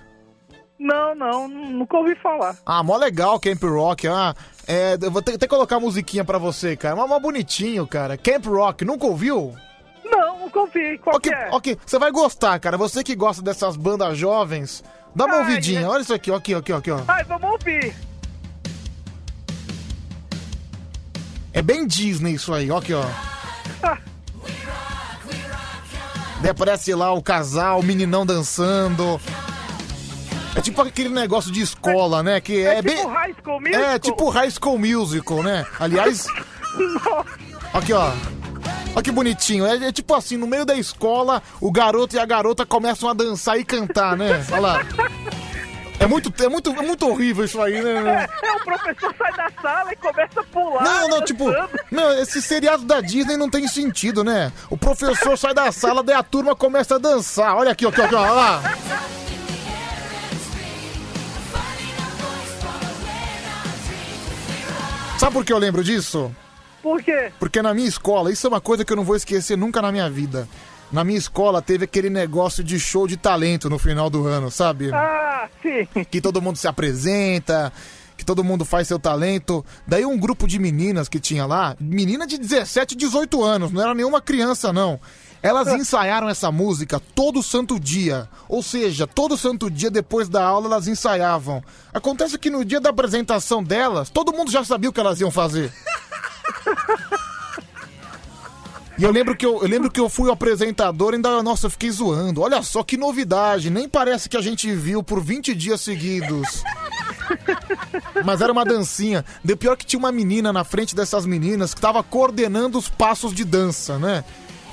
Não, não, nunca ouvi falar. Ah, mó legal Camp Rock. Ah, é, eu vou ter, ter que colocar a musiquinha pra você, cara. Mó, mó bonitinho, cara. Camp Rock, nunca ouviu? Não, nunca ouvi. Qual ok, que é? ok, você vai gostar, cara. Você que gosta dessas bandas jovens, dá uma Ai, ouvidinha. é- Olha isso aqui, ó, aqui, ó, aqui, ó, aqui, ó. Ai, vamos ouvir. É bem Disney isso aí, ó, aqui, ó. Daí aparece lá o casal, o meninão dançando. É tipo aquele negócio de escola, né? Que é, É bem. tipo High School Musical? É, tipo High School Musical, né? Aliás. Aqui, ó. Olha que bonitinho. É, é tipo assim, no meio da escola, o garoto e a garota começam a dançar e cantar, né? Olha lá. É muito, é muito, é muito horrível isso aí, né? É, o professor sai da sala e começa a pular. Não, não, tipo, dançando. não, esse seriado da Disney não tem sentido, né? O professor sai da sala, daí a turma começa a dançar. Olha aqui, ó, aqui, ó, aqui, ó, olha lá. Sabe por que eu lembro disso? Por quê? Porque na minha escola, isso é uma coisa que eu não vou esquecer nunca na minha vida. Na minha escola teve aquele negócio de show de talento no final do ano, sabe? Ah, sim. Que todo mundo se apresenta, que todo mundo faz seu talento. Daí um grupo de meninas que tinha lá, menina de 17, 18 anos, não era nenhuma criança não. Elas ensaiaram essa música todo santo dia. Ou seja, todo santo dia depois da aula elas ensaiavam. Acontece que no dia da apresentação delas, todo mundo já sabia o que elas iam fazer. E eu lembro que eu, eu lembro que eu fui o apresentador e ainda, nossa, eu fiquei zoando. Olha só que novidade, nem parece que a gente viu por 20 dias seguidos. Mas era uma dancinha. De pior que tinha uma menina na frente dessas meninas que tava coordenando os passos de dança, né?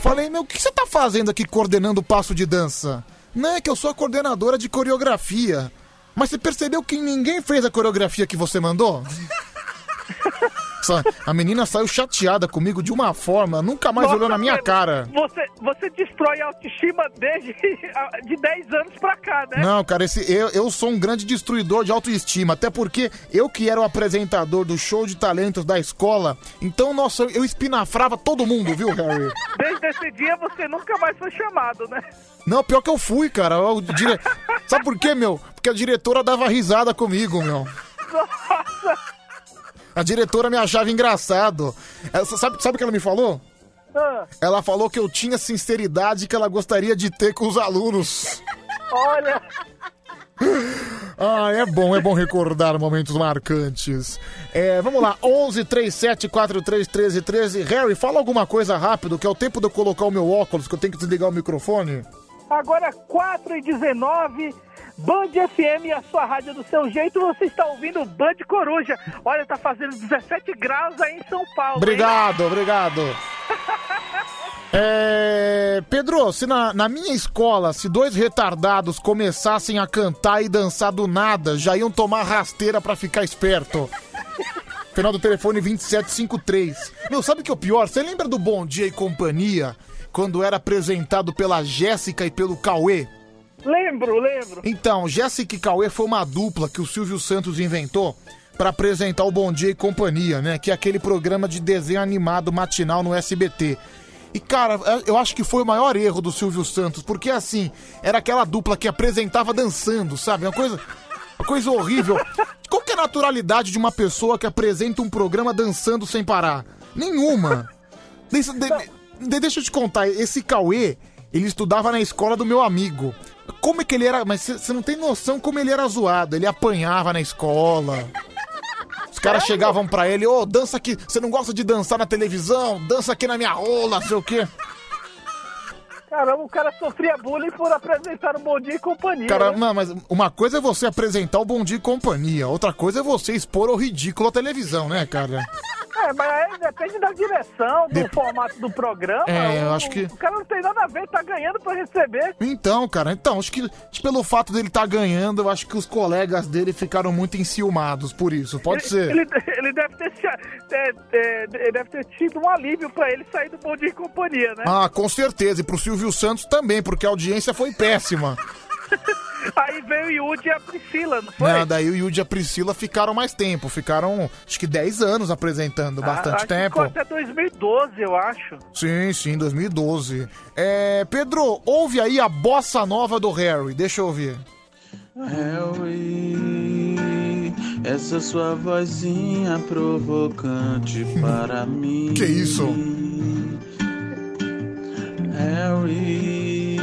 Falei, meu, o que você tá fazendo aqui coordenando o passo de dança? Não, é que eu sou a coordenadora de coreografia. Mas você percebeu que ninguém fez a coreografia que você mandou? Sa- A menina saiu chateada comigo de uma forma, nunca mais olhou na minha Nossa, cara. Você, você destrói a autoestima desde de 10 anos pra cá, né? Não, cara, esse, eu, eu sou um grande destruidor de autoestima. Até porque eu que era o apresentador do show de talentos da escola, então, nossa, eu espinafrava todo mundo, viu, Harry? Desde esse dia você nunca mais foi chamado, né? Não, pior que eu fui, cara. O dire... Sabe por quê, meu? Porque a diretora dava risada comigo, meu. Nossa! A diretora me achava engraçado. Ela- sabe, sabe o que ela me falou? Ah, Ela falou que eu tinha sinceridade que ela gostaria de ter com os alunos. olha, Ah, é bom, é bom recordar momentos marcantes. É, vamos lá, 11 37 43 13 13. Harry, fala alguma coisa rápido, que é o tempo de eu colocar o meu óculos, que eu tenho que desligar o microfone. agora 4 e 19 Band FM, a sua rádio do seu jeito, você está ouvindo o Band Coruja. Olha, tá fazendo 17 graus aí em São Paulo. hein? Obrigado, obrigado. É, Pedro, se na, na minha escola, se dois retardados começassem a cantar e dançar do nada, já iam tomar rasteira pra ficar esperto. Final do telefone 2753. Meu, sabe o que é o pior? Você lembra do Bom Dia e Companhia? Quando era apresentado pela Jéssica e pelo Cauê? Lembro, lembro. Então, Jéssica e Cauê foi uma dupla que o Silvio Santos inventou pra apresentar o Bom Dia e Companhia, né? Que é aquele programa de desenho animado matinal no SBT. E, cara, eu acho que foi o maior erro do Silvio Santos, porque, assim, era aquela dupla que apresentava dançando, sabe? Uma coisa, Coisa horrível. Qual que é a naturalidade de uma pessoa que apresenta um programa dançando sem parar? Nenhuma. Deixa, de- de- deixa eu te contar, esse Cauê, ele estudava na escola do meu amigo. Como é que ele era. Mas você não tem noção como ele era zoado. Ele apanhava na escola. Os caras chegavam pra ele, ô, dança aqui. Você não gosta de dançar na televisão? Dança aqui na minha rola, não sei o quê. Caramba, o cara sofria bullying por apresentar o Bom Dia e Companhia. Cara, né? não, mas uma coisa é você apresentar o Bom Dia e Companhia, outra coisa é você expor o ridículo à televisão, né, cara? É, mas aí depende da direção, do Dep- formato do programa. É, eu O- acho que- O cara não tem nada a ver, tá ganhando pra receber. Então, cara, então, acho que acho que pelo fato dele estar ganhando, eu acho que os colegas dele ficaram muito enciumados por isso. Pode ele, ser. Ele, ele deve ter, é, é, ele deve ter tido um alívio pra ele sair do Bom Dia e Companhia, né? Ah, com certeza. E pro Silvio Santos também, porque a audiência foi péssima. Aí veio o Yudi e a Priscila, não foi? Né, daí o Yudi e a Priscila ficaram mais tempo. Ficaram, acho que 10 anos apresentando, Ah, bastante acho que tempo. ficou até 2012, eu acho. Sim, sim, 2012. É, Pedro, ouve aí a bossa nova do Harry. Deixa eu ouvir. Harry, essa sua vozinha provocante para mim. Que isso? Harry,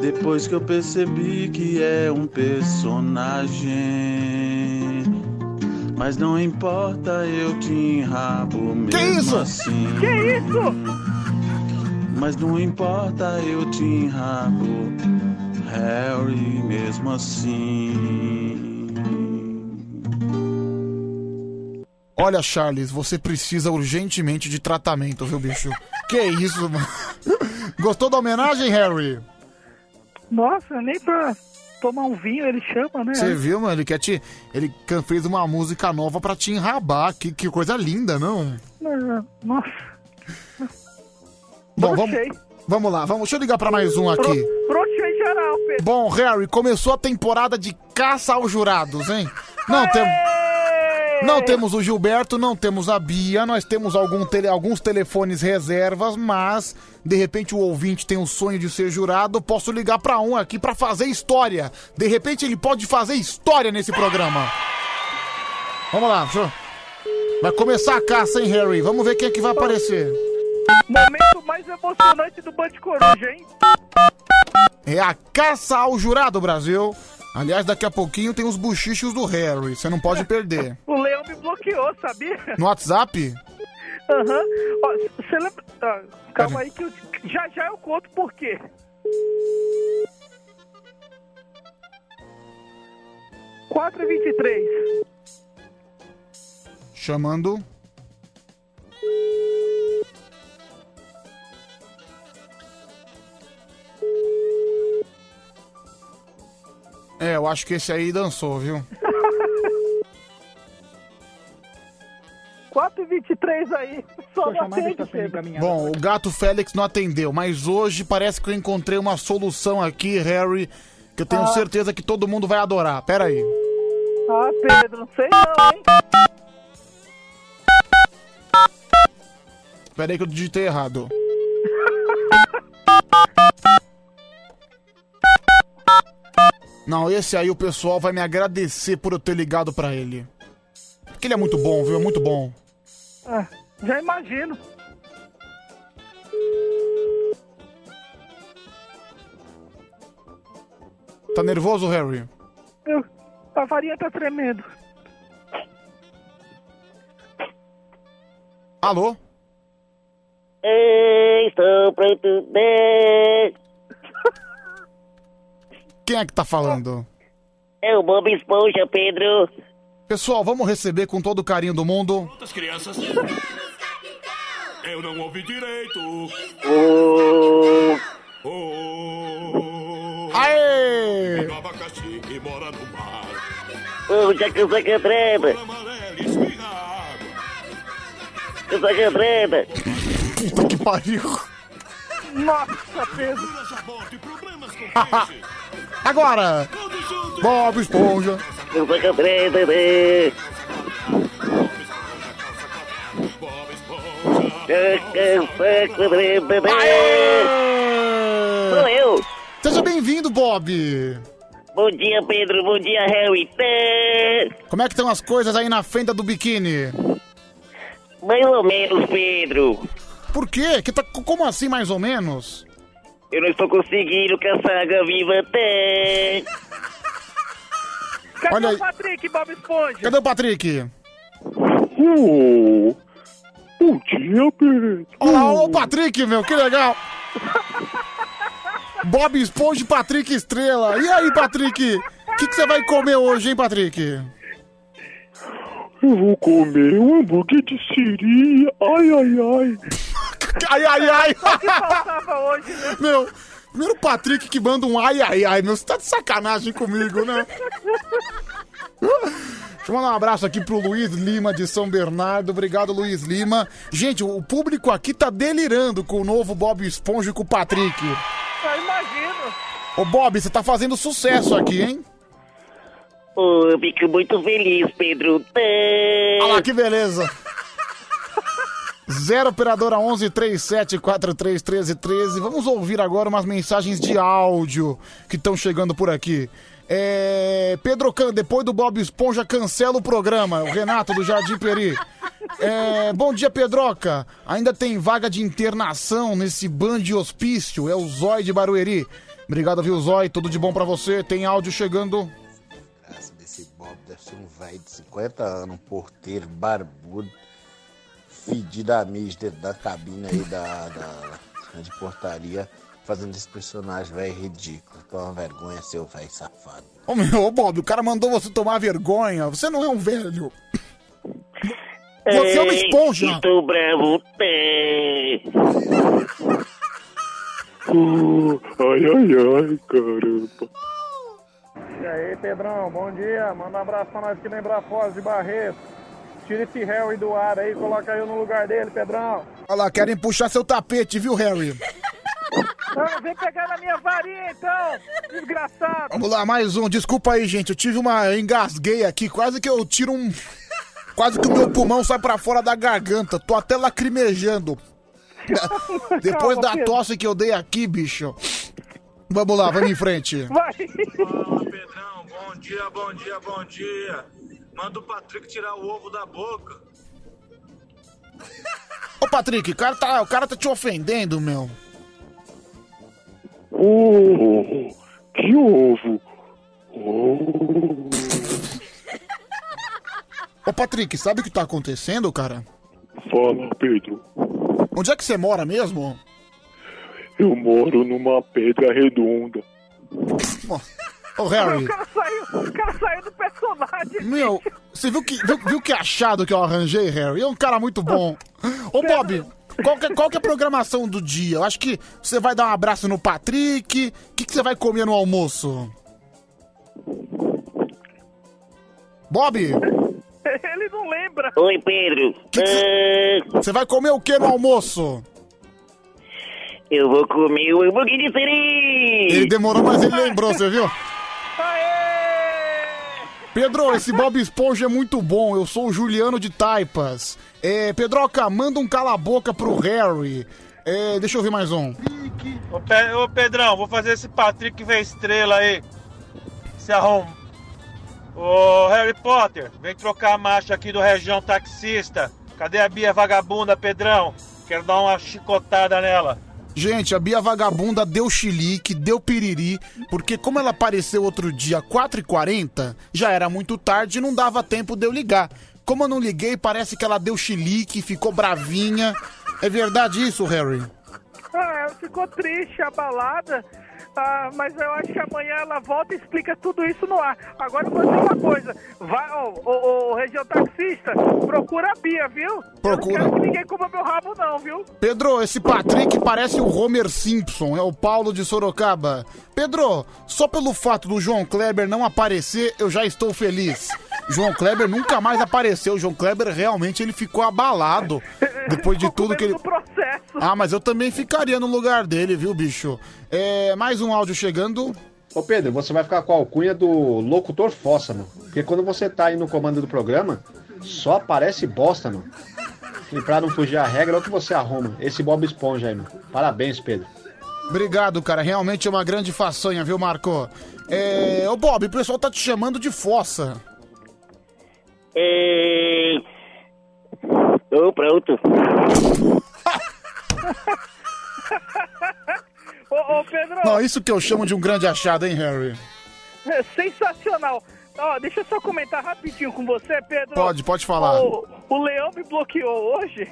depois que eu percebi que é um personagem. Mas não importa, eu te enrabo mesmo Que isso? assim. Que isso? Mas não importa, eu te enrabo, Harry, mesmo assim. Olha, Charles, você precisa urgentemente de tratamento, viu, bicho? Que isso, mano? Gostou da homenagem, Harry? Nossa, nem pra tomar um vinho ele chama, né? Você viu, mano? Ele quer te. Ele fez uma música nova pra te enrabar. Que, que coisa linda, não? Ah, Nossa. Bom, vamos, vamos lá, vamos. Deixa eu ligar pra mais um aqui. Brochei geral, Pedro. Bom, Harry, começou a temporada de caça aos jurados, hein? Não temos. Não temos o Gilberto, não temos a Bia, nós temos algum tele- alguns telefones reservas, mas de repente o ouvinte tem o sonho de ser jurado, posso ligar pra um aqui pra fazer história. De repente ele pode fazer história nesse programa. Vamos lá, deixa eu... Vai começar a caça, hein, Harry? Vamos ver quem é que vai aparecer. Momento mais emocionante do Band Coruja, hein? É a caça ao jurado, Brasil. Aliás, daqui a pouquinho tem os buchichos do Harry, você não pode perder. O Leão me bloqueou, sabia? No WhatsApp? Aham. Ó, Você lembra... ah, calma aí que eu... já já eu conto por quê. Quatro e vinte e três. Chamando. É, eu acho que esse aí dançou, viu? 4 e 23 aí. Só não atende, Pedro. Bom, o gato Félix não atendeu, mas hoje parece que eu encontrei uma solução aqui, Harry, que eu tenho Ah. certeza que todo mundo vai adorar. Pera aí. Ah, Pedro, não sei não, hein? Pera aí que eu digitei errado. Não, esse aí o pessoal vai me agradecer por eu ter ligado pra ele. Porque ele é muito bom, viu? É muito bom. Ah, já imagino. Tá nervoso, Harry? Eu, a varinha tá tremendo. Alô? Estou pronto bem. Quem é que tá falando? É o Bob Esponja, Pedro. Pessoal, vamos receber com todo o carinho do mundo. As crianças. Eu não ouvi direito. Aê! Um abacaxi que mora no mar. Ô, Jacan Sacantreba. Sacantreba. Puta que pariu. Nossa, Pedro. Agora! Bob Esponja. Sacantreba. Sou eu. Seja bem-vindo, Bob. Bom dia, Pedro. Bom dia, Harry. Como é que estão as coisas aí na fenda do biquíni? Mais ou menos, Pedro. Por quê? Que tá, como assim, mais ou menos? Eu não estou conseguindo com a saga viva. Cadê Olha aí. o Patrick, Bob Esponja? Cadê o Patrick? Oh, bom dia, Pedro. Olha lá, o Patrick, meu, que legal. Bob Esponja e Patrick Estrela. E aí, Patrick? O que, que você vai comer hoje, hein, Patrick? Eu vou comer um hambúrguer de siri. Ai, ai, ai. Ai, ai, ai. Só que faltava hoje, né? Meu, primeiro Patrick que manda um ai, ai, ai, meu. Você tá de sacanagem comigo, né? Deixa eu mandar um abraço aqui pro Luiz Lima de São Bernardo. Obrigado, Luiz Lima. Gente, o público aqui tá delirando com o novo Bob Esponja e com o Patrick. Eu imagino. Ô, Bob, você tá fazendo sucesso aqui, hein? Oh, eu fico muito feliz, Pedro. Olha lá, que beleza. Zero operadora 11 37 43 13 13. Vamos ouvir agora umas mensagens de áudio que estão chegando por aqui. É, Pedro Can, depois do Bob Esponja, cancela o programa. O Renato do Jardim Peri. É, bom dia, Pedroca. Ainda tem vaga de internação nesse ban de hospício. É o Zói de Barueri. Obrigado, viu, Zói? Tudo de bom pra você. Tem áudio chegando. Desse Bob deve ser um velho de 50 anos, um porteiro barbudo, fedido a mijo dentro da cabine aí da, da- de portaria, fazendo esse personagem velho ridículo. Toma vergonha, seu velho safado. Ô meu, ô Bob, o cara mandou você tomar vergonha. Você não é um velho. Você é uma Ei, esponja. Estou bravo. Tã. Oh, ai, ai, ai, caramba. E aí, Pedrão, bom dia. Manda um abraço pra nós que lembra a Foz de Barreto. Tira esse Harry do ar aí, coloca eu no lugar dele, Pedrão. Olha lá, querem puxar seu tapete, viu, Harry? Ah, vem pegar na minha varinha então, desgraçado. Vamos lá, mais um. Desculpa aí, gente. Eu tive uma. eu engasguei aqui. Quase que eu tiro um. Quase que o meu pulmão sai pra fora da garganta. Tô até lacrimejando. Depois Calma, da Pedro. tosse que eu dei aqui, bicho. Vamos lá, vamos em frente. Vai. Pedrão, bom dia, bom dia, bom dia. Manda o Patrick tirar o ovo da boca. Ô, Patrick, o cara tá, o cara tá te ofendendo, meu. Oh, que ovo. Oh. Ô, Patrick, sabe o que tá acontecendo, cara? Fala, Pedro. Onde é que você mora mesmo? Eu moro numa pedra redonda. Ô, Harry. O cara saiu, o cara saiu do personagem. Meu, você viu que, viu, viu que achado que eu arranjei, Harry? É um cara muito bom. Ô, Bob, qual que, é- qual que é a programação do dia? Eu acho que você vai dar um abraço no Patrick. O que, que você vai comer no almoço? Bob, Ele não lembra. Oi, Pedro. Ah, você vai comer o que no almoço? eu vou comer o hambúrguer de siri. Ele demorou, mas ele lembrou, você viu? Pedro, esse Bob Esponja é muito bom. Eu sou o Juliano de Taipas. É, Pedroca, manda um cala-boca pro Harry. É, deixa eu ver mais um. Ô, Pe- ô, Pedrão, vou fazer esse Patrick ver estrela aí. Se arruma. Ô Harry Potter, vem trocar a marcha aqui do região taxista. Cadê a Bia vagabunda, Pedrão? Quero dar uma chicotada nela. Gente, a Bia Vagabunda deu chilique, deu piriri, porque como ela apareceu outro dia 4h40, já era muito tarde e não dava tempo de eu ligar. Como eu não liguei, parece que ela deu chilique, ficou bravinha. É verdade isso, Harry? Ah, ela ficou triste, abalada. Ah, mas eu acho que amanhã ela volta e explica tudo isso no ar. Agora eu vou dizer uma coisa. Vai, ô, ô, ô, região taxista, procura a Bia, viu? Procura. Eu não quero que ninguém coma meu rabo, não, viu? Pedro, esse Patrick parece o Homer Simpson, é o Paulo de Sorocaba. Pedro, só pelo fato do João Kleber não aparecer, eu já estou feliz. João Kleber nunca mais apareceu. O João Kleber realmente ele ficou abalado depois de tudo que ele. Ah, mas eu também ficaria no lugar dele, viu, bicho? É, mais um áudio chegando. Ô Pedro, você vai ficar com a alcunha do locutor fossa, mano. Porque quando você tá aí no comando do programa, só aparece bosta, mano. E pra não fugir a regra, é o que você arruma. Esse Bob Esponja aí, mano. Parabéns, Pedro. Obrigado, cara. Realmente é uma grande façanha, viu, Marco? É... Ô, Bob, o pessoal tá te chamando de fossa. É... Tô pronto. Ô, ô, Pedro, Não, isso que eu chamo de um grande achado, hein, Harry? é sensacional. Ó, deixa eu só comentar rapidinho com você, Pedro. Pode, pode falar. O, o Leão me bloqueou hoje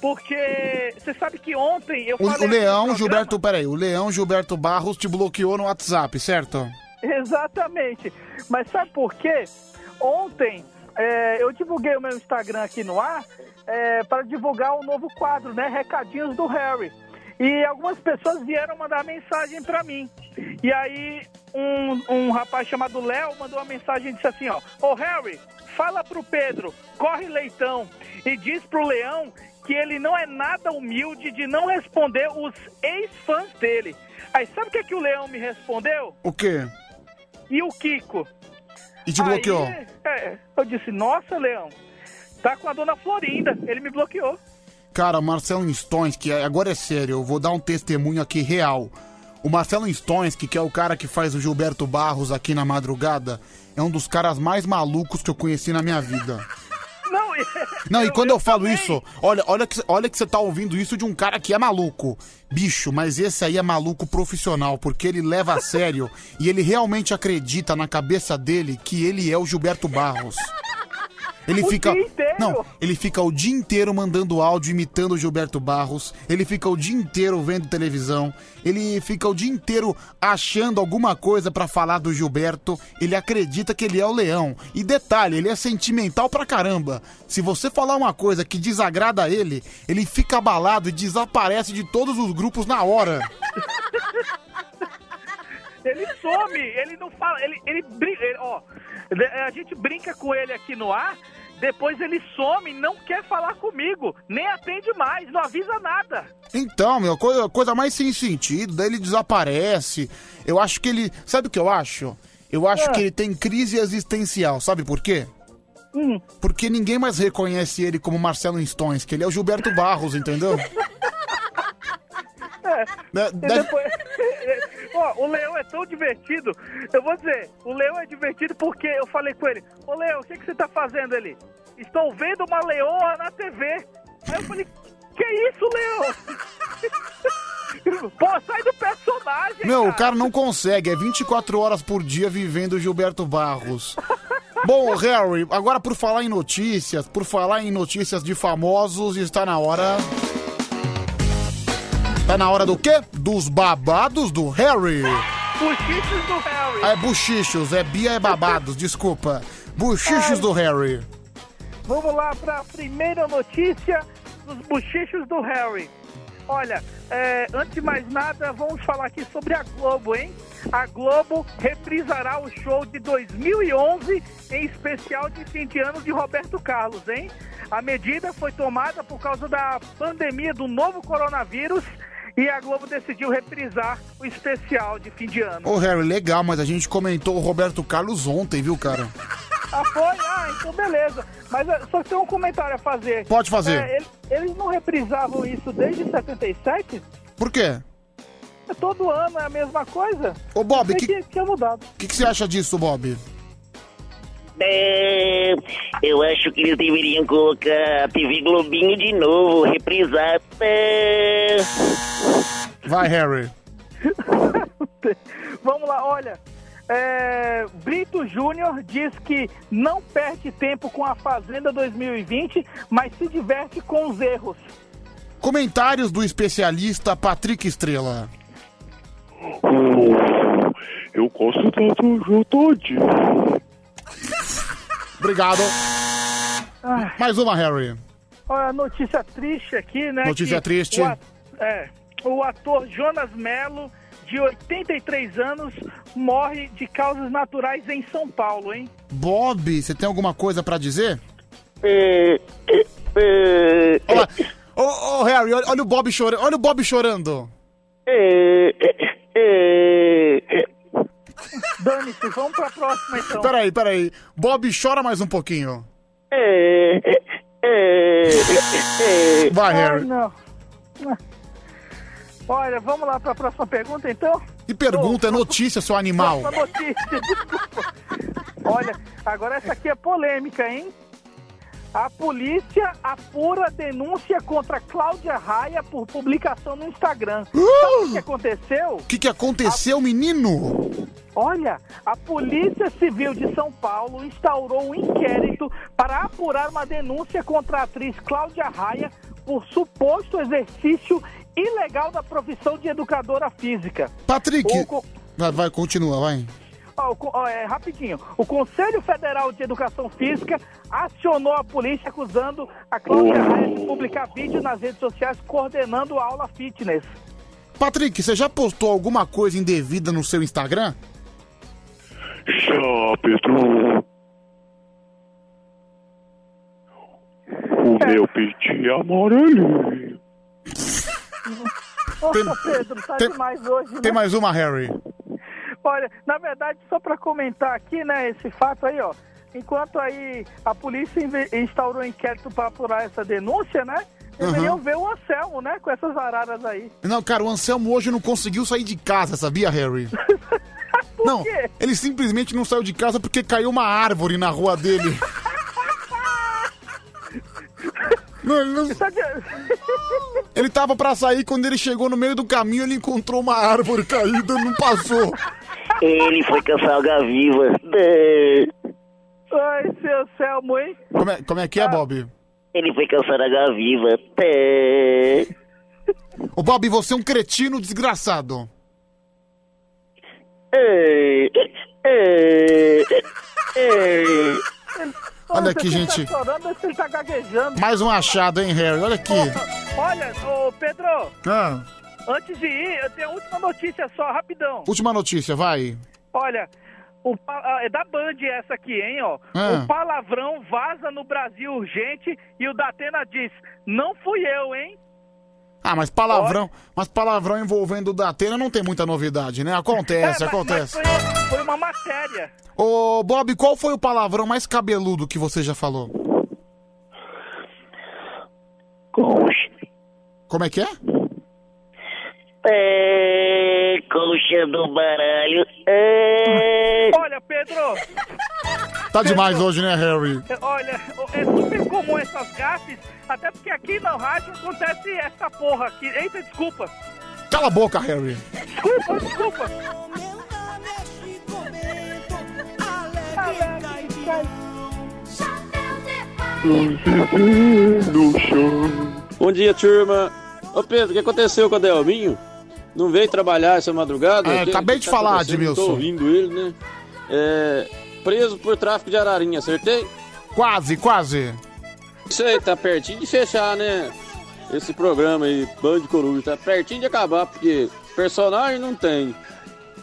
porque você sabe que ontem eu O, falei... o Leão Gilberto, peraí, o Leão Gilberto Barros te bloqueou no WhatsApp, certo? Exatamente. Mas sabe por quê? Ontem é, eu divulguei o meu Instagram aqui no ar é, para divulgar um novo quadro, né? Recadinhos do Harry. E algumas pessoas vieram mandar mensagem para mim. E aí um, um rapaz chamado Léo mandou uma mensagem e disse assim, ó, Ô Harry, fala pro Pedro, corre leitão, e diz pro Leão que ele não é nada humilde de não responder os ex-fãs dele. Aí sabe o que, que o Leão me respondeu? O quê? E o Kiko? E te bloqueou? Aí, é, eu disse, nossa, Leão, tá com a dona Florinda. Ele me bloqueou. Cara, o Marcelo Stonski, agora é sério, eu vou dar um testemunho aqui real. O Marcelo Stonski, que é o cara que faz o Gilberto Barros aqui na madrugada, é um dos caras mais malucos que eu conheci na minha vida. Não, e quando eu falo isso, olha, olha que, olha que você tá ouvindo isso de um cara que é maluco. Bicho, mas esse aí é maluco profissional, porque ele leva a sério e ele realmente acredita na cabeça dele que ele é o Gilberto Barros. Ele O fica. dia inteiro? Não, ele fica o dia inteiro mandando áudio imitando o Gilberto Barros. Ele fica o dia inteiro vendo televisão. Ele fica o dia inteiro achando alguma coisa pra falar do Gilberto. Ele acredita que ele é o leão. E detalhe, ele é sentimental pra caramba. Se você falar uma coisa que desagrada ele, ele fica abalado e desaparece de todos os grupos na hora. Ele some, ele não fala, ele, ele brinca, ele- ó, a gente brinca com ele aqui no ar, depois ele some, não quer falar comigo, nem atende mais, não avisa nada. Então, meu, coisa, coisa mais sem sentido, daí ele desaparece. Eu acho que ele. Sabe o que eu acho? Eu acho Ah. que ele tem crise existencial, sabe por quê? Hum. Porque ninguém mais reconhece ele como Marcelo Stones, que ele é o Gilberto Barros, entendeu? É. Depois, o Leão é tão divertido. Eu vou dizer, o Leão é divertido porque eu falei com ele, ô Leão, o que, que você tá fazendo ali? Estou vendo uma leoa na TV. Aí eu falei, que isso, Leão? Pô, sai do personagem, Meu, o cara. cara não consegue, é 24 horas por dia vivendo Gilberto Barros. Bom, Harry, agora por falar em notícias, por falar em notícias de famosos, está na hora. Tá na hora do quê? Dos babados do Harry. Buchichos do Harry. Ah, é buchichos, é Bia é babados, desculpa. Buchichos do Harry. Vamos lá para a primeira notícia dos bochichos do Harry. Olha, é, antes de mais nada, vamos falar aqui sobre a Globo, hein? A Globo reprisará o show de 2011 em especial de fim de ano de Roberto Carlos, hein? A medida foi tomada por causa da pandemia do novo coronavírus e a Globo decidiu reprisar o especial de fim de ano. Ô, Harry, legal, mas a gente comentou o Roberto Carlos ontem, viu, cara? Ah, foi? Ah, então beleza. Mas eh, só tem um comentário a fazer. Pode fazer. É, ele- eles não reprisavam isso desde 77? Por quê? Todo ano é a mesma coisa? Ô, Bob, Pensei que- que tinha mudado. O que, que você acha disso, Bob? É, eu acho que eles deveriam colocar a TV Globinho de novo, reprisar. Vai, Harry. Vamos lá, olha. é, Brito Júnior diz que não perde tempo com a Fazenda 2020, mas se diverte com os erros. Comentários do especialista Patrick Estrela. Eu gosto do João todinho. Obrigado. Ah, Mais uma, Harry. olha, notícia triste aqui, né? Notícia que triste. O, é, o ator Jonas Mello, de 83 anos, morre de causas naturais em São Paulo, hein? Bob, você tem alguma coisa pra dizer? é, Olha, ô, ô, Harry, olha, olha o Bob chorando. Olha o Bob chorando. É, Dane-se, vamos pra próxima então. Peraí, peraí. Bob, chora mais um pouquinho. é, Vai, Ai, Harry. não. Olha, vamos lá para a próxima pergunta, então? E pergunta, é notícia, seu animal. Próxima notícia, desculpa. Olha, agora essa aqui é polêmica, hein? A polícia apura denúncia contra Cláudia Raia por publicação no Instagram. Sabe o que aconteceu? O que, que aconteceu, menino? Olha, a Polícia Civil de São Paulo instaurou um inquérito para apurar uma denúncia contra a atriz Cláudia Raia por suposto exercício ilegal da profissão de educadora física. Patrick. O Vai, vai, continua, vai. Ó, ó, é, rapidinho. O Conselho Federal de Educação Física acionou a polícia acusando a Cláudia Raia de publicar vídeo nas redes sociais coordenando a aula fitness. Patrick, você já postou alguma coisa indevida no seu Instagram? Já, Pedro. O meu piti amarelinho. Nossa, Pedro, tá tem- demais hoje, né? Tem mais uma, Harry. Olha, na verdade, só para comentar aqui, né, esse fato aí, ó. Enquanto aí a polícia instaurou um inquérito para apurar essa denúncia, né? Deveriam ver o Anselmo, né, com essas araras aí. Não, cara, o Anselmo hoje não conseguiu sair de casa, sabia, Harry? não, ele simplesmente não saiu de casa porque caiu uma árvore na rua dele. Não, ele, não... ele tava pra sair, quando ele chegou no meio do caminho, ele encontrou uma árvore caída e não passou. Ele foi caçar alga viva. Ai, seu Anselmo, hein? Como é, como é que é, Bob? Ele foi caçar alga viva. Ô, Bob, você é um cretino desgraçado. Olha aqui, gente. Tá chorando, tá. Mais um achado, hein, Harry? Olha aqui. Olha, ô Pedro, Ah, antes de ir, eu tenho a última notícia só, rapidão. última notícia, vai. Olha, o ah, é da Band essa aqui, hein, ó. Ah. O palavrão vaza no Brasil urgente e o Datena diz, não fui eu, hein? Ah, mas palavrão, mas palavrão envolvendo o Datena não tem muita novidade, né? Acontece, É, mas- acontece. mas foi, foi uma matéria. Ô, Bob, qual foi o palavrão mais cabeludo que você já falou? Concha. Como é que é? É, colcha do baralho. É... Olha, Pedro, Tá demais hoje, né, Harry? olha, é super comum essas gafes, até porque aqui na rádio acontece essa porra aqui. Eita, desculpa. Cala a boca, Harry. Desculpa, desculpa. No chão. Bom dia, turma. Ô Pedro, o que aconteceu com o Delminho? Não veio trabalhar essa madrugada? É, acabei de tá falar? Edmilson. Tô ouvindo ele, né? É, preso por tráfico de ararinha, acertei? Quase, quase. Isso aí, tá pertinho de fechar, né? Esse programa aí, Band Coruja, tá pertinho de acabar, porque personagem não tem.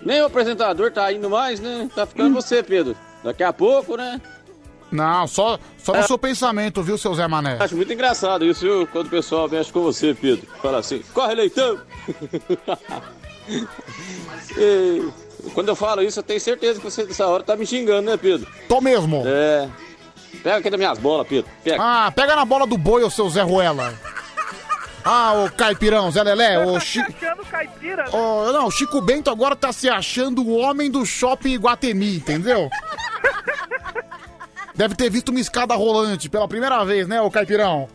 Nem o apresentador tá indo mais, né? Tá ficando você, Pedro. Daqui a pouco, né? Não, só, só no seu pensamento, viu, seu Zé Mané? Acho muito engraçado isso, viu? Quando o pessoal mexe com você, Pedro. Fala assim, corre, leitão! E quando eu falo isso, eu tenho certeza que você dessa hora tá me xingando, né, Pedro? Tô mesmo. É. Pega aqui das minhas bolas, Pedro. Pega. Ah, pega na bola do boi, ô seu Zé Ruela. Ah, ô Caipirão, Zé Lelé, ô Chi... Achando caipira, né? Ô, não, o Chico Bento agora tá se achando o homem do shopping Iguatemi, entendeu? Deve ter visto uma escada rolante pela primeira vez, né, ô Caipirão?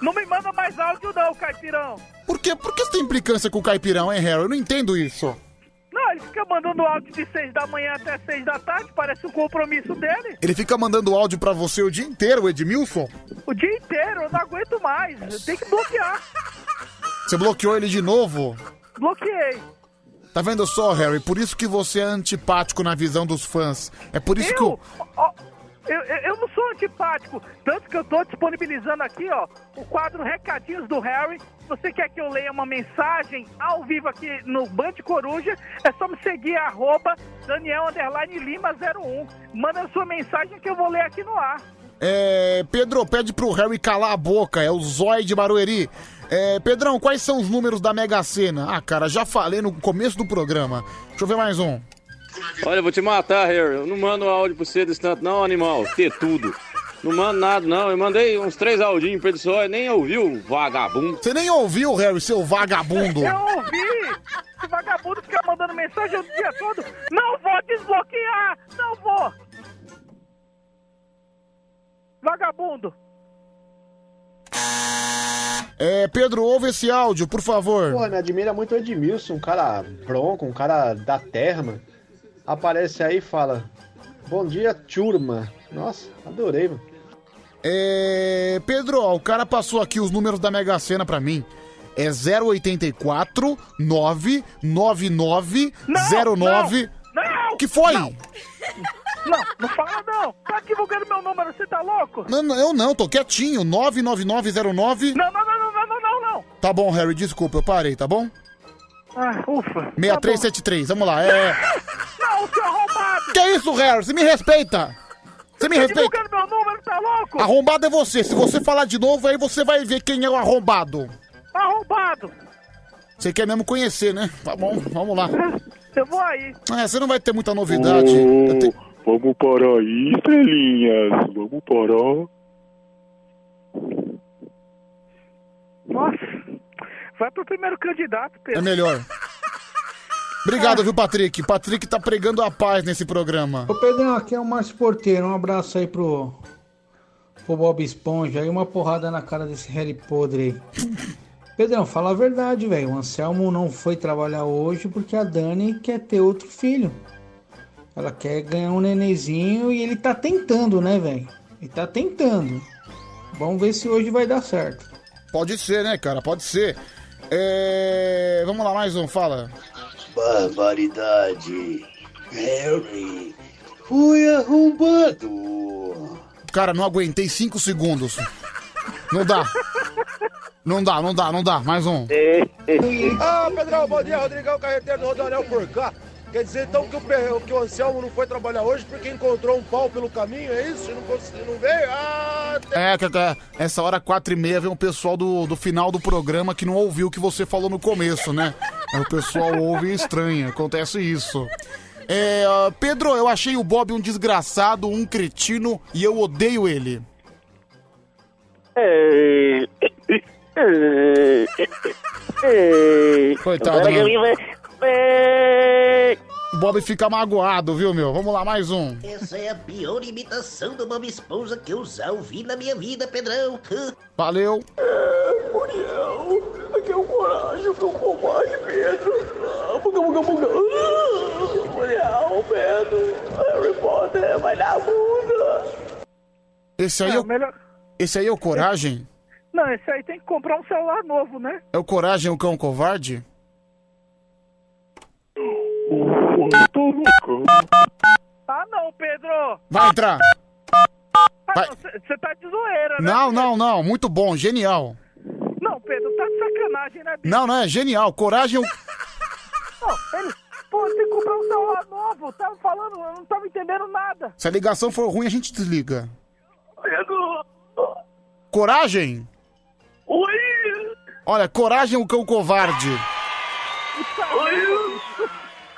Não me manda mais áudio não, caipirão. Por, quê? Por que você tem implicância com o Caipirão, hein, Harry? Eu não entendo isso. Não, ele fica mandando áudio de seis da manhã até seis da tarde, parece um compromisso dele. Ele fica mandando áudio pra você o dia inteiro, Edmilson? O dia inteiro, eu não aguento mais. Eu tenho que bloquear. Você bloqueou ele de novo? Bloqueei. Tá vendo só, Harry? Por isso que você é antipático na visão dos fãs. É por isso que Eu, eu... ó, eu, eu, eu não sou antipático, tanto que eu tô disponibilizando aqui, ó, o quadro Recadinhos do Harry. Se você quer que eu leia uma mensagem ao vivo aqui no Band Coruja, é só me seguir, arroba Daniel Underline Lima 01. Manda sua mensagem que eu vou ler aqui no ar. É, Pedro, pede pro Harry calar a boca, é o Zói de Barueri. É, Pedrão, quais são os números da Mega Sena? Ah, cara, já falei no começo do programa. Deixa eu ver mais um. Olha, eu vou te matar, Harry. Eu não mando áudio pra você desse tanto, não, animal. Ter tudo. Não mando nada, não. Eu mandei uns três audinhos pra ele só, nem ouviu, vagabundo. Você nem ouviu, Harry, seu vagabundo. Eu ouvi! Esse vagabundo fica mandando mensagem o dia todo. Não vou desbloquear! Não vou! Vagabundo! É, Pedro, ouve esse áudio, por favor. Porra, me admira muito o Edmilson, um cara bronco, um cara da terra, mano. Aparece aí e fala: Bom dia, turma. Nossa, adorei, mano. É, Pedro, ó, o cara passou aqui os números da Mega Sena pra mim. É 084 999 09. Não! Que foi? Não, não fala não! Tá divulgando meu número, você tá louco? Não, não, eu não, tô quietinho. 99909. Não, não, não, não, não, não, não, não! Tá bom, Harry, desculpa, eu parei, tá bom? Ah, ufa. 6373, vamos lá. É. Não, seu arrombado! Que isso, Harry? Você me respeita! Você me Tá respeita! divulgando meu número, tá louco? Arrombado é você. Se você falar de novo, aí você vai ver quem é o arrombado. Arrombado! Você quer mesmo conhecer, né? Tá bom, vamos lá. Eu vou aí. É, você não vai ter muita novidade. Eu te- Vamos parar aí, estrelinhas. Vamos parar. Nossa, vai pro primeiro candidato, Pedro. É melhor. Obrigado, viu, Patrick? Patrick tá pregando a paz nesse programa. Ô Pedrão, aqui é o Márcio Porteiro. Um abraço aí pro, pro Bob Esponja e uma porrada na cara desse Harry podre aí. Pedrão, fala a verdade, velho. O Anselmo não foi trabalhar hoje porque a Dani quer ter outro filho. Ela quer ganhar um nenenzinho e ele tá tentando, né, velho? Ele tá tentando. Vamos ver se hoje vai dar certo. Pode ser, né, cara? Pode ser. É... Vamos lá, mais um, fala. Barbaridade. Harry, fui arrombado. Cara, não aguentei cinco segundos. Não dá. Não dá, não dá, não dá. Mais um. Ah, Pedrão, bom dia, Rodrigão, carreteiro do Rodoanel por cá. Quer dizer então que o, que o Anselmo não foi trabalhar hoje porque encontrou um pau pelo caminho, é isso? E não, consegui- não veio? Ah, É, Cacá, essa hora quatro e meia vem um pessoal do, do final do programa que não ouviu o que você falou no começo, né? Aí o pessoal ouve e estranha, acontece isso. É, ah, Pedro, eu achei o Bob um desgraçado, um cretino e eu odeio ele. É. É. Coitado, Agora É. O Bob fica magoado, viu, meu? Vamos lá, mais um. Essa é a pior imitação do Bob Esponja que eu já ouvi na minha vida, Pedrão. Valeu. Muriel, aqui é o coragem, tô com mais, Pedro. Ah, buga, buga, buga. Ah, Muriel, Pedro, Harry Potter, vai dar bunda. Esse aí é, o... Esse aí é o Coragem? Não, esse aí tem que comprar um celular novo, né? É o Coragem, o cão covarde? Ah, não, Pedro! Vai entrar. Vai. Você tá de zoeira, né? Não, não, não. Muito bom, genial. Não, Pedro, tá de sacanagem, né, bicho? Não, não é genial. Coragem é o... Não, ele... Pô, tem que comprar um celular novo. Tava falando, eu não tava entendendo nada. Se a ligação for ruim, a gente desliga. Pedro, Coragem? oi. Olha, coragem é o cão covarde.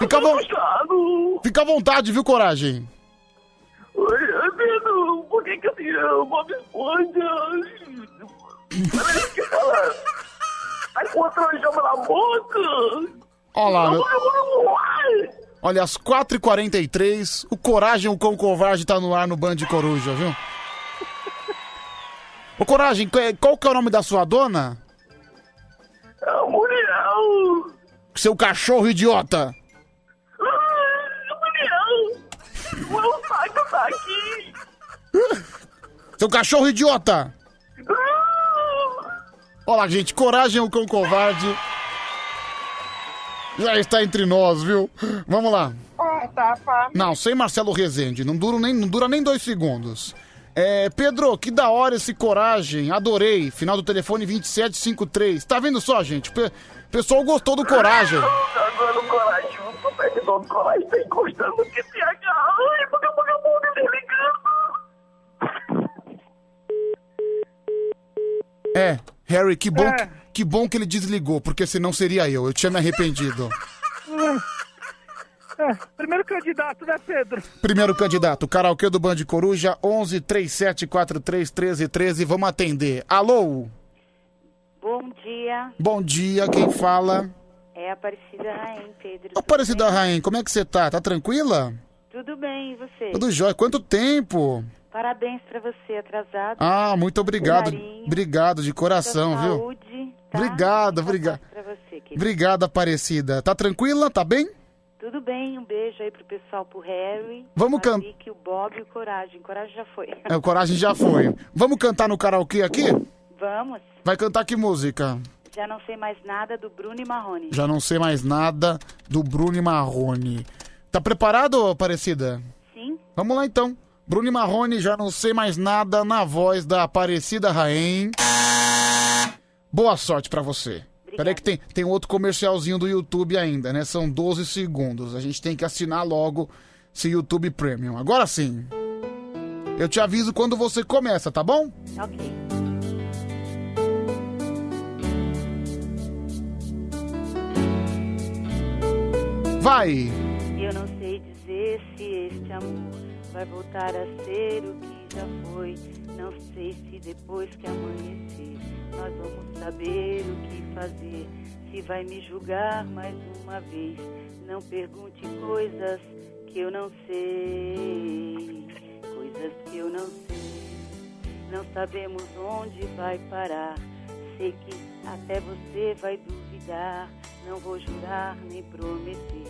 Fica, à vo- Fica à vontade, viu, coragem? Oi, Pedro, por que que eu tenho Bob Esponja? Parece que ela... Tá com outra chama na boca. Olha lá. Olha, às 4h43, o Coragem, o cão covarde, tá no ar no Band Coruja, viu? Ô, Coragem, qual que é o nome da sua dona? É Muriel. Seu cachorro idiota! Seu cachorro idiota! Olha lá, gente, Coragem, o cão covarde. Já está entre nós, viu? Vamos lá. Tá. Não, sem Marcelo Rezende, não dura nem, não dura nem dois segundos. É, Pedro, que da hora esse coragem, adorei. Final do telefone 2753. Tá vendo só, gente? O pe- pessoal gostou do coragem. Agora o coragem, o coragem tá encostando QTH. Ai, buga, buga, buga, desligando. É, Harry, que bom, É. que, que bom que ele desligou, porque senão seria eu. Eu tinha me arrependido. É, primeiro candidato, né, Pedro? Primeiro candidato, karaokê do Band Coruja, 11 37 43 13 13. Vamos atender. Alô? Bom dia, Bom dia, quem fala? é Aparecida Raim, Pedro. Aparecida Rain, como é que você tá? Tá tranquila? Tudo bem, e você? Tudo jóia. Quanto tempo? Parabéns pra você, atrasado. Ah, muito obrigado. Carinho. Obrigado de coração, Muita viu? Saúde, tá? Obrigado, obrigado. Obrigado, Aparecida. Tá tranquila? Tá bem? Tudo bem, um beijo aí pro pessoal, pro Harry. Vamos can... can- o Bob e o Coragem. Coragem já foi. É, o Coragem já foi. Vamos cantar no karaokê aqui? Vamos. Vai cantar que música? Já não sei mais nada do Bruno e Marrone. Já não sei mais nada do Bruno e Marrone. Tá preparado, Aparecida? Sim. Vamos lá então. Bruno Marrone, já não sei mais nada na voz da Aparecida Raem. Boa sorte pra você. Peraí que tem, tem outro comercialzinho do YouTube ainda, né? São 12 segundos. A gente tem que assinar logo esse YouTube Premium. Agora sim. Eu te aviso quando você começa, tá bom? Ok. Vai! Eu não sei dizer se este amor vai voltar a ser o que já foi. Não sei se depois que amanhecer nós vamos saber o que fazer. Se vai me julgar mais uma vez. Não pergunte coisas que eu não sei. Coisas que eu não sei. Não sabemos onde vai parar. Sei que até você vai duvidar. Não vou jurar nem prometer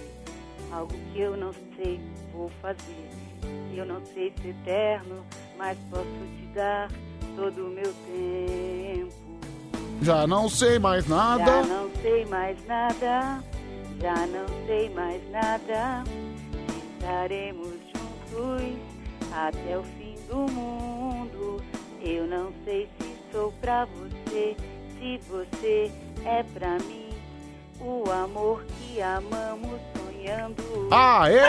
algo que eu não sei vou fazer. Eu não sei se eterno, mas posso te dar todo o meu tempo. Já não sei mais nada. Já não sei mais nada, já não sei mais nada. Estaremos juntos até o fim do mundo. Eu não sei se sou pra você, se você é pra mim. O amor que amamos sonhando. Aê!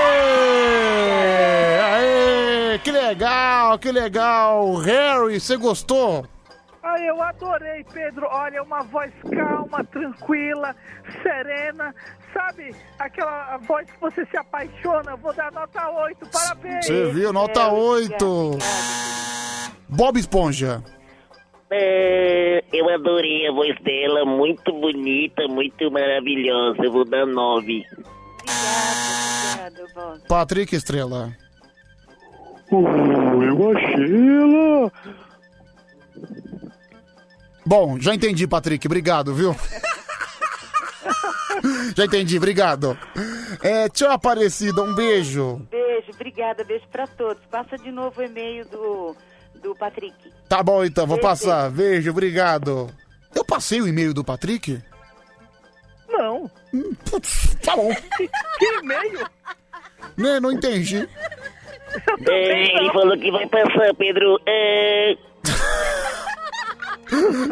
Aê! Que legal, que legal! Harry, você gostou? Ah, eu adorei, Pedro. Olha, uma voz calma, tranquila, serena. Sabe aquela voz que você se apaixona? Eu Vou dar nota 8. Parabéns. Você viu, nota 8. Bob Esponja. É, eu adorei a voz dela, muito bonita, muito maravilhosa. Eu vou dar Obrigada, Bob. Patrick Estrela. Oh, eu achei ela. Bom, já entendi, Patrick. Obrigado, viu? já entendi, obrigado. É, tchau, Aparecida. Um beijo. Beijo, obrigada, beijo pra todos. Passa de novo o e-mail do, do Patrick. Tá bom, então, vou Beijo. passar. Beijo, obrigado. Eu passei o e-mail do Patrick? Não. Putz, tá bom. Que, que e-mail? Né, não entendi. É, ele falou que vai passar, Pedro. É,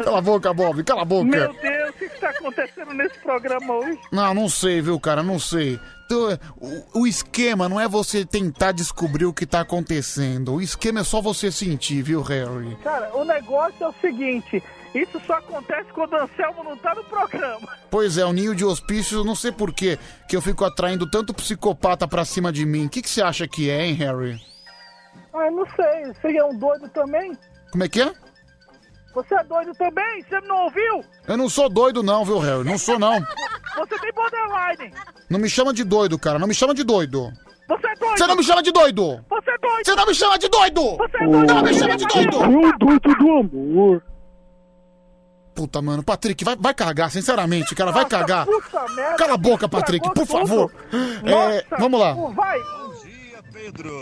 Cala a boca, Bob, cala a boca. Meu Deus, o que está acontecendo nesse programa hoje? Não, não sei, viu, cara, não sei. Então, o, o esquema não é você tentar descobrir o que tá acontecendo. O esquema é só você sentir, viu, Harry? Cara, o negócio é o seguinte: isso só acontece quando o Anselmo não tá no programa. Pois é, o ninho de hospícios, eu não sei por quê que eu fico atraindo tanto psicopata pra cima de mim. O que, que você acha que é, hein, Harry? Ah, eu não sei, você é um doido também? Como é que é? Você é doido também? Você não ouviu? Eu não sou doido não, viu, Harry? Não sou não. Você tem borderline. Não me chama de doido, cara. Não me chama de doido. Você é doido. Você não me chama de doido. Você é doido. Você não me chama de doido. Você é doido. Não me chama de doido. É o doido do amor. Puta, mano. Patrick, vai, vai cagar, sinceramente, cara. Vai cagar. Puta merda. Cala a boca, Patrick, por favor. É, vamos lá. Vai. Pedro,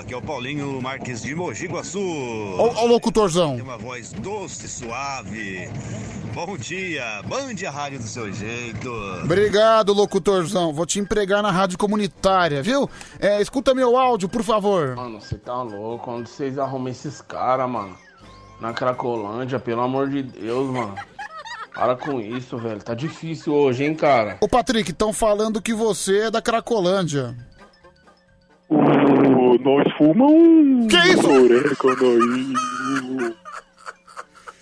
aqui é o Paulinho Marques de Mogi Guaçu. Ó, ó o locutorzão. Tem uma voz doce, suave. Bom dia, bande a rádio do seu jeito. Obrigado, locutorzão. Vou te empregar na rádio comunitária, viu? É, escuta meu áudio, por favor. Mano, você tá louco? Onde vocês arrumam esses caras, mano? Na Cracolândia, pelo amor de Deus, mano. Para com isso, velho. Tá difícil hoje, hein, cara? Ô, Patrick, estão falando que você é da Cracolândia. Oh, nós fumamos um. Que isso?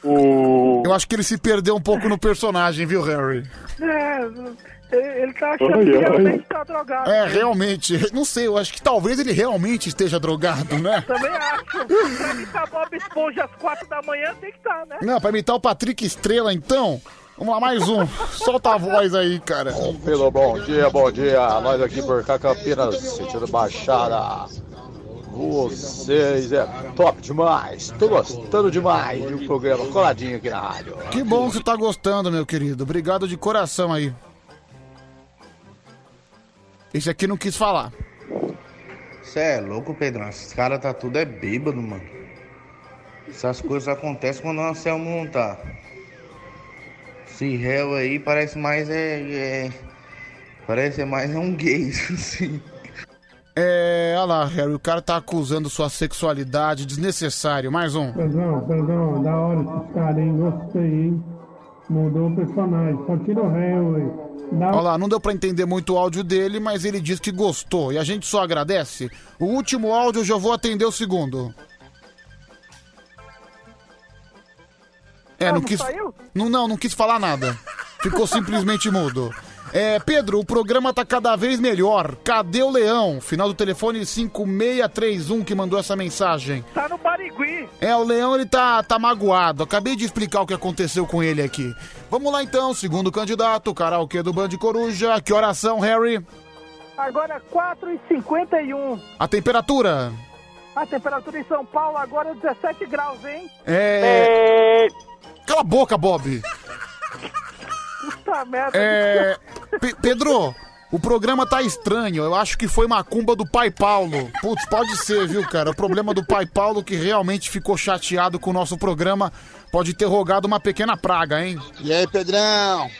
Oh, Eu acho que ele se perdeu um pouco no personagem, viu, Harry? É, Ele tá achando Ai, que ai. realmente tá drogado. É, realmente. Não sei, eu acho que talvez ele realmente esteja drogado, né? Também acho. Pra imitar Bob Esponja às quatro da manhã tem que estar, né? Não, pra imitar o Patrick Estrela, então. Vamos lá, mais um. Solta a voz aí, cara. Pelo bom dia, bom dia. Nós aqui por cá, Campinas, sentido Baixada. Vocês é top demais. Tô gostando demais do programa coladinho aqui na rádio. Que bom que você tá gostando, meu querido. Obrigado de coração aí. Esse aqui não quis falar. Você é louco, Pedrão? Esses caras tá tudo é bêbado, mano. Essas coisas acontecem quando o Anselmo não tá. Esse réu aí parece mais é. é- parece mais é um gay, assim. É, olha lá, Harry, o cara tá acusando sua sexualidade desnecessário. Mais um. Pedrão, Pedrão, da hora esses caras, hein? Gostei, hein? Mudou o personagem. Só tira o réu, hein? Dá Olha lá, não deu pra entender muito o áudio dele, mas ele disse que gostou. E a gente só agradece. O último áudio eu já vou atender o segundo. É, não, não quis. Não, não, não quis falar nada. Ficou simplesmente mudo. É, Pedro, o programa tá cada vez melhor. Cadê o Leão? Final do telefone 5631 que mandou essa mensagem. Tá no Barigui. É, o Leão ele tá, tá magoado. Acabei de explicar o que aconteceu com ele aqui. Vamos lá então, segundo candidato, karaokê do Band Coruja. Que oração, Harry? Agora 4h51. A temperatura? A temperatura em São Paulo agora é 17 graus, hein? É. Cala a boca, Bob. Puta merda. É. Pe- Pedro, o programa tá estranho. Eu acho que foi macumba do pai Paulo. Putz, pode ser, viu, cara? O problema do pai Paulo que realmente ficou chateado com o nosso programa pode ter rogado uma pequena praga, hein? E aí, Pedrão?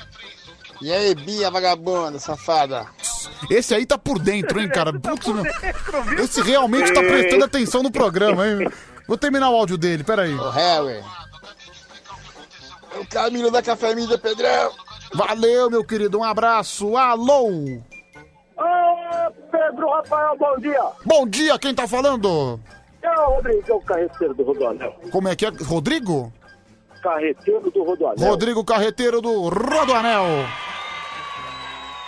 E aí, Bia, vagabunda, safada? Esse aí tá por dentro, hein, cara? Putz, meu. Esse realmente tá prestando atenção no programa, hein? Vou terminar o áudio dele, peraí. Ô, Harry. O Camilo da Café Mídia, Pedrão. Valeu, meu querido. Um abraço. Alô! Ô, Pedro Rafael, bom dia. Bom dia, quem tá falando? É o Rodrigo, o carreteiro do Rodoanel. Como é que é? Rodrigo? Carreteiro do Rodoanel. Rodrigo Carreteiro do Rodoanel.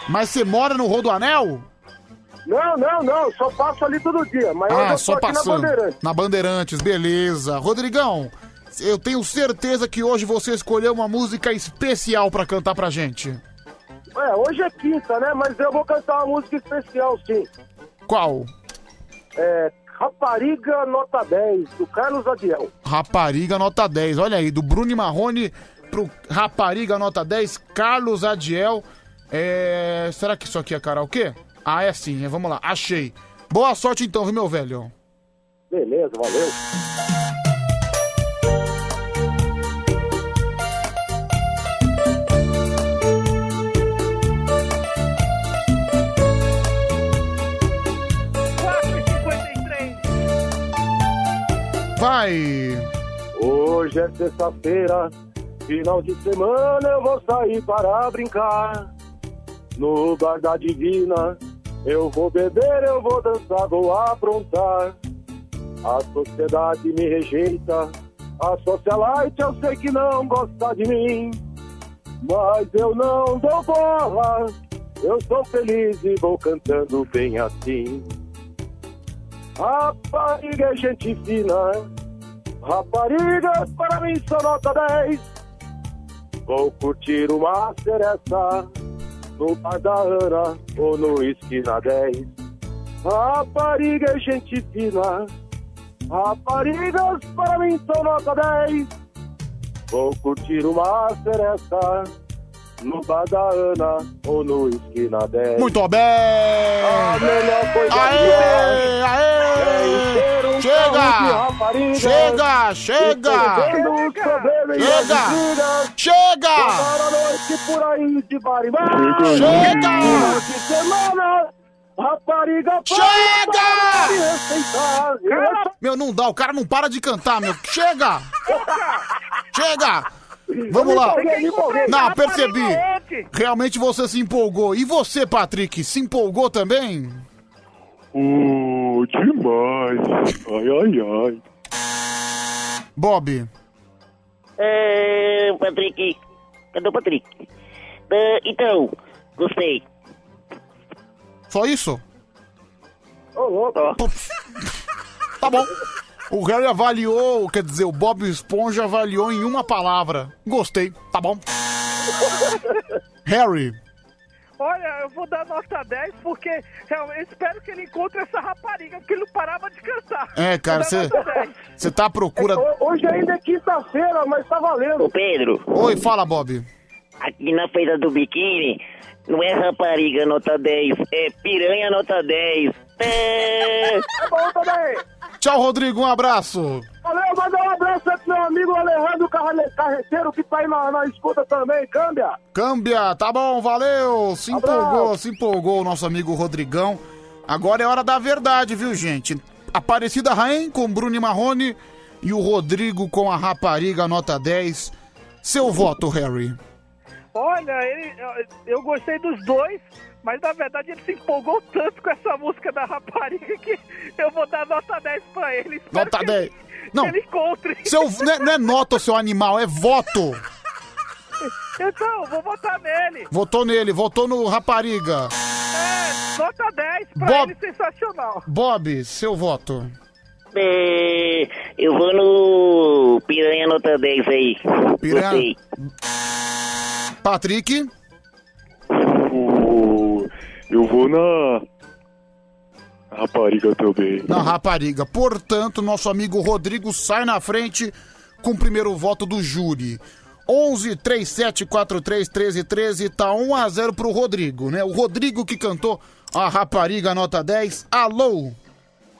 Mas você mora no Rodoanel? Não, não, não, só passo ali todo dia, mas Ah, eu só tô aqui na passando. Bandeirante. Na Bandeirantes, beleza. Rodrigão, eu tenho certeza que hoje você escolheu uma música especial pra cantar pra gente. É, hoje é quinta, né, mas eu vou cantar uma música especial, sim. Qual? É Rapariga Nota 10, do Carlos Adiel. Rapariga nota 10. Olha aí, do Bruno Marrone pro Rapariga nota 10, Carlos Adiel. É... Será que isso aqui é karaokê? Ah, é sim. é, Vamos lá, achei. Boa sorte então, viu, meu velho? Beleza, valeu. Vai! Hoje é sexta-feira, final de semana eu vou sair para brincar. No bar da divina, eu vou beber, eu vou dançar, vou aprontar. A sociedade me rejeita, a socialite eu sei que não gosta de mim. Mas eu não dou bola, eu sou feliz e vou cantando bem assim. Rapariga é gente fina, raparigas para mim são nota 10. Vou curtir uma seresta no bar da Ana ou no esquina 10. Rapariga é gente fina, raparigas para mim são nota 10. Vou curtir uma seresta no bar da Ana ou no esquina 10. Muito bem! A melhor coisa Aê, aê! um Chega! Chega, chega! Chega! Chega! Passar a noite por aí de bar em bar. Chega! De semana, rapariga Chega! Meu, não dá, o cara não para de cantar, meu. Chega! Chega! Vamos lá. Não, percebi. Realmente você se empolgou. E você, Patrick, se empolgou também? Oh, demais. Ai, ai, ai. Bob. É, Patrick. Cadê o Patrick? É, então, Gostei. Só isso? Ô, louco. Tá bom. O Harry avaliou, quer dizer, o Bob Esponja avaliou em uma palavra. Gostei, tá bom. Harry, Olha, eu vou dar nota 10 porque eu espero que ele encontre essa rapariga, porque ele não parava de cantar. é, cara, você nota 10. você tá à procura. Hoje ainda é quinta-feira, mas tá valendo. Ô, Pedro, Oi, fala, Bob. aqui na feira do biquíni, não é rapariga nota 10, é piranha nota 10. É... É bom também. Tchau, Rodrigo, um abraço. Valeu, manda um abraço aí pro meu amigo Alejandro Carre- Carreteiro, que tá aí na, na escuta também, câmbia. Câmbia, tá bom, valeu. Se empolgou, se empolgou o nosso amigo Rodrigão. Agora é hora da verdade, viu, gente? Aparecida Rain com Bruno e Marrone e o Rodrigo com a rapariga nota 10. Seu voto, Harry. Olha, ele, eu gostei dos dois, mas na verdade ele se empolgou tanto com essa música da rapariga que eu vou dar nota 10 pra ele. Espero Nota que 10. Ele, Não. que ele encontre. Seu, não, é, não é nota, seu animal, é voto. Então, vou votar nele. Votou nele, votou no rapariga. É, nota 10 pra Bob- ele, sensacional. Bob, seu voto. É, eu vou no piranha nota 10 aí. Piranha. Gostei. Patrick. Eu vou na. Rapariga também. Na rapariga. Portanto, nosso amigo Rodrigo sai na frente com o primeiro voto do júri. 11 37 43 13 13 tá 1 a 0 pro Rodrigo, né? O Rodrigo que cantou a rapariga nota 10. Alô?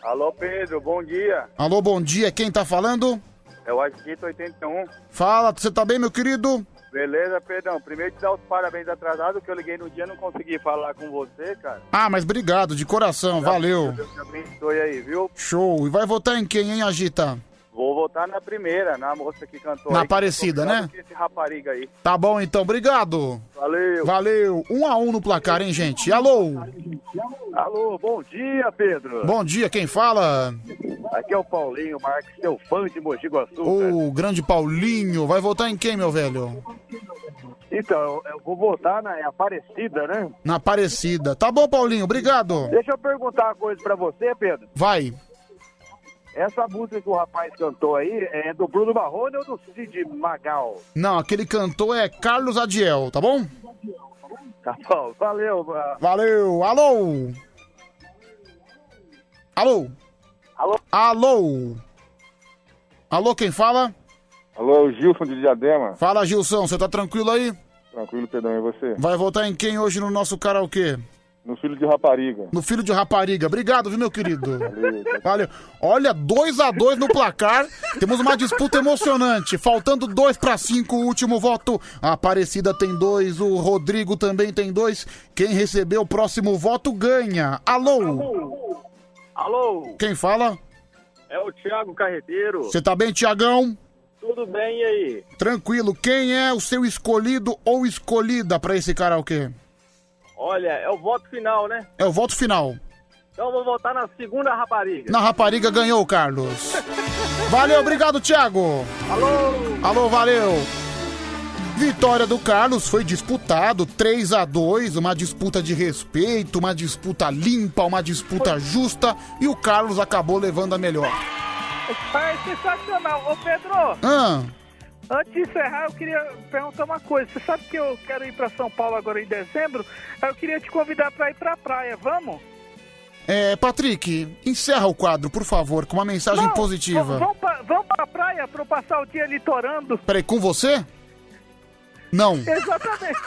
Alô, Pedro, bom dia. Alô, bom dia. Quem tá falando? É o Agito 81. Fala, você tá bem, meu querido? Beleza, Pedrão? Primeiro te dar os parabéns atrasado, que eu liguei no dia e não consegui falar com você, cara. Ah, mas obrigado, de coração, valeu. Deus te abençoe aí, viu? Show. E vai votar em quem, hein, Agita? Vou votar na primeira, na moça que cantou Na aí, Aparecida, né? Esse rapariga aí. Tá bom, então, obrigado. Valeu. Valeu. Um a um no placar, hein, gente? Alô? Alô, bom dia, Pedro. Bom dia, quem fala? Aqui é o Paulinho Marques, seu fã de Mogi Guaçu. O grande Paulinho. Vai votar em quem, meu velho? Então, eu, eu vou votar na Aparecida, né? Na Aparecida. Tá bom, Paulinho, obrigado. Deixa eu perguntar uma coisa pra você, Pedro. Vai. Essa música que o rapaz cantou aí é do Bruno Marrone ou do Cid Magal? Não, aquele cantor é Carlos Adiel, tá bom? Tá bom, valeu. mano. Valeu. Alô? Alô? Alô? Alô? Alô, quem fala? Alô, é o Gilson de Diadema. Fala, Gilson, você tá tranquilo aí? Tranquilo, Pedrão, e você? Vai votar em quem hoje no nosso karaokê? No filho de rapariga. No filho de rapariga. Obrigado, viu, meu querido? Valeu. Olha, 2 a 2 no placar. Temos uma disputa emocionante. Faltando dois para cinco, o último voto. A Aparecida tem dois, o Rodrigo também tem dois. Quem receber o próximo voto ganha. Alô? Alô? Quem fala? É o Thiago Carreteiro. Você tá bem, Tiagão? Tudo bem, e aí? Tranquilo. Quem é o seu escolhido ou escolhida para esse karaokê? Olha, é o voto final, né? É o voto final. Então eu vou votar na segunda rapariga. Na rapariga ganhou, Carlos. Valeu, obrigado, Thiago. Alô? Alô, valeu. Vitória do Carlos foi disputado 3 a 2 uma disputa de respeito, uma disputa limpa, uma disputa justa e o Carlos acabou levando a melhor. É sensacional. Ô, Pedro, Ah, antes de encerrar, eu queria perguntar uma coisa. Você sabe que eu quero ir pra São Paulo agora em dezembro? Eu queria te convidar pra ir pra praia. Vamos? é, Patrick, encerra o quadro, por favor, com uma mensagem Não, v- positiva. Vamos pra, vamos pra praia pra eu passar o dia litorando? Peraí, com você? Não. Exatamente.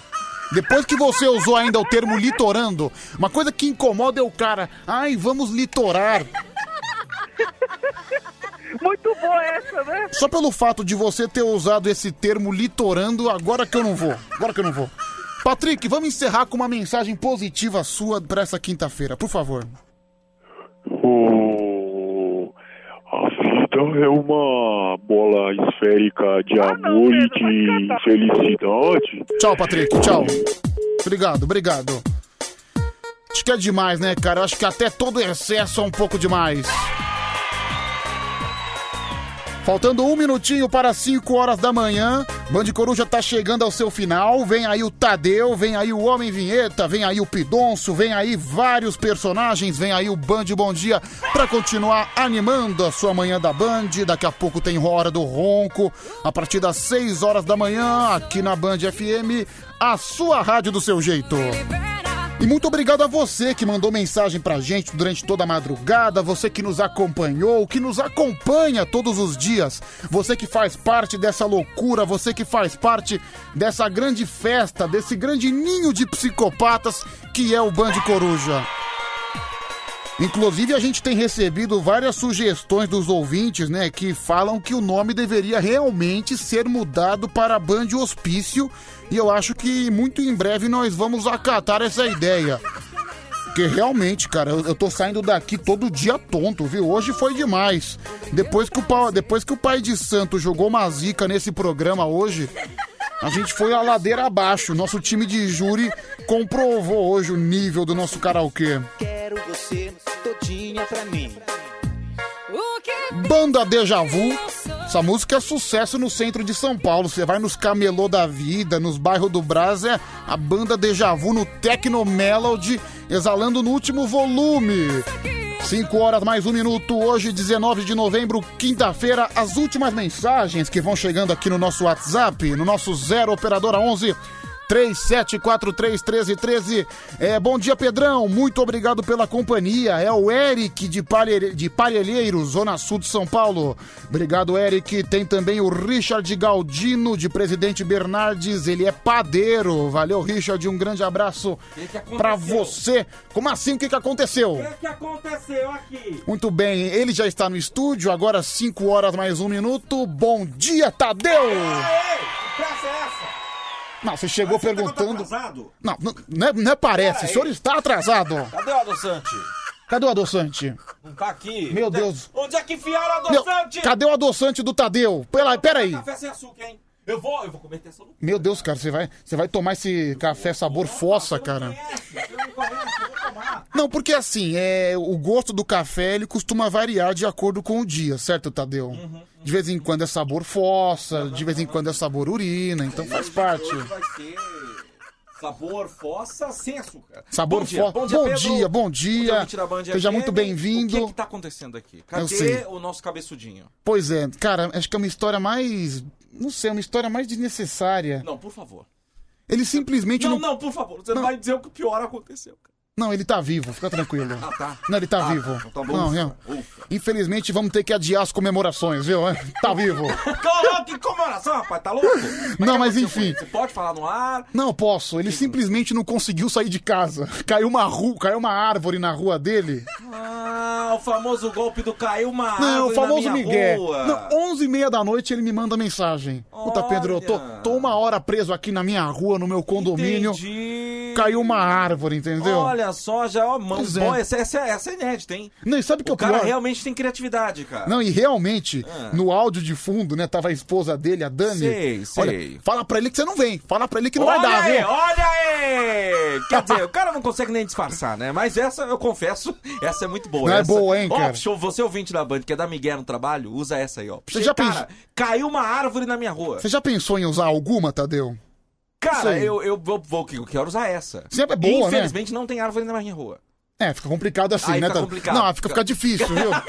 Depois que você usou ainda o termo litorando, uma coisa que incomoda é o cara. Ai, vamos litorar. Muito boa essa, né? Só pelo fato de você ter usado esse termo litorando, agora que eu não vou. Agora que eu não vou. Patrick, vamos encerrar com uma mensagem positiva sua pra essa quinta-feira, por favor. O... A vida é uma bola esférica de amor e de felicidade. Tchau, Patrick, tchau. Obrigado, obrigado. Acho que é demais, né, cara? Acho que até todo excesso é um pouco demais. Faltando um minutinho para 5 horas da manhã, Band Coruja tá chegando ao seu final. Vem aí o Tadeu, vem aí o Homem Vinheta, vem aí o Pidonço, vem aí vários personagens, vem aí o Band Bom Dia pra continuar animando a sua manhã da Band. Daqui a pouco tem Hora do Ronco, a partir das 6 horas da manhã, aqui na Band FM, a sua rádio do seu jeito. E muito obrigado a você que mandou mensagem pra gente durante toda a madrugada, você que nos acompanhou, que nos acompanha todos os dias, você que faz parte dessa loucura, você que faz parte dessa grande festa, desse grande ninho de psicopatas que é o Band Coruja. Inclusive, a gente tem recebido várias sugestões dos ouvintes, né, que falam que o nome deveria realmente ser mudado para Band Hospício, e eu acho que muito em breve nós vamos acatar essa ideia. Porque realmente, cara, eu, eu tô saindo daqui todo dia tonto, viu? Hoje foi demais. Depois que o, depois que o pai de santo jogou uma zica nesse programa hoje, a gente foi a ladeira abaixo. Nosso time de júri comprovou hoje o nível do nosso karaokê. Quero você todinha pra mim. Banda Deja Vu. Essa música é sucesso no centro de São Paulo. Você vai nos camelô da vida, nos bairros do Brás, é a banda Deja Vu no Tecno Melody, exalando no último volume. 5 horas mais um minuto, hoje 19 de novembro, quinta-feira, as últimas mensagens que vão chegando aqui no nosso WhatsApp, no nosso 0 Operadora 11 37431313. É, bom dia, Pedrão. Muito obrigado pela companhia. É o Eric de, Palhe... de Parelheiro, Zona Sul de São Paulo. Obrigado, Eric. Tem também o Richard Galdino, de Presidente Bernardes. Ele é padeiro. Valeu, Richard. Um grande abraço que aconteceu? pra você. Como assim? O que, que aconteceu? O que aconteceu aqui? Muito bem, ele já está no estúdio, agora 5 horas mais um minuto. Bom dia, Tadeu! Pressa é essa? Não, você chegou perguntando. atrasado? Não, não, não é, não é parece, o senhor está atrasado. Cadê o adoçante? Cadê o adoçante? Não tá aqui. Meu Onde é- Deus. Onde é que enfiaram o Meu, adoçante? cadê o adoçante do Tadeu? Pera, pera aí. Café sem açúcar, hein? Eu vou, eu vou comer essa no Meu Deus, cara, você vai, você vai tomar esse café sabor fossa, cara. Não, porque assim, é, o gosto do café ele costuma variar de acordo com o dia, certo, Tadeu? De vez em quando é sabor fossa, de vez em quando é sabor urina, então faz parte. Vai ser sabor fossa sem açúcar. Sabor bom dia, fossa. Bom dia, Bom dia, bom dia. da Band Seja muito bem-vindo. O que que tá acontecendo aqui? Eu sei. Cadê o nosso cabeçudinho? Pois é, cara, acho que é uma história mais. Não sei, é uma história mais desnecessária. Não, por favor. Ele simplesmente Não, não. não, por favor. Você não vai dizer o que pior aconteceu. Não, ele tá vivo, fica tranquilo. Ah, tá. Não, ele tá Ah, vivo. então tá bom, não, é. Infelizmente vamos ter que adiar as comemorações, viu? Tá vivo. Coloca que comemoração, rapaz, tá louco? Não, mas enfim. Você pode falar no ar? Não, posso. Ele simplesmente não conseguiu sair de casa. Caiu uma rua, caiu uma árvore na rua dele. Ah, o famoso golpe do caiu uma Não, árvore o famoso na minha Miguel. rua. Não, 11 e meia da noite ele me manda mensagem. Puta, Pedro, eu tô, tô uma hora preso aqui na minha rua, no meu condomínio. Caiu uma árvore, entendeu? Olha só, já, ó, mão, Pois é. bom, essa, essa, essa é inédita, hein? Não, e sabe o que é O cara pior? realmente tem criatividade, cara. Não, e realmente, Ah. no áudio de fundo, né, tava a esposa dele, a Dani. Sei, sei. Olha, fala pra ele que você não vem. Fala pra ele que não olha vai dar, aí, viu? olha aí! Quer dizer, o cara não consegue nem disfarçar, né? Mas essa, eu confesso, essa é muito boa. Não é essa... boa, hein, Ó, cara? show, você ouvinte da Band, que é da Miguel no trabalho, usa essa aí, ó. Você já cara, pensou- caiu uma árvore na minha rua. Você já pensou em usar alguma, Tadeu? Cara, eu, eu vou, vou, eu quero usar essa. Sempre é boa, né? Infelizmente não tem árvore na minha rua. É, fica complicado assim, Aí né, fica Tadeu? complicado. Não, fica, fica difícil, viu?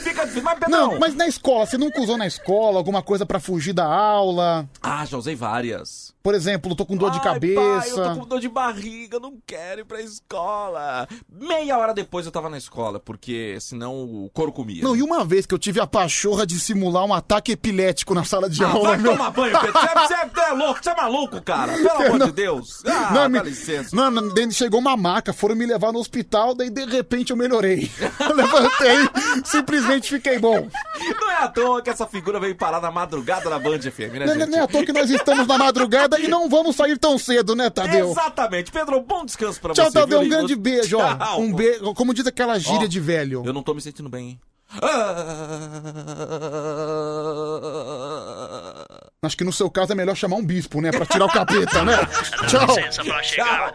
Fica difícil, mas Pedrão... Não, mas na escola, você nunca usou na escola alguma coisa pra fugir da aula? Ah, já usei várias. Por exemplo, tô com dor de Ai, cabeça. Pai, eu tô com dor de barriga, não quero ir pra escola. Meia hora depois eu tava na escola, porque senão o couro comia. Não, e uma vez que eu tive a pachorra de simular um ataque epilético na sala de Ah, aula, vai meu. tomar banho, Pedro. Você, é- você é louco, você é maluco, cara. Pelo amor Não. de Deus. Ah, Não, dá me- licença. Não, não, chegou uma maca, foram me levar no hospital, daí de repente eu melhorei. Eu levantei, simplesmente fiquei bom. Não é à toa que essa figura veio parar na madrugada na Band FM, né, Não, gente? não é à toa que nós estamos na madrugada e não vamos sair tão cedo, né, Tadeu? Exatamente. Pedro, bom descanso pra Tchau, você. Tadeu, viu? um grande beijo, ó. Tchau. Um beijo, como diz aquela gíria Ó, de velho. Eu não tô me sentindo bem, hein? Acho que no seu caso é melhor chamar um bispo, né, pra tirar o capeta, né? Tchau. Licença pra chegar.